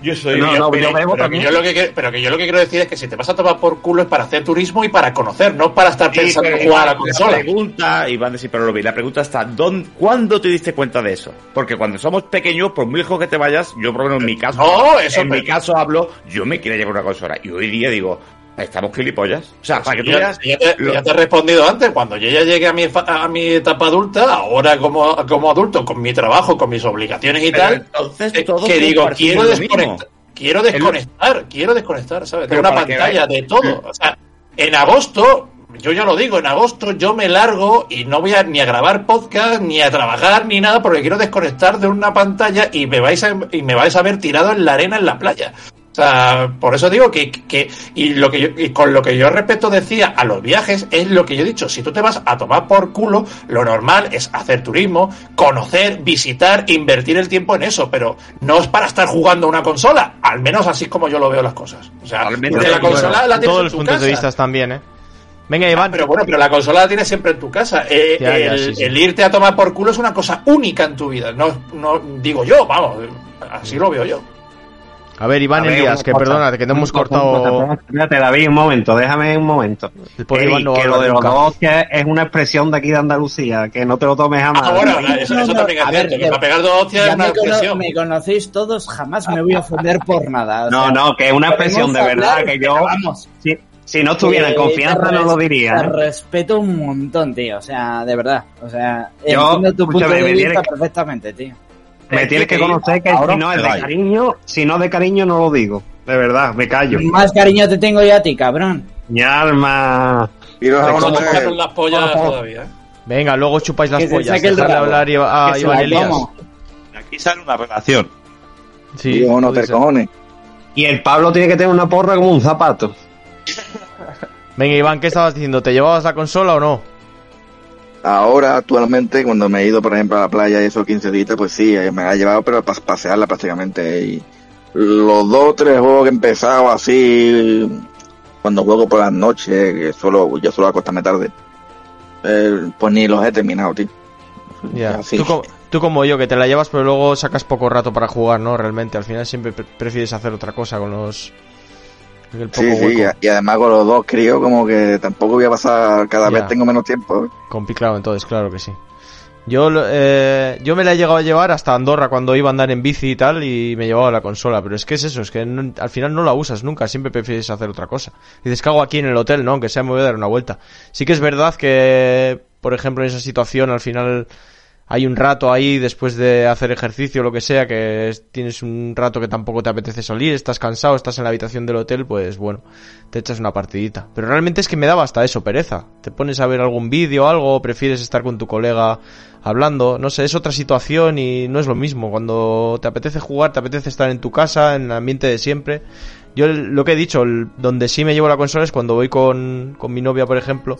Yo soy No, no, pero, yo bebo pero que yo lo que, quiero- pero que yo lo que quiero decir es que si te vas a tomar por culo es para hacer turismo y para conocer, no para estar pensando en jugar a la La consola. pregunta, Iván de sí, pero lo vi. La pregunta está, ¿dónde, ¿cuándo te diste cuenta de eso? Porque cuando somos pequeños, por muy lejos que te vayas, yo por lo menos en mi caso, No, eso en mi caso hablo, yo me quiero llevar una consola. Y hoy día digo, estamos gilipollas. O sea, para que tú ya, veas... ya te, lo- ya te he respondido antes, cuando yo ya llegue a mi, fa- a mi etapa adulta, ahora como, como adulto, con mi trabajo, con mis obligaciones y Pero tal, entonces eh, todos que digo, quiero desconectar, quiero desconectar, quiero desconectar, ¿sabes? De una pantalla, de todo. O sea, en agosto, yo ya lo digo, en agosto yo me largo y no voy a, ni a grabar podcast, ni a trabajar, ni nada, porque quiero desconectar de una pantalla y me vais a, y me vais a ver tirado en la arena en la playa. O sea, por eso digo que, que y lo que yo, y con lo que yo respecto decía a los viajes es lo que yo he dicho, si tú te vas a tomar por culo, lo normal es hacer turismo, conocer, visitar, invertir el tiempo en eso, pero no es para estar jugando a una consola, al menos así es como yo lo veo las cosas. O sea, Al menos- la Bueno, consola la tienes todos en los puntos de vista también, ¿eh? Venga, Iván. Pero bueno, pero la consola la tienes siempre en tu casa. Eh, Ya, ya, el, sí, sí. el irte a tomar por culo es una cosa única en tu vida. No, no digo yo, vamos, así lo veo yo. A ver, Iván A ver, Elías, una que cosa. perdona, que no hemos cosa, cortado... espérate, David, un momento, déjame un momento. Ey, Iván no que lo de los dos hostias es una expresión de aquí de Andalucía, que no te lo tomes a mal. Ah, bueno, eso, eso no, también es a ver, cierto, que para pegar dos hostias es una me, expresión. me conocéis todos, jamás me voy a ofender por nada. o No, sea, no, que es una expresión de verdad, hablar, que yo, vamos, si, si no estuviera en que confianza no lo diría. Te ¿eh? respeto un montón, tío. O sea, de verdad. O sea, Yo, entiendo tu punto de me vista perfectamente, tío. Me tienes que que- conocer que ahora si no es de te cariño, si no de cariño no lo digo. De verdad, me callo. Más cariño te tengo yo a ti, cabrón. Mi alma. Y los de- las pollas todavía. ¿eh? Venga, luego chupáis las Que pollas. hablar y- a Iván Elías. como. Aquí sale una relación. Sí, tú dices. cojones. Y el Pablo tiene que tener una porra como un zapato. Venga, Iván, ¿qué estabas diciendo? ¿Te llevabas la consola o no? Ahora, actualmente, cuando me he ido, por ejemplo, a la playa y esos 15 días, pues sí, eh, me he llevado, pero para pasearla prácticamente. Y los dos o tres juegos que he empezado así, cuando juego por las noches, que solo, yo suelo acostarme tarde, eh, pues ni los he terminado, tío. Así. Tú, co- tú como yo, que te la llevas, pero luego sacas poco rato para jugar, ¿no? Realmente, al final siempre pre- prefieres hacer otra cosa con los... El poco Sí, sí, y además con los dos críos, como que tampoco voy a pasar, cada Ya. vez tengo menos tiempo. Complicado, entonces, claro que sí. Yo, lo- eh, yo me la he llegado a llevar hasta Andorra cuando iba a andar en bici y tal y me llevaba la consola, pero es que es eso, es que no- al final no la usas nunca, siempre prefieres hacer otra cosa. Dices, ¿qué hago aquí en el hotel? No, aunque sea me voy a dar una vuelta. Sí que es verdad que, por ejemplo, en esa situación al final hay un rato ahí después de hacer ejercicio lo que sea, que es- tienes un rato que tampoco te apetece salir, estás cansado, estás en la habitación del hotel, pues bueno, te echas una partidita. Pero realmente es que me daba hasta eso, pereza. Te pones a ver algún vídeo algo, prefieres estar con tu colega hablando, no sé, es otra situación y no es lo mismo. Cuando te apetece jugar, te apetece estar en tu casa, en el ambiente de siempre. Yo lo que he dicho, el- donde sí me llevo la consola es cuando voy con, con mi novia, por ejemplo,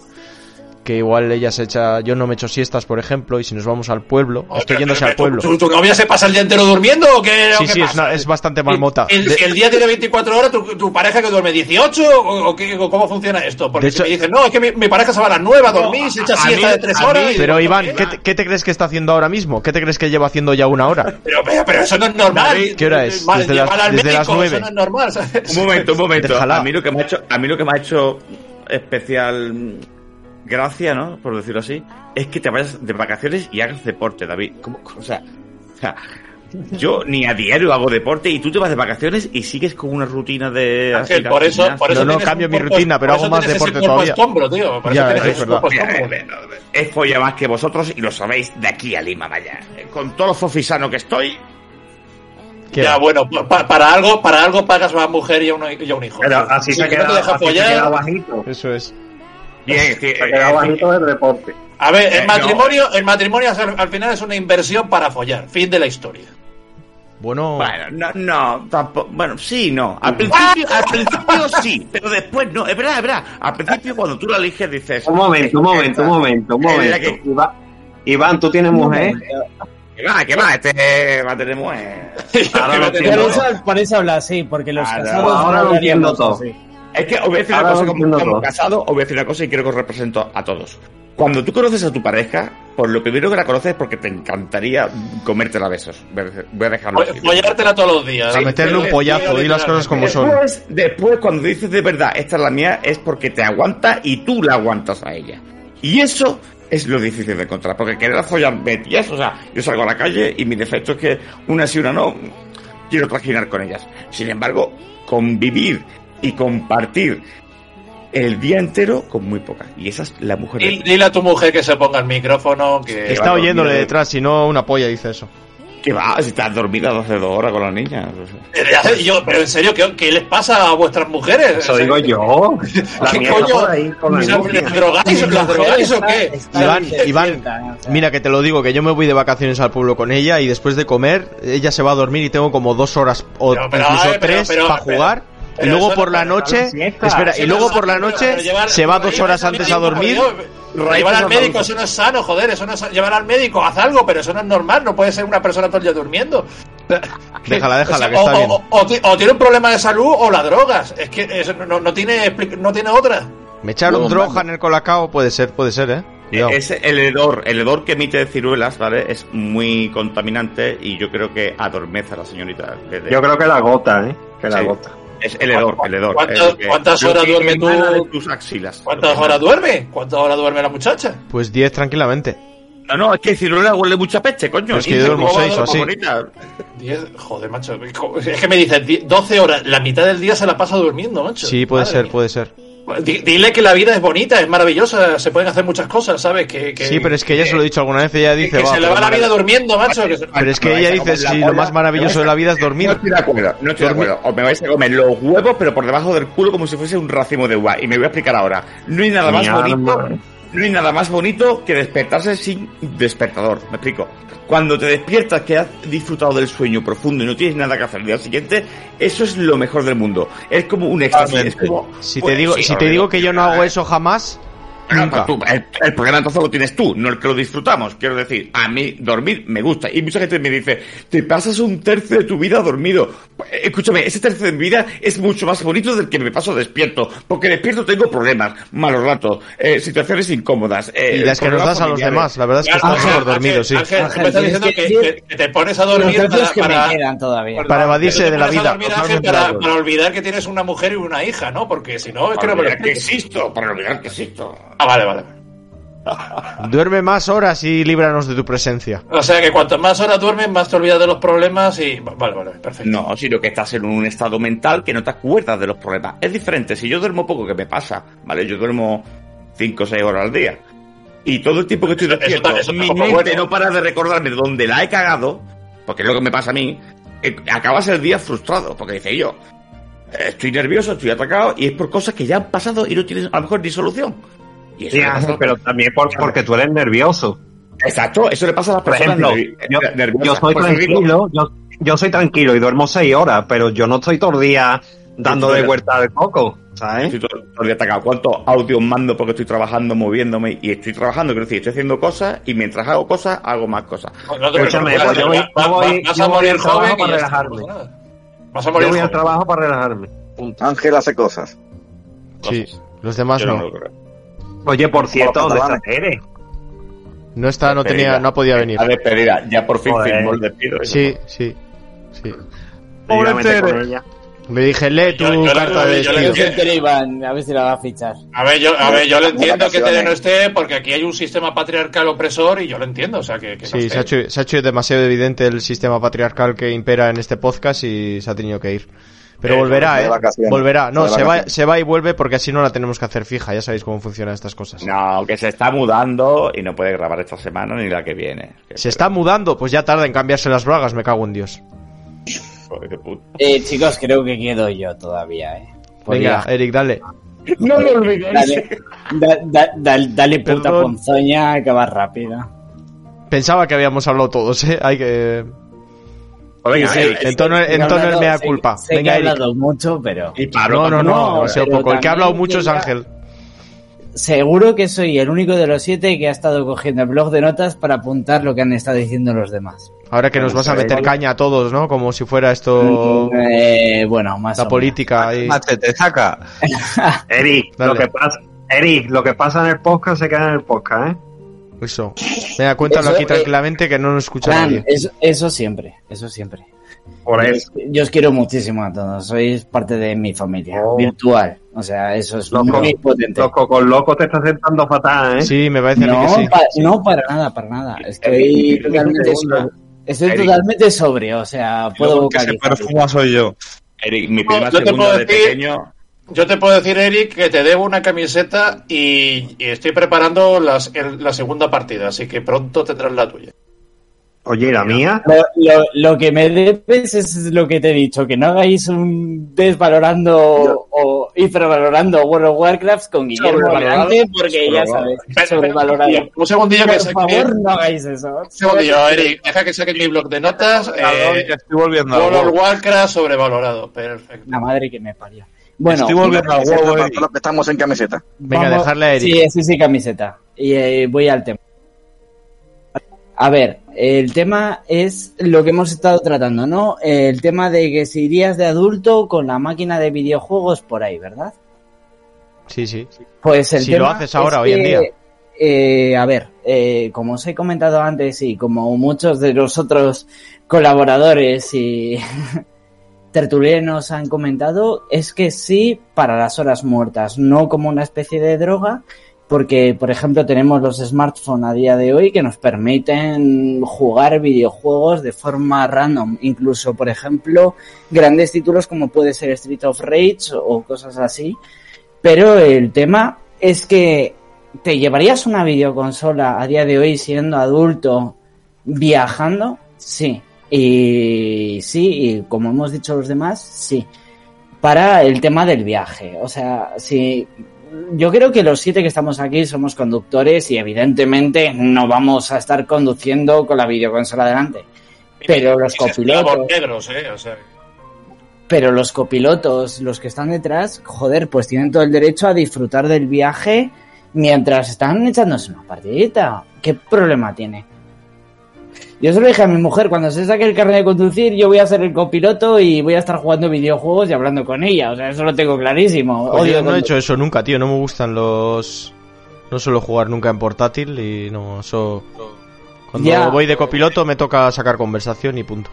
que igual ella se echa, yo no me echo siestas, por ejemplo, y si nos vamos al pueblo, estoy yéndose al ¿Tu, pueblo. tu, tu novia se pasa el día entero durmiendo o qué? o Sí, qué sí, es, una- es bastante marmota. El, De- si el día tiene 24 horas, ¿tu, tu pareja que duerme 18? ¿O, o qué- o cómo funciona esto? Porque De si hecho- me dicen, no, es que mi, mi pareja se va a las 9 a dormir, se echa a siesta mí- de 3 a horas. mí- y Pero digo, Iván, ¿qué ¿qué te, qué te crees que está haciendo ahora mismo? ¿Qué te crees que lleva haciendo ya una hora? Pero, pero, pero eso no es normal. ¿Qué hora es? Ma- Desde las- desde las médico, nueve. Eso no es normal. ¿sabes? Un momento, un momento. A mí lo que me ha hecho, a mí lo que me ha hecho especial gracia, ¿no? Por decirlo así, es que te vayas de vacaciones y hagas deporte, David. ¿Cómo? O sea, o sea, yo ni a diario hago deporte y tú te vas de vacaciones y sigues con una rutina de Ángel, por eso, por eso No, cambio mi cuerpo- rutina, pero hago más deporte todavía. escombro, tío. Por eso Ya, tienes eso es verdad. Mira, Es folla más que vosotros y lo sabéis de aquí a Lima, vaya. Con todo lo fofisano que estoy, ¿Qué? Ya, bueno, pa- para algo, para algo pagas a una mujer y a, uno- y a un hijo. Pero así se ha no te deja así se bajito. Eso es. Bien, sí, Se ha eh, quedado eh, bajito del deporte. A ver, el Eh, matrimonio, el matrimonio al, al final es una inversión para follar. Fin de la historia. Bueno, Bueno, no, no, tampoco. Bueno, sí, no. Al principio, al principio sí, pero después no. Es verdad, es verdad. Al principio, cuando tú la eliges, dices. Un momento, un momento, un momento, un momento. que- Iván, Iván, tú tienes mujer. Que va, que va, este va a tener mujer. [LAUGHS] Ahora lo Por entiendo. eso, por eso habla así, porque los Ahora- casados ahora no lo entiendo todo. así. Es que os voy a decir una cosa como, como casado, os voy a decir una cosa y quiero que os represento a todos. Cuando tú conoces a tu pareja, por lo primero que la conoces es porque te encantaría comértela a besos. Voy a a dejarlo así. Follártela todos los días. a Sí, meterle un pollazo, di las cosas como son. Después, cuando dices de verdad, esta es la mía, es porque te aguanta y tú la aguantas a ella. Y eso es lo difícil de encontrar, porque querer follar bestias, o sea, yo salgo a la calle y mi defecto es que una sí, una no, quiero trajinar con ellas. Sin embargo, convivir y compartir el día entero con muy pocas. Y esa es la mujer. Dile, a tu mujer que se ponga el micrófono. Que Está oyéndole detrás, si no una polla dice eso. Que va, si estás dormida hace dos horas con la niña. Pero, ya- yo- pero en serio, ¿qué, qué les pasa a vuestras mujeres? Eso digo yo. La ¿Qué coño? ahí ¿Las drogáis, ¿Las drogáis o qué? Está Iván, despierta, Iván, o sea. mira que te lo digo, que yo me voy de vacaciones al pueblo con ella y después de comer, ella se va a dormir y tengo como dos horas o Pero, pero, incluso a ver, pero, tres para pero, jugar. Y luego por la noche, espera, y luego por la noche se va dos horas antes a dormir. Llevar al médico, eso no es sano, joder, eso no es llevar al médico, haz algo, pero eso no es normal, no puede ser una persona todo el día durmiendo. [LAUGHS] Déjala, déjala, que o, está bien. o- o ti- o tiene un problema de salud o la drogas, es que eso no, no tiene no tiene otra. Me echaron droga en el colacao, puede ser, puede ser, eh. Cuidado. Es el hedor, el hedor que emite ciruelas, ¿vale? Es muy contaminante y yo creo que adormece a la señorita. Yo creo que la gota, ¿eh? Que la Sí. gota. Es el hedor, el hedor. ¿Cuántas- horas duerme tú? de tus axilas. ¿Cuántas horas duerme? ¿Cuántas horas duerme la muchacha? Pues 10 tranquilamente. No, no, es que ciruela huele mucha peche, coño. Es que yo duermo ¿cómo va a seis o dormir así. Diez, joder, macho. Es que me dices die- 12 horas, la mitad del día se la pasa durmiendo, macho. Sí, puede Madre ser, mía. puede ser. Di- Dile que la vida es bonita, es maravillosa, se pueden hacer muchas cosas, ¿sabes? Que, que- Sí, pero es que ella se lo he dicho alguna vez, ella dice, que va, se le va la vida durmiendo, macho. que se- Pero es que ella dice, si lo más maravilloso de la vida es No dormir. estoy de acuerdo, no estoy de Dormir. acuerdo. O me vais a comer los huevos, pero por debajo del culo como si fuese un racimo de uva. Y me voy a explicar ahora. No hay nada más bonito. No hay nada más bonito que despertarse sin despertador. Me explico. Cuando te despiertas que has disfrutado del sueño profundo y no tienes nada que hacer el día siguiente, eso es lo mejor del mundo. Es como un éxtasis. Si te Pues digo, sí, si te digo que yo no hago [LAUGHS] eso jamás, Nunca. pues tú, el, el problema entonces lo tienes tú, no el que lo disfrutamos. Quiero decir, a mí dormir me gusta. Y mucha gente me dice, te pasas un tercio de tu vida dormido. Pues, Escúchame, ese tercio de mi vida es mucho más bonito del que me paso despierto. Porque despierto tengo problemas, malos ratos, eh, situaciones incómodas. eh, Y las que nos das a los demás, la verdad es que Ángel, estás mejor Ángel, sí. Ángel, Ángel, me estás diciendo que que, que- que te pones a dormir tercios para, que para- me quedan todavía. Para evadirse de la vida. dormir, para, para olvidar que tienes una mujer y una hija, ¿no? Porque si no, es que Para no me lo [LAUGHS] olvidar que existo, para olvidar que existo. Ah, vale, vale. Duerme más horas y líbranos de tu presencia. O sea que cuanto más horas duermes, más te olvidas de los problemas y... Vale, vale, perfecto. No, sino que estás en un estado mental que no te acuerdas de los problemas. Es diferente. Si yo duermo poco, que me pasa? ¿Vale? Yo duermo 5 o 6 horas al día. Y todo el tiempo que estoy Eso- eso despierto, ta- eso mi mente bueno. no para de recordarme dónde la he cagado, porque es lo que me pasa a mí. eh, acabas el día frustrado, porque dice yo, eh, estoy nervioso, estoy atacado, y es por cosas que ya han pasado y no tienes a lo mejor ni solución. Y eso Sí, pasa pero también por- porque tú eres nervioso. Exacto, eso le pasa a las Por personas ejemplo, nervi- yo, nerviosas. yo soy Por tranquilo, yo, yo soy tranquilo y duermo seis horas, pero yo no estoy todo el día dándole Estoy- vuelta al coco, ¿sabes? Estoy todo, todo el día atacado. ¿Cuántos audios mando porque estoy trabajando, moviéndome? Y estoy trabajando, quiero decir, estoy haciendo cosas y mientras hago cosas, hago más cosas. Pues no te Escúchame, pues yo voy- va- yo va- voy- vas yo a voy morir al trabajo para relajarme. Vas a Yo morir voy al trabajo para relajarme. punto. Ángel hace cosas. Sí, los demás Yo no. Oye, por cierto, ¿dónde está Tere? No está, no tenía, no podía venir. La despedida, ya por fin Joder. firmó el despido. Sí, sí, sí. Pobre Tere. Le dije, lee tu Yo- yo le- carta de yo despido. Iván, a ver si la va a fichar. A ver, yo, a ver, yo le entiendo que. Tere no esté porque aquí hay un sistema patriarcal opresor y yo lo entiendo, o sea que, Sí, se ha, hecho, se ha hecho demasiado evidente el sistema patriarcal que impera en este podcast y se ha tenido que ir. Pero Eh, volverá, ¿eh? Volverá. No, De se va, vacaciones. se va y vuelve porque así no la tenemos que hacer fija. Ya sabéis cómo funcionan estas cosas. No, que se está mudando y no puede grabar esta semana ni la que viene. Que- Se está mudando, pues ya tarda en cambiarse las bragas, me cago en Dios. Joder, qué puto. Eh, chicos, creo que quedo yo todavía, eh. Venga, Eric, dale. No lo olvidéis. Dale, da- da- da- dale puta Perdón. ponzoña, que va rápido. Pensaba que habíamos hablado todos, ¿eh? Hay que... Venga, Sí, sí. En tono, en tono hablado- mea culpa. Sé que Venga, he Eric. hablado mucho, pero Y No, no, no, demasiado poco. El que ha hablado mucho es Ángel. seguro que soy el único de los siete que ha estado cogiendo el blog de notas para apuntar lo que han estado diciendo los demás. Ahora que nos vas a meter caña a todos, ¿no? Como si fuera esto... Eh, bueno, más o La política y... te saca. [LAUGHS] Eric, Dale. lo que pasa, Eric, lo que pasa en el podcast se queda en el podcast, ¿eh? Eso. Venga, cuéntalo Eso, aquí eh, tranquilamente que no nos escucha Fran, nadie. eso, eso siempre, eso siempre. Por eso. Yo os quiero muchísimo a todos, sois parte de mi familia Oh. virtual. O sea, eso es Loco. muy potente. Los cocos locos te están sentando fatal, ¿eh? Sí, me parece a mí No, que sí. pa- no, para nada, para nada. Estoy Eric, totalmente, Eric, sobrio. Estoy Eric. totalmente sobrio, o sea, puedo el que se perfuma soy yo. Eric, mi prima te segunda de pequeño. Yo te puedo decir, Eric, que te debo una camiseta y, y estoy preparando las- el- la segunda partida, así que pronto tendrás la tuya. Oye, ¿la mía? Lo, lo- lo que me debes es lo que te he dicho, que no hagáis un desvalorando o infravalorando World of Warcraft con Guillermo Sobrevalorado. delante, porque ya sabes, sobrevalorado. Un segundillo que Por saque. favor, no hagáis eso. Un segundillo, Eric, deja que saque mi blog de notas. Eh, estoy volviendo World of. Warcraft sobrevalorado. Perfecto. La madre que me parió. Bueno, Estoy volviendo para todos los que estamos en camiseta. Venga, Vamos- dejarle a Eric. Sí, sí, sí, camiseta. Y eh, voy al tema. A ver, el tema es lo que hemos estado tratando, ¿no? El tema de que si irías de adulto con la máquina de videojuegos por ahí, ¿verdad? Sí, sí. Pues el Si tema lo haces ahora, es hoy en que, día. eh, a ver, eh, como os he comentado antes y como muchos de los otros colaboradores y [LAUGHS] tertulianos han comentado, es que sí para las horas muertas, no como una especie de droga, porque, por ejemplo, tenemos los smartphones a día de hoy que nos permiten jugar videojuegos de forma random. Incluso, por ejemplo, grandes títulos como puede ser Street of Rage o cosas así. Pero el tema es que te llevarías una videoconsola a día de hoy siendo adulto viajando, sí. Y sí, y como hemos dicho los demás, sí. Para el tema del viaje. O sea, si yo creo que los siete que estamos aquí somos conductores y evidentemente no vamos a estar conduciendo con la videoconsola delante. Pero los copilotos, negros, eh, o sea, pero los copilotos, los que están detrás, joder, pues tienen todo el derecho a disfrutar del viaje mientras están echándose una partidita. ¿Qué problema tiene? Yo se lo dije a mi mujer, cuando se saque el carnet de conducir, yo voy a ser el copiloto y voy a estar jugando videojuegos y hablando con ella. O sea, eso lo tengo clarísimo. Pues Odio yo no he hecho eso nunca, tío. No me gustan los. No suelo jugar nunca en portátil y no, eso. Cuando Ya. voy de copiloto me toca sacar conversación y punto.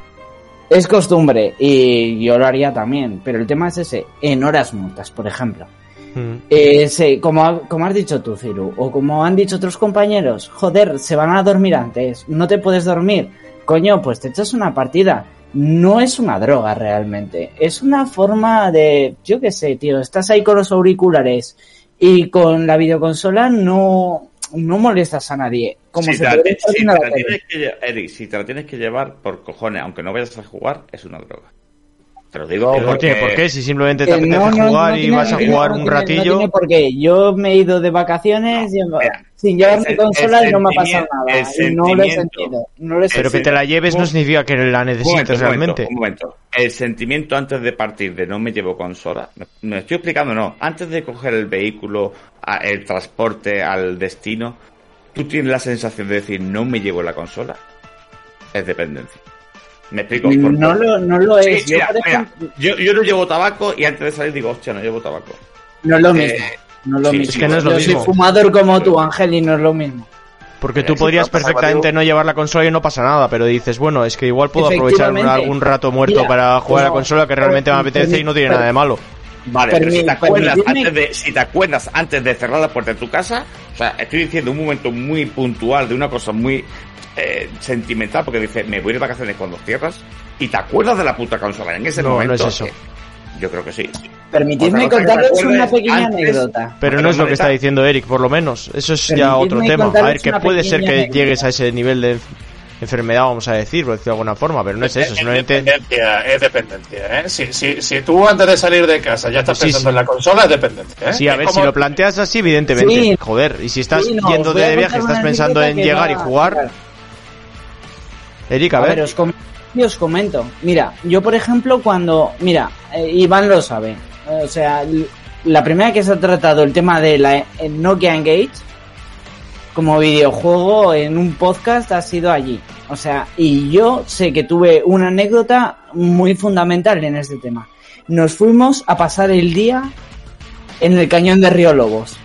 Es costumbre y yo lo haría también, pero el tema es ese, en horas muertas, por ejemplo. Mm. Eh, sí, como, como has dicho tú, Ciru, o como han dicho otros compañeros, joder, se van a dormir antes, no te puedes dormir. Coño, pues te echas una partida. No es una droga realmente, es una forma de, yo qué sé, tío, estás ahí con los auriculares y con la videoconsola no, no molestas a nadie. Como si, se te, si te la tienes que, Eric, si te la tienes que llevar por cojones, aunque no vayas a jugar, es una droga. Te lo digo ¿Pero porque... ¿Por qué? Si simplemente te Eh, apetece no, no, jugar no y tiene- vas a jugar no un tiene- No ratillo. tiene por qué. Yo me he ido de vacaciones y- mira, sin llevar mi consola y no me ha pasado nada. el Y no lo he sentido. No lo he Pero que te la lleves no significa que la momento, necesites un momento, realmente. un momento. El sentimiento antes de partir de no me llevo consola, me, me estoy explicando, no. Antes de coger el vehículo, a- el transporte al destino, tú tienes la sensación de decir no me llevo la consola. Es dependencia. ¿Me explico? No lo, no lo Sí, es. Yo, mira, mira, yo, yo no llevo tabaco y antes de salir digo, hostia, no llevo tabaco. no es lo Eh, mismo. No es lo sí, mismo. es que no es lo Yo mismo. soy fumador como tú, Ángel, y no es lo mismo. Porque tú Eh, si podrías perfectamente no llevar la consola y no pasa nada, pero dices, bueno, es que igual puedo aprovechar un- algún rato muerto Mira, para jugar a la consola que realmente me apetece y no tiene nada de malo. Vale, pero si te acuerdas antes de, si te acuerdas antes de cerrar la puerta de tu casa, o sea, estoy diciendo un momento muy puntual de una cosa muy eh, sentimental, porque dices, me voy de vacaciones cuando cierras, y te acuerdas de la puta consola en ese No, no momento. es eso. yo creo que sí. Permitidme que te contarles una pequeña antes- anécdota. Pero no es lo que está diciendo Eric, por lo menos. Eso es ya otro tema. A ver, que puede ser que anécdota. llegues a ese nivel de enfermedad, vamos a decir, por decirlo de alguna forma, pero no es eso, Es simplemente... dependencia, es dependencia, ¿eh? Si, si, si tú antes de salir de casa ya estás Sí, pensando sí. en la consola, es dependencia, ¿eh? Sí, a ver, como- si lo planteas así, evidentemente, Sí. joder, y si estás Sí, no, os yendo de viaje, estás pensando en llegar y jugar, Eric, a A ver, ver, os, com- y os comento. Mira, yo por ejemplo cuando... Mira, eh, Iván lo sabe. Eh, O sea, la primera que se ha tratado el tema de la eh, Nokia Engage como videojuego en un podcast ha sido allí. O sea, y yo sé que tuve una anécdota muy fundamental en este tema. Nos fuimos a pasar el día en el cañón de Río Lobos.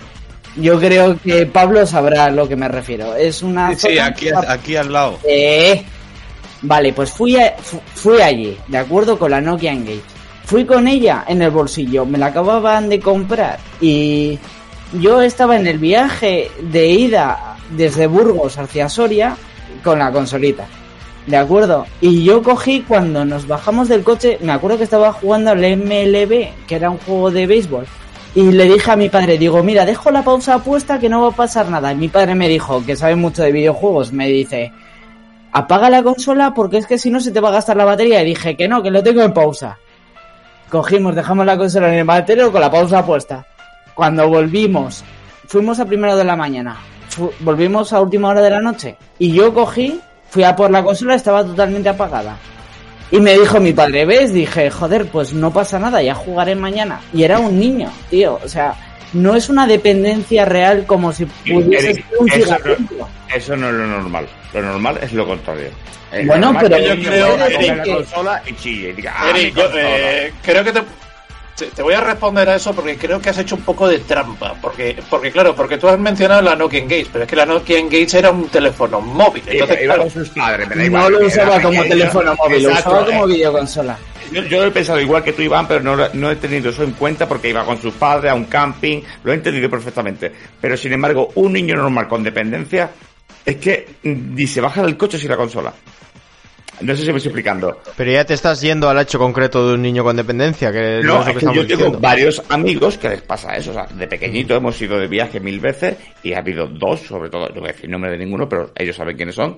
Yo creo que Pablo sabrá a lo que me refiero. Es una Sí, sí, zona- aquí, aquí al lado. eh, vale, pues fui, a- fu- fui allí, de acuerdo con la Nokia Engage. Fui con ella en el bolsillo, me la acababan de comprar y yo estaba en el viaje de ida desde Burgos hacia Soria con la consolita. ¿De acuerdo? Y yo cogí cuando nos bajamos del coche, me acuerdo que estaba jugando al MLB, que era un juego de béisbol. Y le dije a mi padre, digo, mira, dejo la pausa puesta que no va a pasar nada. Y mi padre me dijo, que sabe mucho de videojuegos, me dice, apaga la consola porque es que si no se te va a gastar la batería. Y dije que no, que lo tengo en pausa. Cogimos, dejamos la consola en el baterio con la pausa puesta. Cuando volvimos, fuimos a primero de la mañana, volvimos a última hora de la noche. Y yo cogí, fui a por la consola, estaba totalmente apagada. Y me dijo mi padre, ¿ves? Dije, joder, pues no pasa nada, ya jugaré mañana. Y era un niño, tío. O sea, no es una dependencia real como si pudiese Eric, ser un eso, cigarrillo. no, eso no es lo normal. Lo normal es lo contrario. Es Bueno, pero yo creo, la que- consola y chille y diga, ah, Eric, mi yo, eh, creo que te, te- voy a responder a eso porque creo que has hecho un poco de trampa. Porque, porque claro, porque tú has mencionado la Nokia Engage, pero es que la Nokia Engage era un teléfono móvil. Entonces, iba claro, con sus padres, me da No lo usaba como pequeño. teléfono móvil, lo usaba como eh, videoconsola. Yo, yo lo he pensado igual que tú, Iván, pero no, no he tenido eso en cuenta porque iba con sus padres a un camping, lo he entendido perfectamente. Pero sin embargo, un niño normal con dependencia es que mm, ni se baja del coche sin la consola. No sé si me estoy explicando. Pero ya te estás yendo al hecho concreto de un niño con dependencia, que no, No, es lo es que que yo tengo diciendo. varios amigos que les pasa eso. O sea, de pequeñito hemos ido de viaje mil veces y ha habido dos, sobre todo, no voy a decir nombre de ninguno, pero ellos saben quiénes son,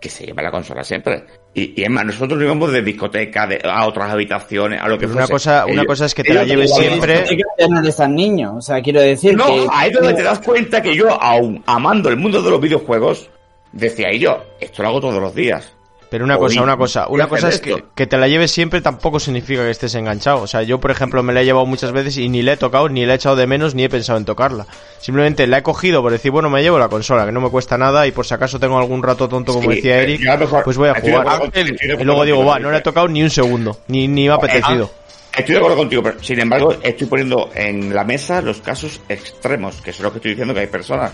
que se llevan la consola siempre. Y, y es más, nosotros íbamos de discoteca de, a otras habitaciones, a lo que Pero una fuese. cosa- una cosa es que te la lleves siempre- Es que ya no eres tan niño, o sea, quiero decir No, que... ahí es donde te das cuenta que yo, aún amando el mundo de los videojuegos, decía y yo, esto lo hago todos los días. Pero una cosa, una cosa, una cosa es que, que te la lleves siempre tampoco significa que estés enganchado. O sea, yo por ejemplo me la he llevado muchas veces y ni la he tocado, ni la he echado de menos, ni he pensado en tocarla. Simplemente la he cogido por decir, bueno, me llevo la consola, que no me cuesta nada y por si acaso tengo algún rato tonto como Sí, decía eh, Eric, mejor- pues voy a jugar. acuerdo Y luego digo, va, no la he tocado ni un segundo, ni, ni me ha apetecido. Estoy de acuerdo contigo, pero sin embargo estoy poniendo en la mesa los casos extremos, que es lo que estoy diciendo que hay personas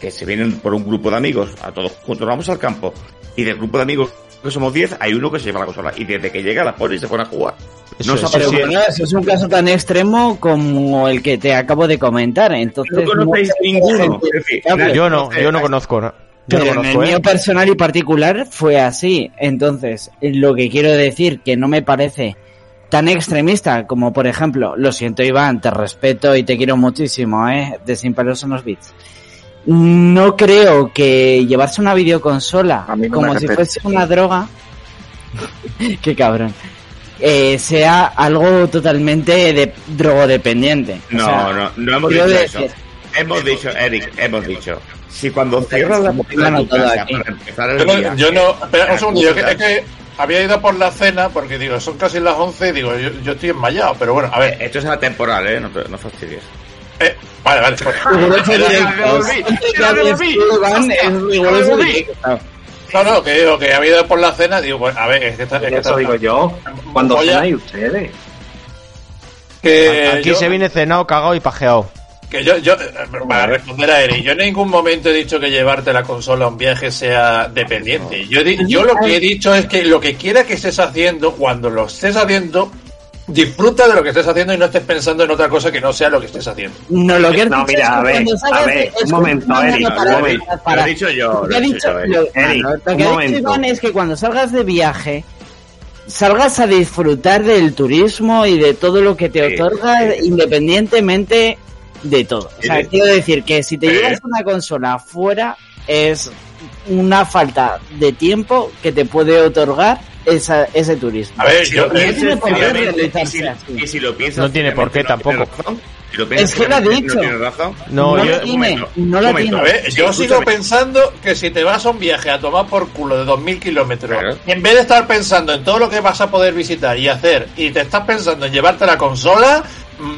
que se vienen por un grupo de amigos, a todos juntos vamos al campo, y del grupo de amigos que somos 10, hay uno que se lleva la consola, y desde que llega la pone y se pone a jugar. Eso no es, se eso es un caso tan extremo como el que te acabo de comentar, entonces... No conocéis sé ninguno. decir. Yo no, yo no conozco, ¿no? no Pero en el ¿eh? mío personal y particular fue así. Entonces, lo que quiero decir que no me parece tan extremista como, por ejemplo, lo siento Iván, te respeto y te quiero muchísimo, ¿eh? De Sin Pelos en los Beats. No creo que llevarse una videoconsola no como si fuese una droga, [LAUGHS] qué cabrón, eh, sea algo totalmente de drogodependiente. O No, sea, no, no hemos dicho decir- eso. Hemos dicho, Eric, hemos dicho, si cuando cierras la casa aquí. para empezar el yo no, día, yo no- espera, un segundo, yo que- acuerdas. es que había ido por la cena porque digo, son casi las 11 y digo, yo, yo estoy enmayado, pero bueno, a ver, Esto es atemporal, ¿eh? No, te- no fastidies. Eh, vale, vale, pues, Riguroso Era- directo. ¡Ya lo volví! Iván es riguroso volví! directo. No, no, que digo que había ido por la cena, digo, pues, a ver, es que está, es que Eso digo yo. Cuando cenáis ustedes. que Aquí yo- se viene cenado, cagado y pajeado. Que yo, yo, eh, para responder a Eric, yo en ningún momento he dicho que llevarte la consola a un viaje sea dependiente. Yo, yo lo que he dicho es que lo que quiera que estés haciendo, cuando lo estés haciendo, disfruta de lo que estés haciendo y no estés pensando en otra cosa que no sea lo que estés haciendo. No, lo que No, mira, a ver, a ver, un momento, Eric, un momento. Lo he dicho yo, Lo que lo ha he dicho, lo- ah, lo que ha dicho. Iván es que cuando salgas de viaje, salgas a disfrutar del turismo y de todo lo que te Sí, otorga sí. independientemente de todo. O sea, Sí. quiero decir que si te llevas una consola fuera es una falta de tiempo que te puede otorgar esa, ese turismo. A ver, Si yo, lo piensas y si- así. y si lo piensas No tiene por qué tampoco. tienes razón. Si lo piensas Es que lo ha dicho. No razón. No, No yo, lo tiene, momento, no lo momento. a tiene. ver, yo Sí, sigo escúchame. pensando que si te vas a un viaje a tomar por culo de 2.000 kilómetros, Claro. en vez de estar pensando en todo lo que vas a poder visitar y hacer, y te estás pensando en llevarte la consola,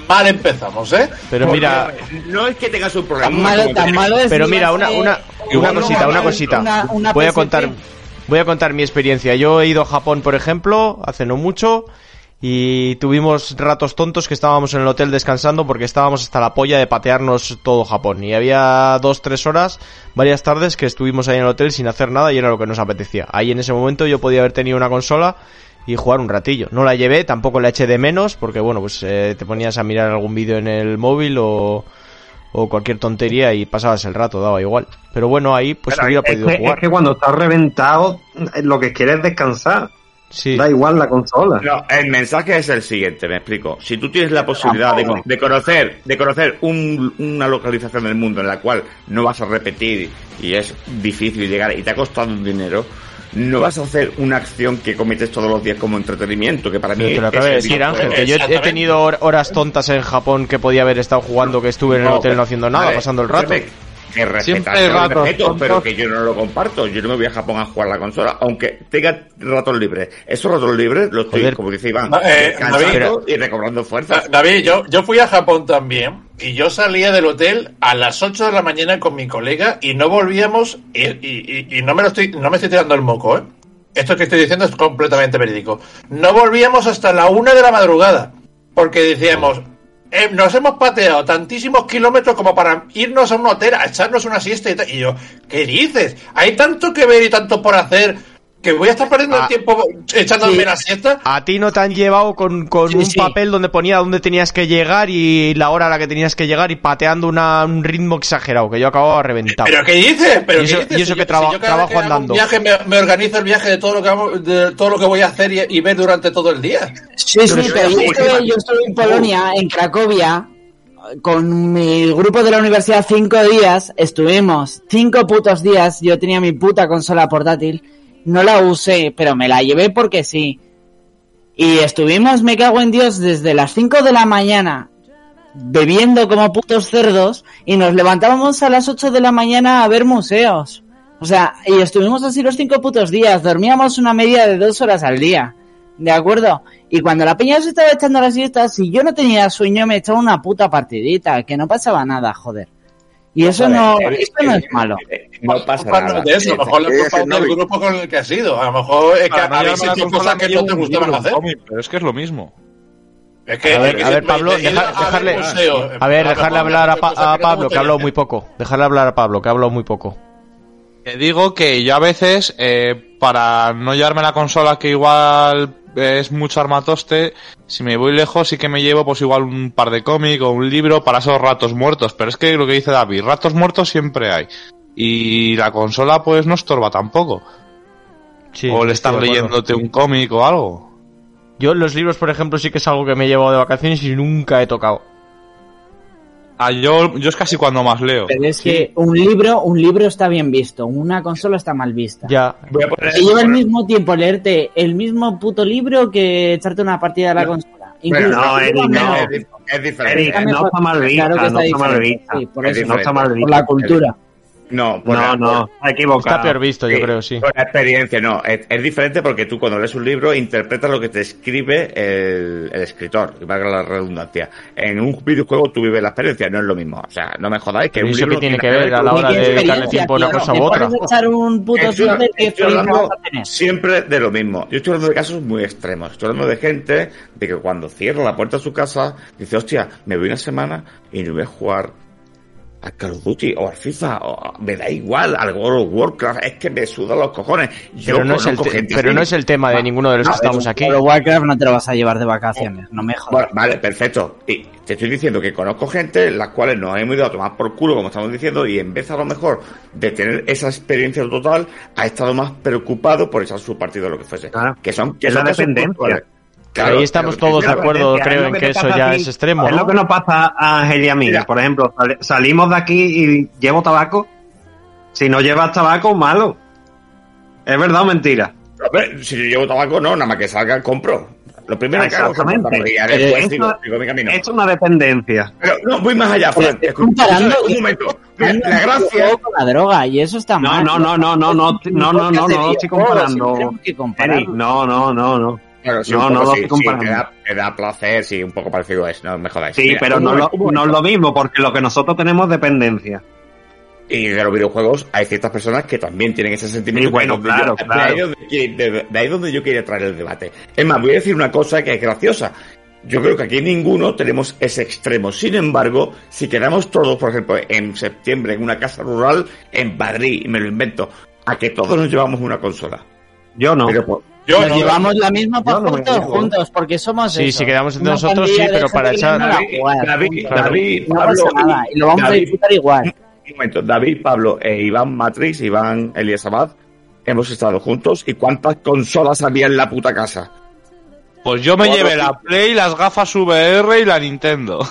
mal empezamos, ¿eh? pero Porque- mira, No es que tengas un problema. Tan malo, tan que- malo es pero mira, una, una, una cosita, una cosita. una- una voy a contar, voy a contar mi experiencia. Yo he ido a Japón, por ejemplo, hace no mucho, y tuvimos ratos tontos que estábamos en el hotel descansando porque estábamos hasta la polla de patearnos todo Japón. Y había dos, tres horas, varias tardes que estuvimos ahí en el hotel sin hacer nada y era lo que nos apetecía. Ahí en ese momento yo podía haber tenido una consola y jugar un ratillo. No la llevé, tampoco la eché de menos porque bueno, pues eh, te ponías a mirar algún vídeo en el móvil o, o cualquier tontería y pasabas el rato, daba igual. Pero bueno, ahí pues Pero hubiera es, podido que, jugar. es que cuando estás reventado, lo que quieres es descansar. Sí. Da igual la consola. No, el mensaje es el siguiente, me explico. Si tú tienes la posibilidad de, de conocer, de conocer un- una localización del mundo en la cual no vas a repetir y es difícil llegar y te ha costado un dinero, no vas a hacer una acción que cometes todos los días como entretenimiento, que para mí te lo acabo de decir, Ángel, que yo he- tenido hor- horas tontas en Japón que podía haber estado jugando, que estuve en el No, hotel no haciendo nada, pasando el rato. Que respetar, lo ratos respeto, tontos. pero que yo no lo comparto. Yo no me voy a Japón a jugar la consola, aunque tenga ratos libres. Esos ratos libres los estoy, Joder. como dice Iván, No, eh, y recobrando fuerzas. David, yo, yo fui a Japón también y yo salía del hotel a las 8 de la mañana con mi colega y no volvíamos y, y- y- y no me lo estoy no me estoy tirando el moco, ¿eh? Esto que estoy diciendo es completamente verídico. No volvíamos hasta la una de la madrugada porque decíamos eh, nos hemos pateado tantísimos kilómetros como para irnos a un hotel a echarnos una siesta y. Y yo, ¿qué dices? Hay tanto que ver y tanto por hacer que voy a estar perdiendo Ah. el tiempo echándome Sí. la siesta. A ti no te han llevado con, con Sí, un sí. papel donde ponía dónde tenías que llegar y la hora a la que tenías que llegar y pateando una- un ritmo exagerado, que yo acababa reventado. ¿Pero qué dices? ¿Pero Y eso- qué dices? y eso Si que yo- traba- si yo cada trabajo vez que hago andando. Un viaje me, me organizo el viaje de todo lo que vamos- de todo lo que voy a hacer y, y ver durante todo el día. Sí, sí, pero yo estuve, yo estuve en Polonia, en Cracovia, con mi grupo de la universidad cinco días, estuvimos cinco putos días, yo tenía mi puta consola portátil, no la usé, pero me la llevé porque sí. Y estuvimos, me cago en Dios, desde las 5 de la mañana bebiendo como putos cerdos y nos levantábamos a las 8 de la mañana a ver museos. O sea, y estuvimos así los cinco putos días, dormíamos una media de dos horas al día. ¿De acuerdo? Y cuando la peña se estaba echando la siesta, si yo no tenía sueño, me echaba una puta partidita, que no pasaba nada, joder. Y eso no, eso no es malo. No pasa Culpa no nada. de eso, a lo mejor Eh, es del Genovi. grupo con el que has ido. A lo mejor es que habéis hecho cosas que no te gustaban libro, hacer. pero es que es lo mismo. Es que, A ver, es a que ver, me- Pablo, deja- a ver dejarle, a ver, dejarle hablar a, Pa- a Pablo, que ha hablado muy poco. Dejarle hablar a Pablo, que ha hablado muy poco. Te digo que yo a veces, eh, para no llevarme la consola que igual es mucho armatoste, si me voy lejos sí que me llevo pues igual un par de cómics o un libro para esos ratos muertos. Pero es que lo que dice David, ratos muertos siempre hay. Y la consola pues no estorba tampoco. Sí, o le acuerdo. leyéndote un cómic o algo. Yo los libros, por ejemplo, sí que es algo que me he llevado de vacaciones y nunca he tocado. Ah, yo, yo es casi cuando más leo. Pero es que un libro, un libro está bien visto, una consola está mal vista. Ya. Voy a poner- Te lleva el mismo tiempo leerte el mismo puto libro que echarte una partida a la consola. Incluso no, Eric, no. Es, dif- es diferente. Eric, no está mal vista, Claro que no está mal vista. Sí, por Es eso. No está mal Por vista. la cultura. No, por No, la- no, está equivocado. Está peor visto, yo Sí, creo, sí. Por la experiencia, no. Es, es diferente porque tú cuando lees un libro interpretas lo que te escribe el, el escritor, y valga la redundancia. En un videojuego tú vives la experiencia, no es lo mismo. O sea, no me jodáis que un ¿eso libro tiene no que ver a la ¿Y hora de dedicarle tiempo a una cosa ¿Me u otra? echar un puto Estoy, Twitter, ¿qué estoy experiencia hablando vas a tener? siempre de lo mismo. Yo estoy hablando de casos muy extremos. Estoy hablando de gente de que cuando cierra la puerta de su casa dice, hostia, me voy una semana y no voy a jugar a Call of Duty o al FIFA o me da igual al World of Warcraft. Es que me sudan los cojones. Yo Pero no, es el gente pero no es el tema de ninguno de los que estamos aquí. Pero Warcraft no te lo vas a llevar de vacaciones, no me jodas. Bueno, vale, perfecto. Y te estoy diciendo que conozco gente las cuales nos hemos ido a tomar por culo, como estamos diciendo, y en vez a lo mejor de tener esa experiencia total, ha estado más preocupado por echar su partido o lo que fuese. Claro. Que son, que Es son la dependencia. Puntuales. Ahí estamos pero- todos de claro, acuerdo, Es creo, en que eso ya ti. es extremo, Es ¿no? lo que nos pasa a Ángel y a mí. Mira. Por ejemplo, sal- salimos de aquí y llevo tabaco. Si no llevas tabaco, malo. ¿Es verdad o mentira? Hombre, si yo llevo tabaco, no, nada más que salga, compro. Lo primero que hago es comprar tabaco y ya Pero después esto- sigo, sigo mi camino. Es una dependencia. Pero no, voy más allá, Fran. Pero Escucha, comparando- un momento. Mira, Anda, la gracia... juego con la droga y eso está No, mal. no, no, no, no, no, no, no, no, no, no, estoy comparando. Tenemos que comparar. Eric, no, no, no, no. Claro, sí, No, un no poco lo sí, sí, te da, te da placer, sí, un poco parecido es, no me jodáis. Sí, Mira, pero no, lo, no es lo mismo, porque lo que nosotros tenemos es dependencia. Y de los videojuegos hay ciertas personas que también tienen ese sentimiento. Sí, bueno, claro, yo- claro. De ahí, donde, de- de ahí donde yo quería traer el debate. Es más, voy a decir una cosa que es graciosa. Yo creo que aquí ninguno tenemos ese extremo. Sin embargo, si quedamos todos, por ejemplo, en septiembre en una casa rural en Madrid, y me lo invento, a que todos nos llevamos una consola. Yo no. Pero, Yo Nos no, llevamos la misma no por todos llevo. juntos, porque somos Sí, eso, si quedamos entre una nosotros, sí, pero para echar- no David, David, no Pablo, pasa nada, y lo vamos a David. disfrutar igual. un momento, David, Pablo e Iván Matrix, Iván Elías Abad, hemos estado juntos. ¿Y cuántas consolas había en la puta casa? Pues yo me llevé la Play, las gafas VR y la Nintendo. O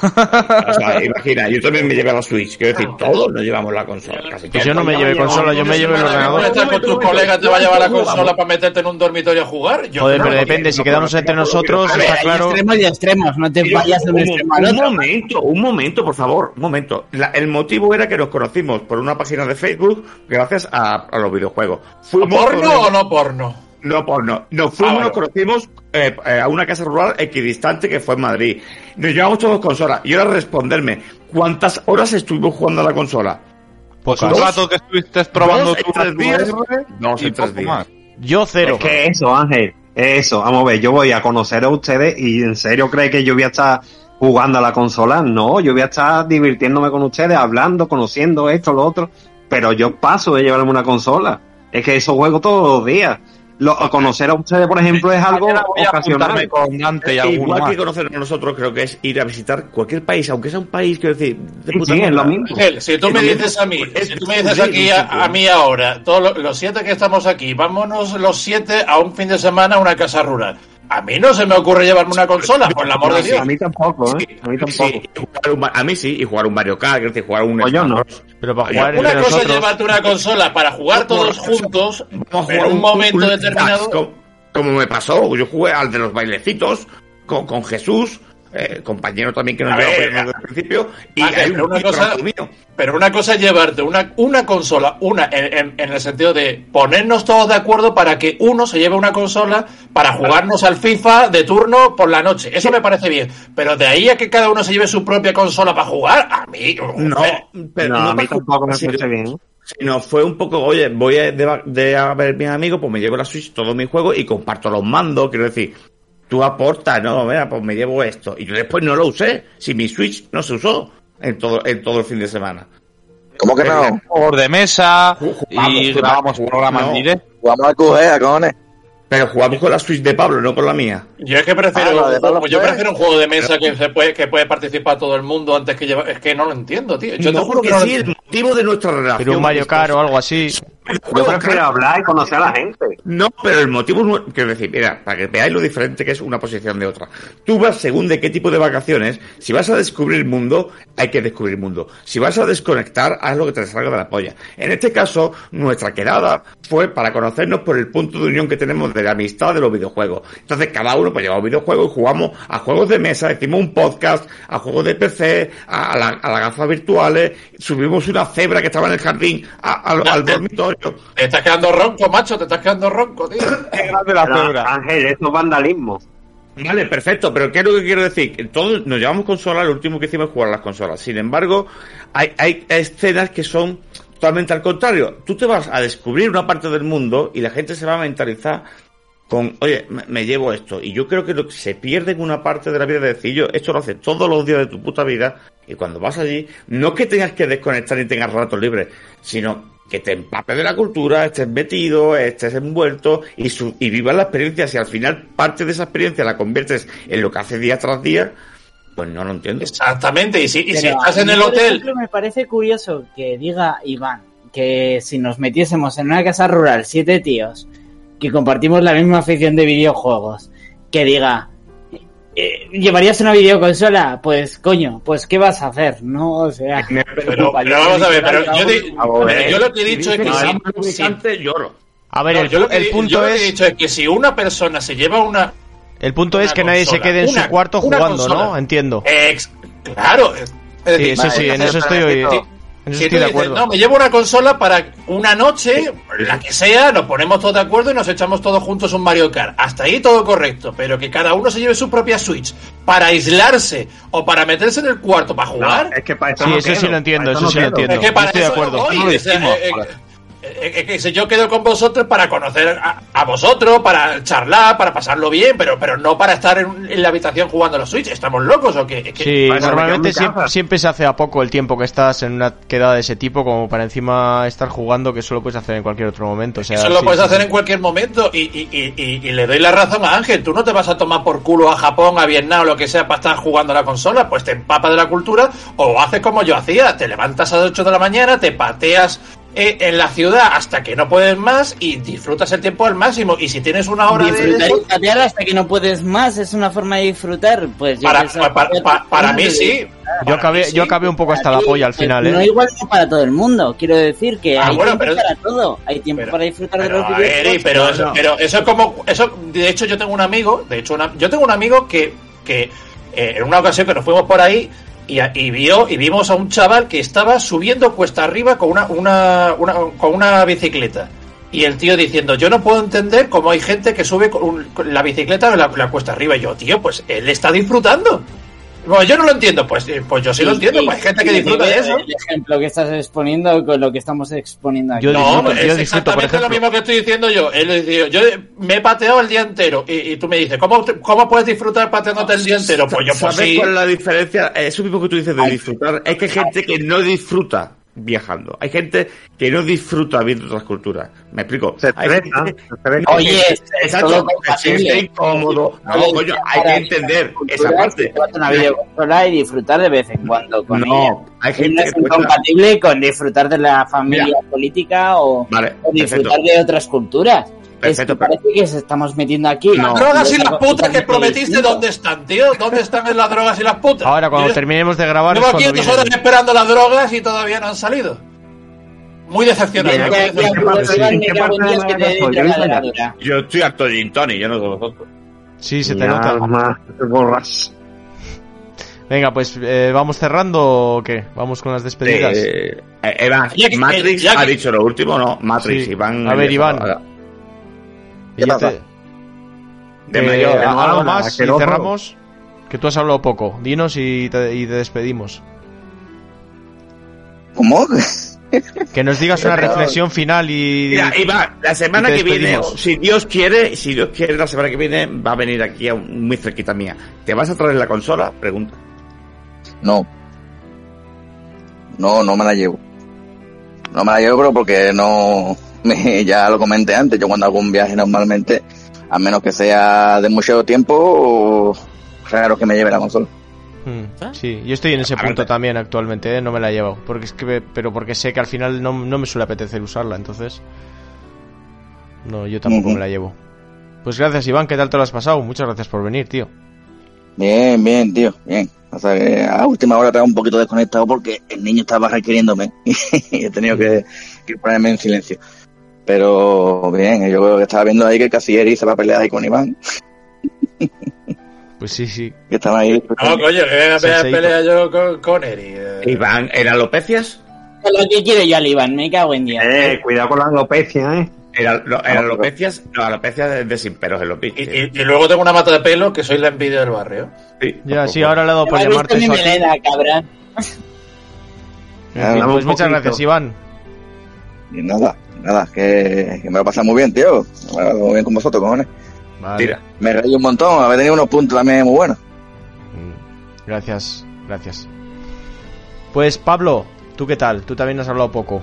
sea, imagina, yo también me llevé la Switch. Quiero decir, todos nos llevamos la consola. Casi Pues yo no me llevé consola, yo me llevé el ¿Puedes ordenador. estar con tus colegas te va a llevar la consola para meterte en un dormitorio a jugar? Yo Joder, pero depende, si quedamos entre nosotros, está claro. extremos y extremos, no te vayas de un un, extremo un momento, un momento, por favor, un momento. La- el motivo era que nos conocimos por una página de Facebook gracias a, a los videojuegos. ¿Porno o no porno? No, pues no. Nos fuimos, Ah, nos conocimos eh, eh, a una casa rural equidistante que fue en Madrid. Nos llevamos todos consolas. Y ahora responderme, ¿cuántas horas estuvimos jugando a la consola? Pues un rato que estuviste probando tú tres días. Dos y tres días. más. Yo cero. Es que eso, Ángel, eso, vamos a ver, yo voy a conocer a ustedes y en serio cree que yo voy a estar jugando a la consola, no, yo voy a estar divirtiéndome con ustedes, hablando, conociendo esto, lo otro, pero yo paso de llevarme una consola, es que eso juego todos los días. Lo, conocer a ustedes, por ejemplo, es algo a ocasional. con Dante y alguno Igual más. que conocernos nosotros, creo que es ir a visitar cualquier país, aunque sea un país, quiero decir, de Sí, puta sí, es lo mismo. Ángel, si tú Es me dices a mí, si tú me es dices aquí a, a mí ahora, todos lo- los siete que estamos aquí, vámonos los siete a un fin de semana a una casa rural. A mí no se me ocurre llevarme una consola, por el amor de Dios. A mí tampoco, ¿eh? A mí tampoco. Sí, y jugar un ma- a mí sí, y jugar un Mario Kart, decir, jugar un yo no. Pero para Oye, jugar Una cosa es llevarte una consola para jugar todos juntos, Vamos a jugar un momento determinado. Como, como me pasó, yo jugué al de los bailecitos con, con Jesús, eh, compañero también que nos A llevaba ver, desde el principio, y hay pero un una cosa- mío. Pero una cosa es llevarte una, una consola, una en, en- en el sentido de ponernos todos de acuerdo para que uno se lleve una consola para jugarnos al FIFA de turno por la noche. Eso me parece bien. Pero de ahí a que cada uno se lleve su propia consola para jugar, a mí. No, pero no, no a mí tampoco me parece bien. sino fue un poco, oye, voy a, de, de a ver mis amigos, pues me llevo la Switch, todos mis juegos y comparto los mandos, quiero decir, tú aportas, no, mira, pues me llevo esto. Y yo después no lo usé, si mi Switch no se usó en todo, en todo el fin de semana. ¿Cómo que no? Juegos de mesa Jugamos, y jugamos, grabamos programas no. Jugamos al QG, cojones. Pero jugamos con la Switch de Pablo, no con la mía. Yo es que prefiero, Ah, la de Pablo yo prefiero un juego de mesa que se puede, que puede participar todo el mundo antes que llevar. Es que no lo entiendo, tío. Yo te no, juro que no sí, el motivo de nuestra relación. Pero un Mario Kart o algo así. Yo prefiero hablar y conocer a la gente. No, pero el motivo, no- quiero decir, mira, para que veáis lo diferente que es una posición de otra. Tú vas según de qué tipo de vacaciones, si vas a descubrir mundo, hay que descubrir mundo. Si vas a desconectar, haz lo que te salga de la polla. En este caso, nuestra quedada fue para conocernos por el punto de unión que tenemos de la amistad de los videojuegos. Entonces, cada uno pues lleva un videojuego y jugamos a juegos de mesa, hicimos un podcast, a juegos de PC, a, a la- a las gafas virtuales, subimos una cebra que estaba en el jardín a- al- al dormitorio. Te estás quedando ronco, macho, te estás quedando ronco, tío. [LAUGHS] Qué grande la Pero, cebra. Ángel, esto es vandalismo. Vale, perfecto, pero ¿qué es lo que quiero decir? Que Todos nos llevamos consolas, lo último que hicimos es jugar a las consolas. Sin embargo, hay, hay escenas que son totalmente al contrario. Tú te vas a descubrir una parte del mundo y la gente se va a mentalizar con, oye, me, me llevo esto. Y yo creo que lo que se pierde en una parte de la vida de decir, yo, esto lo haces todos los días de tu puta vida y cuando vas allí, no es que tengas que desconectar ni tengas ratos libres, sino que te empapes de la cultura, estés metido, estés envuelto y, su, y vivas la experiencia. Si al final parte de esa experiencia la conviertes en lo que hace día tras día, pues no lo entiendo. Exactamente, y si, y si estás en el por hotel, ejemplo, me parece curioso que diga Iván que si nos metiésemos en una casa rural, siete tíos, que compartimos la misma afición de videojuegos, que diga, ¿llevarías una videoconsola? Pues coño, pues ¿qué vas a hacer? No, o sea, me pero, vamos a ver, pero yo, di- A pero ver, yo lo que he dicho es que Si lubricante, lloro. A ver, no, el, yo pu- lo que el di- punto yo lo que he es. dicho es que si una persona se lleva una El punto es que nadie se quede en una- su cuarto jugando, consola. ¿no? Entiendo. ex, claro, es Sí, decir, sí, sí, en eso estoy, en eso Si estoy tú de dices, acuerdo. no, me llevo una consola para una noche, la que sea, nos ponemos todos de acuerdo y nos echamos todos juntos un Mario Kart. Hasta ahí todo correcto, pero que cada uno se lleve su propia Switch para aislarse o para meterse en el cuarto para jugar. No, es que para esto Sí, no eso sí lo entiendo, eso esto sí lo entiendo. es que para estoy de eso acuerdo. No lo o sea, hicimos, eh, eh. Eh, eh, yo quedo con vosotros para conocer a, a vosotros, para charlar, para pasarlo bien, pero, pero no para estar en, en la habitación jugando a los Switch. ¿Estamos locos o qué? Es que- Sí, normalmente siempre, se hace a poco el tiempo que estás en una quedada de ese tipo como para encima estar jugando que eso lo puedes hacer en cualquier otro momento. O sea, Eso lo sí, puedes sí, hacer sí. en cualquier momento y, y- y- y- y le doy la razón a Ángel. Tú no te vas a tomar por culo a Japón, a Vietnam o lo que sea para estar jugando a la consola. Pues te empapas de la cultura o haces como yo hacía. Te levantas a las 8 de la mañana, te pateas en la ciudad hasta que no puedes más y disfrutas el tiempo al máximo. Y si tienes una hora de Disfrutar y patear hasta que no puedes más es una forma de disfrutar. Pues yo para, para, que- para- para mí sí. Yo acabé, sí. yo acabé un poco hasta la polla al final, No ¿eh? igual no para todo el mundo. Quiero decir que Ah, hay bueno, tiempo pero- para todo. Hay tiempo pero- para disfrutar de Pero, los ver, videojuegos. Eri, pero, No, eso, no. pero eso es como. eso De hecho, yo tengo un amigo. De hecho, una- yo tengo un amigo que, que eh, en una ocasión que nos fuimos por ahí y, y vio y vimos a un chaval que estaba subiendo cuesta arriba con una, una, con una bicicleta. Y el tío diciendo, yo no puedo entender cómo hay gente que sube con la bicicleta la, la cuesta arriba. Y yo, tío, pues él está disfrutando. Bueno, yo no lo entiendo, pues, eh, pues yo sí, lo entiendo, pues hay gente que disfruta de eso. El ejemplo que estás exponiendo con lo que estamos exponiendo aquí. Yo No, disfruto- es yo disfruto, por exactamente lo mismo que estoy diciendo yo. Yo me he pateado el día entero y, y tú me dices, ¿cómo, ¿cómo puedes disfrutar pateándote el día entero? Pues yo, pues ¿Sabes sí. cuál es la diferencia? Eso mismo que tú dices de disfrutar. Es que hay gente que no disfruta viajando. Hay gente que no disfruta viendo otras culturas. ¿Me explico? Se Hay estresa, gente-. Oye, es Exacto, todo se compatible. siente incómodo. No, Oye, coño, hay que entender esa parte. una videoconsola y disfrutar de vez en cuando con ella. No, hay gente es cuesta- incompatible con disfrutar de la familia política o, Vale, o disfrutar perfecto. de otras culturas. Perfecto, es que parece que se estamos metiendo aquí. Las drogas y las putas que prometiste, ¿dónde están, tío? ¿Dónde están las drogas y las putas? Ahora, cuando terminemos de grabar, Llevo aquí dos horas esperando las drogas y todavía no han salido. Muy decepcionado. Desde muy aquí a decepcionado. Cuba, sí. Iván, ¿En me qué cago en parte de Dios que te Málaga dé soy? la ¿Qué dice heladera. Yo estoy harto de gin tonic, yo no sé vosotros. Sí, se te nota. alma, te borras. Venga, pues eh, vamos cerrando o qué? Vamos con las despedidas. Eh, eh, que- Matrix ya que- ha dicho lo último, ¿no? Matrix, Sí. Iván. A ver, Iván. Ahora, Y ya pasa? te- De Eh, mayor. ¿Algo no, nada, más? que y no, cerramos. Que tú has hablado poco. Dinos y te, y te despedimos. ¿Cómo? Que nos digas [LAUGHS] una reflexión final y. Mira, Iván, la semana y que viene, si Dios quiere, si Dios quiere, la semana que viene va a venir aquí a un- muy cerquita mía. ¿Te vas a traer la consola? Pregunta. No. No, no me la llevo. No me la llevo, pero porque no. Me- [LAUGHS] ya lo comenté antes. Yo cuando hago un viaje normalmente, a menos que sea de mucho tiempo, raro que me lleve la consola. Mm, Sí, yo estoy en ese punto también actualmente, ¿eh? no me la llevo. Porque es que, pero porque sé que al final no, no me suele apetecer usarla, entonces. No, yo tampoco me la llevo. Pues gracias, Iván, ¿qué tal te lo has pasado? Muchas gracias por venir, tío. Bien, bien, tío, bien. O sea que a última hora estaba un poquito desconectado porque el niño estaba requiriéndome [LAUGHS] y he tenido que, que ponerme en silencio. Pero bien, yo creo que estaba viendo ahí que Casieri se va a pelear ahí con Iván, [LAUGHS] Pues sí, sí. que estaba ahí. No, coño, que venga a pelear, pelea yo con, con Eri. eh. Iván, ¿en alopecias? Lo que quiero yo al Iván, me cago en Dios. Eh, cuidado con la alopecia, eh. No, en No, alopecias, no, alopecias de, de sin pelos en los. Y, y- y luego tengo una mata de pelo que soy la envidia del barrio. Sí, Ya, sí, ahora le he dado por ¿Has visto llamarte mi melena, cabrón? En fin, pues muchas gracias, Iván. Y nada, nada, que, que me lo pasa muy bien, tío. Me lo muy bien con vosotros, cojones. Vale. Tira. Me reí un montón, haber tenido unos puntos también muy buenos. Mm, Gracias, gracias. Pues Pablo, ¿tú qué tal? Tú también has hablado poco.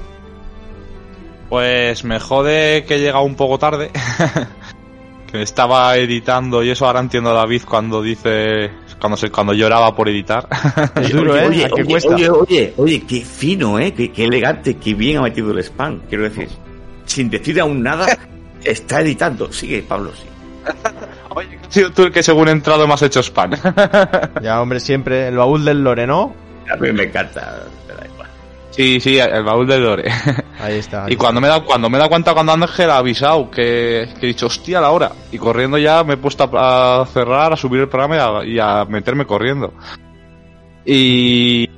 Pues me jode que he llegado un poco tarde. [LAUGHS] que estaba editando y eso ahora entiendo a David cuando dice cuando se, cuando lloraba por editar. [LAUGHS] Es duro, oye, ¿eh? Oye, ¿A qué oye, cuesta? oye, oye, oye, qué fino, ¿eh? Qué, qué elegante, qué bien ha metido el spam. Quiero decir, sin decir aún nada, está editando. Sigue, Pablo, sí. [LAUGHS] Has sido tú el que según he entrado me has hecho spam. [LAUGHS] Ya, hombre, siempre. El baúl del Lore, ¿no? A mí me encanta. me da igual. sí, sí, el baúl de Lore. [LAUGHS] Ahí está. ahí Y cuando me, da, cuando me da cuenta cuando Ángel ha avisado que, que he dicho, hostia, la hora. Y corriendo ya me he puesto a, a cerrar, a subir el programa y a, y a meterme corriendo. Y,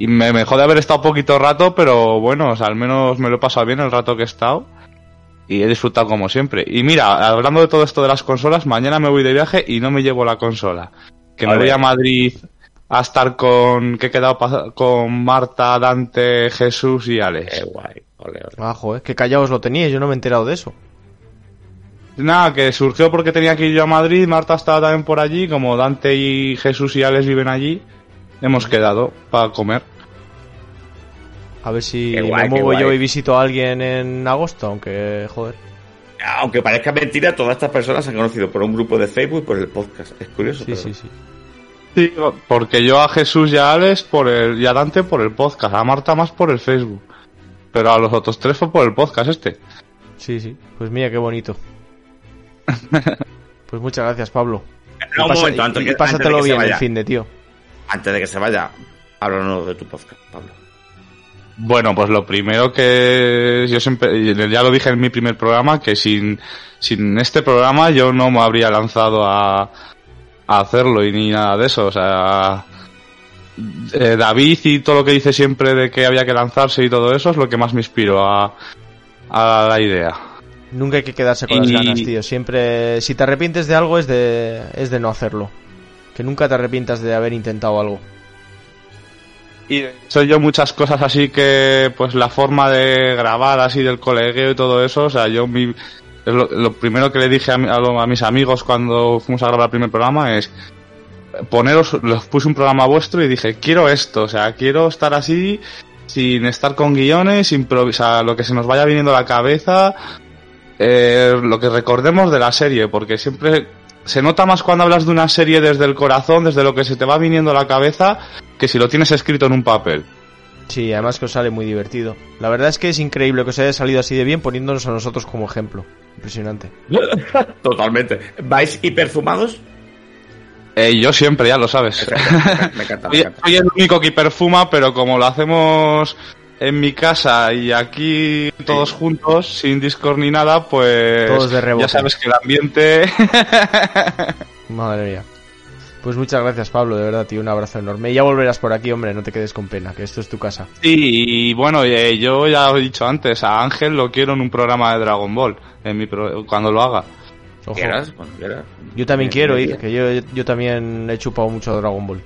y me, me jode haber estado poquito rato, pero bueno, o sea, al menos me lo he pasado bien el rato que he estado. Y he disfrutado como siempre. Y mira, hablando de todo esto de las consolas, mañana me voy de viaje y no me llevo la consola. Que me voy a Madrid a estar con, que he quedado con Marta, Dante, Jesús y Alex. Qué guay. Ole, ole. Ah, joder, que callados lo teníais, yo no me he enterado de eso. Nada, que surgió porque tenía que ir yo a Madrid, Marta estaba también por allí, como Dante y Jesús y Alex viven allí, hemos quedado para comer. A ver si guay, me muevo yo y visito a alguien en agosto, aunque, joder. Aunque parezca mentira, todas estas personas se han conocido por un grupo de Facebook y por el podcast. Es curioso. Sí, pero- sí, sí. Sí, porque yo a Jesús y a Alex por el, y a Dante por el podcast, a Marta más por el Facebook. pero a los otros tres fue por el podcast este. Sí, sí. Pues mira, qué bonito. [LAUGHS] Pues muchas gracias, Pablo. No, y un pasa- momento, y- antes y que- pásatelo antes de que se bien el vaya. fin de tío. Antes de que se vaya, háblanos de tu podcast, Pablo. Bueno, pues lo primero que yo siempre, ya lo dije en mi primer programa, que sin, sin este programa yo no me habría lanzado a, a hacerlo y ni nada de eso. O sea, eh, David y todo lo que dice siempre de que había que lanzarse y todo eso es lo que más me inspiró a, a la idea. Nunca hay que quedarse con las ganas, tío. Siempre, si te arrepientes de algo, es de, es de no hacerlo. Que nunca te arrepientas de haber intentado algo. Y soy yo muchas cosas así que, pues la forma de grabar así del colegueo y todo eso, o sea, yo mi, lo, primero que le dije a, a lo- a mis amigos cuando fuimos a grabar el primer programa es poneros, les puse un programa vuestro y dije, quiero esto, o sea, quiero estar así, sin estar con guiones, improvisar lo que se nos vaya viniendo a la cabeza, eh, lo que recordemos de la serie, porque siempre se nota más cuando hablas de una serie desde el corazón, desde lo que se te va viniendo a la cabeza, que si lo tienes escrito en un papel. Sí, además que os sale muy divertido. La verdad es que es increíble que os haya salido así de bien poniéndonos a nosotros como ejemplo. Impresionante. [LAUGHS] Totalmente. ¿Vais hiperfumados? Eh, yo siempre, ya lo sabes. Me encanta, me Soy, encanta. [LAUGHS] soy el único que perfuma, pero como lo hacemos en mi casa y aquí todos juntos, sin Discord ni nada, pues Todos de rebote. ya sabes que el ambiente... [LAUGHS] Madre mía. Pues muchas gracias, Pablo, de verdad, tío. Un abrazo enorme. Y ya volverás por aquí, hombre, no te quedes con pena, que esto es tu casa. Sí, y bueno, eh, yo ya lo he dicho antes, a Ángel lo quiero en un programa de Dragon Ball, en mi pro- cuando lo haga. Ojo. ¿Quieras? Cuando quieras. Yo también Bien, quiero bien, ir, que yo, yo también he chupado mucho Dragon Ball.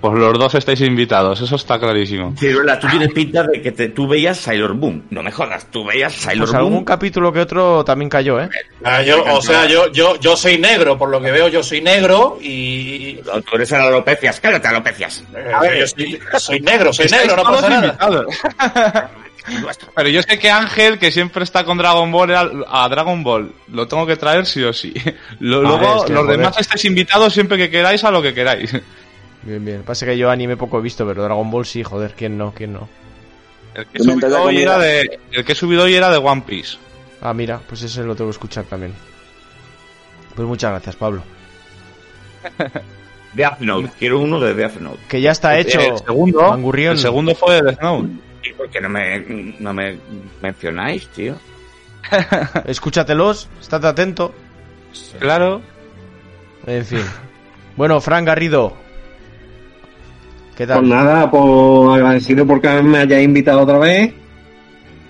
Pues los dos estáis invitados, eso está clarísimo. Ciruela, tú tienes pinta de que te- tú veías Sailor Moon. No me jodas, tú veías Sailor Pues algún Moon. capítulo que otro también cayó, ¿eh? Ah, yo, o sea, yo, yo, yo soy negro, por lo que veo, yo soy negro y. No, Tú eres alopecias, cállate alopecias. eh, yo soy, soy negro, soy negro, no pasa nada. [LAUGHS] Pero yo sé que Ángel, que siempre está con Dragon Ball, era- a Dragon Ball lo tengo que traer sí o sí. [LAUGHS] Lo- Ah, luego, es que, los demás estáis invitados siempre que queráis a lo que queráis. Bien, bien. Pasa que yo anime poco he visto, pero Dragon Ball sí, joder, ¿quién no? ¿Quién no? El que, subido hoy era de, el que he subido hoy era de One Piece. Ah, mira, pues ese lo tengo que escuchar también. Pues muchas gracias, Pablo. [LAUGHS] Death Note. Quiero uno de Death Note. Que ya está hecho. El segundo, Mangurrión. el segundo fue de Death Note. ¿Y por qué no me, no me mencionáis, tío? [LAUGHS] Escúchatelos, estate atento. Claro. En fin. Bueno, Fran Garrido. ¿Qué tal? Pues nada, pues agradecido porque me hayáis invitado otra vez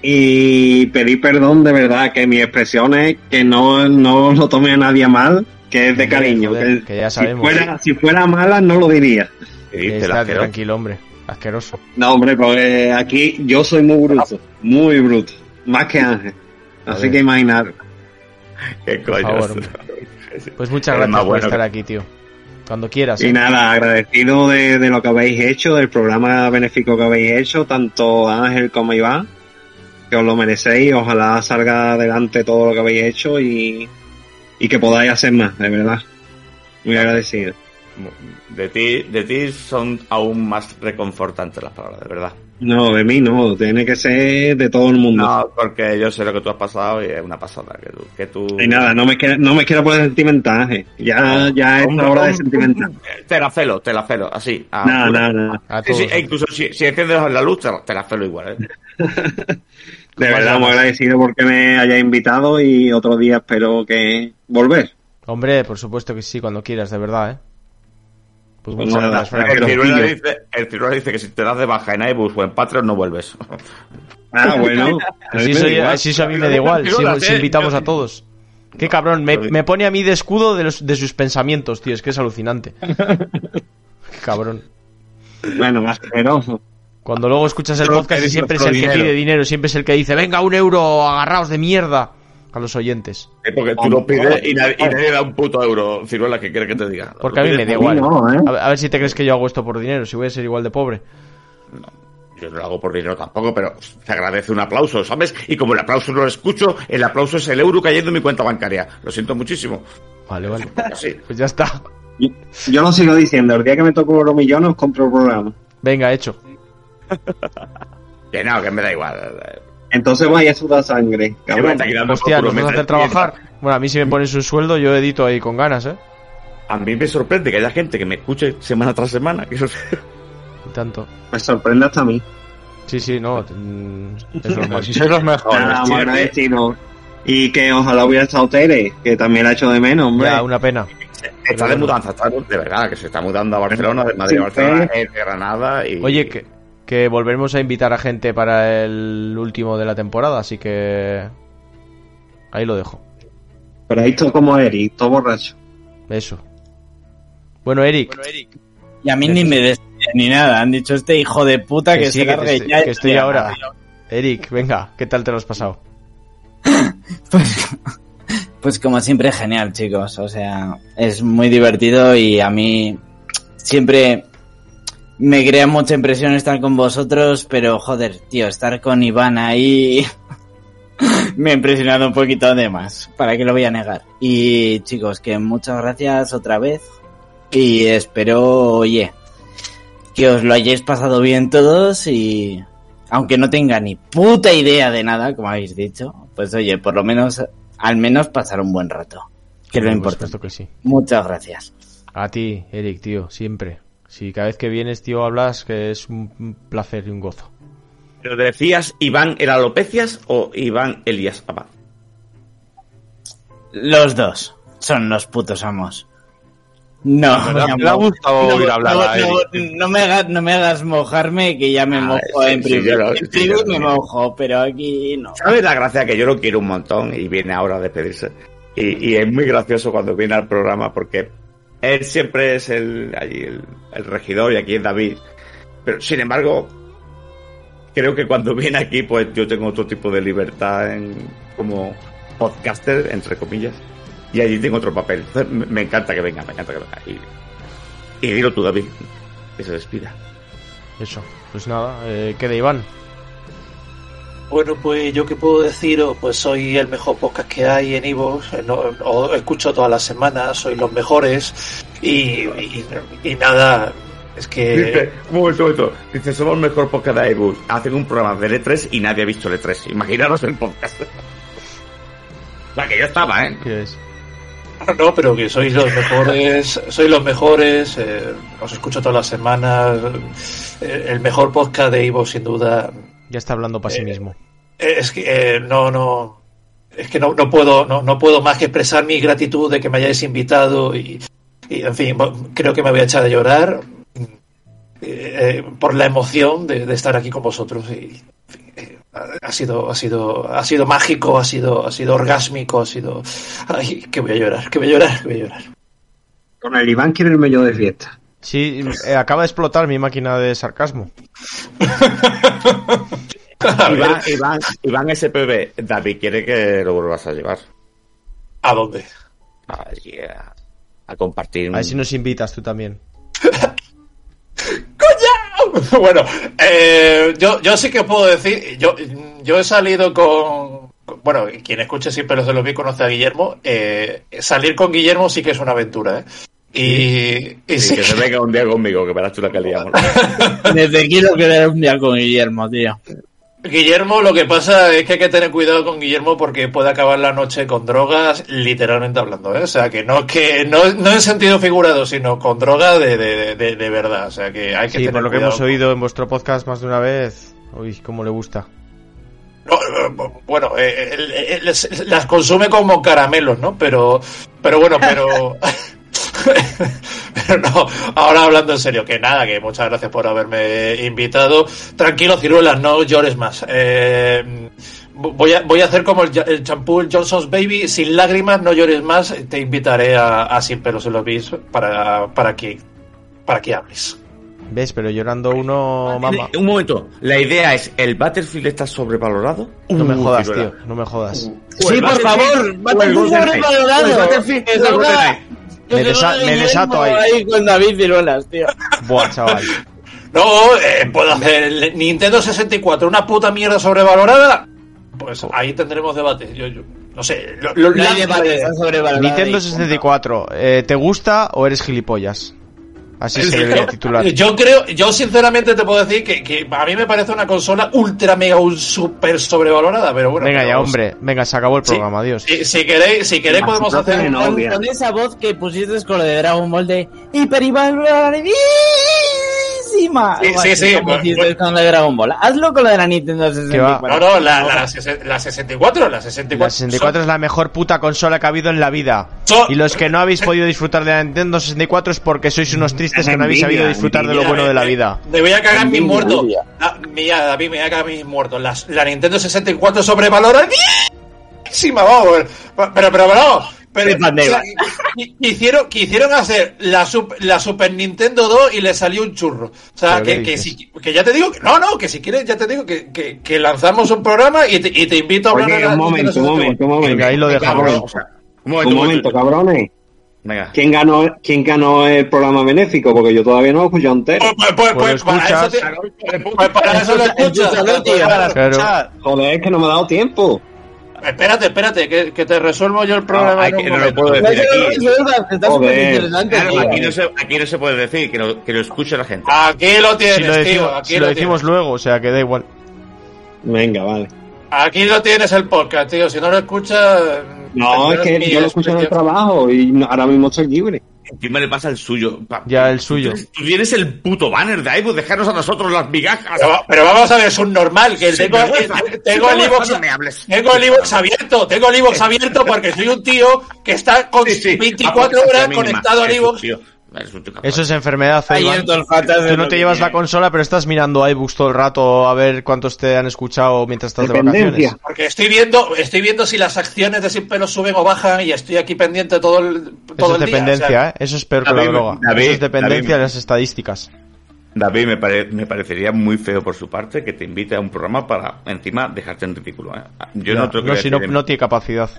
y pedir perdón de verdad que mis expresiones que no, no lo tome a nadie mal, que es de cariño. joder, que que ya si, sabemos. fuera, si fuera mala no lo diría. ¿Qué dices, Estate asqueroso? tranquilo, hombre. Asqueroso. No, hombre, porque aquí yo soy muy bruto, muy bruto, más que Ángel. Así Joder. que imaginar. ¿Qué coño? Pues muchas gracias por bueno estar aquí, tío. Cuando quieras. Y ¿eh? nada, agradecido de, de lo que habéis hecho, del programa benéfico que habéis hecho, tanto Ángel como Iván, que os lo merecéis, ojalá salga adelante todo lo que habéis hecho y, y que podáis hacer más, de verdad. Muy agradecido. De ti, de ti son aún más reconfortantes las palabras, de verdad. No, de mí no, tiene que ser de todo el mundo. No, porque yo sé lo que tú has pasado y es una pasada. Que tú, que tú... Y nada, no me quiero, no me quiero poner sentimental, Ángel. Ya, ya es la hora de sentimental. Te la celo, te la celo, así. a No, no, no. Sí, sí, e incluso si, si enciendes la luz, te la, te la celo igual, ¿eh? [LAUGHS] De verdad, muy agradecido porque me hayáis invitado y otro día espero que volver. Hombre, por supuesto que sí, cuando quieras, de verdad, ¿eh? Pues Pues muchas gracias. El ciruela, dice, el ciruela dice que si te das de baja en iBooks o en Patreon no vuelves. [LAUGHS] Ah, bueno. [LAUGHS] Así, soy, así eso a mí me da [LAUGHS] igual, si, Ciruelas, si eh. invitamos a todos. Qué cabrón, me, me pone a mí de escudo de, los- de sus pensamientos, tío, es que es alucinante. Qué cabrón. Bueno, más asqueroso. Cuando luego escuchas el podcast y siempre es el que dinero. pide dinero, siempre es el que dice, venga, un euro, agarraos de mierda a los oyentes. Es porque tú lo pides y nadie, y nadie da un puto euro. Ciruela, ¿qué quiere que te diga? Porque a mí me da igual. no, ¿eh? A ver- si te crees que yo hago esto por dinero, si voy a ser igual de pobre. por- Yo no lo hago por dinero tampoco, pero te agradece un aplauso, ¿sabes? Y como el aplauso no lo escucho, el aplauso es el euro cayendo en mi cuenta bancaria. Lo siento muchísimo. Vale, vale. Pues ya está. Yo, yo lo sigo diciendo, el día que me toque los millones os compro el programa. Venga, hecho. Que no, que me da igual. Entonces vaya a sudar sangre, cabrón. Hostia, ¿nos vas a me hacer trabajar? Bueno, a mí si me pones un sueldo, yo edito ahí con ganas, ¿eh? A mí me sorprende que haya gente que me escuche semana tras semana. Que eso... Y tanto. Me sorprende hasta a mí. Sí, sí, no. mm, Es normal. Si sois los [LAUGHS] mejores. Nada, tío. más agradecido. Y que ojalá hubiera estado Tere, que también la ha hecho de menos, hombre. Ya, una pena. Está de mudanza, está de verdad, que se está mudando a Barcelona, de Madrid a Barcelona, es de Granada y... Oye, que, que volveremos a invitar a gente para el último de la temporada, así que. Ahí lo dejo. Pero ahí todo como Eric, todo borracho. Eso. Bueno, Eric. Y a mí ni me despiden ni nada. Han dicho este hijo de puta que, que sí, se que, te estoy, ya. que estoy ya. ahora. Eric, venga, ¿qué tal te lo has pasado? [LAUGHS] Pues, pues como siempre, genial, chicos. O sea, es muy divertido y a mí siempre me crea mucha impresión estar con vosotros, pero joder, tío, estar con Iván ahí [LAUGHS] me ha impresionado un poquito de más. ¿Para qué lo voy a negar? Y chicos, que muchas gracias otra vez y espero, oye, que os lo hayáis pasado bien todos y aunque no tenga ni puta idea de nada, como habéis dicho, pues oye, por lo menos, al menos pasar un buen rato. Que es lo importante. que sí. Muchas gracias. A ti, Eric, tío, siempre. Si cada vez que vienes, tío, hablas, que es un placer y un gozo. ¿Pero decías Iván el Alopecias o Iván Elías Abad? Los dos son los putos amos. No, Me ha gustado oír hablar no, a no, Eric. no me hagas, no me hagas mojarme que ya me Ah, mojo sí, en sí, privado. en sí, privado me mojo, pero aquí no. ¿Sabes la gracia que yo lo quiero un montón y viene ahora a despedirse? Y, y es muy gracioso cuando viene al programa porque él siempre es el, allí el, regidor y aquí es David. Pero sin embargo, creo que cuando [LAUGHS] viene aquí, pues yo tengo otro tipo de libertad en, como podcaster, entre comillas, y allí tengo otro papel. Me encanta que venga, me encanta que venga. Y, y dilo tú, David, que se despida. Eso. Pues nada, eh, queda Iván. Bueno, pues yo qué puedo deciros, pues soy el mejor podcast que hay en Ivo, os escucho todas las semanas, sois los mejores y, y- y nada, es que Dice, un momento, un momento. Dice, somos el mejor podcast de Airbus. Hacen un programa de E3 y nadie ha visto el E3. Imaginaros el podcast. [LAUGHS] La que yo estaba, ¿eh? ¿Qué es? no, pero que sois los mejores, sois los mejores, eh, os escucho todas las semanas, eh, el mejor podcast de Ivo sin duda, Ya está hablando para sí Eh, mismo. Eh, Es que eh, no, no, es que no, no puedo, no, no puedo más que expresar mi gratitud de que me hayáis invitado y, y, en fin, creo que me voy a echar a llorar eh, eh, por la emoción de, de estar aquí con vosotros y en fin, ha sido, ha sido, ha sido mágico, ha sido, ha sido orgásmico, ha sido, ay, que voy a llorar, que voy a llorar, que voy a llorar. Con el Iván quiero irme yo de fiesta. Sí, eh, acaba de explotar mi máquina de sarcasmo. [LAUGHS] Iván, Iván, Iván SPB, David quiere que lo vuelvas a llevar. ¿A dónde? Allí a, a compartir. A ver si nos invitas tú también. [LAUGHS] [LAUGHS] bueno, eh, yo, yo sí que puedo decir, yo, yo he salido con, con- bueno, quien escuche siempre los de los vi conoce a Guillermo, eh, salir con Guillermo sí que es una aventura, ¿eh? Y, y Sí, que se venga un día conmigo, que verás tú la que liamos. [LAUGHS] Desde quiero quedar un día con Guillermo, tío. Guillermo, lo que pasa es que hay que tener cuidado con Guillermo porque puede acabar la noche con drogas, literalmente hablando, ¿eh? O sea, que no, que no, no en sentido figurado, sino con droga de, de, de, de verdad. O sea, que hay que Sí, tener por lo que hemos con- oído en vuestro podcast más de una vez. Uy, cómo le gusta. No, eh, bueno, eh, él las consume como caramelos, ¿no? Pero, pero bueno, pero, [LAUGHS] [LAUGHS] pero no. Ahora hablando en serio, que nada, que muchas gracias por haberme invitado. Tranquilo, ciruelas, no llores más. Eh, voy a, voy a hacer como el, champú el Johnson's Baby, sin lágrimas, no llores más. Te invitaré a, a Sin pelos en los bis para, para que, para que hables. ¿Ves? Pero llorando uno, mamá. Un momento, la idea es, ¿el Battlefield está sobrevalorado? No me Uh, jodas, tío. No me jodas. O el Sí, por Battlefield, favor, Battlefield sobrevalorado. Battlefield. Me desa- me desato ahí. ahí con David Ciruelas, tío. Buah, chaval. [LAUGHS] No, eh, puedo hacer el Nintendo 64, una puta mierda sobrevalorada. Pues ahí tendremos debate. Yo, yo no sé. Lo, lo- No hay debate, sobrevalorado. Nintendo y- 64, eh, ¿te gusta o eres gilipollas? Así se debería titular. Yo creo, yo sinceramente te puedo decir que, que a mí me parece una consola ultra mega un super sobrevalorada, pero bueno. Venga ya, vamos. hombre. Venga, se acabó el Sí, programa, adiós. Si, si queréis, si queréis podemos no hacer un- novia. Con esa voz que pusiste con lo de Dragon Ball de hiper valoradísima. Sí, sí, sí, Como hiciste con lo de Dragon Ball. Hazlo con lo de la Nintendo 64. No, no, la, la, la 64, la 64. La 64 es la mejor puta consola que ha habido en la vida. Y los que no habéis podido disfrutar de la Nintendo 64 es porque sois unos tristes que no habéis sabido disfrutar de lo bueno de la vida. Me voy a cagar mis muertos. mira, David, me voy a cagar mis muertos. La, la Nintendo 64 sobrevaloradísima, vamos. Pero, pero, pero, sea, qui- quisieron, quisieron hacer la, sup- la Super Nintendo 2 y le salió un churro. O sea, ¿Pero qué que, que, si, que ya te digo que no, no, que si quieres, ya te digo que, que, que lanzamos un programa y te, y te invito a hablar Oye, la un Nintendo momento, un 64. momento, un momento. Ahí lo dejamos. Cabrón. O sea, un Un momento, momento, cabrones. Venga. ¿Quién ganó, ¿Quién ganó el programa benéfico? Porque yo todavía no lo he escuchado entero. Pues, pues, pues, Pues pues, para eso te- pues para eso lo escuchas. Joder, es que no me ha dado tiempo. Espérate, espérate, que, que te resuelvo yo el problema. No lo puedo decir aquí. Joder. Claro, no se, aquí no se puede decir, que lo, que lo escuche la gente. Aquí lo tienes, Si lo tío. decimos, Aquí si lo, lo decimos tienes. luego, o sea que da igual. Venga, vale. Aquí lo tienes el podcast, tío. Si no lo escuchas. No, es que yo lo escucho en el trabajo y ahora mismo estoy libre. Encima le pasa el suyo. Pa- Ya, el suyo. Tú tienes el puto banner de iVoox, dejarnos a nosotros las migajas. Pero, va- pero vamos a ver, es un normal. Que tengo, eh, tengo el no me hables. tengo el iVoox abierto. Tengo el iVoox abierto porque soy un tío que está con Sí, sí. 24 Ah, pues, horas conectado al Eres Eso es enfermedad, Ayer Iván. Tú no te llevas la consola, pero estás mirando iBooks todo el rato a ver cuántos te han escuchado mientras estás de vacaciones. Porque estoy viendo, estoy viendo si las acciones de Sin Pelo suben o bajan y estoy aquí pendiente todo el, Eso todo es el día. dependencia, o sea, ¿eh? Eso es peor que la droga. David, Eso es dependencia David. de las estadísticas. David, me, pare- me parecería muy feo por su parte que te invite a un programa para encima dejarte en ridículo. ¿eh? Yo Ya, no no, si no, no tiene capacidad.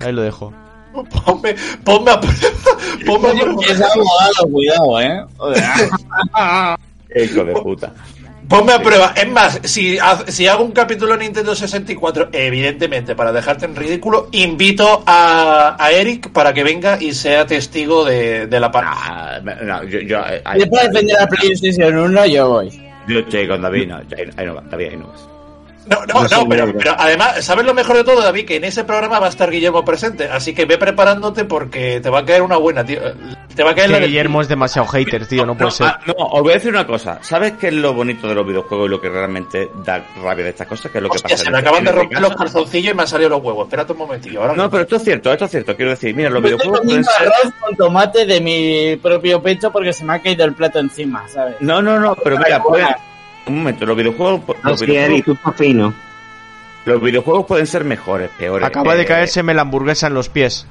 Ahí lo dejo. Ponme, ponme a prueba. [LAUGHS] Ponme a prueba. Es abogado, cuidado, eh. [LAUGHS] Hijo de puta. Ponme a prueba. Es más, si, ha- si hago un capítulo en Nintendo 64, evidentemente, para dejarte en ridículo, invito a, a Eric para que venga y sea testigo de, de la parte. Ah, no, yo, yo, eh, Si puedes vender la PlayStation 1, yo voy. yo estoy con David, no, ahí, ahí no va, David, ahí no vas. No, no, No no, pero, pero además, ¿sabes lo mejor de todo, David? Que en ese programa va a estar Guillermo presente. Así que ve preparándote porque te va a caer una buena, tío. Te va a caer Que la del- Guillermo es demasiado hater, tío, no puede ser. ah, no, os voy a decir una cosa. ¿Sabes qué es lo bonito de los videojuegos y lo que realmente da rabia de estas cosas? Que es lo que Hostia, pasa se me este- acaban de este romper los calzoncillos y me han salido los huevos. Espérate un momentillo. Ahora No, pero esto es cierto, esto es cierto. Quiero decir, mira, los Me videojuegos pueden comiendo ser... arroz con tomate de mi propio pecho porque se me ha caído el plato encima, ¿sabes? No, no, no, pero mira, pueden-. Un momento, los videojuegos... Los videojuegos, fino. los videojuegos pueden ser mejores, peores. Acaba de eh, caérseme la hamburguesa en los pies.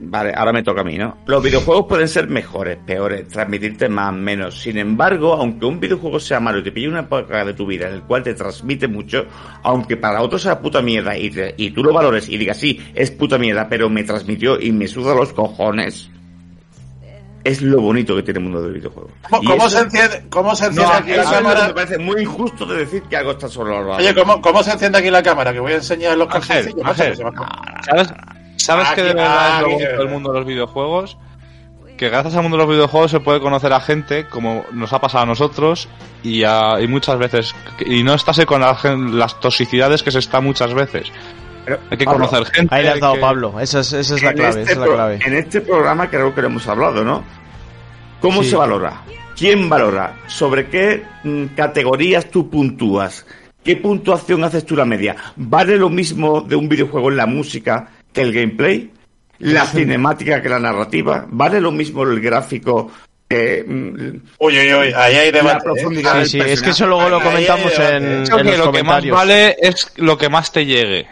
Vale, ahora me toca a mí, ¿no? Los videojuegos pueden ser mejores, peores, transmitirte más, menos. Sin embargo, aunque un videojuego sea malo y te pille una época de tu vida en el cual te transmite mucho, aunque para otros sea puta mierda y, te- y tú lo valores y digas, sí, es puta mierda, pero me transmitió y me suda los cojones, es lo bonito que tiene el mundo del videojuego. ¿Cómo, cómo eso- se enciende, cómo se enciende No, aquí la cámara? me parece muy injusto de decir que algo está sobrevalorado. Oye, ¿cómo, ¿cómo se enciende aquí la cámara? Que voy a enseñar los Ángel, Ángel. ha- ¿Sabes, ¿sabes Ah, que de verdad ah, es lo del mundo de los videojuegos? Que gracias al mundo de los videojuegos se puede conocer a gente, como nos ha pasado a nosotros, y, a- y muchas veces. Y no estarse con la las toxicidades que se está muchas veces. Pero, Hay que Pablo, conocer gente. Ahí le has dado, que- Pablo. Esa es, esa es la clave, este esa es la pro- clave. En este programa creo que lo hemos hablado, ¿no? ¿Cómo Sí. se valora? ¿Quién valora? ¿Sobre qué mm, categorías tú puntúas? ¿Qué puntuación haces tú la media? ¿Vale lo mismo de un videojuego en la música que el gameplay? ¿La cinemática que la narrativa? ¿Vale lo mismo el gráfico que mm, Uy, uy, uy, ahí hay debate. ¿eh? profundidad Sí, sí, es que eso luego lo Ahí comentamos en, en los lo que más vale es lo que más te llegue.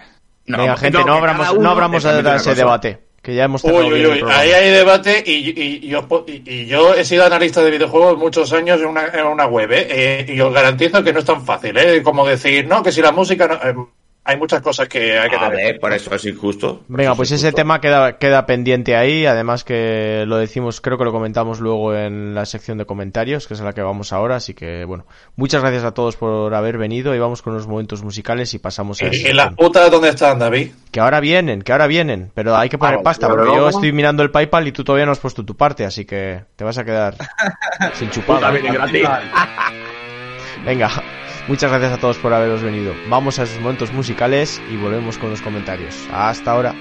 No, Venga, gente, no, abramos, no abramos una ese cosa. debate. Que ya hemos Uy, uy, uy, ahí hay debate y, y- y yo, y- y yo he sido analista de videojuegos muchos años en una, en una web, ¿eh? Eh, y os garantizo que no es tan fácil, ¿eh? Como decir, no, que si la música no... hay muchas cosas que hay que A tener. ver, por eso es injusto. Venga, pues ese tema queda, queda pendiente ahí. Además que lo decimos, creo que lo comentamos luego en la sección de comentarios, que es a la que vamos ahora. Así que, bueno, muchas gracias a todos por haber venido y vamos con los momentos musicales y pasamos a... ¿Y, y las putas dónde están, David? Que ahora vienen, que ahora vienen, pero hay que poner Ah, pasta, porque yo estoy mirando el PayPal y tú todavía no has puesto tu parte, así que te vas a quedar [LAUGHS] sin chupada. Puta, viene gratis. Venga, muchas gracias a todos por haberos venido. Vamos a esos momentos musicales y volvemos con los comentarios. Hasta ahora.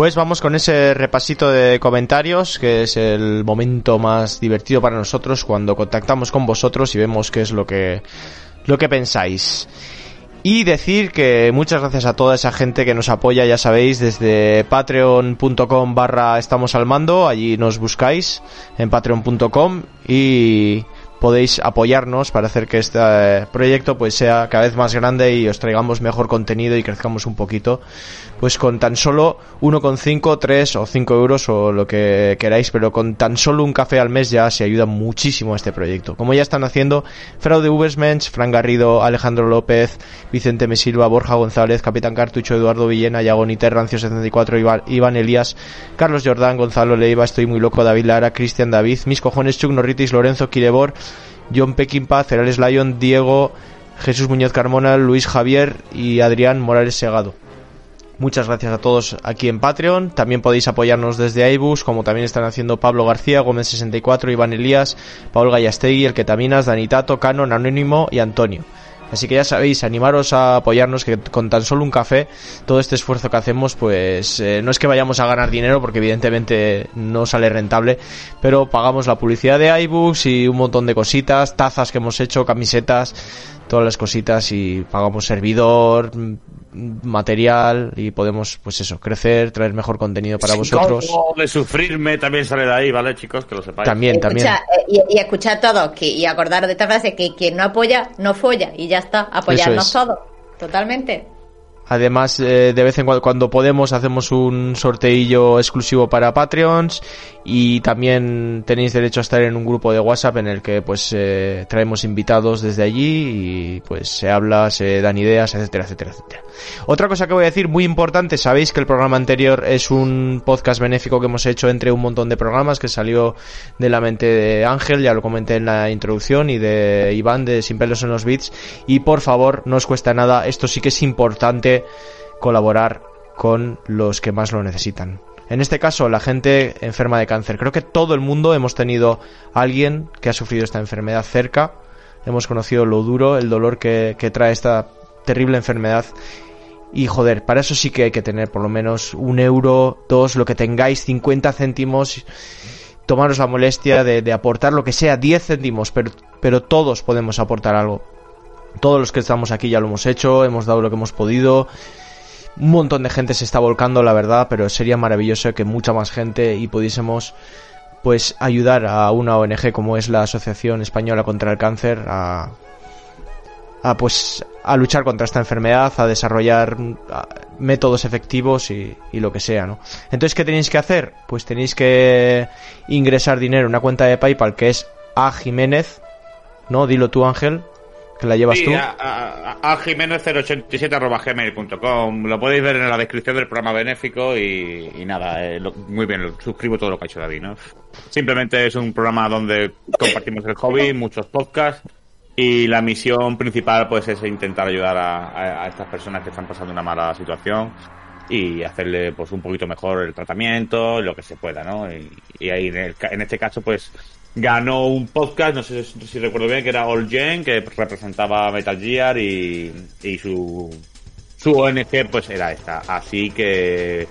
Pues vamos con ese repasito de comentarios, que es el momento más divertido para nosotros cuando contactamos con vosotros y vemos qué es lo que, lo que pensáis. Y decir que muchas gracias a toda esa gente que nos apoya, ya sabéis, desde patreon.com barra estamos al mando, allí nos buscáis en patreon.com y podéis apoyarnos para hacer que este eh, proyecto pues sea cada vez más grande y os traigamos mejor contenido y crezcamos un poquito pues con tan solo 1,5, 3 o 5 euros o lo que queráis, pero con tan solo un café al mes ya se ayuda muchísimo a este proyecto. Como ya están haciendo Fraude Ubersmensch, Fran Garrido, Alejandro López, Vicente Mesilva, Borja González, Capitán Cartucho, Eduardo Villena, Yagoniter, Rancio74, Iván, Iván Elías, Carlos Jordán, Gonzalo Leiva, Estoy Muy Loco, David Lara, Cristian David, Mis Cojones, Chuck Norritis, Lorenzo Quilebor, John Peckinpah, Cerales Lyon, Diego, Jesús Muñoz Carmona, Luis Javier y Adrián Morales Segado. Muchas gracias a todos aquí en Patreon. También podéis apoyarnos desde iBooks, como también están haciendo Pablo García, Gómez64, Iván Elías, Paul Gallastegui, El Ketaminas, Danitato, Canon, Anónimo y Antonio. Así que ya sabéis, animaros a apoyarnos que con tan solo un café, todo este esfuerzo que hacemos, pues eh, no es que vayamos a ganar dinero, porque evidentemente no sale rentable, pero pagamos la publicidad de iBooks y un montón de cositas, tazas que hemos hecho, camisetas, todas las cositas y pagamos servidor, material y podemos, pues eso, crecer, traer mejor contenido para vosotros. De sufrirme también sale de ahí, ¿vale, chicos? Que lo sepáis. También, también. Escucha, eh, y, y escuchad todos que, y acordaros de esta frase que quien no apoya no folla y ya está, apoyarnos es. todos, totalmente. Además, eh, de vez en cuando, cuando podemos, hacemos un sorteillo exclusivo para Patreons y también tenéis derecho a estar en un grupo de WhatsApp en el que pues eh, traemos invitados desde allí y pues se habla, se dan ideas, etcétera, etcétera, etcétera. Otra cosa que voy a decir muy importante, sabéis que el programa anterior es un podcast benéfico que hemos hecho entre un montón de programas que salió de la mente de Ángel, ya lo comenté en la introducción, y de Iván de Sin pelos en los Beats. Y por favor, no os cuesta nada, esto sí que es importante colaborar con los que más lo necesitan. En este caso, la gente enferma de cáncer. Creo que todo el mundo hemos tenido alguien que ha sufrido esta enfermedad cerca. Hemos conocido lo duro, el dolor que, que trae esta terrible enfermedad. Y joder, para eso sí que hay que tener por lo menos un euro, dos, lo que tengáis, 50 céntimos. Tomaros la molestia de, aportar lo que sea, 10 céntimos, pero, pero todos podemos aportar algo. Todos los que estamos aquí ya lo hemos hecho, hemos dado lo que hemos podido. Un montón de gente se está volcando, la verdad, pero sería maravilloso que mucha más gente y pudiésemos pues ayudar a una ONG como es la Asociación Española contra el Cáncer a, a pues a luchar contra esta enfermedad, a desarrollar métodos efectivos y, y, lo que sea, ¿no? Entonces, ¿qué tenéis que hacer? Pues tenéis que ingresar dinero en una cuenta de PayPal que es a Jiménez, ¿no? Dilo tú, Ángel, que la llevas sí, tú. A, a, a jiménez087.gmail.com. Lo podéis ver en la descripción del programa benéfico y, y nada, eh, lo, muy bien, lo, suscribo todo lo que ha hecho David, ¿no? Simplemente es un programa donde compartimos el hobby, muchos podcasts y la misión principal pues es intentar ayudar a, estas personas que están pasando una mala situación y hacerle pues un poquito mejor el tratamiento, lo que se pueda, ¿no? Y, ahí en, este caso pues ganó un podcast, no sé si, recuerdo bien, que era All Gen, que representaba Metal Gear y, y su, su ONG pues era esta. Así que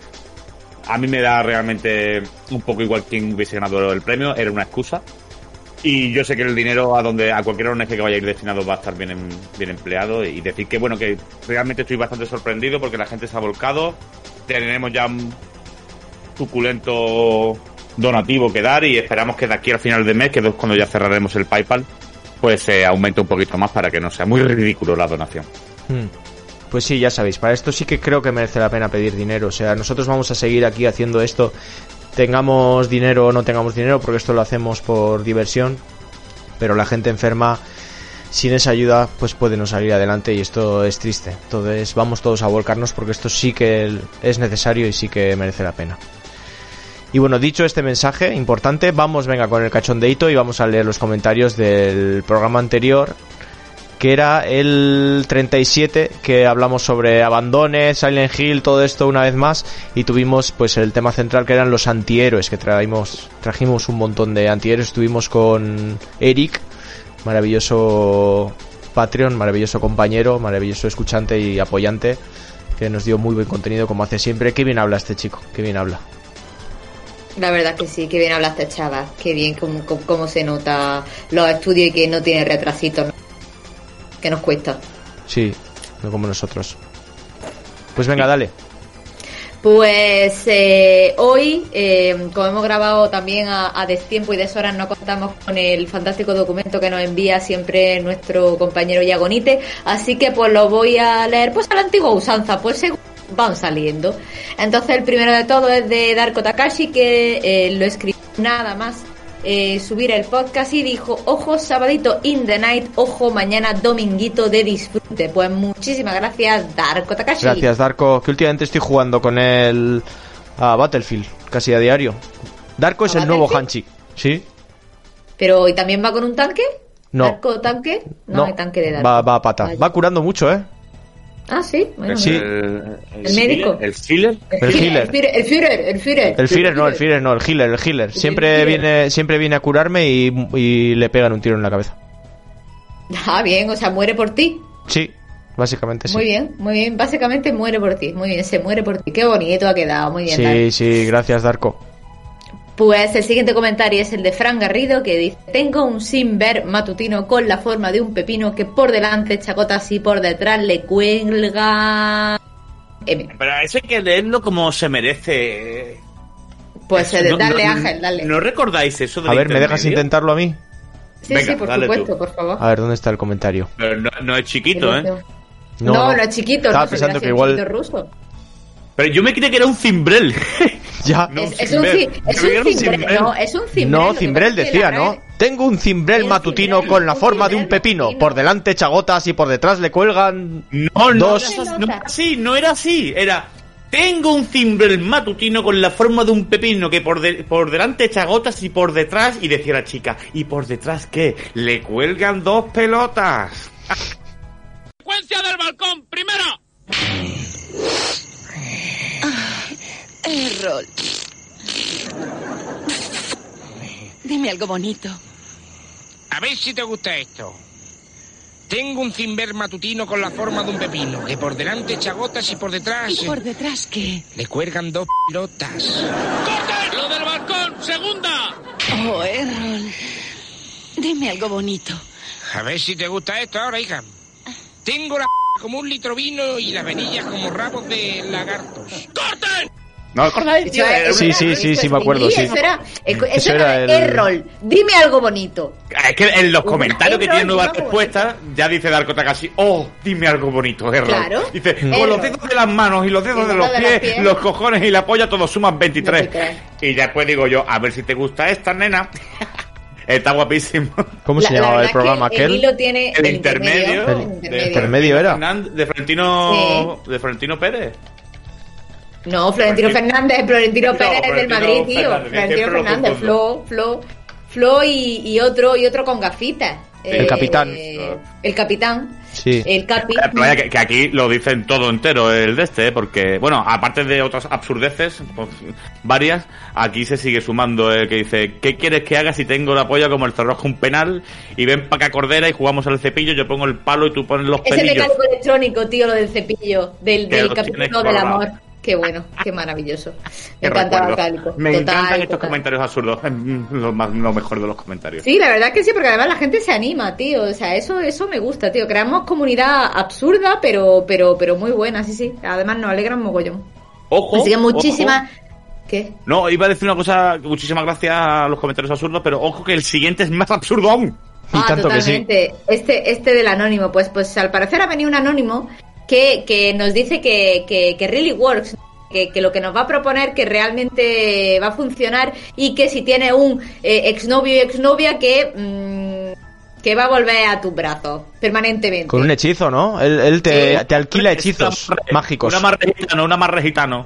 a mí me da realmente un poco igual quien hubiese ganado el premio, era una excusa. Y yo sé que el dinero a donde a cualquier ONG que vaya a ir destinado va a estar bien, bien empleado y decir que bueno que realmente estoy bastante sorprendido porque la gente se ha volcado. Tenemos ya un suculento donativo que dar y esperamos que de aquí al final de mes, que es cuando ya cerraremos el PayPal, pues se aumente un poquito más para que no sea muy ridículo la donación. Hmm. Pues sí, ya sabéis, para esto sí que creo que merece la pena pedir dinero. O sea, nosotros vamos a seguir aquí haciendo esto tengamos dinero o no tengamos dinero, porque esto lo hacemos por diversión, pero la gente enferma sin esa ayuda pues puede no salir adelante y esto es triste. Entonces vamos todos a volcarnos porque esto sí que es necesario y sí que merece la pena. Y bueno, dicho este mensaje importante, vamos venga con el cachondeito y vamos a leer los comentarios del programa anterior que era el 37 que hablamos sobre abandones, Silent Hill, todo esto una vez más y tuvimos pues el tema central que eran los antihéroes que traímos, trajimos un montón de antihéroes, estuvimos con Eric, maravilloso Patreon, maravilloso compañero, maravilloso escuchante y apoyante que nos dio muy buen contenido como hace siempre. Qué bien habla este chico, qué bien habla. La verdad que sí, qué bien habla este chaval, qué bien cómo, cómo, cómo se nota los estudios y que no tiene retrasitos. Que nos cuesta. Sí, no como nosotros. Pues venga, dale. Pues eh, hoy, eh, como hemos grabado también a, a, destiempo y deshoras, no contamos con el fantástico documento que nos envía siempre nuestro compañero Yagonite, así que pues lo voy a leer pues a la antigua usanza, pues según van saliendo. Entonces el primero de todo es de Darko Takashi, que eh, lo escribió nada más eh, subir el podcast y dijo, ojo, sabadito in the night, ojo, mañana dominguito de disfrute. Pues muchísimas gracias, Darko Takashi. Gracias, Darko, que últimamente estoy jugando con él a Battlefield, casi a diario. Darko es el nuevo Hanchi, ¿sí? Pero, ¿y también va con un tanque? No. ¿Darko tanque? No, no. hay tanque de Darko. Va, va a pata. Vaya. Va curando mucho, ¿eh? Ah, sí. Bueno, Sí. El, ¿El médico? ¿El healer? El healer. El Führer, el Führer, el Führer. El Führer no, el Führer no, el healer, el healer. Siempre Führer. viene, siempre viene a curarme y, y le pegan un tiro en la cabeza. Ah, bien, o sea, muere por ti. Sí, básicamente sí. Muy bien, muy bien. Básicamente muere por ti. Muy bien, se muere por ti. Qué bonito ha quedado. Muy bien. Sí, sí, gracias, Darko. Pues el siguiente comentario es el de Fran Garrido que dice Tengo un Simber matutino con la forma de un pepino que por delante chacotas y por detrás le cuelga... M. Pero eso hay que leerlo como se merece. Pues eh, No- dale no- Ángel, dale. ¿No recordáis eso del A ver, ¿me dejas intentarlo a mí? sí, venga, sí, por supuesto, tú. por favor. A ver, ¿dónde está el comentario? Pero no, no es chiquito, ¿eh? No, no, es chiquito, Estaba no, pensando que igual. ruso. Pero yo me creía que era un cimbrel. [LAUGHS] [LAUGHS] Ya. No, es, es un, cimbrel. es un no, es un cimbrel. No, decía, ¿no? Tengo un cimbrel matutino cimbrel, con la forma de un pepino. Por delante chagotas y por detrás le cuelgan No, no, dos. no, no era así, no era así. Era, tengo un cimbrel matutino con la forma de un pepino que por, de- por delante echa gotas y por detrás, y decía la chica, ¿y por detrás qué? Le cuelgan dos pelotas. ¡Secuencia del balcón! ¡Primero! Errol. Dime algo bonito. A ver si te gusta esto. Tengo un cimber matutino con la forma de un pepino, que por delante echa gotas y por detrás... ¿Y por detrás qué? Le cuelgan dos pelotas. ¡Corte! ¡Lo del balcón! ¡Segunda! Oh, Errol. Dime algo bonito. A ver si te gusta esto ahora, hija. Tengo la como un litro vino y las venillas como rabos de lagartos. ¡Corten! ¿No acordáis, tío? Sí, una- sí, sí, sí, me acuerdo, sí. Eso era, eso Eso era, era el- Errol. Dime algo bonito. Es que en los comentarios que Errol, tienen nuevas respuestas, ya dice Darko Takashi, oh, dime algo bonito, error. Claro. Dice, con los dedos de las manos y los dedos de los pies, los cojones y la polla, todos suman 23. 23. Y ya después digo yo, a ver si te gusta esta, nena. Está guapísimo. ¿Cómo se La- la llamaba el programa que aquel? El hilo tiene El intermedio. el El intermedio. intermedio era. De Florentino, de Florentino Pérez. No, Florentino Fernández, Florentino No, Pérez del Madrid, tío. Fernández, Florentino Fernández. Flo, Flo, Flo y, y otro y otro con gafitas. El capitán. El capitán. Sí. El capi. Eh, pero vaya, que, que aquí lo dicen todo entero el de este, ¿eh? porque, bueno, aparte de otras absurdeces, pues, varias, aquí se sigue sumando el que dice, ¿qué quieres que haga si tengo la polla como el cerrojo un penal? Y ven para acá cordera y jugamos al cepillo, yo pongo el palo y tú pones los pelillos. mecánico electrónico, tío, lo del cepillo, del, del capítulo del amor. Qué bueno, qué maravilloso. [LAUGHS] Me encantaba. Cálico. Me Total, encantan estos comentarios absurdos, [LAUGHS] es lo, más, lo mejor de los comentarios. Sí, la verdad es que sí, porque además la gente se anima, tío. O sea, eso, eso me gusta, tío. Creamos comunidad absurda, pero, pero, pero muy buena, sí, sí. Además nos alegran mogollón. Ojo. Así que ojo. muchísimas. ¿Qué? No, iba a decir una cosa, muchísimas gracias a los comentarios absurdos, pero ojo que el siguiente es más absurdo aún. Ah, tanto que sí. totalmente. Este, este del anónimo, pues, pues al parecer ha venido un anónimo que, que nos dice que, que, que really works. Que, que lo que nos va a proponer que realmente va a funcionar y que si tiene un eh, exnovio y exnovia que, mm, que va a volver a tus brazos permanentemente. Con un hechizo, ¿no? Él, él te, Sí. te alquila hechizos mágicos. Una amarre gitano, una amarre gitano.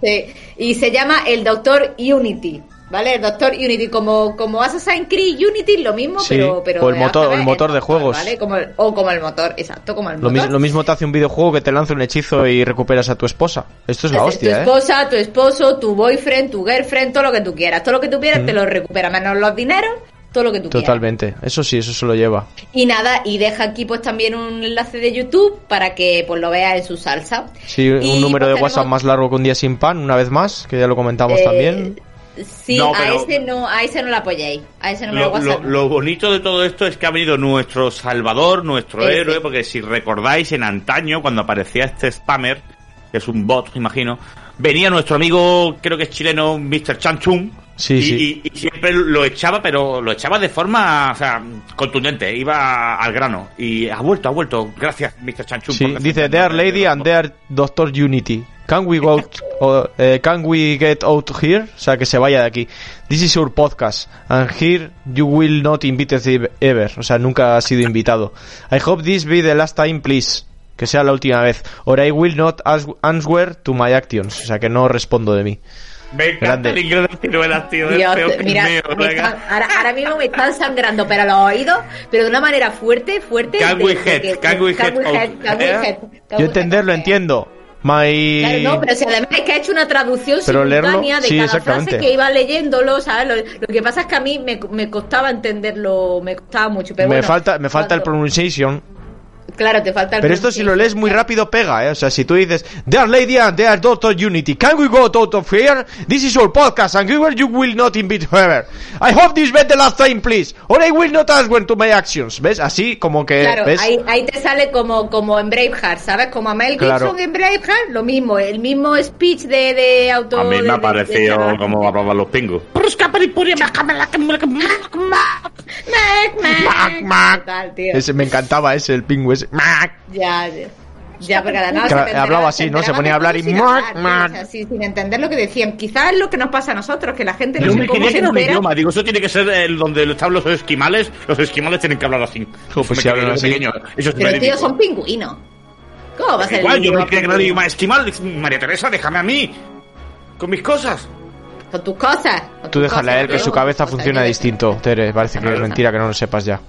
Sí, y se llama el Doctor Unity, ¿vale? El Doctor Unity, como, como Assassin's Creed Unity, lo mismo, Sí, pero, pero... o el motor- el motor de Doctor, juegos. ¿vale? Como el- o como el motor, exacto, como el Lo, mi- motor. lo mismo te hace un videojuego que te lanza un hechizo y recuperas a tu esposa. Esto es la tu hostia, ¿eh? esposa, tu esposo, tu boyfriend, tu girlfriend, todo lo que tú quieras. Todo lo que tú quieras Mm. te lo recupera, menos los dineros, todo lo que tú quieras. Totalmente. Eso sí, eso se lo lleva. Y nada, y deja aquí pues también un enlace de YouTube para que pues lo veas en su salsa. Sí, Y, un número pues, de WhatsApp más largo que un día sin pan, una vez más, que ya lo comentamos Eh, también. Sí, No, a ese no, a ese no lo apoyéis. A ese número Lo, de WhatsApp. lo- lo bonito de todo esto es que ha venido nuestro salvador, nuestro Ese. héroe, porque si recordáis en antaño, cuando aparecía este spammer, que es un bot, imagino, venía nuestro amigo, creo que es chileno, Mr. Chanchun, Sí, y, sí. y- y siempre lo echaba, pero lo echaba de forma, o sea, contundente, iba al grano. Y ha vuelto, ha vuelto. Gracias, Mr. Chanchun. Sí, por dice Dear de- Lady and Dear Doctor Unity. Can we go o, eh, can we get out here? O sea, que se vaya de aquí. This is your podcast and here you will not invited ever. O sea, nunca has sido invitado. I hope this be the last time, please. Que sea la última vez. Or I will not answer to my actions. O sea, que no respondo de mí. Me encanta Grande. el inglés de ciruelas, tío. Dios, es peor que el mira, mío, están- ahora, ahora mismo me están sangrando, pero los oídos, pero de una manera fuerte, fuerte. Can we head, can we head Yo entenderlo entiendo. My... Claro, no, pero si además es que ha hecho una traducción Pero simultánea leerlo, de sí, cada frase que iba leyéndolo, ¿sabes? Lo, lo que pasa es que a mí me, me costaba entenderlo, me costaba mucho. Pero me bueno, falta, me falta el pronunciation. Claro, te falta el Pero esto si lo lees muy rápido pega, ¿eh? O sea, si tú dices, Dear Lady and Dear Doctor Unity, can we go out of here? This is your podcast and here you will not invite whoever. I hope this be the last time, please. Or I will not answer to my actions. ¿Ves? Así como que, Claro, ¿ves? ahí, ahí te sale como, como en Braveheart, ¿sabes? Como a Mel Gibson Claro. en Braveheart, lo mismo, el mismo speech de, de auto... A mí me ha parecido como hablaban los pingos. Mac, Mac. Mac, Mac. Total, tío. Ese, me encantaba ese, el pingüe ese. Mac. Ya, ya. Ya, porque además Claro, hablaba así, ¿no? Se ponía a hablar y hablar, Mark. o sea, sí, sin entender lo que decían. Quizás es lo que nos pasa a nosotros, que la gente no Yo me cómo creía se que era un idioma. Digo, eso tiene que ser el donde están los esquimales. Los esquimales tienen que hablar así. pues Me si creía hablan yo así. pequeño. Eso es Pero tío, son pingüinos. ¿Cómo va a ser Igual, el yo me idioma creía que pingüino? idioma esquimal. María Teresa, déjame a mí. Con mis cosas. Con tus cosas. con Tú tus déjale a él que su cabeza funciona distinto, Tere. Parece que es mentira que no lo sepas ya.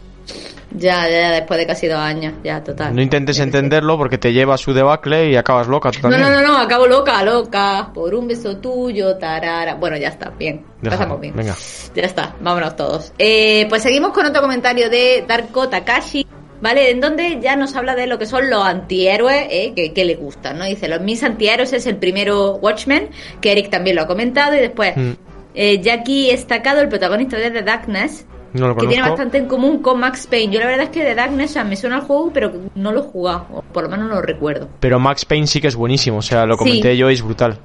Ya, ya, ya, después de casi dos años. Ya, total. No intentes entenderlo porque te lleva a su debacle y acabas loca tú No, también. no, no, no, acabo loca, loca. Por un beso tuyo, tarara. Bueno, ya está, bien. Déjalo, Pasamos bien. Venga. Ya está, vámonos todos. Eh, pues seguimos con otro comentario de Darko Takashi, ¿vale? En donde ya nos habla de lo que son los antihéroes eh, que, que le gustan, ¿no? Dice, los mis antihéroes es el primero Watchmen, que Eric también lo ha comentado, y después Mm, eh, Jackie Estacado, el protagonista de The Darkness, No lo que tiene bastante en común con Max Payne. Yo la verdad es que The Darkness o sea, me suena al juego, pero no lo he jugado, o por lo menos no lo recuerdo. Pero Max Payne sí que es buenísimo. O sea, lo Sí. comenté yo y es brutal.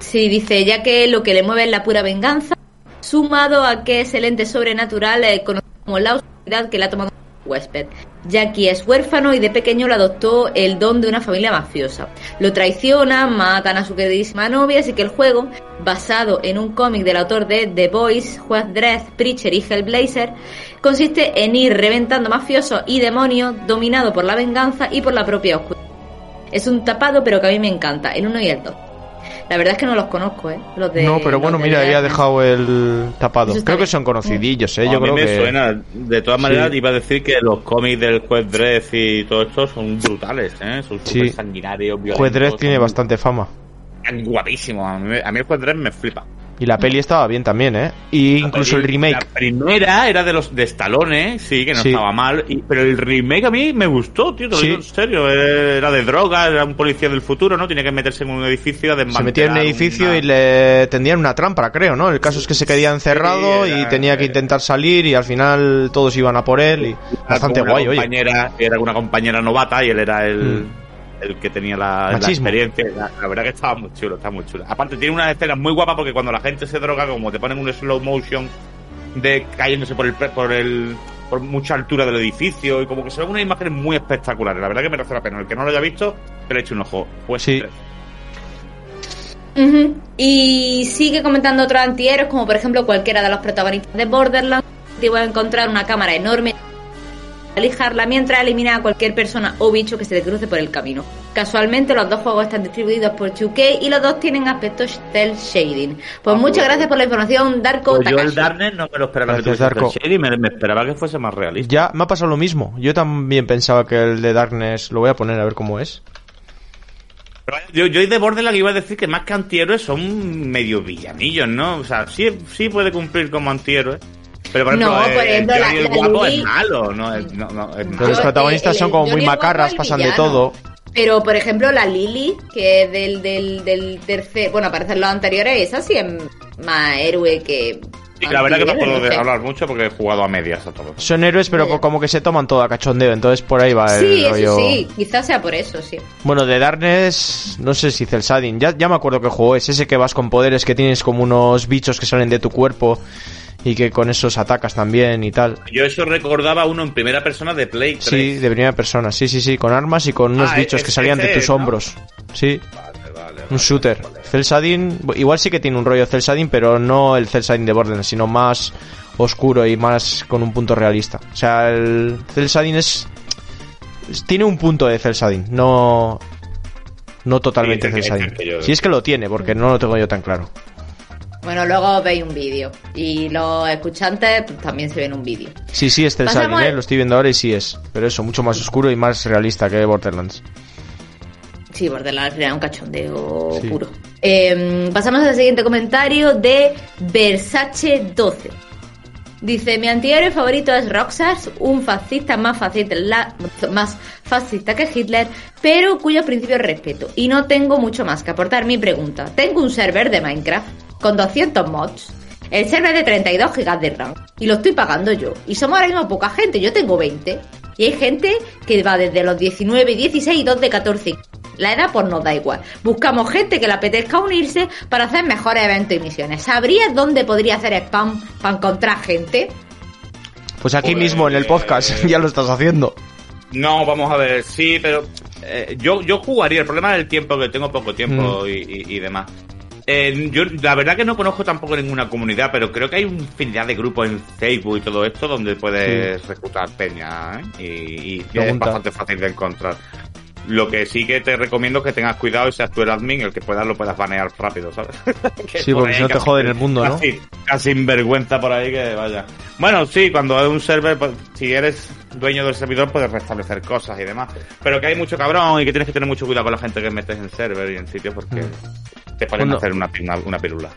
Sí, dice, ya que lo que le mueve es la pura venganza, sumado a que es el ente sobrenatural eh, conocido como la oscuridad que le ha tomado como huésped. Jackie es huérfano y de pequeño le adoptó el don de una familia mafiosa. Lo traiciona, matan a su queridísima novia, así que el juego, basado en un cómic del autor de The Boys, Juez Dredd, Preacher y Hellblazer, consiste en ir reventando mafiosos y demonios dominado por la venganza y por la propia oscuridad. Es un tapado, pero que a mí me encanta, el 1 y el 2. La verdad es que no los conozco, ¿eh? Los de, no, pero los bueno, de mira, había Darkness. dejado el tapado. Creo que bien. son conocidillos, ¿eh? a Yo mí creo me que. suena. De todas maneras, Sí. iba a decir que los cómics del juez Dredd y todo esto son brutales, ¿eh? Son Sí. sanguinarios, violentos. Juez Dredd tiene son bastante fama. Guapísimos. A mí, a mí el juez Dredd me flipa. Y la peli estaba bien también, ¿eh? Y incluso el La remake. primera era de los de Stallone, sí, que no Sí. estaba mal. y- pero el remake a mí me gustó, tío, te lo Sí. digo en serio. Era de drogas, era un policía del futuro, ¿no? Tenía que meterse en un edificio a Se metía en un edificio una- y le tendían una trampa, creo, ¿no? El caso es que se quedía encerrado Sí, era- y tenía que intentar salir y al final todos iban a por él y bastante guay, oye. Era una compañera novata y él era el, Mm. El que tenía la, experiencia. La, la verdad que estaba muy chulo, está muy chulo. Aparte tiene unas escenas muy guapas porque cuando la gente se droga, como te ponen un slow motion de cayéndose por el pre- por el por mucha altura del edificio y como que se ven unas imágenes muy espectaculares. La verdad que merece la pena. El que no lo haya visto, que le eche un ojo. Pues Sí. Y sigue comentando otros antihéroes, como por ejemplo cualquiera de los protagonistas de Borderlands. Te voy a encontrar una cámara enorme, alijarla mientras elimina a cualquier persona o bicho que se le cruce por el camino. Casualmente los dos juegos están distribuidos por 2K y los dos tienen aspectos cel shading. Pues Ah, muchas pues- gracias por la información, Darko Pues yo el. Darkness no me lo esperaba que Gracias, tuviese Darko. cel shading, me, me esperaba que fuese más realista. Ya me ha pasado lo mismo. Yo también pensaba que el de Darkness lo voy a poner a ver cómo es. Yo, yo de Borderlands iba a decir que más que antihéroes son medio villanillos, ¿no? O sea, sí, sí puede cumplir como antihéroe. Pero por ejemplo, No, por eh, ejemplo, la- el la guapo Lily- es malo, no es, no, no, es Pero malo. los protagonistas son como muy macarras, pasan de todo. Pero, por ejemplo, la Lily, que es del, del, del tercer... Bueno, aparece en los anteriores, esa sí es más héroe que... Sí, la verdad que no puedo sé. [LAUGHS] hablar mucho porque he jugado a medias a todo. Son héroes, pero como que se toman todo a cachondeo. Entonces por ahí va el Sí, eso rollo. sí, quizás sea por eso, sí. Bueno, de Darkness, no sé si Celsadin. Ya, ya me acuerdo que juego. Es ese que vas con poderes que tienes como unos bichos que salen de tu cuerpo y que con esos atacas también y tal. Yo eso recordaba uno en primera persona de Play 3. Sí, de primera persona. Sí, sí, sí, con armas y con unos Ah, bichos es- que salían de ese tus es, ¿no? hombros. Sí, vale, un shooter. Celsadin, igual sí que tiene un rollo Celsadin, pero no el Celsadin de Borderlands, sino más oscuro y más con un punto realista. O sea, el Celsadin es tiene un punto de Celsadin, no no totalmente Sí, Celsadin. yo- Si es que lo tiene, porque no lo tengo yo tan claro. Bueno, luego veis un vídeo. Y los escuchantes pues, también se ven un vídeo. Sí, sí, es Celsadin, ¿eh? lo estoy viendo ahora y sí es. Pero eso, mucho más oscuro y más realista que Borderlands. Sí, Borderlands era un cachondeo Sí. puro. Eh, pasamos al siguiente comentario de Versace 12. Dice, mi antihéroe favorito es Roxas, un fascista más fascista, la- más fascista que Hitler, pero cuyo principio respeto. Y no tengo mucho más que aportar mi pregunta. Tengo un server de Minecraft con 200 mods. El server de 32 GB de RAM. Y lo estoy pagando yo. Y somos ahora mismo poca gente. Yo tengo 20. Y hay gente que va desde los 19, 16 y 2 de 14. La edad pues nos da igual. Buscamos gente que le apetezca unirse para hacer mejores eventos y misiones. ¿Sabrías dónde podría hacer spam para encontrar gente? Pues aquí Pues- mismo en el podcast [LAUGHS] ya lo estás haciendo. No, vamos a ver, sí, pero eh, yo, yo jugaría, el problema del tiempo, que tengo poco Mm. tiempo y, y- y demás. Eh, yo la verdad que no conozco tampoco ninguna comunidad, pero creo que hay infinidad de grupos en Facebook y todo esto donde puedes reclutar peña ¿eh? y, y es bastante fácil de encontrar. Lo que sí que te recomiendo es que tengas cuidado y seas tú el admin, el que puedas lo puedas banear rápido, ¿sabes? [LAUGHS] Que Sí, por porque si no te joden el mundo, ¿no? Casi, casi sinvergüenza por ahí que vaya. Bueno, sí, cuando es un server, pues, si eres dueño del servidor puedes restablecer cosas y demás. Pero que hay mucho cabrón y que tienes que tener mucho cuidado con la gente que metes en server y en sitios porque te pueden Bueno. hacer una, una, una pirula.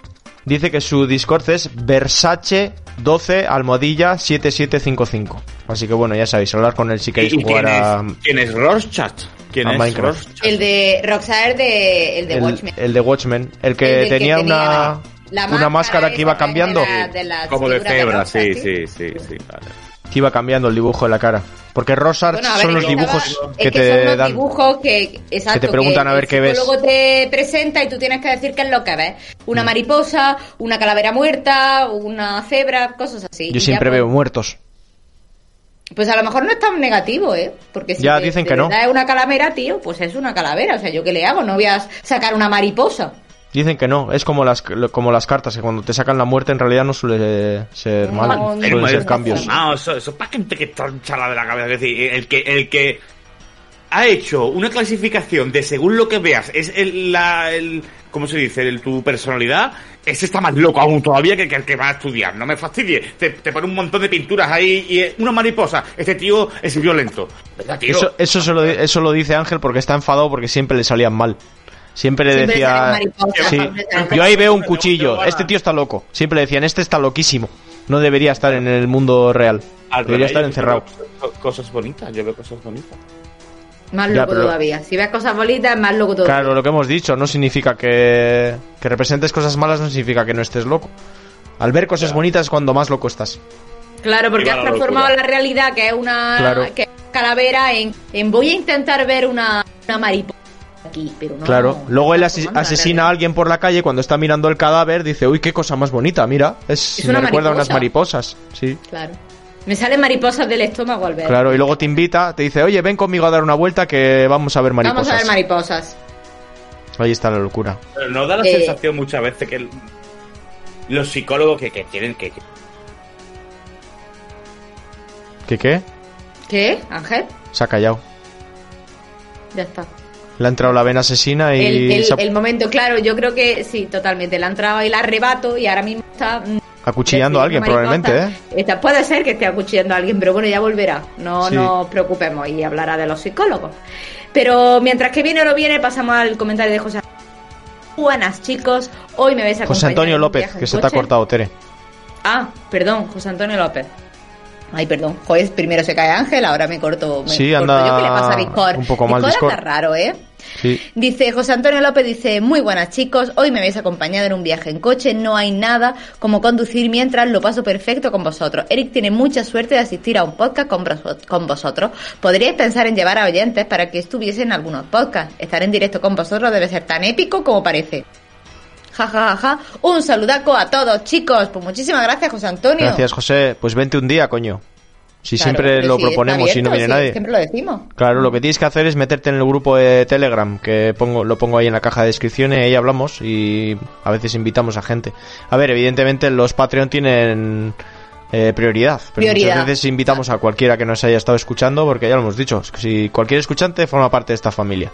Dice que su Discord es Versace 12 almohadilla 7755. Así que bueno, ya sabéis, hablar con él si queréis ¿Y jugar quién a, quién es Rorschach? ¿Quién a es Minecraft. El de Roxanne, de, el de el, Watchmen. el de Watchmen, el que El del que tenía, tenía una, la una máscara que iba cambiando. de la- de Como de cebra, sí, sí, sí, sí. vale. Que iba cambiando el dibujo de la cara. Porque Rosart Bueno, son los dibujos estaba- que es que te son unos dan. dibujos que, exacto, que te preguntan que a ver qué ves. psicólogo te presenta y tú tienes que decir qué es lo que ves. Una Mm. mariposa, una calavera muerta, una cebra, cosas así. Yo Y siempre ya, veo pues, muertos. Pues a lo mejor no es tan negativo, ¿eh? Porque si Ya, de- dicen de que no. verdad es una calavera, tío, pues es una calavera. O sea, ¿yo qué le hago? No voy a sacar una mariposa. Dicen que no, es como las como las cartas, que cuando te sacan la muerte en realidad no suele ser No, malo, no, suelen no, ser no, cambios. No, eso, eso es para gente que está hinchada de la cabeza. Es decir, el que, el que ha hecho una clasificación de según lo que veas, es el, la, el ¿cómo se dice? El, tu personalidad, ese está más loco aún todavía que, que el que va a estudiar. No me fastidie. Te, te pone un montón de pinturas ahí y una mariposa. Este tío es violento. ¿Verdad, tío? Eso, eso, se lo, eso lo dice Ángel porque está enfadado porque siempre le salían mal. Siempre le Siempre decía... Sí, yo ahí veo un cuchillo, este tío está loco. Siempre le decían, este está loquísimo. No debería estar en el mundo real. Al Debería estar yo encerrado. Cosas bonitas, yo veo cosas bonitas. Más Ya, loco pero- todavía. Si ves cosas bonitas, más loco todavía. Claro, lo que hemos dicho, no significa que, que representes cosas malas, no significa que no estés loco. Al ver cosas bonitas es cuando más loco estás. Claro, porque has transformado locura. la realidad, que es una Claro. que es calavera, en, en voy a intentar ver una, una mariposa aquí, pero no. Claro, luego él transformando la asesina a alguien por la calle cuando está mirando el cadáver, dice, uy, qué cosa más bonita, mira, es, Es me una recuerda a unas mariposa. mariposas, sí. Claro. Me salen mariposas del estómago al ver. Claro, y luego te invita, te dice, oye, ven conmigo a dar una vuelta que vamos a ver mariposas. Vamos a ver mariposas. Ahí está la locura. Pero no da la Eh. sensación muchas veces que el- los psicólogos que, que tienen que, que- ¿Qué qué? ¿Qué, Ángel? Se ha callado. Ya está. Le ha entrado la vena asesina y... El, el- se ha- el momento, claro, yo creo que sí, totalmente. Le ha entrado ahí el arrebato y ahora mismo está. Acuchillando a alguien, probablemente. ¿eh? Está- puede ser que esté acuchillando a alguien, pero bueno, ya volverá. No Sí. nos preocupemos y hablará de los psicólogos. Pero mientras que viene o no viene, pasamos al comentario de José. Buenas chicos, hoy me ves a José Antonio López, que se te ha cortado, Tere. Ah, perdón, José Antonio López. Ay, perdón. Joder, primero se cae Ángel, ahora me corto. Me Sí, corto anda yo. ¿Qué le pasa a Discord? un poco mal Discord Discord. anda raro, ¿eh? Sí. Dice José Antonio López, dice, muy buenas chicos, hoy me habéis acompañado en un viaje en coche, no hay nada como conducir mientras lo paso perfecto con vosotros. Eric tiene mucha suerte de asistir a un podcast con, vos- con vosotros. Podríais pensar en llevar a oyentes para que estuviesen en algunos podcasts. Estar en directo con vosotros debe ser tan épico como parece. Ja, ja, ja, ja. Un saludaco a todos, chicos. Pues muchísimas gracias, José Antonio. Gracias, José. Pues vente un día, coño. Si Claro, siempre lo proponemos y no viene nadie. Siempre lo decimos. Claro, lo que tienes que hacer es meterte en el grupo de Telegram, que pongo, lo pongo ahí en la caja de descripciones, y ahí hablamos y a veces invitamos a gente. A ver, evidentemente los Patreon tienen eh, prioridad, pero Prioridad. muchas veces invitamos a cualquiera que nos haya estado escuchando, porque ya lo hemos dicho, si cualquier escuchante forma parte de esta familia.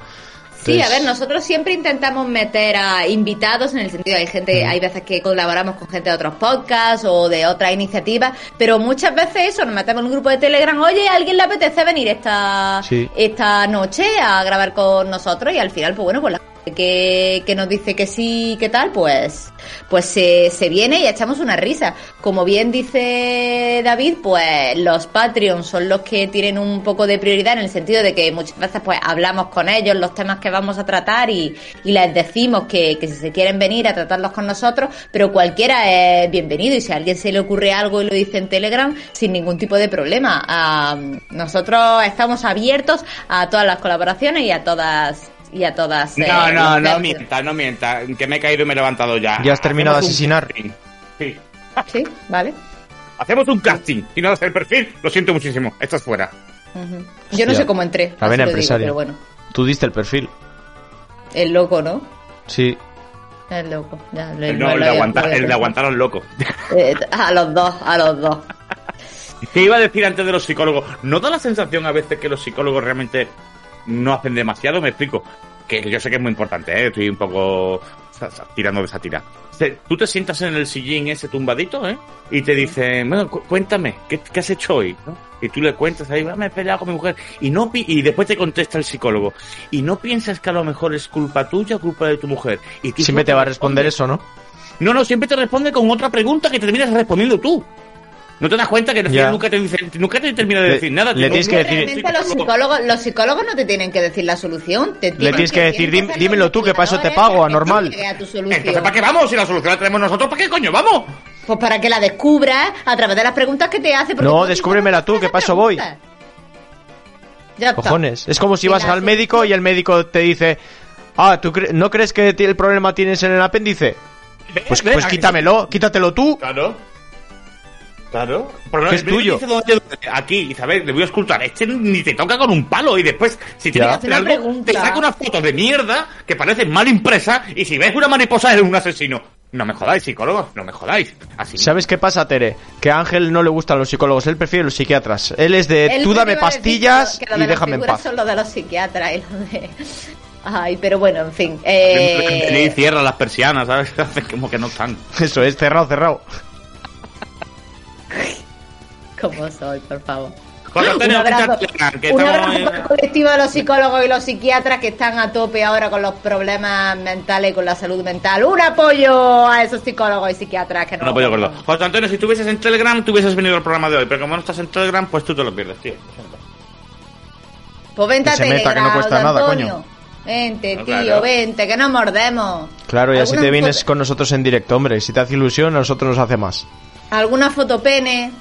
Sí, a ver, nosotros siempre intentamos meter a invitados en el sentido hay gente, hay veces que colaboramos con gente de otros podcasts o de otras iniciativas, pero muchas veces eso, nos metemos en un grupo de Telegram, oye, ¿a alguien le apetece venir esta, Sí. esta noche a grabar con nosotros? Y al final, pues bueno, pues la que, nos dice que sí, que tal, pues, pues se, se viene y echamos una risa. Como bien dice David, pues los Patreons son los que tienen un poco de prioridad en el sentido de que muchas veces pues hablamos con ellos los temas que vamos a tratar y, y les decimos que, que si se quieren venir a tratarlos con nosotros, pero cualquiera es bienvenido y si a alguien se le ocurre algo y lo dice en Telegram, sin ningún tipo de problema. Ah, nosotros estamos abiertos a todas las colaboraciones y a todas y a todas eh, No, no, los no temas. mienta, no mienta. Que me he caído y me he levantado ya. ¿Ya has terminado de un asesinar? Sí. Sí, vale. Hacemos un casting. Si no das el perfil, lo siento muchísimo. Estás fuera. Yo no sé cómo entré. La vena digo, empresaria. pero bueno. Tú diste el perfil. El loco, ¿no? Sí. El loco. Ya, lo- No, lo- el lo de, aguantar, el de aguantar al loco. Eh, a los dos, a los dos. [LAUGHS] ¿Qué iba a decir antes de los psicólogos? ¿No da la sensación a veces que los psicólogos realmente no hacen demasiado? Me explico. Que yo sé que es muy importante, ¿eh? estoy un poco tirando de esa tira. Tú te sientas en el sillín ese tumbadito, ¿eh? Y te dicen, bueno, cu- cuéntame, ¿qué, qué has hecho hoy? ¿no? Y tú le cuentas ahí, "Ah, me he peleado con mi mujer. Y, no pi- y después te contesta el psicólogo. Y no piensas que a lo mejor es culpa tuya o culpa de tu mujer. Y tú Siempre te va a responder eso, ¿no? no, no, siempre te responde con otra pregunta que terminas respondiendo tú. ¿No te das cuenta que Ya. nunca te dice, nunca te termina de Le- decir nada? le tienes que decir- los psicólogos, los psicólogos no te tienen que decir la solución. Te Le tienes que decir, tienen "Dim- ser dímelo tú, que para eso te pago, anormal". Entonces, ¿para qué vamos? Si la solución la tenemos nosotros, ¿para qué coño vamos? Pues para que la descubras a través de las preguntas que te hace. porque No, descúbremela tú, que para eso voy. Ya. Cojones. Es como si vas al médico y el médico te dice, ah, ¿tú cre- no crees que el problema tienes en el apéndice? Pues, pues quítamelo, quítatelo tú. Claro. Claro. Por lo Que menos es tuyo. dice dónde. Aquí, Isabel, le voy a escultar. Este ni te toca con un palo y después, si hacer Hace algo, pregunta. te saca una foto de mierda que parece mal impresa y si ves una mariposa eres un asesino. No me jodáis, psicólogos, no me jodáis. Así ¿Sabes qué pasa, Tere? Que a Ángel no le gustan los psicólogos, él prefiere los psiquiatras. Él es de, Él tú dame a pastillas que lo y déjame en paz. son los de los psiquiatras y los de... Ay, pero bueno, en fin. Y Eh, cierra las persianas, ¿sabes? [LAUGHS] Hace como que no están. Eso es, cerrado, cerrado. [LAUGHS] ¿Cómo soy, por favor? José Un Antonio, abrazo, que un estamos abrazo el colectivo de los psicólogos y los psiquiatras que están a tope ahora con los problemas mentales y con la salud mental. Un apoyo a esos psicólogos y psiquiatras que no. No puedo gordo. José Antonio, si estuvieses en Telegram, tú hubieses venido al programa de hoy. Pero como no estás en Telegram, pues tú te lo pierdes, tío. Pues vente a meta, que no Telegram, cuesta nada, coño. Vente, No, tío, claro. vente, que nos mordemos. Claro, y así te vienes con nosotros en directo, hombre. Si te hace ilusión, a nosotros nos hace más. Alguna foto pene,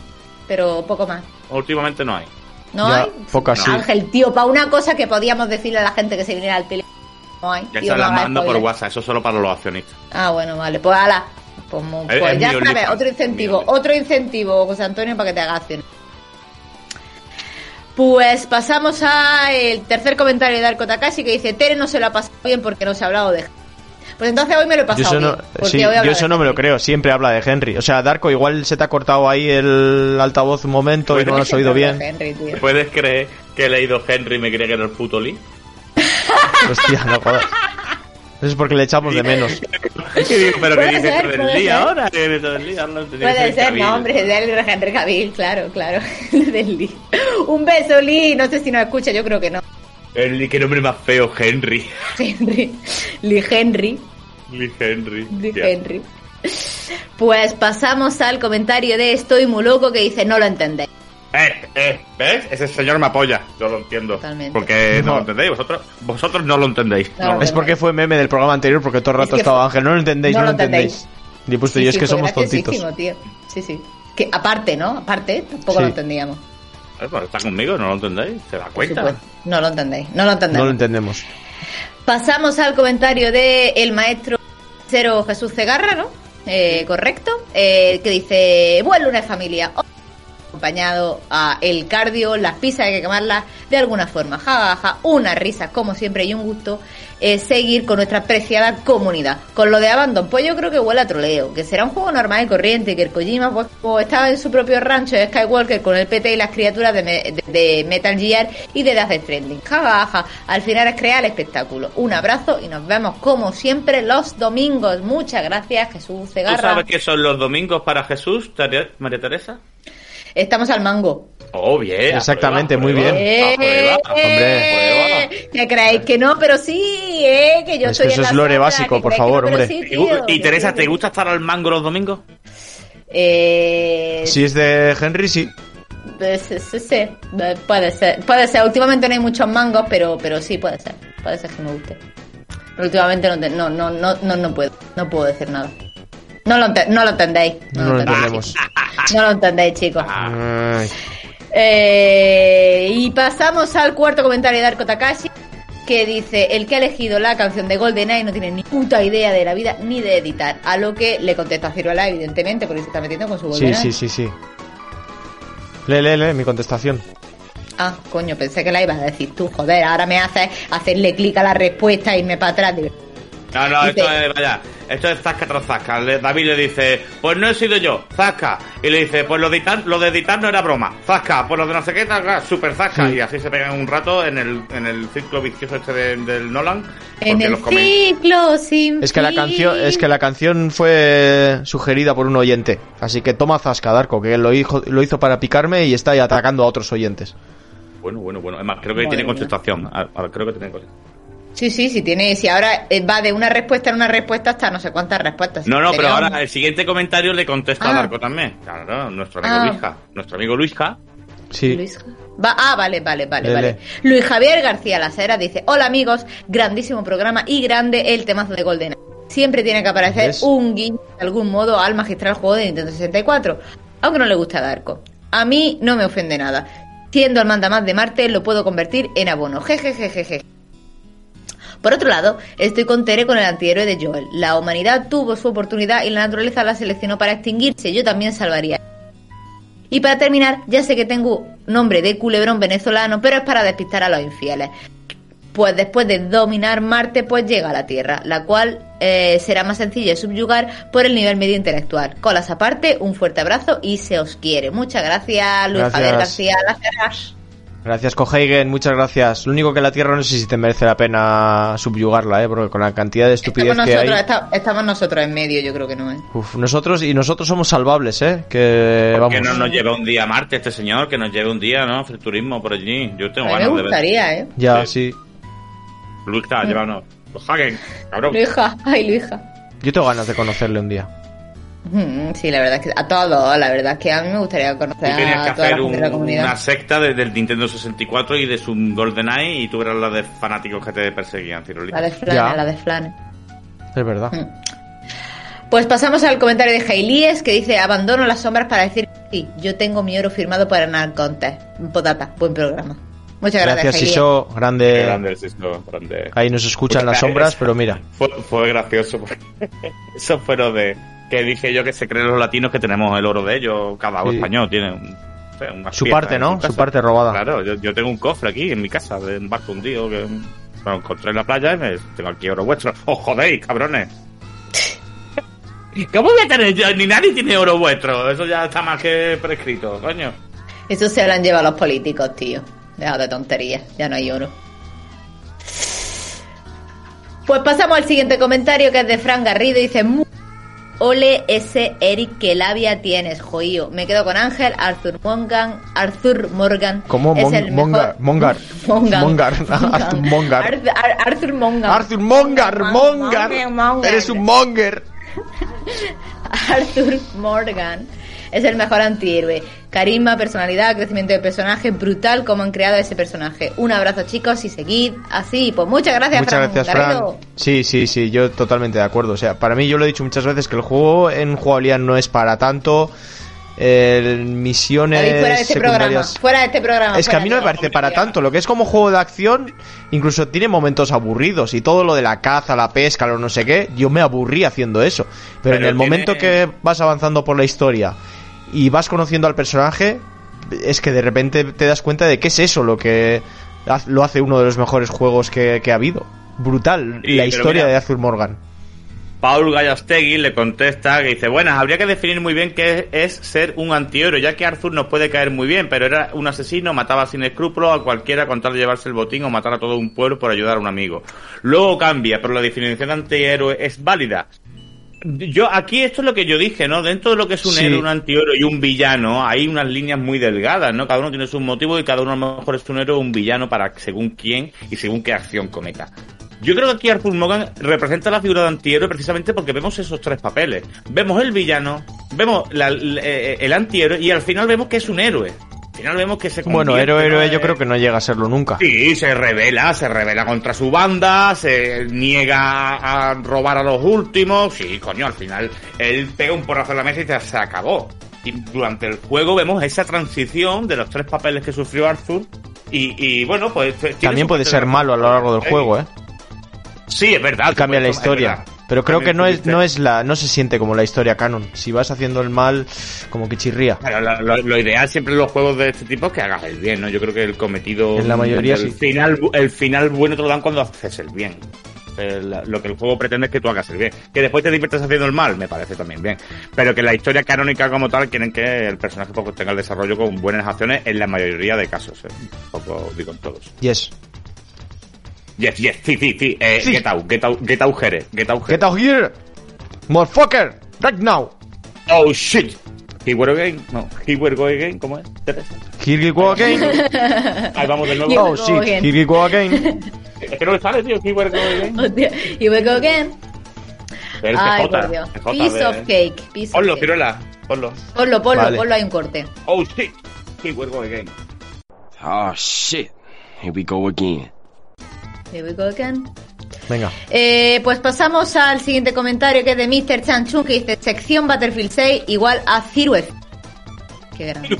pero poco más. Últimamente no hay. ¿No Ya, hay? pocas sí. Ángel, tío, para una cosa que podíamos decirle a la gente que se viniera al tele. No hay. Ya tío, se no hagas mando por. WhatsApp, eso solo para los accionistas. Ah, bueno, vale. Pues ala. Pues, pues es ya sabes, otro incentivo, otro incentivo, José Antonio, para que te hagas acciones. Pues pasamos a el tercer comentario de Arco Takashi que dice Tere no se lo ha pasado bien porque no se ha hablado de Pues entonces hoy me lo he Yo pasado eso no, bien, porque sí, hoy yo eso no me lo creo, siempre habla de Henry. O sea, Darko, igual se te ha cortado ahí el altavoz un momento y no lo has oído bien. Henry. ¿Puedes creer que he leído Henry y me creía que era el puto Lee? [LAUGHS] Hostia, no jodas. Eso es porque le echamos de menos. [LAUGHS] Pero que dice ser, puede día ser. ahora, día, Puede ser, no, hombre, del Henry Cavill, claro, claro. [LAUGHS] del Lee. Un beso, Lee. No sé si nos escucha, yo creo que no. El Lee, qué nombre más feo, Henry. Henry. Lee Henry. Lee Henry. Lee. Henry. Pues pasamos al comentario de Estoy muy loco que dice no lo entendéis. Eh, eh, ¿ves? Ese señor me apoya, yo lo entiendo. Totalmente. Porque no, No. lo entendéis, vosotros, vosotros no lo entendéis. No, No. Es porque fue meme del programa anterior, porque todo el Es rato que estaba fue- Ángel. No lo entendéis, no no, lo entendéis. Y he puesto Sí, yo, es que somos tontitos. tío. Sí, sí. Que aparte, ¿no? Aparte, tampoco Sí. lo entendíamos. Está conmigo, no lo entendéis, se da cuenta. No lo entendéis. No lo entendemos. No lo entendemos. Pasamos al comentario de el maestro Cero Jesús Cegarra, ¿no? Eh, correcto. Eh, que dice, buen lunes familia. Acompañado a el cardio, las pizzas hay que quemarlas de alguna forma. Ja, ja, ja, una risa como siempre y un gusto eh, seguir con nuestra apreciada comunidad. Con lo de Abandon, pues yo creo que huele a troleo, que será un juego normal y corriente, que el Kojima pues, estaba en su propio rancho de Skywalker con el PT y las criaturas de, de- Metal Gear y de Death Stranding. Ja, ja, ja. Al final es crear el espectáculo. Un abrazo y nos vemos como siempre los domingos. Muchas gracias Jesús ¿Tú Cegarra. sabes qué son los domingos para Jesús, María Teresa? Estamos al mango. Oh, bien. Exactamente, muy bien. Eh, aprueba, hombre. eh, que creéis que no, pero sí, eh, que yo Es soy que eso es lore básico, por favor, no, hombre. sí, Y, Teresa, ¿te gusta estar al mango los domingos? Eh, Si es de Henry, sí. pues, sí, sí, sí, eh, puede ser, puede ser. Últimamente no hay muchos mangos, pero, pero sí puede ser, puede ser que me guste. Pero últimamente no, te- no, no, no, no, no puedo, no puedo decir nada. No lo, no lo entendéis. No, No lo lo entendéis. entendemos. [LAUGHS] No lo entendéis, chicos. Ay. Eh, y pasamos al cuarto comentario de Arko Takashi, que dice, el que ha elegido la canción de GoldenEye no tiene ni puta idea de la vida ni de editar. A lo que le contesta Ciruela, evidentemente, porque se está metiendo con su Sí, GoldenEye. sí, sí, sí. Lee, lee, lee mi contestación. Ah, coño, pensé que la ibas a decir tú, joder, ahora me haces hacerle clic a la respuesta y irme para atrás. No, no, Dice- esto es, vaya, esto es zasca tras zasca. David le dice, pues no he sido yo, zasca. Y le dice, pues lo de editar, lo de editar no era broma, zasca. Pues lo de no sé qué, zasca, super zasca. Y así se pegan un rato en el, en el ciclo vicioso este de- del Nolan. En el ciclo sin Es que la canción, es que la canción fue sugerida por un oyente. Así que toma zasca, Darko, que lo hizo, lo hizo para picarme y está ahí atacando a otros oyentes. Bueno, bueno, bueno. Además, creo que Madre tiene contestación. Creo que tiene contestación. Sí, sí, sí, tiene. Si ahora eh, va de una respuesta en una respuesta hasta no sé cuántas respuestas. No, no, pero ahora el siguiente comentario le contesta a Ah. Darko también. Claro, nuestro amigo Ah. Luisja. Nuestro amigo Luisja. Sí. Luis- Va, ah, vale, vale, vale, Lele. vale. Luis Javier García Lasera dice: Hola amigos, grandísimo programa y grande el temazo de Golden. Siempre tiene que aparecer ¿Ves? un guiño de algún modo al magistral juego de Nintendo 64, aunque no le gusta a Darko. A mí no me ofende nada. Siendo el mandamás de Marte, lo puedo convertir en abono. Jejejejeje. Por otro lado, estoy con Tere con el antihéroe de Joel. La humanidad tuvo su oportunidad y la naturaleza la seleccionó para extinguirse. Yo también salvaría. Y para terminar, ya sé que tengo nombre de culebrón venezolano, pero es para despistar a los infieles. Pues después de dominar Marte, pues llega a la Tierra, la cual eh, será más sencilla de subyugar por el nivel medio intelectual. Colas aparte, un fuerte abrazo y se os quiere. Muchas gracias, Luis Gracias. Javier García Láceras. Gracias, Coheigen, muchas gracias. Lo único que la Tierra no sé si te merece la pena subyugarla, ¿eh? Porque con la cantidad de estupidez Estamos que hay... nosotros, esta- estamos nosotros en medio, yo creo que no, ¿eh? Uf, nosotros y nosotros somos salvables, ¿eh? Que Que vamos. no nos lleve un día a Marte este señor, que nos lleve un día, ¿no? Hacer turismo por allí. Yo tengo A me ganas de ver. gustaría, ¿eh? Ya, sí. Luisja, llévanos. Los Hagen, cabrón. Luija, ay, Luija. Yo tengo ganas de conocerle un día. Mm, Sí, la verdad es que a todos, la verdad es que a mí me gustaría conocer Tú tenías que a toda la hacer gente de la un- comunidad. una secta de- del Nintendo 64 y de su GoldenEye y tú eras la de fanáticos que te perseguían, Cirolito. La de Flane, Ya. la de Flane. Es verdad. Mm. Pues pasamos al comentario de Jailíes que dice abandono las sombras para decir sí, yo tengo mi oro firmado para Anal Contest. Potata, buen programa. Muchas gracias, Gracias, Jailíes. Siso. Grande. grande es esto, grande. Ahí nos escuchan las sombras, pero mira. Fue, fue gracioso porque [LAUGHS] eso fue lo de que dije yo que se creen los latinos que tenemos el oro de ellos, cada Sí. español tiene un, Su parte, ¿no? Su parte robada. Claro, yo, yo tengo un cofre aquí en mi casa de un barco hundido que me lo encontré en la playa y me, tengo aquí oro vuestro. [LAUGHS] ¡Os jodéis, cabrones! [LAUGHS] ¿Cómo voy a tener yo? Ni nadie tiene oro vuestro. Eso ya está más que prescrito, coño. Eso se lo han llevado los políticos, tío. Deja de tonterías, ya no hay oro. Pues pasamos al siguiente comentario que es de Fran Garrido dice "Mu- Ole ese Eric que labia tienes, joío. Me quedo con Ángel, Arthur Morgan, Arthur Morgan. ¿Cómo? es Mon- el Mongar, Mongar. [LAUGHS] Mongan. Mongar. Arthur Mongar. Arthur, Ar- Arthur Mongan. Arthur Mongar, Mongar. Mongar, Mongar. Eres un monger. [LAUGHS] Arthur Morgan es el mejor antihéroe. Carisma, personalidad, crecimiento de personaje, brutal como han creado ese personaje. Un abrazo chicos y seguid así. Pues muchas gracias, Muchas Fran gracias, Fran. Sí, sí, sí, yo totalmente de acuerdo. O sea, para mí yo lo he dicho muchas veces que el juego en jugabilidad no es para tanto. El misiones David, fuera de este programa. secundarias. Fuera de este programa. Es que a mí no me parece para tanto. Lo que es como juego de acción, incluso tiene momentos aburridos. Y todo lo de la caza, la pesca, lo no sé qué, yo me aburrí haciendo eso. Pero, en el tiene- momento que vas avanzando por la historia y vas conociendo al personaje, es que de repente te das cuenta de qué es eso lo que lo hace uno de los mejores juegos que, que ha habido. Brutal, la historia mira- de Arthur Morgan. Paul Gallastegui le contesta que dice, buenas, habría que definir muy bien qué es ser un antihéroe, ya que Arthur nos puede caer muy bien, pero era un asesino, mataba sin escrúpulos a cualquiera con tal de llevarse el botín o matar a todo un pueblo por ayudar a un amigo. Luego cambia, pero la definición de antihéroe es válida. Yo, aquí esto es lo que yo dije, ¿no? Dentro de lo que es un Sí. héroe, un antihéroe y un villano, hay unas líneas muy delgadas, ¿no? Cada uno tiene su motivo y cada uno a lo mejor es un héroe o un villano para según quién y según qué acción cometa. Yo creo que aquí Arthur Morgan representa la figura de antihéroe precisamente porque vemos esos tres papeles. Vemos el villano, vemos la- el, eh, el antihéroe y al final vemos que es un héroe. Al final vemos que se Bueno, héroe, héroe, Eh, yo creo que no llega a serlo nunca. Sí, se revela, se revela contra su banda, se niega a robar a los últimos. Sí, coño, al final él pega un porrazo en la mesa y ya se acabó. Y durante el juego vemos esa transición de los tres papeles que sufrió Arthur. Y, y bueno, pues. También puede ser malo a lo largo del juego, ¿eh? Sí, es verdad. cambia la historia. Pero creo que no es, no es la, no se siente como la historia canon. Si vas haciendo el mal, como que chirría. Claro, lo, lo- lo ideal siempre en los juegos de este tipo es que hagas el bien, ¿no? Yo creo que el cometido. En la mayoría el sí. Final, el final bueno te lo dan cuando haces el bien. El- lo que el juego pretende es que tú hagas el bien. Que después te diviertes haciendo el mal, me parece también bien. Pero que la historia canónica como tal quieren que el personaje poco tenga el desarrollo con buenas acciones en la mayoría de casos. ¿eh? Un poco digo en todos. Yes. Yes, yes, sí, sí, sí. Eh, Sí. Get out, get out, get out, Jere, Get out, Jere. Get out here, motherfucker, right now. Oh shit. He were again. No, he were go again. ¿Cómo es? Teresa? Here we go again. Ahí vamos de nuevo. Here we Oh go shit, again. here we go again. Es que no le sale, tío. He were go again. Hostia, y we go again. [LAUGHS] El Ay, CJ, por Dios. CJ Piece de- of cake. Piece of Ponlo, cake. Ciruela. Ponlo. Ponlo, ponlo, Vale. ponlo ahí un corte. Oh shit. He were go again. Oh shit. Here we go again. Here we go again. Venga. Eh, pues pasamos al siguiente comentario que es de Mr. Chanchun que dice sección Battlefield 6 igual a Zero F. Qué grande.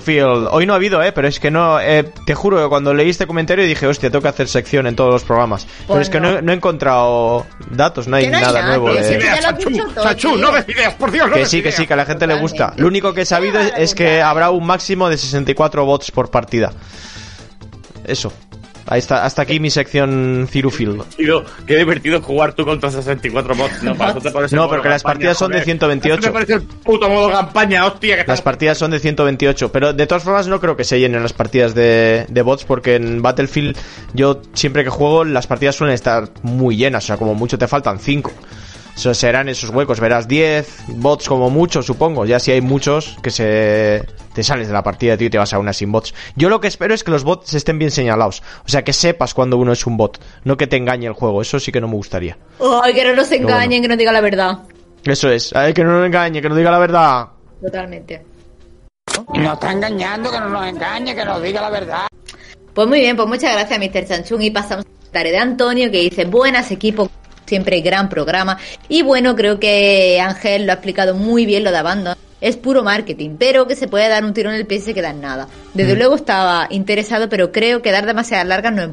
Field. Hoy no ha habido, eh, pero es que no. eh, te juro que cuando leí este comentario dije, hostia, tengo que hacer sección en todos los programas. pero Pues es que no. he encontrado datos, no hay Que no hay nada nada, nuevo. que de- todo, Chachu, tío. no des ideas, por Dios, no Que sí, que ideas. sí, que a la gente le gusta. Lo único que he sabido es, es que habrá un máximo de 64 bots por partida. Eso. Ahí está, hasta aquí mi sección Cirufield. Tío, qué divertido jugar tú contra 64 bots. No, para te No, modo porque las campaña, partidas son de joder. 128. Eso me parece el puto modo campaña, hostia. Que Las partidas son de 128, pero de todas formas no creo que se llenen las partidas de, de bots porque en Battlefield yo siempre que juego las partidas suelen estar muy llenas, o sea, como mucho te faltan 5. Eso serán esos huecos, verás 10 bots como mucho, supongo. Ya si hay muchos que se te sales de la partida tío, y te vas a una sin bots. Yo lo que espero es que los bots estén bien señalados, o sea, que sepas cuando uno es un bot, no que te engañe el juego, eso sí que no me gustaría. Ay, que no nos engañen, bueno. que nos diga la verdad. Eso es, ay, que no nos engañe, que nos diga la verdad. Totalmente. Nos está engañando, que no nos engañe, que nos diga la verdad. Pues muy bien, pues muchas gracias, Mr. Chanchun. Y pasamos al comentario de Antonio que dice: Buenas, equipo. Siempre gran programa. Y bueno, creo que Ángel lo ha explicado muy bien lo de Abandon. Es puro marketing, pero que se puede dar un tiro en el pie y se queda en nada. Desde luego estaba interesado, pero creo que dar demasiadas largas no es.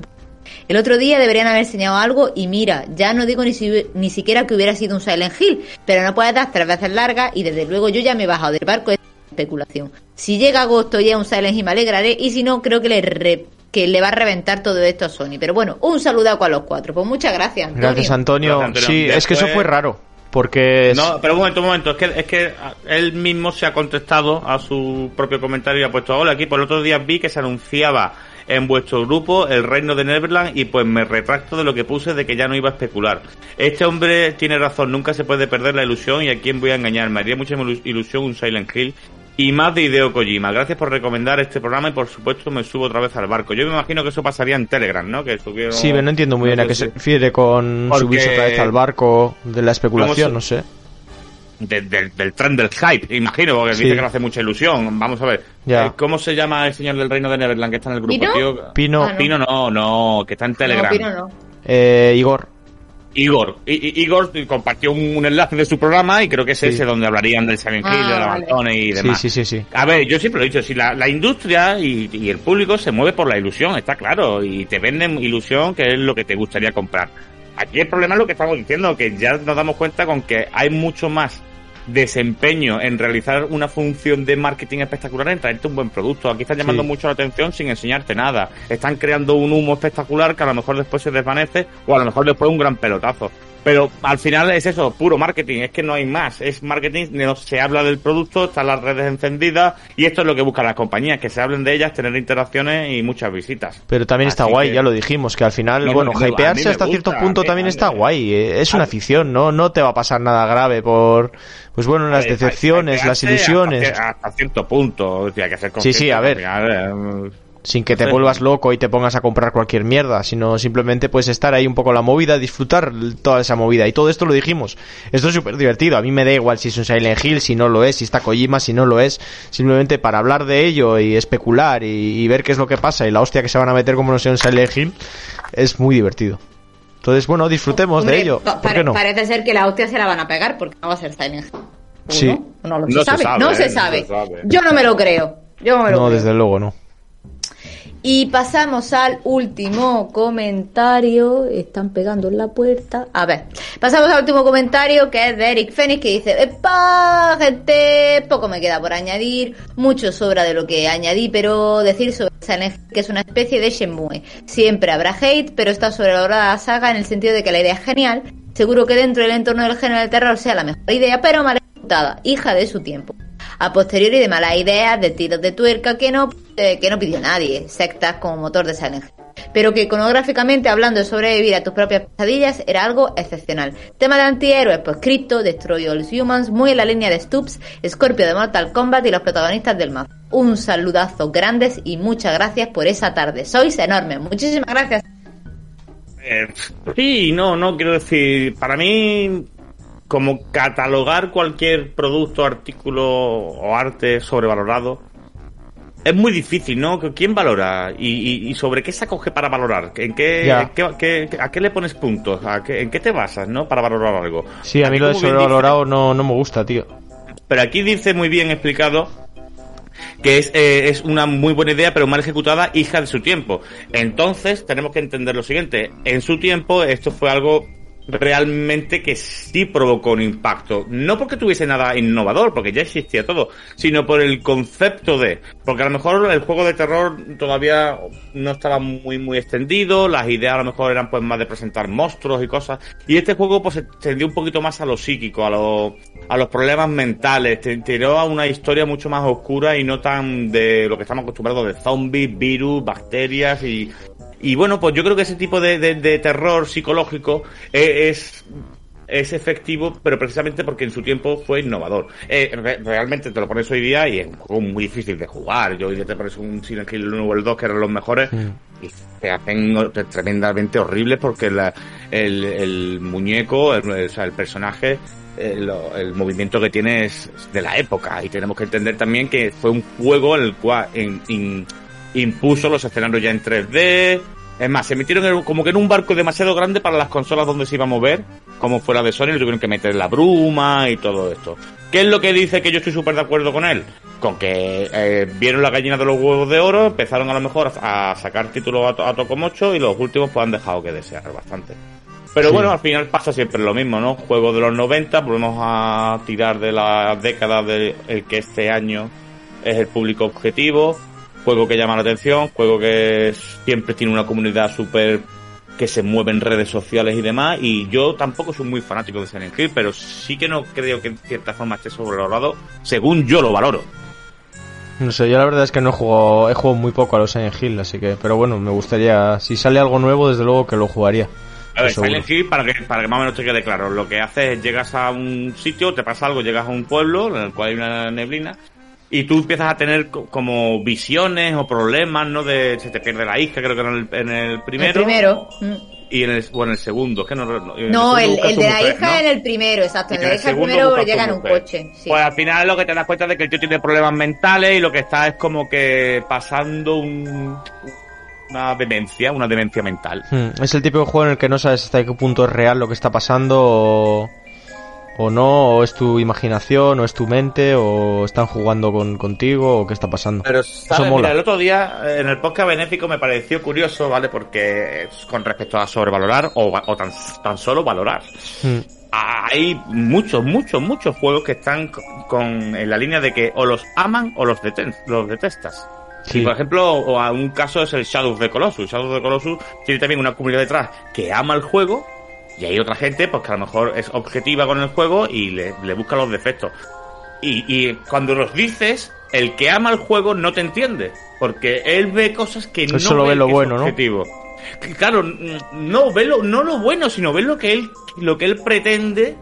El otro día deberían haber enseñado algo y mira, ya no digo ni, si- ni siquiera que hubiera sido un Silent Hill, pero no puedes dar tres veces largas y desde luego yo ya me he bajado del barco especulación. Si llega agosto ya un Silent Hill me alegraré y si no creo que le, re- que le va a reventar todo esto a Sony. Pero bueno, un saludo a los cuatro. Pues muchas gracias, Antonio. Gracias Antonio. Gracias, Sí, es que eso fue raro, porque... es- No, pero un momento, un momento. Es que, es que él mismo se ha contestado a su propio comentario y ha puesto, hola, aquí por el otro día vi que se anunciaba en vuestro grupo el reino de Neverland y pues me retracto de lo que puse de que ya no iba a especular. Este hombre tiene razón, nunca se puede perder la ilusión y a quién voy a engañar. Me haría mucha ilu- ilusión un Silent Hill y más de Hideo Kojima. Gracias por recomendar este programa y por supuesto me subo otra vez al barco. Yo me imagino que eso pasaría en Telegram, ¿no? Que subieron- Sí, pero no entiendo muy bien a qué se refiere con Porque- subirse otra vez al barco de la especulación, ¿Cómo no sé. de- del- del tren del hype, imagino, porque Sí. dice que le hace mucha ilusión. Vamos a ver. Ya. Eh, ¿Cómo se llama el señor del reino de Neverland que está en el grupo, ¿Pino? tío? Pino, Ah, no. Pino no, no, que está en Telegram. No, Pino no. eh, Igor. Igor. I- I- Igor compartió un, un enlace de su programa y creo que es Sí. ese donde hablarían del Silent Hill, Ah, de la vale. Y Sí, demás. sí, sí, sí. A ver, yo siempre lo he dicho, si la, la industria y, y el público se mueve por la ilusión, está claro, y te venden ilusión que es lo que te gustaría comprar. Aquí el problema es lo que estamos diciendo, que ya nos damos cuenta con que hay mucho más desempeño en realizar una función de marketing espectacular en traerte un buen producto. Aquí están llamando Sí. mucho la atención sin enseñarte nada. Están creando un humo espectacular que a lo mejor después se desvanece o a lo mejor después un gran pelotazo. Pero al final es eso, puro marketing, es que no hay más, es marketing, no se habla del producto, están las redes encendidas y esto es lo que buscan las compañías, que se hablen de ellas, tener interacciones y muchas visitas. Pero también está guay, que- ya lo dijimos, que al final, No, bueno, no, hypearse hasta cierto gusta, punto mí- también está guay. eh, Es una afición, ¿no? No te va a pasar nada grave por, pues bueno, las Eh, decepciones, las ilusiones. Hasta, hasta cierto punto, o sea, que ser Sí, sí, a ver. final, eh, Sin que te Sí. vuelvas loco y te pongas a comprar cualquier mierda, sino simplemente puedes estar ahí un poco la movida, disfrutar toda esa movida. Y todo esto lo dijimos. Esto es súper divertido. A mí me da igual si es un Silent Hill, si no lo es, si está Kojima, si no lo es. Simplemente para hablar de ello y especular y, y ver qué es lo que pasa y la hostia que se van a meter como no sea un Silent Hill, es muy divertido. Entonces, bueno, disfrutemos Hombre, de ello. pa- ¿Por pare- qué no? Parece ser que la hostia se la van a pegar porque no va a ser Silent Hill. ¿O Sí. No, no lo No se se sabe. sabe, no ¿eh? se No sabe. se sabe. Yo no me lo creo. Yo no me lo No, creo. desde luego no. Y pasamos al último comentario. Están pegando en la puerta. A ver, pasamos al último comentario que es de Eric Fenix que dice: ¡Epa, gente! Poco me queda por añadir. Mucho sobra de lo que añadí, pero decir sobre que es una especie de Shenmue. Siempre habrá hate, pero está sobrevalorada la saga en el sentido de que la idea es genial. Seguro que dentro del entorno del género del terror sea la mejor idea, pero mal ejecutada, hija de su tiempo a posteriori de malas ideas, de tiros de tuerca que no, eh, que no pidió nadie, sectas como motor de Silent. Pero que iconográficamente, hablando de sobrevivir a tus propias pesadillas, era algo excepcional. Tema de antihéroes, pues Cristo, Destroy All Humans, muy en la línea de Stoops, Scorpio de Mortal Kombat y los protagonistas del mazo. Un saludazo grandes y muchas gracias por esa tarde. Sois enormes. Muchísimas gracias. Eh, sí, no, no, quiero decir, para mí, como catalogar cualquier producto, artículo o arte sobrevalorado, es muy difícil, ¿no? ¿Quién valora? ¿Y, y, y sobre qué se acoge para valorar? ¿En qué, Ya. en qué- qué- ¿A qué le pones puntos? ¿A qué- ¿En qué te basas, no? Para valorar algo. Sí, a mí lo de sobrevalorado no, no me gusta, tío. Pero aquí dice muy bien explicado que es, eh, es una muy buena idea, pero mal ejecutada, hija de su tiempo. Entonces, tenemos que entender lo siguiente. En su tiempo, esto fue algo realmente que sí provocó un impacto. No porque tuviese nada innovador, porque ya existía todo, sino por el concepto de... Porque a lo mejor el juego de terror todavía no estaba muy, muy extendido, las ideas a lo mejor eran pues más de presentar monstruos y cosas. Y este juego pues se extendió un poquito más a lo psíquico, a lo, a los problemas mentales, te tiró a una historia mucho más oscura y no tan de lo que estamos acostumbrados de zombies, virus, bacterias y, y bueno, pues yo creo que ese tipo de, de- de terror psicológico eh, es, es efectivo, pero precisamente porque en su tiempo fue innovador. Eh, re- realmente te lo pones hoy día y es un juego muy difícil de jugar. Yo hoy día te pones un Silent Hill 1 o el 2 que eran los mejores y te hacen tremendamente horribles porque la- el, el muñeco, el, o sea, el personaje, el, el movimiento que tiene es de la época y tenemos que entender también que fue un juego en el cual en- in- impuso los escenarios ya en 3D. Es más, se metieron en- como que en un barco demasiado grande para las consolas donde se iba a mover, como fuera de Sony, le tuvieron que meter la bruma y todo esto. ¿Qué es lo que dice que yo estoy súper de acuerdo con él? Con que eh, vieron la gallina de los huevos de oro, empezaron a lo mejor a, a sacar títulos a, a tocomocho y los últimos pues han dejado que desear bastante. Pero Sí. bueno, al final pasa siempre lo mismo, ¿no? Juego de los 90, volvemos a tirar de la década del el que este año es el público objetivo, juego que llama la atención, juego que siempre tiene una comunidad súper que se mueve en redes sociales y demás, y yo tampoco soy muy fanático de Silent Hill, pero sí que no creo que en cierta forma esté sobrevalorado, según yo lo valoro. No sé, yo la verdad es que no he jugado, he jugado muy poco a los Silent Hill, así que, pero bueno, me gustaría, si sale algo nuevo, desde luego que lo jugaría. A ver. Silent Hill, para que, para que más o menos te quede claro, lo que haces es llegas a un sitio, te pasa algo, llegas a un pueblo en el cual hay una neblina y tú empiezas a tener co- como visiones o problemas, ¿no? De se te pierde la hija, creo que era en el, en el primero. El primero. Mm. Y en el, o en el segundo, que no, no, en No, el, el de la mujer, hija ¿no? en el primero, exacto. En en la el hija el segundo primero llega en un coche. Sí. Pues al final lo que te das cuenta es de que el tío tiene problemas mentales y lo que está es como que pasando un, una demencia, una demencia mental. Hmm, Es el tipo de juego en el que no sabes hasta qué punto es real lo que está pasando o, o no, o es tu imaginación, o es tu mente, o están jugando con, contigo, o qué está pasando. Pero, Eso ¿sabes? mola. Mira, el otro día eh, en el podcast benéfico me pareció curioso, ¿vale? Porque con respecto a sobrevalorar o, o tan, tan solo valorar. Hmm. Hay muchos, muchos, muchos juegos que están co- con, en la línea de que o los aman o los, deten- los detestas. Sí. Y por ejemplo, o a un caso es el Shadow of the Colossus. Shadow of the Colossus tiene también una comunidad detrás que ama el juego y hay otra gente pues que a lo mejor es objetiva con el juego y le, le busca los defectos. Y, y cuando los dices, el que ama el juego no te entiende. Porque él ve cosas que Él no solo ve lo que bueno, ¿no? objetivo. Que, Claro, no ve lo, no lo bueno, sino ve lo que él, lo que él pretende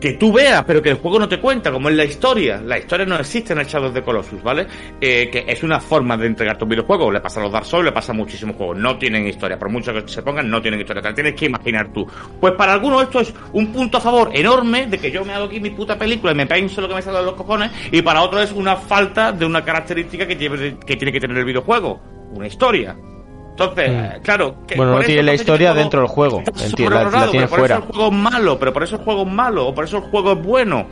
que tú veas, pero que el juego no te cuenta, como es la historia. La historia no existe en el Shadow the Colossus, ¿vale? Eh, que es una forma de entregarte un videojuego. Le pasa a los Dark Souls, le pasa a muchísimos juegos. No tienen historia. Por mucho que se pongan, no tienen historia. Te la tienes que imaginar tú. Pues para algunos esto es un punto a favor enorme de que yo me hago aquí mi puta película y me pienso lo que me sale de los cojones. Y para otros es una falta de una característica que tiene que tener el videojuego. Una historia. Entonces, Mm. eh, claro. que Bueno, por no eso tiene la historia dentro del juego, está [LAUGHS] enti- la- tiene pero por fuera. eso el juego es malo, pero por eso el juego es malo, o por eso el juego es bueno.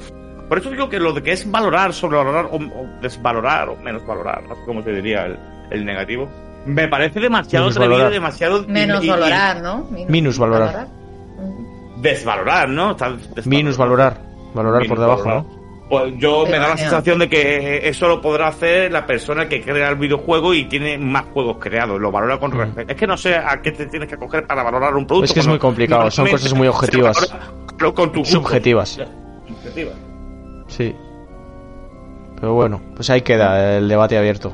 Por eso digo que lo de que es valorar, sobrevalorar o, o desvalorar o menos valorar, no sé cómo se diría, el, el negativo. Me parece demasiado atrevido, demasiado... Menos y- y valorar, ¿no? Minus valorar. Desvalorar, ¿no? Está. Minus valorar. Valorar por debajo, valorar. ¿no? Pues yo me da la sensación de que eso lo podrá hacer la persona que crea el videojuego y tiene más juegos creados. Lo valora con respecto. Es que no sé a qué te tienes que coger para valorar un producto. Mm. Es que es muy complicado, son cosas muy objetivas. valora Pero con tu gusto. Subjetivas. Subjetivas. Sí. Pero bueno, pues ahí queda el debate abierto.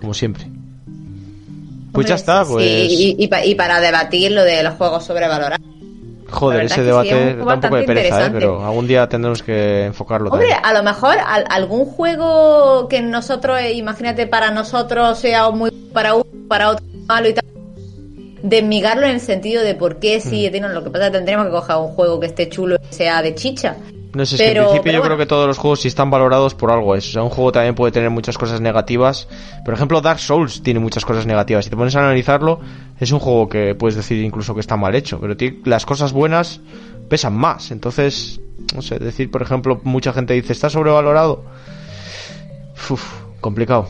Como siempre. Pues ya está, pues. Sí, y, y y para debatir lo de los juegos sobrevalorados. Joder, ese debate da un poco de pereza, ¿eh? Pero algún día tendremos que enfocarlo Hombre, también. a lo mejor al- algún juego que nosotros, eh, imagínate, para nosotros sea muy para uno, para otro malo y tal, desmigarlo en el sentido de por qué Mm. sí, tiene- lo que pasa tendríamos que coger un juego que esté chulo y sea de chicha. No sé, es que en principio pero yo bueno. creo que todos los juegos si están valorados por algo es. O sea, un juego también puede tener muchas cosas negativas. Por ejemplo, Dark Souls tiene muchas cosas negativas. Si te pones a analizarlo, es un juego que puedes decir incluso que está mal hecho. Pero las cosas buenas pesan más. Entonces, no sé, decir, por ejemplo, mucha gente dice, está sobrevalorado. Uf, complicado.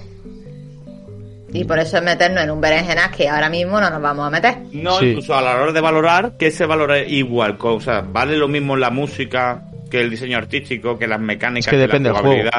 Y por eso es meternos en un berenjenas que ahora mismo no nos vamos a meter. No, Sí. incluso a la hora de valorar, que se valora igual. O sea, vale lo mismo la música que el diseño artístico, que las mecánicas, Es que depende la del juego.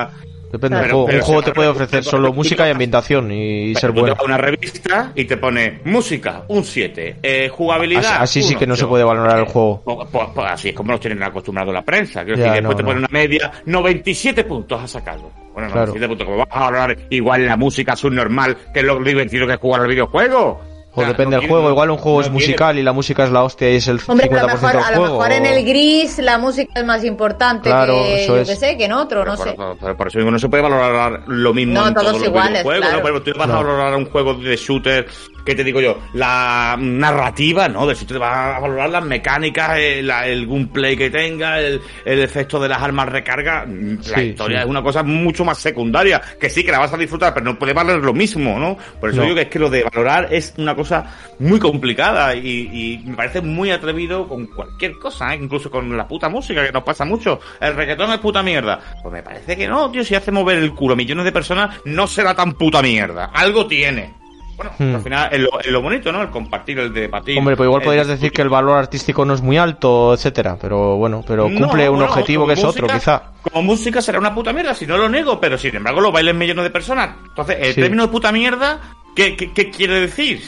Depende del Pero- juego. un juego te puede ofrecer solo música y ambientación y ser bueno. una revista y te pone música, un 7, eh, jugabilidad. Así, así sí que no se puede valorar el juego. Pues, pues- pues así es como nos tienen acostumbrado la prensa. Quiero Ya, decir, después no, te pone no. una media, 97 puntos ha sacado. Bueno, Claro. 97 puntos, como vas a valorar igual la música subnormal, que es lo divertido que es jugar al videojuego. O depende del juego. Igual un juego es musical y la música es la hostia y es el 50% Hombre, a lo mejor, del a lo juego. mejor en el gris la música es más importante Claro, que, eso yo es. que sé, que en otro, no por, sé. por- eso digo, no se puede valorar lo mismo No, en todos todos los iguales, videojuegos, claro. ¿no? Por ejemplo, tú vas No. a valorar un juego de shooter, que te digo yo? La narrativa, ¿no? De shooter vas a valorar las mecánicas, el, la- el gameplay que tenga, el, el efecto de las armas recarga. La Sí, historia sí. es una cosa mucho más secundaria, que sí que la vas a disfrutar, pero no puede valer lo mismo, ¿no? Por eso No. digo que es que lo de valorar es una cosa muy complicada y, y me parece muy atrevido con cualquier cosa, ¿eh? incluso con la puta música, que nos pasa mucho. El reggaetón es puta mierda. Pues me parece que no, tío, si hace mover el culo a millones de personas, no será tan puta mierda. Algo tiene. Bueno, Hmm. al final es lo, es lo bonito, ¿no? El compartir, el debatir. Hombre, pues igual el podrías decir que el valor artístico no es muy alto, etcétera, pero bueno, pero No, cumple un bueno, objetivo que es otro, quizá. Como música será una puta mierda, si no lo niego, pero sin embargo lo bailan millones de personas. Entonces, el Sí. término de puta mierda, ¿qué, qué, qué quiere decir?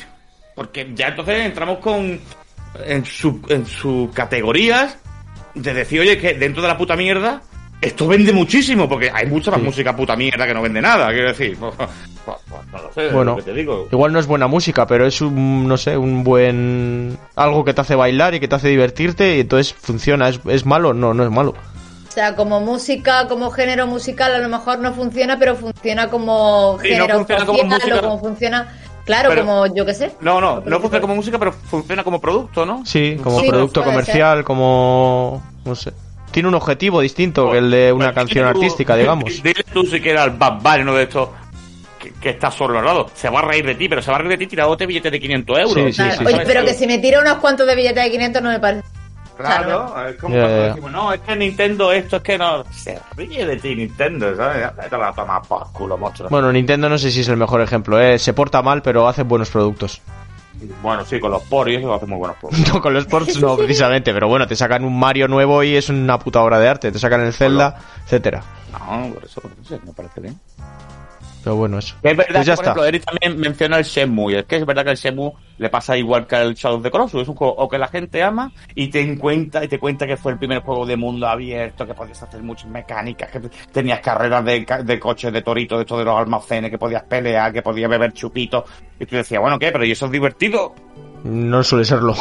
Porque ya entonces entramos con en su en sus categorías de decir, oye, que dentro de la puta mierda esto vende muchísimo, porque hay mucha más Sí. música puta mierda que no vende nada, quiero decir. [LAUGHS] Pues, pues, pues, no lo sé, es Bueno, lo que te digo. igual no es buena música, pero es un, no sé, un buen... algo que te hace bailar y que te hace divertirte y entonces funciona. ¿Es, es malo? No, no es malo. O sea, como música, como género musical, a lo mejor no funciona, pero funciona como Sí, no género funciona como social música. o como funciona, claro, Pero- como yo qué sé. No, no, no funciona como música, pero funciona como producto, ¿no? Sí, como Sí, producto comercial, como... no sé. Tiene un objetivo distinto que el de una Bueno, canción tú- artística, digamos. Dile tú si quieres al Bad Bunny, uno de estos que, que está sobrevalorado. Se va a reír de ti, pero se va a reír de ti tirándote billetes de 500 euros. Sí, sí, Claro. sí, Oye, sí. pero que si me tira unos cuantos de billetes de 500 no me parece. Claro, es como Ya, cuando decimos, no, es que Nintendo esto, es que no... Se ríe de ti Nintendo, ¿sabes? A la toma por culo, monstruo. Bueno, Nintendo no sé si es el mejor ejemplo, ¿eh? Se porta mal, pero hace buenos productos. Bueno, sí, con los por y eso hace muy buenos productos. [LAUGHS] No, con los ports no, [LAUGHS] precisamente, pero bueno, te sacan un Mario nuevo y es una puta obra de arte. Te sacan el Zelda, etcétera. No, por eso, por eso, me parece bien. Pero bueno, eso. Es verdad Pues ya que, por está. ejemplo, Eric también menciona el Shenmue, y es que es verdad que el Shenmue le pasa igual que el Shadow of the Colossus, es un juego o que la gente ama y te encuentra y te cuenta que fue el primer juego de mundo abierto, que podías hacer muchas mecánicas, que tenías carreras de, de coches, de toritos, de esto de los almacenes, que podías pelear, que podías beber chupitos, y tú decías, bueno, ¿qué? Pero ¿y eso es divertido? No suele serlo.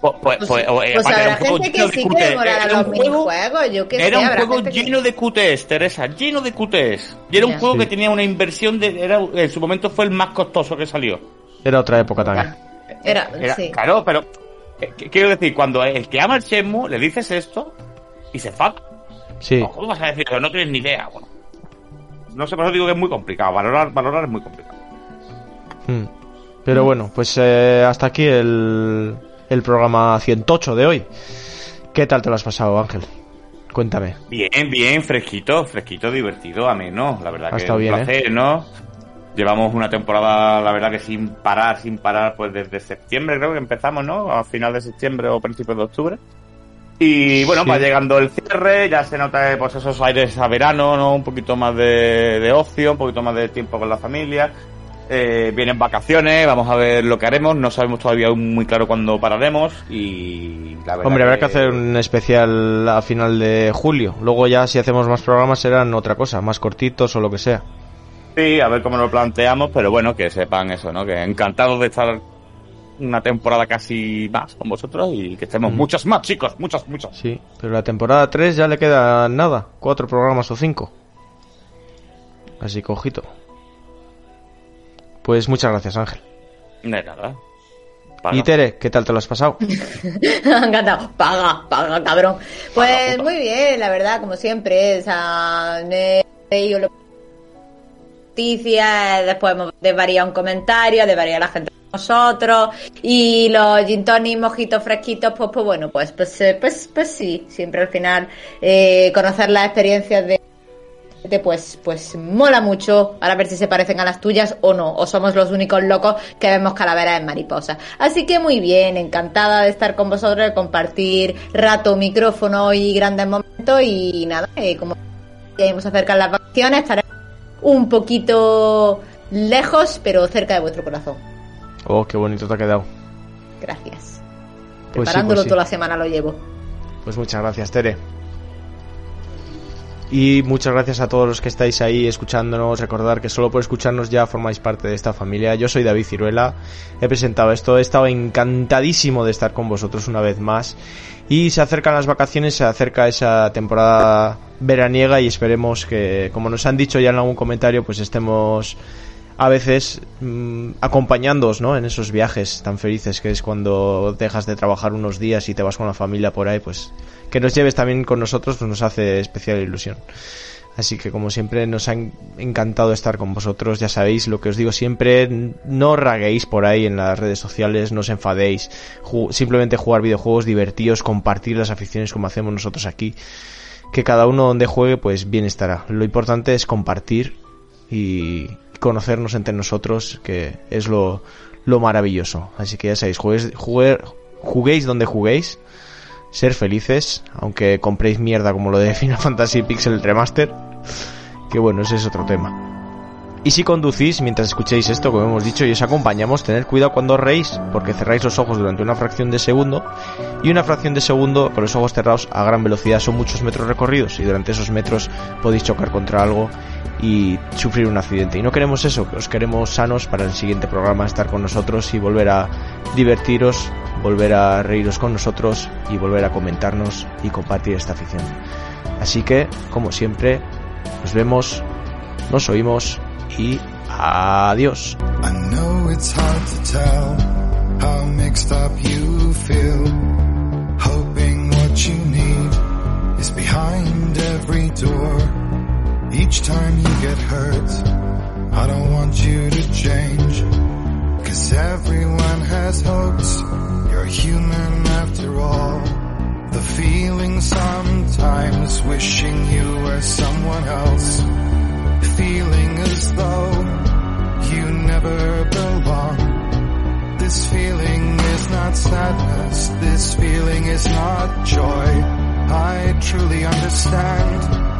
Pues, pues, pues, eh, Pues habrá un juego gente lleno que de sí demorará Era los un juego- minijuegos, yo qué sé, Era un juego lleno de QTEs, Teresa, lleno de QTEs. Y era un juego Sí. que tenía una inversión de, era, en su momento fue el más costoso que salió. Era otra época también. Era, Era- sí. Claro, pero eh, qu- quiero decir, cuando el que ama el Shenmue le dices esto y se enfada. Sí. ¿Cómo vas a decir eso? No tienes ni idea. Bueno, no sé, por eso digo que es muy complicado. Valorar, valorar es muy complicado. Mm. Pero bueno, pues eh, hasta aquí el, el programa 108 de hoy. ¿Qué tal te lo has pasado, Ángel? Cuéntame. Bien, bien, fresquito, fresquito, divertido, ameno. La verdad Ha que estado un bien, ¿eh? placer, ¿no? Llevamos una temporada, la verdad que sin parar, sin parar, pues desde septiembre creo que empezamos, ¿no? A final de septiembre o principios de octubre. Y bueno, Sí. va llegando el cierre, ya se nota pues esos aires a verano, ¿no? Un poquito más de, de ocio, un poquito más de tiempo con la familia. Eh, vienen vacaciones, vamos a ver lo que haremos, no sabemos todavía muy claro cuándo pararemos y la verdad Hombre, habrá que hacer un especial a final de julio. Luego ya si hacemos más programas serán otra cosa, más cortitos o lo que sea. Sí, a ver cómo lo planteamos, pero bueno, que sepan eso, ¿no? Que encantados de estar una temporada casi más con vosotros y que estemos Mm. muchos más, chicos, muchos, muchos. Sí, pero la temporada 3 ya le queda nada, cuatro programas o cinco. Así que ojito. Pues muchas gracias Ángel. De nada. Y Tere, ¿qué tal te lo has pasado? [LAUGHS] Encantado. Paga, paga, cabrón. Pues muy bien, la verdad, como siempre. O sea, me he leído las noticias, después hemos desvariado un comentario, desvariado la gente con nosotros. Y los gin tonic, mojitos fresquitos, pues, pues bueno, pues, pues, eh, pues, pues sí, siempre al final eh, conocer las experiencias de pues, pues mola mucho. Ahora a ver si se parecen a las tuyas o no. O somos los únicos locos que vemos calaveras en mariposa. Así que muy bien, encantada de estar con vosotros, de compartir rato, micrófono y grandes momentos. Y nada, eh, como ya nos acercan las vacaciones, estaremos un poquito lejos, pero cerca de vuestro corazón. Oh, qué bonito te ha quedado. Gracias. Pues sí, Preparándolo pues sí. toda la semana lo llevo. Pues muchas gracias, Tere. Y muchas gracias a todos los que estáis ahí escuchándonos. Recordar que solo por escucharnos ya formáis parte de esta familia. Yo soy David Ciruela. He presentado esto. He estado encantadísimo de estar con vosotros una vez más. Y se acercan las vacaciones, se acerca esa temporada veraniega y esperemos que, como nos han dicho ya en algún comentario, pues estemos a veces mm, acompañándoos ¿no? en esos viajes tan felices que es cuando dejas de trabajar unos días y te vas con la familia por ahí, pues que nos lleves también con nosotros pues nos hace especial ilusión. Así que como siempre nos ha en- encantado estar con vosotros, ya sabéis lo que os digo siempre, no raguéis por ahí en las redes sociales, no os enfadéis, simplemente jugar videojuegos, divertíos, compartir las aficiones como hacemos nosotros aquí, que cada uno donde juegue pues bien estará. Lo importante es compartir y conocernos entre nosotros, que es lo, lo maravilloso. Así que ya sabéis, juguéis, jugué- juguéis donde juguéis, ser felices, aunque compréis mierda como lo de [LAUGHS] Final Fantasy Pixel Remaster, que bueno, ese es otro tema. Y si conducís mientras escuchéis esto, como hemos dicho, y os acompañamos, tened cuidado cuando os reís, porque cerráis los ojos durante una fracción de segundo, y una fracción de segundo con los ojos cerrados a gran velocidad son muchos metros recorridos, y durante esos metros podéis chocar contra algo y sufrir un accidente. Y no queremos eso, os queremos sanos para el siguiente programa, estar con nosotros y volver a divertiros, volver a reíros con nosotros y volver a comentarnos y compartir esta afición. Así que, como siempre, nos vemos, nos oímos y adiós. Each time you get hurt, I don't want you to change. Cause everyone has hopes. You're human after all. The feeling sometimes wishing you were someone else. Feeling as though you never belong. This feeling is not sadness, this feeling is not joy. I truly understand.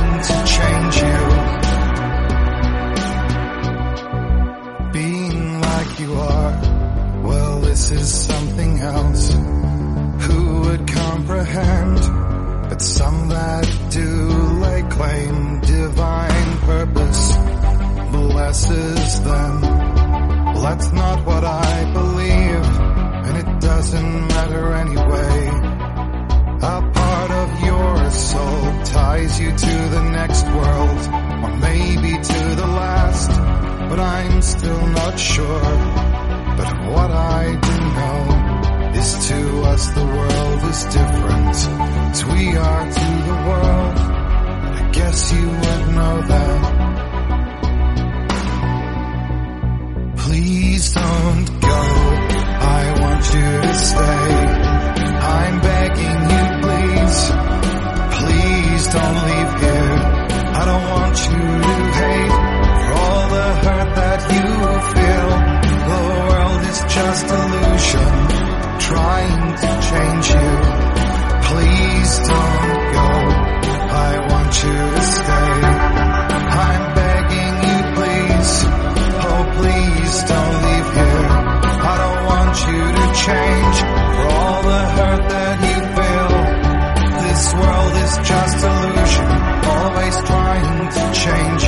is something else. Who would comprehend? But some that do lay claim divine purpose blesses them. Well, that's not what I believe, and it doesn't matter anyway. A part of your soul ties you to the next world, or maybe to the last, but I'm still not sure. But what I do know is to us the world is different as we are to the world. I guess you would know that. Please don't go. I want you to stay. I'm begging you, please. Please don't leave here. I don't want you to just illusion trying to change you. Please don't go. I want you to stay. I'm begging you, please. Oh, please don't leave here. I don't want you to change for all the hurt that you feel. This world is just illusion, always trying to change.